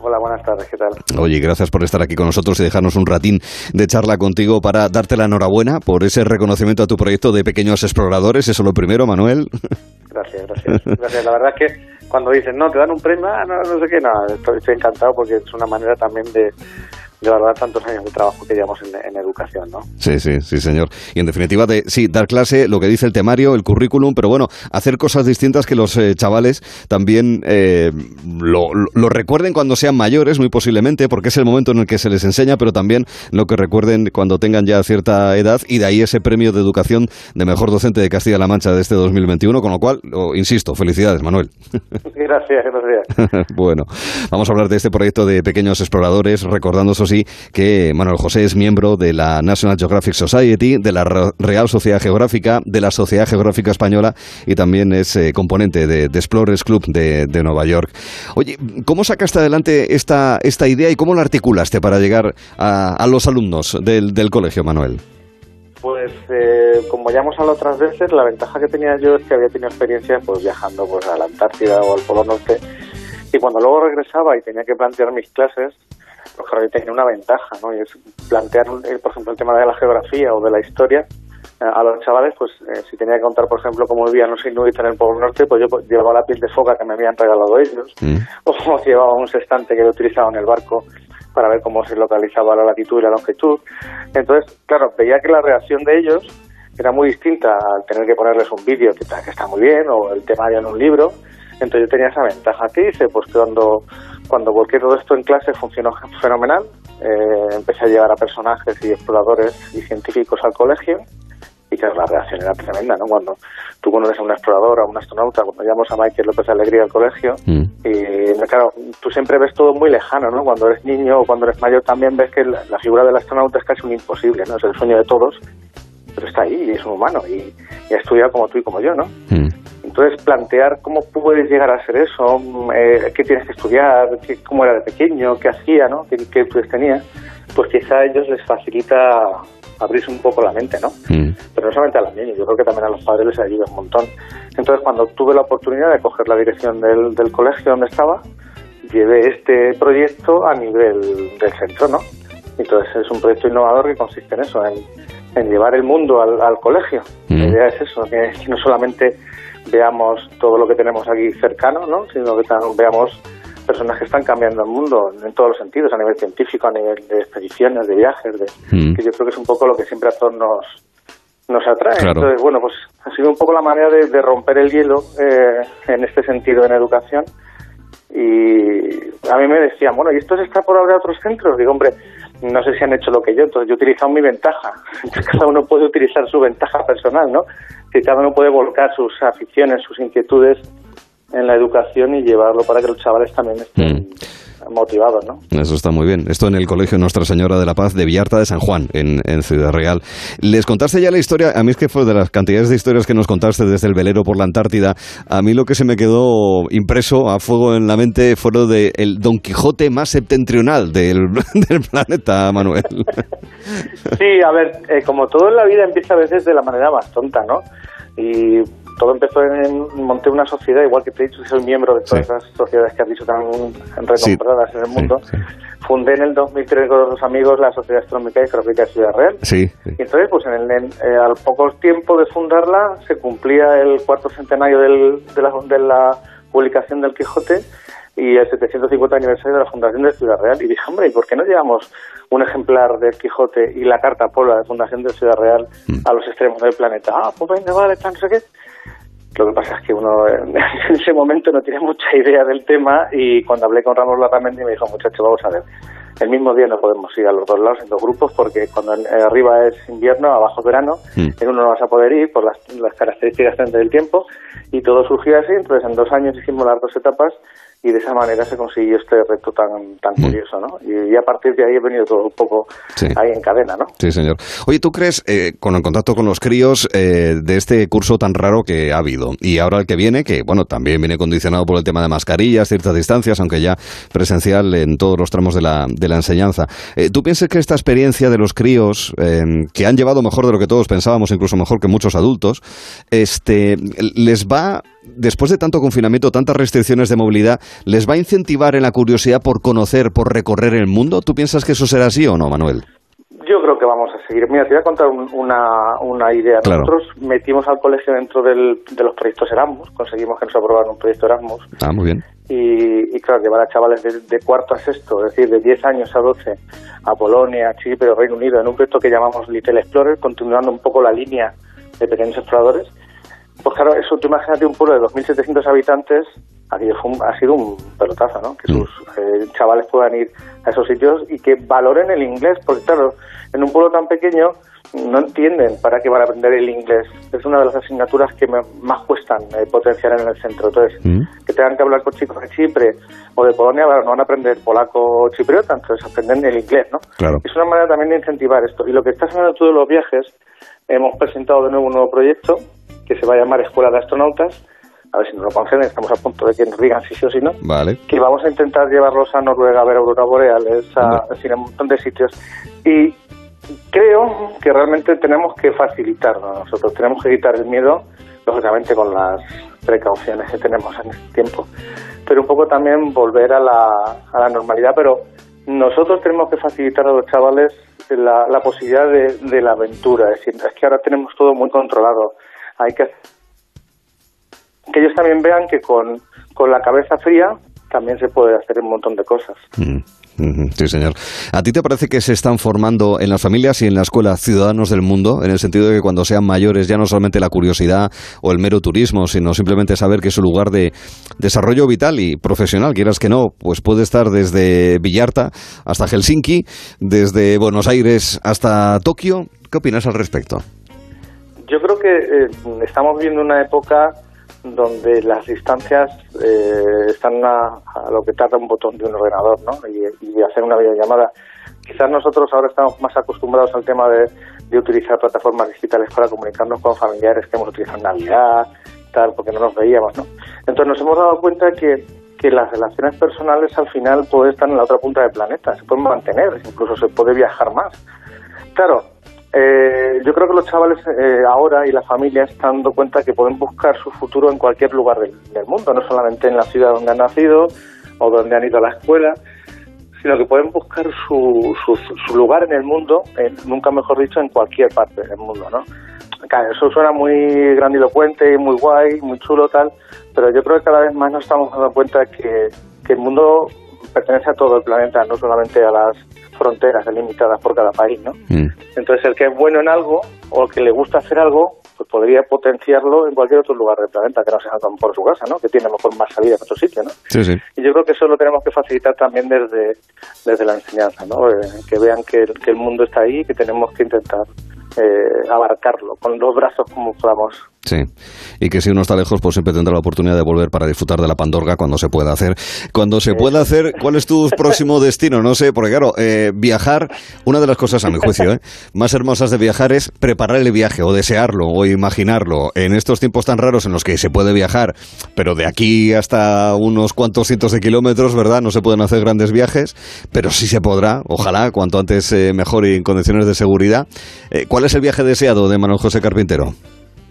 Hola, buenas tardes, ¿qué tal? Oye, gracias por estar aquí con nosotros y dejarnos un ratín de charla contigo para darte la enhorabuena por ese reconocimiento a tu proyecto de pequeños exploradores. Eso lo primero, Manuel. [laughs] Gracias, gracias. [laughs] gracias. La verdad es que cuando dicen, no, te dan un premio, ah, no, no sé qué, no, estoy encantado porque es una manera también de, de valorar tantos años de trabajo que llevamos en, educación, ¿no? Sí, sí, sí, señor. Y en definitiva, de, sí, dar clase, lo que dice el temario, el currículum, pero bueno, hacer cosas distintas que los eh, chavales también eh, lo, lo, recuerden cuando sean mayores, muy posiblemente, porque es el momento en el que se les enseña, pero también lo que recuerden cuando tengan ya cierta edad, y de ahí ese premio de educación de mejor docente de Castilla-La Mancha de este 2021, con lo cual, insisto, felicidades, Manuel. [laughs] Gracias, gracias. [laughs] bueno, vamos a hablar de este proyecto de pequeños exploradores, recordando esos sí, que Manuel José es miembro de la National Geographic Society, de la Real Sociedad Geográfica, de la Sociedad Geográfica Española y también es eh, componente de, Explorers Club de, Nueva York. Oye, ¿cómo sacaste adelante esta, esta idea y cómo la articulaste para llegar a, los alumnos del, colegio, Manuel? Pues eh, como ya hemos hablado otras veces, la ventaja que tenía yo es que había tenido experiencia pues viajando pues a la Antártida o al Polo Norte y cuando luego regresaba y tenía que plantear mis clases, pues tenía una ventaja, ¿no? Y es plantear, eh, por ejemplo, el tema de la geografía o de la historia eh, a los chavales, pues eh, si tenía que contar, por ejemplo, cómo vivían los inuits en el Polo Norte, pues yo llevaba la piel de foca que me habían regalado ellos, mm. [laughs] o llevaba un sextante que yo utilizaba en el barco para ver cómo se localizaba la latitud y la longitud. Entonces, claro, veía que la reacción de ellos era muy distinta al tener que ponerles un vídeo que, está muy bien, o el tema ya en un libro, entonces yo tenía esa ventaja. ¿Qué hice? Pues cuando, cuando volqué todo esto en clase funcionó fenomenal. Eh, empecé a llevar a personajes y exploradores y científicos al colegio y claro, la reacción era tremenda, ¿no? Cuando tú conoces a un explorador, a un astronauta, cuando llamamos a Michael López Alegría al colegio, mm. y claro, tú siempre ves todo muy lejano, ¿no? Cuando eres niño o cuando eres mayor también ves que la, figura del astronauta es casi un imposible, ¿no? Es el sueño de todos, pero está ahí y es un humano y, y ha estudiado como tú y como yo, ¿no? Mm. Entonces, plantear cómo puedes llegar a ser eso, eh, qué tienes que estudiar, cómo era de pequeño, qué hacía, ¿no? qué, qué tenía, pues quizá a ellos les facilita abrirse un poco la mente, ¿no? Mm. Pero no solamente a los niños, yo creo que también a los padres les ayuda un montón. Entonces, cuando tuve la oportunidad de coger la dirección del, del colegio donde estaba, llevé este proyecto a nivel del centro, ¿no? Entonces, es un proyecto innovador que consiste en eso, en, en llevar el mundo al, al colegio. La mm. idea es eso, que no solamente veamos todo lo que tenemos aquí cercano, ¿no? sino que también veamos personas que están cambiando el mundo en todos los sentidos, a nivel científico, a nivel de expediciones, de viajes, de, mm. que yo creo que es un poco lo que siempre a todos nos, nos atrae. Entonces, bueno, pues ha sido un poco la manera de, romper el hielo eh, en este sentido en educación. Y a mí me decían, bueno, ¿y esto se está por ahora a otros centros? Digo, hombre, no sé si han hecho lo que yo, entonces yo he utilizado mi ventaja. [laughs] cada uno puede utilizar su ventaja personal, ¿no? Que cada uno puede volcar sus aficiones, sus inquietudes en la educación y llevarlo para que los chavales también estén mm. motivados, ¿no? Eso está muy bien. Esto en el Colegio Nuestra Señora de la Paz de Villarta de San Juan, en, Ciudad Real. ¿Les contaste ya la historia? A mí es que fue de las cantidades de historias que nos contaste desde el velero por la Antártida. A mí lo que se me quedó impreso a fuego en la mente fue lo de el Don Quijote más septentrional del, [laughs] planeta, Manuel. [laughs] sí, a ver, eh, como todo en la vida empieza a veces de la manera más tonta, ¿no? Y todo empezó en, monté una sociedad, igual que te he dicho, soy miembro de todas las sociedades que has dicho tan recompradas en el mundo. Fundé en el 2003 con los amigos la Sociedad Astronómica y Geográfica de Ciudad Real. Y entonces, pues en el, eh, al poco tiempo de fundarla, se cumplía el cuarto centenario del, de, la, de la publicación del Quijote y el 750 aniversario de la fundación de Ciudad Real. Y dije, hombre, ¿y por qué no llevamos un ejemplar del Quijote y la carta Polo de Fundación de Ciudad Real mm. a los extremos del planeta? Ah, pues venga, vale, no sé qué. Lo que pasa es que uno [laughs] en ese momento no tiene mucha idea del tema y cuando hablé con Ramos Larramendi me dijo, muchacho, vamos a ver, el mismo día no podemos ir a los dos lados en dos grupos porque cuando arriba es invierno, abajo es verano, mm. en uno no vas a poder ir por las, las características del tiempo y todo surgió así, entonces en dos años hicimos las dos etapas y de esa manera se consiguió este reto tan, tan mm. curioso, ¿no? Y, a partir de ahí he venido todo un poco ahí en cadena, ¿no? Sí, señor. Oye, ¿tú crees, eh, con el contacto con los críos, eh, de este curso tan raro que ha habido, y ahora el que viene, que, bueno, también viene condicionado por el tema de mascarillas, ciertas distancias, aunque ya presencial en todos los tramos de la, de la enseñanza, eh, ¿tú piensas que esta experiencia de los críos, que han llevado mejor de lo que todos pensábamos, incluso mejor que muchos adultos, este, les va después de tanto confinamiento, tantas restricciones de movilidad, ¿les va a incentivar en la curiosidad por conocer, por recorrer el mundo? ¿Tú piensas que eso será así o no, Manuel? Yo creo que vamos a seguir. Mira, te voy a contar un- una, una idea. Claro. Nosotros metimos al colegio dentro del- de los proyectos Erasmus, conseguimos que nos aprobaran un proyecto Erasmus Ah, muy bien. y, y claro, llevar a chavales de, de cuarto a sexto, es decir, de 10 años a 12, a Polonia, a Chipre, Reino Unido, en un proyecto que llamamos Little Explorer, continuando un poco la línea de pequeños exploradores. Pues claro, eso, tú imagínate un pueblo de 2.700 habitantes, aquello fue un- ha sido un pelotazo, ¿no? Que sus eh, chavales puedan ir a esos sitios y que valoren el inglés, porque claro, en un pueblo tan pequeño no entienden para qué van a aprender el inglés. Es una de las asignaturas que me- más cuestan eh, potenciar en el centro. Entonces, que tengan que hablar con chicos de Chipre o de Polonia, bueno, no van a aprender polaco o chipriota, entonces aprenden el inglés, ¿no? Claro. Es una manera también de incentivar esto. Y lo que estás hablando tú de los viajes, hemos presentado de nuevo un nuevo proyecto que se va a llamar Escuela de Astronautas. A ver si nos lo conceden, estamos a punto de que nos digan si sí o si no. Vale. Que vamos a intentar llevarlos a Noruega a ver auroras boreales, a, un montón de sitios. Y creo que realmente tenemos que facilitarlo nosotros, tenemos que evitar el miedo, lógicamente con las precauciones que tenemos en este tiempo, pero un poco también volver a la, a la normalidad, pero nosotros tenemos que facilitar a los chavales la, la posibilidad de, de la aventura, es decir, es que ahora tenemos todo muy controlado, hay que que ellos también vean que con, con la cabeza fría también se puede hacer un montón de cosas. Mm, ujú, Sí, señor. ¿A ti te parece que se están formando en las familias y en la escuela ciudadanos del mundo, en el sentido de que cuando sean mayores ya no solamente la curiosidad o el mero turismo, sino simplemente saber que su lugar de desarrollo vital y profesional, quieras que no, pues puede estar desde Villarta hasta Helsinki, desde Buenos Aires hasta Tokio? ¿Qué opinas al respecto? Yo creo que eh, estamos viviendo una época donde las distancias eh, están a, a lo que tarda un botón de un ordenador, ¿no? Y, y hacer una videollamada. Quizás nosotros ahora estamos más acostumbrados al tema de, de utilizar plataformas digitales para comunicarnos con familiares que hemos utilizado en Navidad, tal, porque no nos veíamos, ¿no? Entonces nos hemos dado cuenta que, que las relaciones personales al final pueden estar en la otra punta del planeta, se pueden mantener, incluso se puede viajar más. Claro, eh, yo creo que los chavales eh, ahora y las familias están dando cuenta que pueden buscar su futuro en cualquier lugar del, mundo, no solamente en la ciudad donde han nacido o donde han ido a la escuela, sino que pueden buscar su, su, su lugar en el mundo, nunca mejor dicho, en cualquier parte del mundo, ¿no? Claro, eso suena muy grandilocuente y muy guay, muy chulo, tal, pero yo creo que cada vez más nos estamos dando cuenta que, que el mundo pertenece a todo el planeta, no solamente a las fronteras delimitadas por cada país, ¿no? Entonces, el que es bueno en algo o el que le gusta hacer algo, pues podría potenciarlo en cualquier otro lugar del planeta, que no sea por su casa, ¿no? Que tiene mejor más salida en otro sitio, ¿no? Sí, sí. Y yo creo que eso lo tenemos que facilitar también desde, desde la enseñanza, ¿no? Eh, que vean que, el- que el mundo está ahí y que tenemos que intentar eh, abarcarlo con los brazos como podamos. Sí, y que si uno está lejos, pues siempre tendrá la oportunidad de volver para disfrutar de la Pandorga cuando se pueda hacer. Cuando se pueda hacer, ¿cuál es tu [laughs] próximo destino? No sé, porque claro, eh, viajar, una de las cosas, a mi juicio, ¿eh? más hermosas de viajar es preparar el viaje, o desearlo, o imaginarlo. En estos tiempos tan raros en los que se puede viajar, pero de aquí hasta unos cuantos cientos de kilómetros, ¿verdad? No se pueden hacer grandes viajes, pero sí se podrá, ojalá, cuanto antes eh, mejor y en condiciones de seguridad. Eh, ¿Cuál es el viaje deseado de Manuel José Carpintero?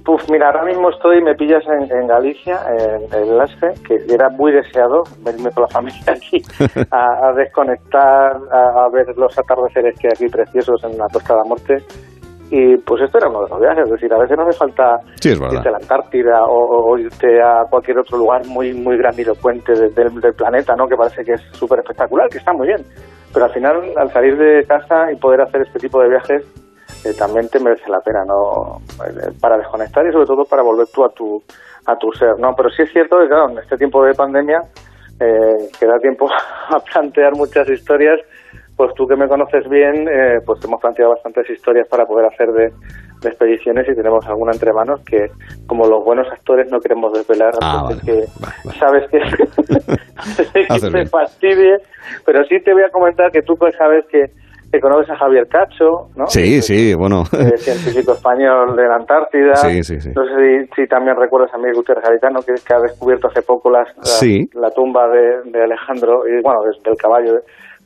Puf, mira, ahora mismo estoy, me pillas en, en Galicia, en el Lasce, que era muy deseado venirme con la familia [laughs] aquí a, a desconectar, a, a ver los atardeceres que hay aquí preciosos en la Costa de la Muerte. Y pues esto era uno de los viajes, es decir, a veces no hace falta Sí, irte a la Antártida o, o irte a cualquier otro lugar muy muy grandilocuente de- del, del planeta, ¿no? Que parece que es súper espectacular, que está muy bien. Pero al final, al salir de casa y poder hacer este tipo de viajes, eh, también te merece la pena, ¿no? Eh, Para desconectar y sobre todo para volver tú a tu, a tu ser, ¿no? Pero sí es cierto que, claro, en este tiempo de pandemia, eh, que da tiempo [laughs] a plantear muchas historias, pues tú que me conoces bien, eh, pues hemos planteado bastantes historias para poder hacer de, de expediciones y tenemos alguna entre manos que, como los buenos actores, no queremos desvelar Ah, de que sabes que, [laughs] [laughs] que te fastidie, pero sí te voy a comentar que tú pues sabes que, que conoces a Javier Cacho, ¿no? Sí, sí, bueno. Científico español de la Antártida. Sí, sí, sí. No sé si, si también recuerdas a Miguel Gutiérrez Garitano, que, que ha descubierto hace poco las- la, Sí. la tumba de, de Alejandro, y bueno, del caballo de,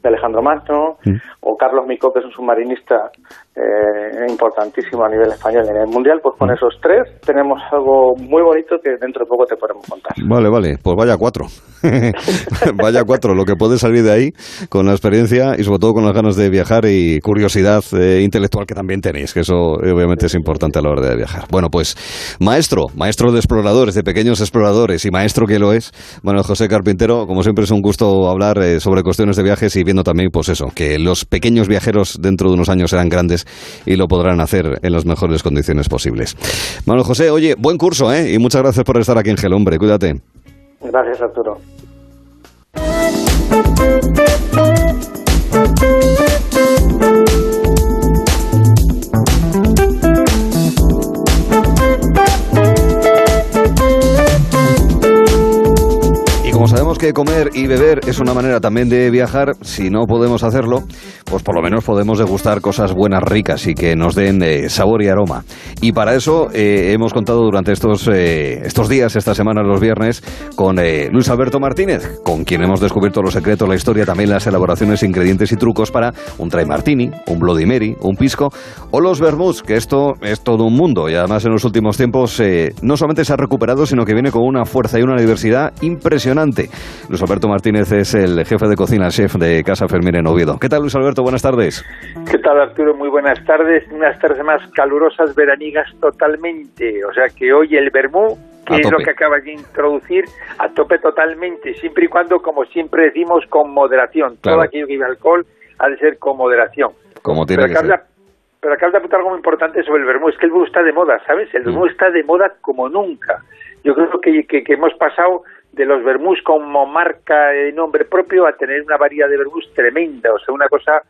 de Alejandro Magno, o Carlos Micó, que es un submarinista eh, importantísimo a nivel español en el Mundial, pues con esos tres tenemos algo muy bonito que dentro de poco te podemos contar. Vale, vale, pues vaya cuatro. [laughs] vaya cuatro, lo que puede salir de ahí con la experiencia y sobre todo con las ganas de viajar y curiosidad eh, intelectual que también tenéis, que eso eh, obviamente es importante a la hora de viajar. Bueno, pues maestro, maestro de exploradores, de pequeños exploradores y maestro que lo es, bueno, José Carpintero, como siempre es un gusto hablar sobre cuestiones de viajes y viendo también, pues eso, que los pequeños viajeros dentro de unos años serán grandes y lo podrán hacer en las mejores condiciones posibles. Manuel José, oye, buen curso, ¿eh? Y muchas gracias por estar aquí en Gel, hombre, cuídate. Gracias, Arturo. Como sabemos que comer y beber es una manera también de viajar, si no podemos hacerlo, pues por lo menos podemos degustar cosas buenas, ricas y que nos den eh, sabor y aroma. Y para eso eh, hemos contado durante estos, eh, estos días, esta semana, los viernes, con Luis Alberto Martínez, con quien hemos descubierto los secretos, la historia, también las elaboraciones, ingredientes y trucos para un try martini, un Bloody Mary, un pisco o los vermouths, que esto es todo un mundo y además en los últimos tiempos no solamente se ha recuperado, sino que viene con una fuerza y una diversidad impresionante Luis Alberto Martínez es el jefe de cocina, chef de Casa Fermín en Oviedo. ¿Qué tal, Luis Alberto? Buenas tardes. ¿Qué tal, Arturo? Muy buenas tardes. Unas tardes más calurosas, veranigas totalmente. O sea que hoy el vermú que es lo que acabas de introducir, a tope totalmente, siempre y cuando, como siempre decimos, con moderación. Todo aquello que lleva alcohol ha de ser con moderación. Como tiene pero que ser. pero acabas de apuntar algo muy importante sobre el vermú, es que el vermú está de moda, ¿sabes? El vermú mm. está de moda como nunca. Yo creo que, que hemos pasado de los vermús como marca de nombre propio a tener una variedad de vermús tremenda, o sea, una cosa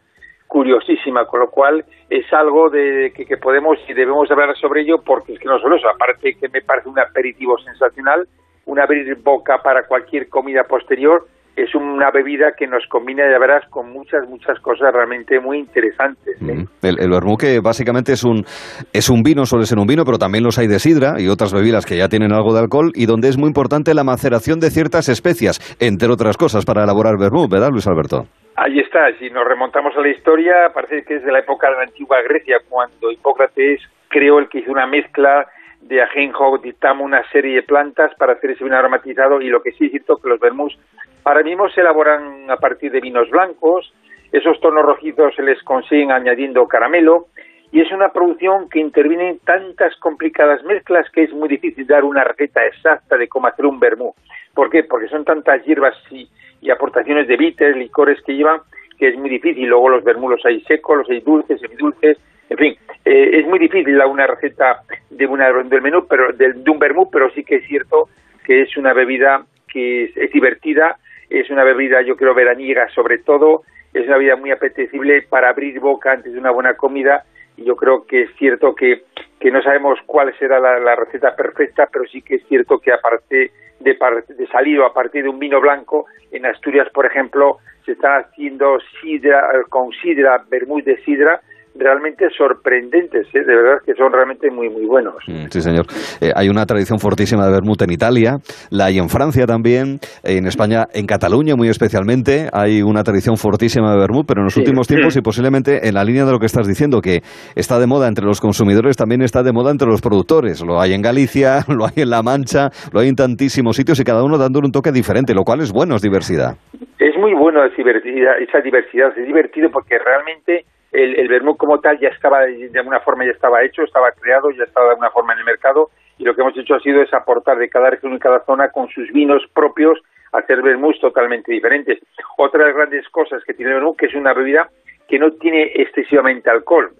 curiosísima, con lo cual es algo de que, podemos y debemos hablar sobre ello porque es que no solo eso, aparte que me parece un aperitivo sensacional, un abrir boca para cualquier comida posterior, es una bebida que nos combina, ya verás, con muchas, muchas cosas realmente muy interesantes. ¿eh? El, el que básicamente es un, es un vino, suele ser un vino, pero también los hay de sidra y otras bebidas que ya tienen algo de alcohol y donde es muy importante la maceración de ciertas especias, entre otras cosas, para elaborar vermú, ¿verdad, Luis Alberto? Ahí está, si nos remontamos a la historia, parece que es de la época de la antigua Grecia, cuando Hipócrates creó el que hizo una mezcla de ajenjo, dictamos una serie de plantas para hacer ese vino aromatizado y lo que sí es cierto que los vermús Ahora mismo se elaboran a partir de vinos blancos, esos tonos rojizos se les consiguen añadiendo caramelo y es una producción que interviene en tantas complicadas mezclas que es muy difícil dar una receta exacta de cómo hacer un vermú. ¿Por qué? Porque son tantas hierbas y, aportaciones de bitters, licores que llevan, que es muy difícil. Luego los vermú los hay secos, los hay dulces, semidulces, en fin, eh, es muy difícil dar una receta de, una, del menú, pero de, un vermú, pero sí que es cierto que es una bebida que es divertida, es una bebida, yo creo, veraniega sobre todo, es una bebida muy apetecible para abrir boca antes de una buena comida. Y yo creo que es cierto que, que no sabemos cuál será la, receta perfecta, pero sí que es cierto que aparte de, de salir o a partir de un vino blanco, en Asturias, por ejemplo, se están haciendo sidra, con sidra, vermouth de sidra, realmente sorprendentes, ¿eh? de verdad que son realmente muy muy buenos. Mm, sí, señor. Eh, hay una tradición fortísima de vermut en Italia, la hay en Francia también, en España, en Cataluña muy especialmente, hay una tradición fortísima de vermut, pero en los últimos tiempos y posiblemente en la línea de lo que estás diciendo, que está de moda entre los consumidores, también está de moda entre los productores. Lo hay en Galicia, [laughs] lo hay en La Mancha, lo hay en tantísimos sitios y cada uno dándole un toque diferente, lo cual es bueno, es diversidad. Es muy bueno esa diversidad, esa diversidad, es divertido porque realmente el, el vermut como tal ya estaba, de alguna forma ya estaba hecho, estaba creado, ya estaba de alguna forma en el mercado y lo que hemos hecho ha sido es aportar de cada región y cada zona con sus vinos propios hacer vermuts totalmente diferentes. Otra de las grandes cosas que tiene el vermut que es una bebida que no tiene excesivamente alcohol,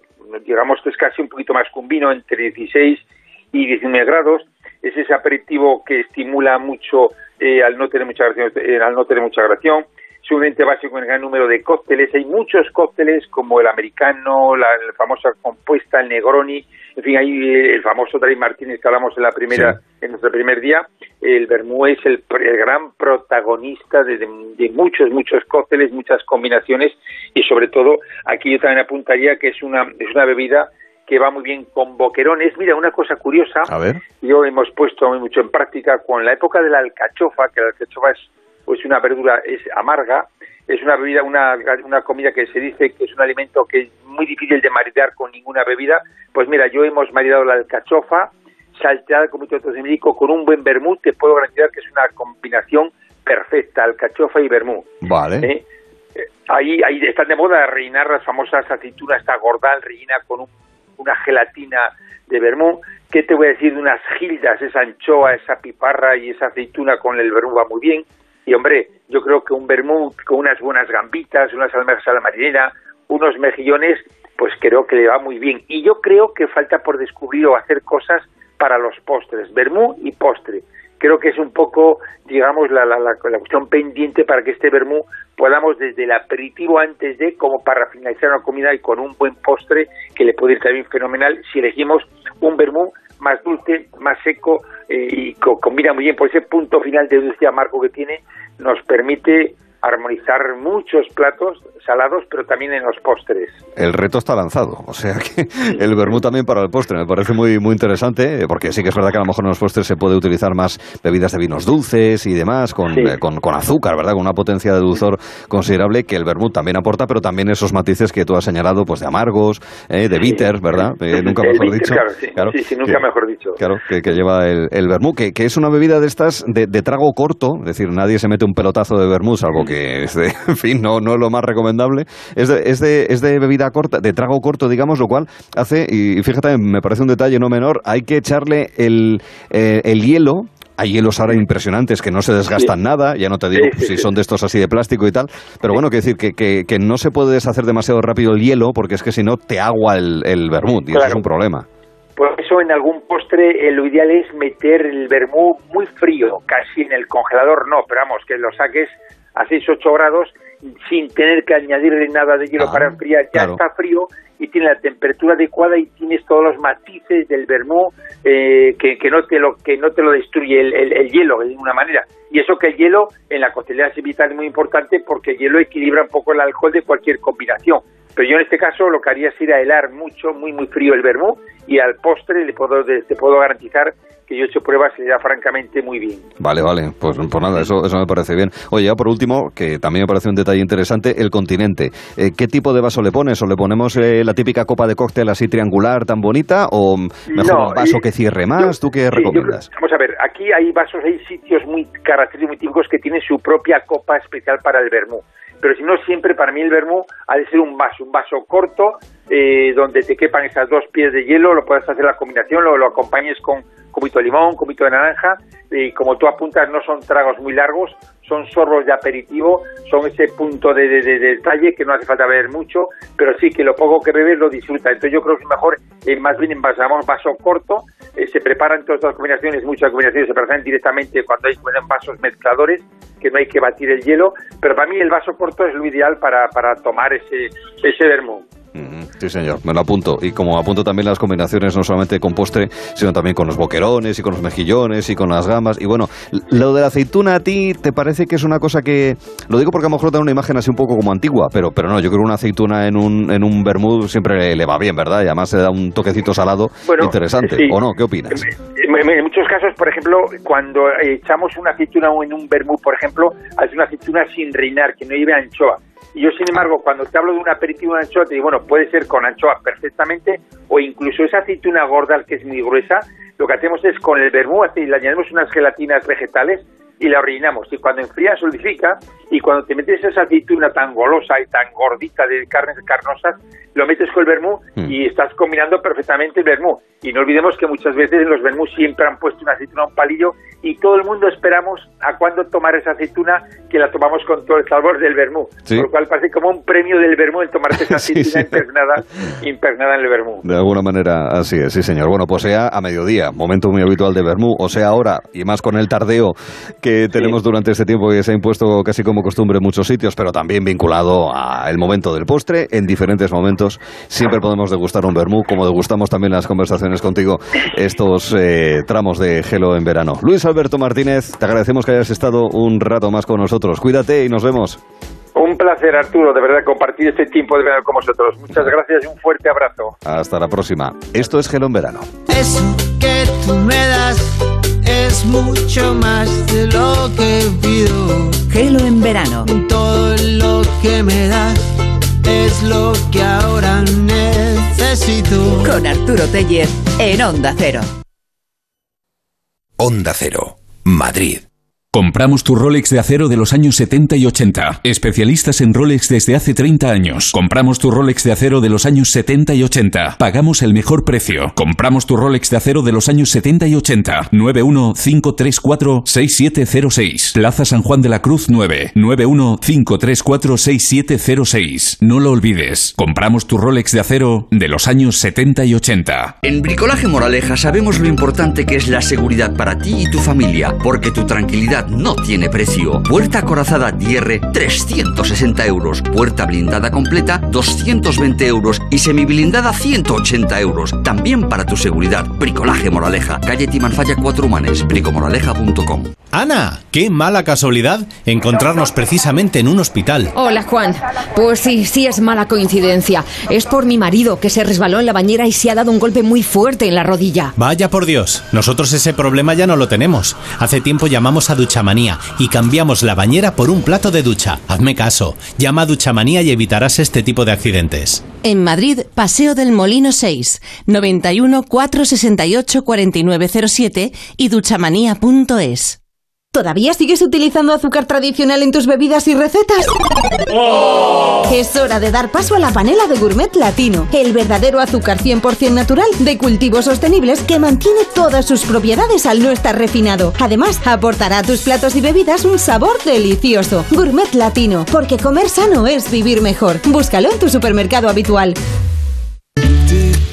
digamos que es casi un poquito más que un vino entre 16 y 19 grados, es ese aperitivo que estimula mucho eh, al no tener mucha gración, eh, al no tener mucha gración, sumamente básico en el gran número de cócteles. Hay muchos cócteles como el americano, la, famosa compuesta, el Negroni, en fin, hay eh, el famoso Dry Martínez que hablamos en la primera, en nuestro primer día. El Bermú es el, gran protagonista de, muchos, muchos cócteles, muchas combinaciones y sobre todo aquí yo también apuntaría que es una, es una bebida que va muy bien con boquerones. Mira, una cosa curiosa, yo hemos puesto muy mucho en práctica con la época de la alcachofa, que la alcachofa es pues una verdura es amarga, es una bebida, una, una comida que se dice que es un alimento que es muy difícil de maridar con ninguna bebida. Pues mira, yo hemos maridado la alcachofa, salteada con mucho de con un buen vermut, te puedo garantizar que es una combinación perfecta, alcachofa y vermut. Vale. ¿Eh? Eh, ahí, ahí están de moda rellenar las famosas aceitunas, esta gordal rellena con una gelatina de vermú. ¿Qué te voy a decir de unas gildas, esa anchoa, esa piparra y esa aceituna con el vermú va muy bien? Y hombre, yo creo que un vermú con unas buenas gambitas, unas almejas a la marinera, unos mejillones, pues creo que le va muy bien. Y yo creo que falta por descubrir o hacer cosas para los postres, vermú y postre. Creo que es un poco, digamos, la, la, la, cuestión pendiente para que este vermú podamos desde el aperitivo antes de, como para finalizar una comida y con un buen postre que le puede ir también fenomenal si elegimos un vermú más dulce, más seco eh, y combina muy bien. Por ese punto final de dulce amargo que tiene, nos permite armonizar muchos platos salados, pero también en los postres. El reto está lanzado, o sea que [laughs] el vermú también para el postre me parece muy muy interesante, porque sí que es verdad que a lo mejor en los postres se puede utilizar más bebidas de vinos dulces y demás, con, eh, con, azúcar, ¿verdad? Con una potencia de dulzor considerable que el vermú también aporta, pero también esos matices que tú has señalado, pues de amargos, eh, de bitters, ¿verdad? [laughs] Eh, nunca mejor dicho. Claro, sí, nunca mejor dicho. Claro, que, lleva el, el vermú, que, que, es una bebida de estas de, de, trago corto, es decir, nadie se mete un pelotazo de vermú, salvo que que es de, [laughs] en fin, no, no es lo más recomendable. Es de, es, de, es de bebida corta, de trago corto, digamos, lo cual hace, y fíjate, me parece un detalle no menor, hay que echarle el, eh, el hielo. Hay hielos ahora impresionantes que no se desgastan nada, ya no te digo si son de estos así de plástico y tal, pero bueno, quiero decir que, que, que, no se puede deshacer demasiado rápido el hielo porque es que si no te agua el, el vermut y eso es un problema. Por eso en algún postre lo ideal es meter el vermú muy frío, casi en el congelador no, pero vamos, que lo saques a 6-8 grados sin tener que añadirle nada de hielo ah, para enfriar, ya está frío y tiene la temperatura adecuada y tienes todos los matices del vermú eh, que, que, no te lo que no te lo destruye el, el, hielo de ninguna manera. Y eso que el hielo en la coctelera es vital muy importante porque el hielo equilibra un poco el alcohol de cualquier combinación pero yo en este caso lo que haría es ir a helar mucho, muy, muy frío el vermú y al postre le puedo, te puedo garantizar que yo he hecho pruebas y le da francamente muy bien. Vale, vale, pues, pues nada, eso, eso me parece bien. Oye, ya por último, que también me parece un detalle interesante, el continente. Eh, ¿Qué tipo de vaso le pones? ¿O le ponemos eh, la típica copa de cóctel así triangular tan bonita? ¿O mejor un vaso que cierre más? ¿Tú qué recomiendas? vamos a ver, aquí hay vasos, hay sitios muy característicos, muy típicos que tienen su propia copa especial para el vermú pero si no siempre para mí el vermú ha de ser un vaso, un vaso corto eh, donde te quepan esas dos pies de hielo, lo puedes hacer la combinación, lo, lo acompañes con cubito de limón, cubito de naranja, y como tú apuntas no son tragos muy largos, son sorbos de aperitivo, son ese punto de, detalle que no hace falta beber mucho, pero sí que lo poco que bebes lo disfruta. Entonces yo creo que es mejor, eh, más bien en vaso, corto, eh, se preparan todas las combinaciones, muchas combinaciones se preparan directamente cuando hay vasos mezcladores, que no hay que batir el hielo, pero para mí el vaso corto es lo ideal para, para tomar ese, ese vermú. Sí, señor, me lo apunto. Y como apunto también las combinaciones, no solamente con postre, sino también con los boquerones y con los mejillones y con las gambas. Y bueno, lo de la aceituna a ti te parece que es una cosa que. Lo digo porque a lo mejor da una imagen así un poco como antigua, pero, pero no, yo creo que una aceituna en un, en un vermut siempre le, va bien, ¿verdad? Y además se da un toquecito salado interesante. ¿O no? ¿Qué opinas? En, muchos casos, por ejemplo, cuando echamos una aceituna en un vermut, por ejemplo, es una aceituna sin reinar, que no lleve anchoa y yo, sin embargo, cuando te hablo de un aperitivo de anchoa, te digo, bueno, puede ser con anchoa perfectamente o incluso esa aceituna gorda que es muy gruesa, lo que hacemos es con el vermú, le añadimos unas gelatinas vegetales y la rellenamos. Y cuando enfría, solidifica. Y cuando te metes esa aceituna tan golosa y tan gordita de carnes carnosas, lo metes con el vermú mm. y estás combinando perfectamente el vermú. Y no olvidemos que muchas veces en los vermú siempre han puesto una aceituna a un palillo y todo el mundo esperamos a cuándo tomar esa aceituna que la tomamos con todo el sabor del vermú. Por lo cual parece como un premio del vermú el tomarse [laughs] esa aceituna impregnada, en el vermú. De alguna manera así es, sí señor. Bueno, pues sea a mediodía, momento muy habitual de vermú, o sea ahora, y más con el tardeo que tenemos durante este tiempo que se ha impuesto casi como costumbre en muchos sitios, pero también vinculado al momento del postre, en diferentes momentos. Siempre podemos degustar un vermú, como degustamos también las conversaciones contigo estos eh, tramos de gelo en verano. Luis Alberto Martínez, te agradecemos que hayas estado un rato más con nosotros. Cuídate y nos vemos. Un placer, Arturo, de verdad, compartir este tiempo de verano con vosotros. Muchas gracias y un fuerte abrazo. Hasta la próxima. Esto es Gelo en Verano. Eso que tú me das es mucho más de lo que pido. Gelo en verano. Todo lo que me da es lo que ahora necesito. Con Arturo Tellez en Onda Cero. Onda Cero, Madrid. Compramos tu Rolex de acero de los años 70 y 80. Especialistas en Rolex desde hace 30 años. Compramos tu Rolex de acero de los años 70 y 80. Pagamos el mejor precio. Compramos tu Rolex de acero de los años 70 y 80. 915346706. Plaza San Juan de la Cruz 9. 915346706. No lo olvides. Compramos tu Rolex de acero de los años 70 y 80. En Bricolaje Moraleja sabemos lo importante que es la seguridad para ti y tu familia, porque tu tranquilidad no tiene precio. Puerta acorazada Dierre, 360 euros. Puerta blindada completa, 220 euros. Y semiblindada, 180 euros. También para tu seguridad. Bricolaje Moraleja. Calle Timanfaya 4 Humanes. bricomoraleja.com. Ana, qué mala casualidad encontrarnos precisamente en un hospital. Hola Juan. Pues sí, sí es mala coincidencia. Es por mi marido que se resbaló en la bañera y se ha dado un golpe muy fuerte en la rodilla. Vaya por Dios, nosotros ese problema ya no lo tenemos. Hace tiempo llamamos a Duchamanía y cambiamos la bañera por un plato de ducha. Hazme caso, llama a Duchamanía y evitarás este tipo de accidentes. En Madrid, Paseo del Molino 6, 91 468 4907 y duchamanía.es. ¿Todavía sigues utilizando azúcar tradicional en tus bebidas y recetas? Es hora de dar paso a la panela de Gourmet Latino, el verdadero azúcar 100% natural de cultivos sostenibles que mantiene todas sus propiedades al no estar refinado. Además, aportará a tus platos y bebidas un sabor delicioso. Gourmet Latino, porque comer sano es vivir mejor. Búscalo en tu supermercado habitual.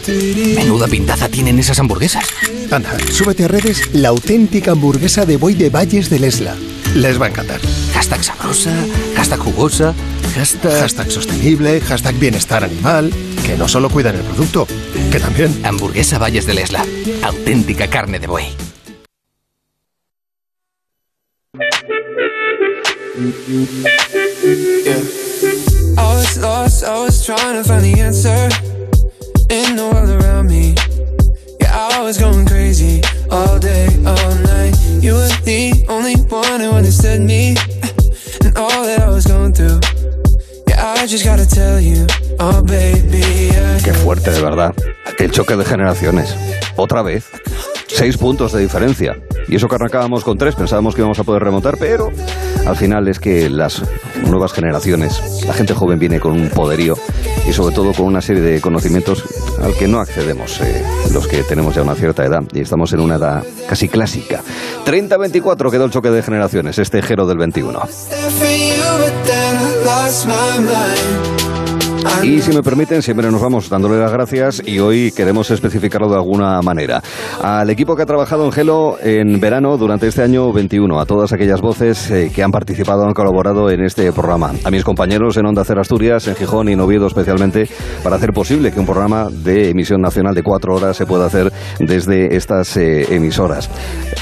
Menuda pintaza tienen esas hamburguesas. Anda, súbete a redes la auténtica hamburguesa de Boy de Valles del Esla. Les va a encantar. Hashtag sabrosa, hashtag jugosa, hashtag... Hashtag sostenible, hashtag bienestar animal, que no solo cuidan el producto, que también... Hamburguesa Valles del Esla. Auténtica carne de buey. Yeah. I was lost, I was trying to find the answer in the world around me. Yeah, I was going crazy all day, all night. You were the only one who understood me and all that I was going through. Yeah, I just gotta tell you, oh baby. Qué fuerte, de verdad. El choque de generaciones. Otra vez. Seis puntos de diferencia. Y eso que arrancábamos con tres, pensábamos que íbamos a poder remontar, pero al final es que las nuevas generaciones, la gente joven viene con un poderío y sobre todo con una serie de conocimientos al que no accedemos eh, los que tenemos ya una cierta edad y estamos en una edad casi clásica. 30-24 quedó el choque de generaciones, este Jero del 21. Y si me permiten, siempre nos vamos dándole las gracias y hoy queremos especificarlo de alguna manera. Al equipo que ha trabajado en Gelo en verano durante este año 21, a todas aquellas voces eh, que han participado, han colaborado en este programa, a mis compañeros en Onda Cero Asturias, en Gijón y en Oviedo especialmente, para hacer posible que un programa de emisión nacional de cuatro horas se pueda hacer desde estas eh, emisoras.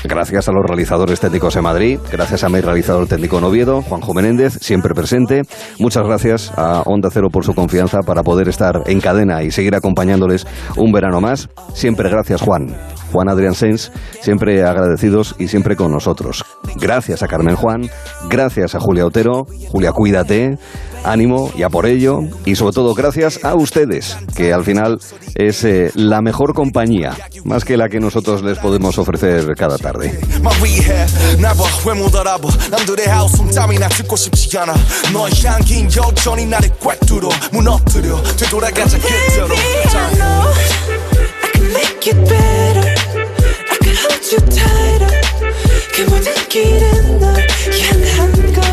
Gracias a los realizadores técnicos en Madrid, gracias a mi realizador técnico en Oviedo, Juanjo Menéndez, siempre presente. Muchas gracias a Onda Cero por su confianza para poder estar en cadena y seguir acompañándoles un verano más. Siempre gracias, Juan. Juan Adrián Sens, siempre agradecidos y siempre con nosotros. Gracias a Carmen Juan, gracias a Julia Otero, Julia cuídate, ánimo y a por ello, y sobre todo gracias a ustedes, que al final es eh, la mejor compañía, más que la que nosotros les podemos ofrecer cada tarde. too tied up 그 모든 길은 널 향한 것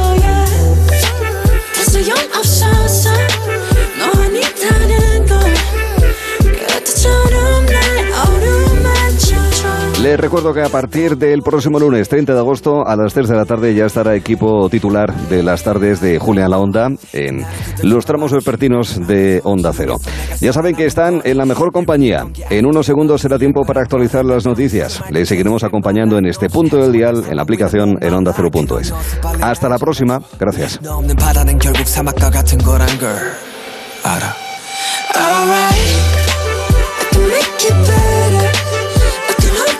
Les recuerdo que a partir del próximo lunes 30 de agosto a las 3 de la tarde ya estará equipo titular de las tardes de Julia La Onda en los tramos vespertinos de Onda Cero. Ya saben que están en la mejor compañía. En unos segundos será tiempo para actualizar las noticias. Les seguiremos acompañando en este punto del dial en la aplicación en Onda Cero.es. Hasta la próxima. Gracias.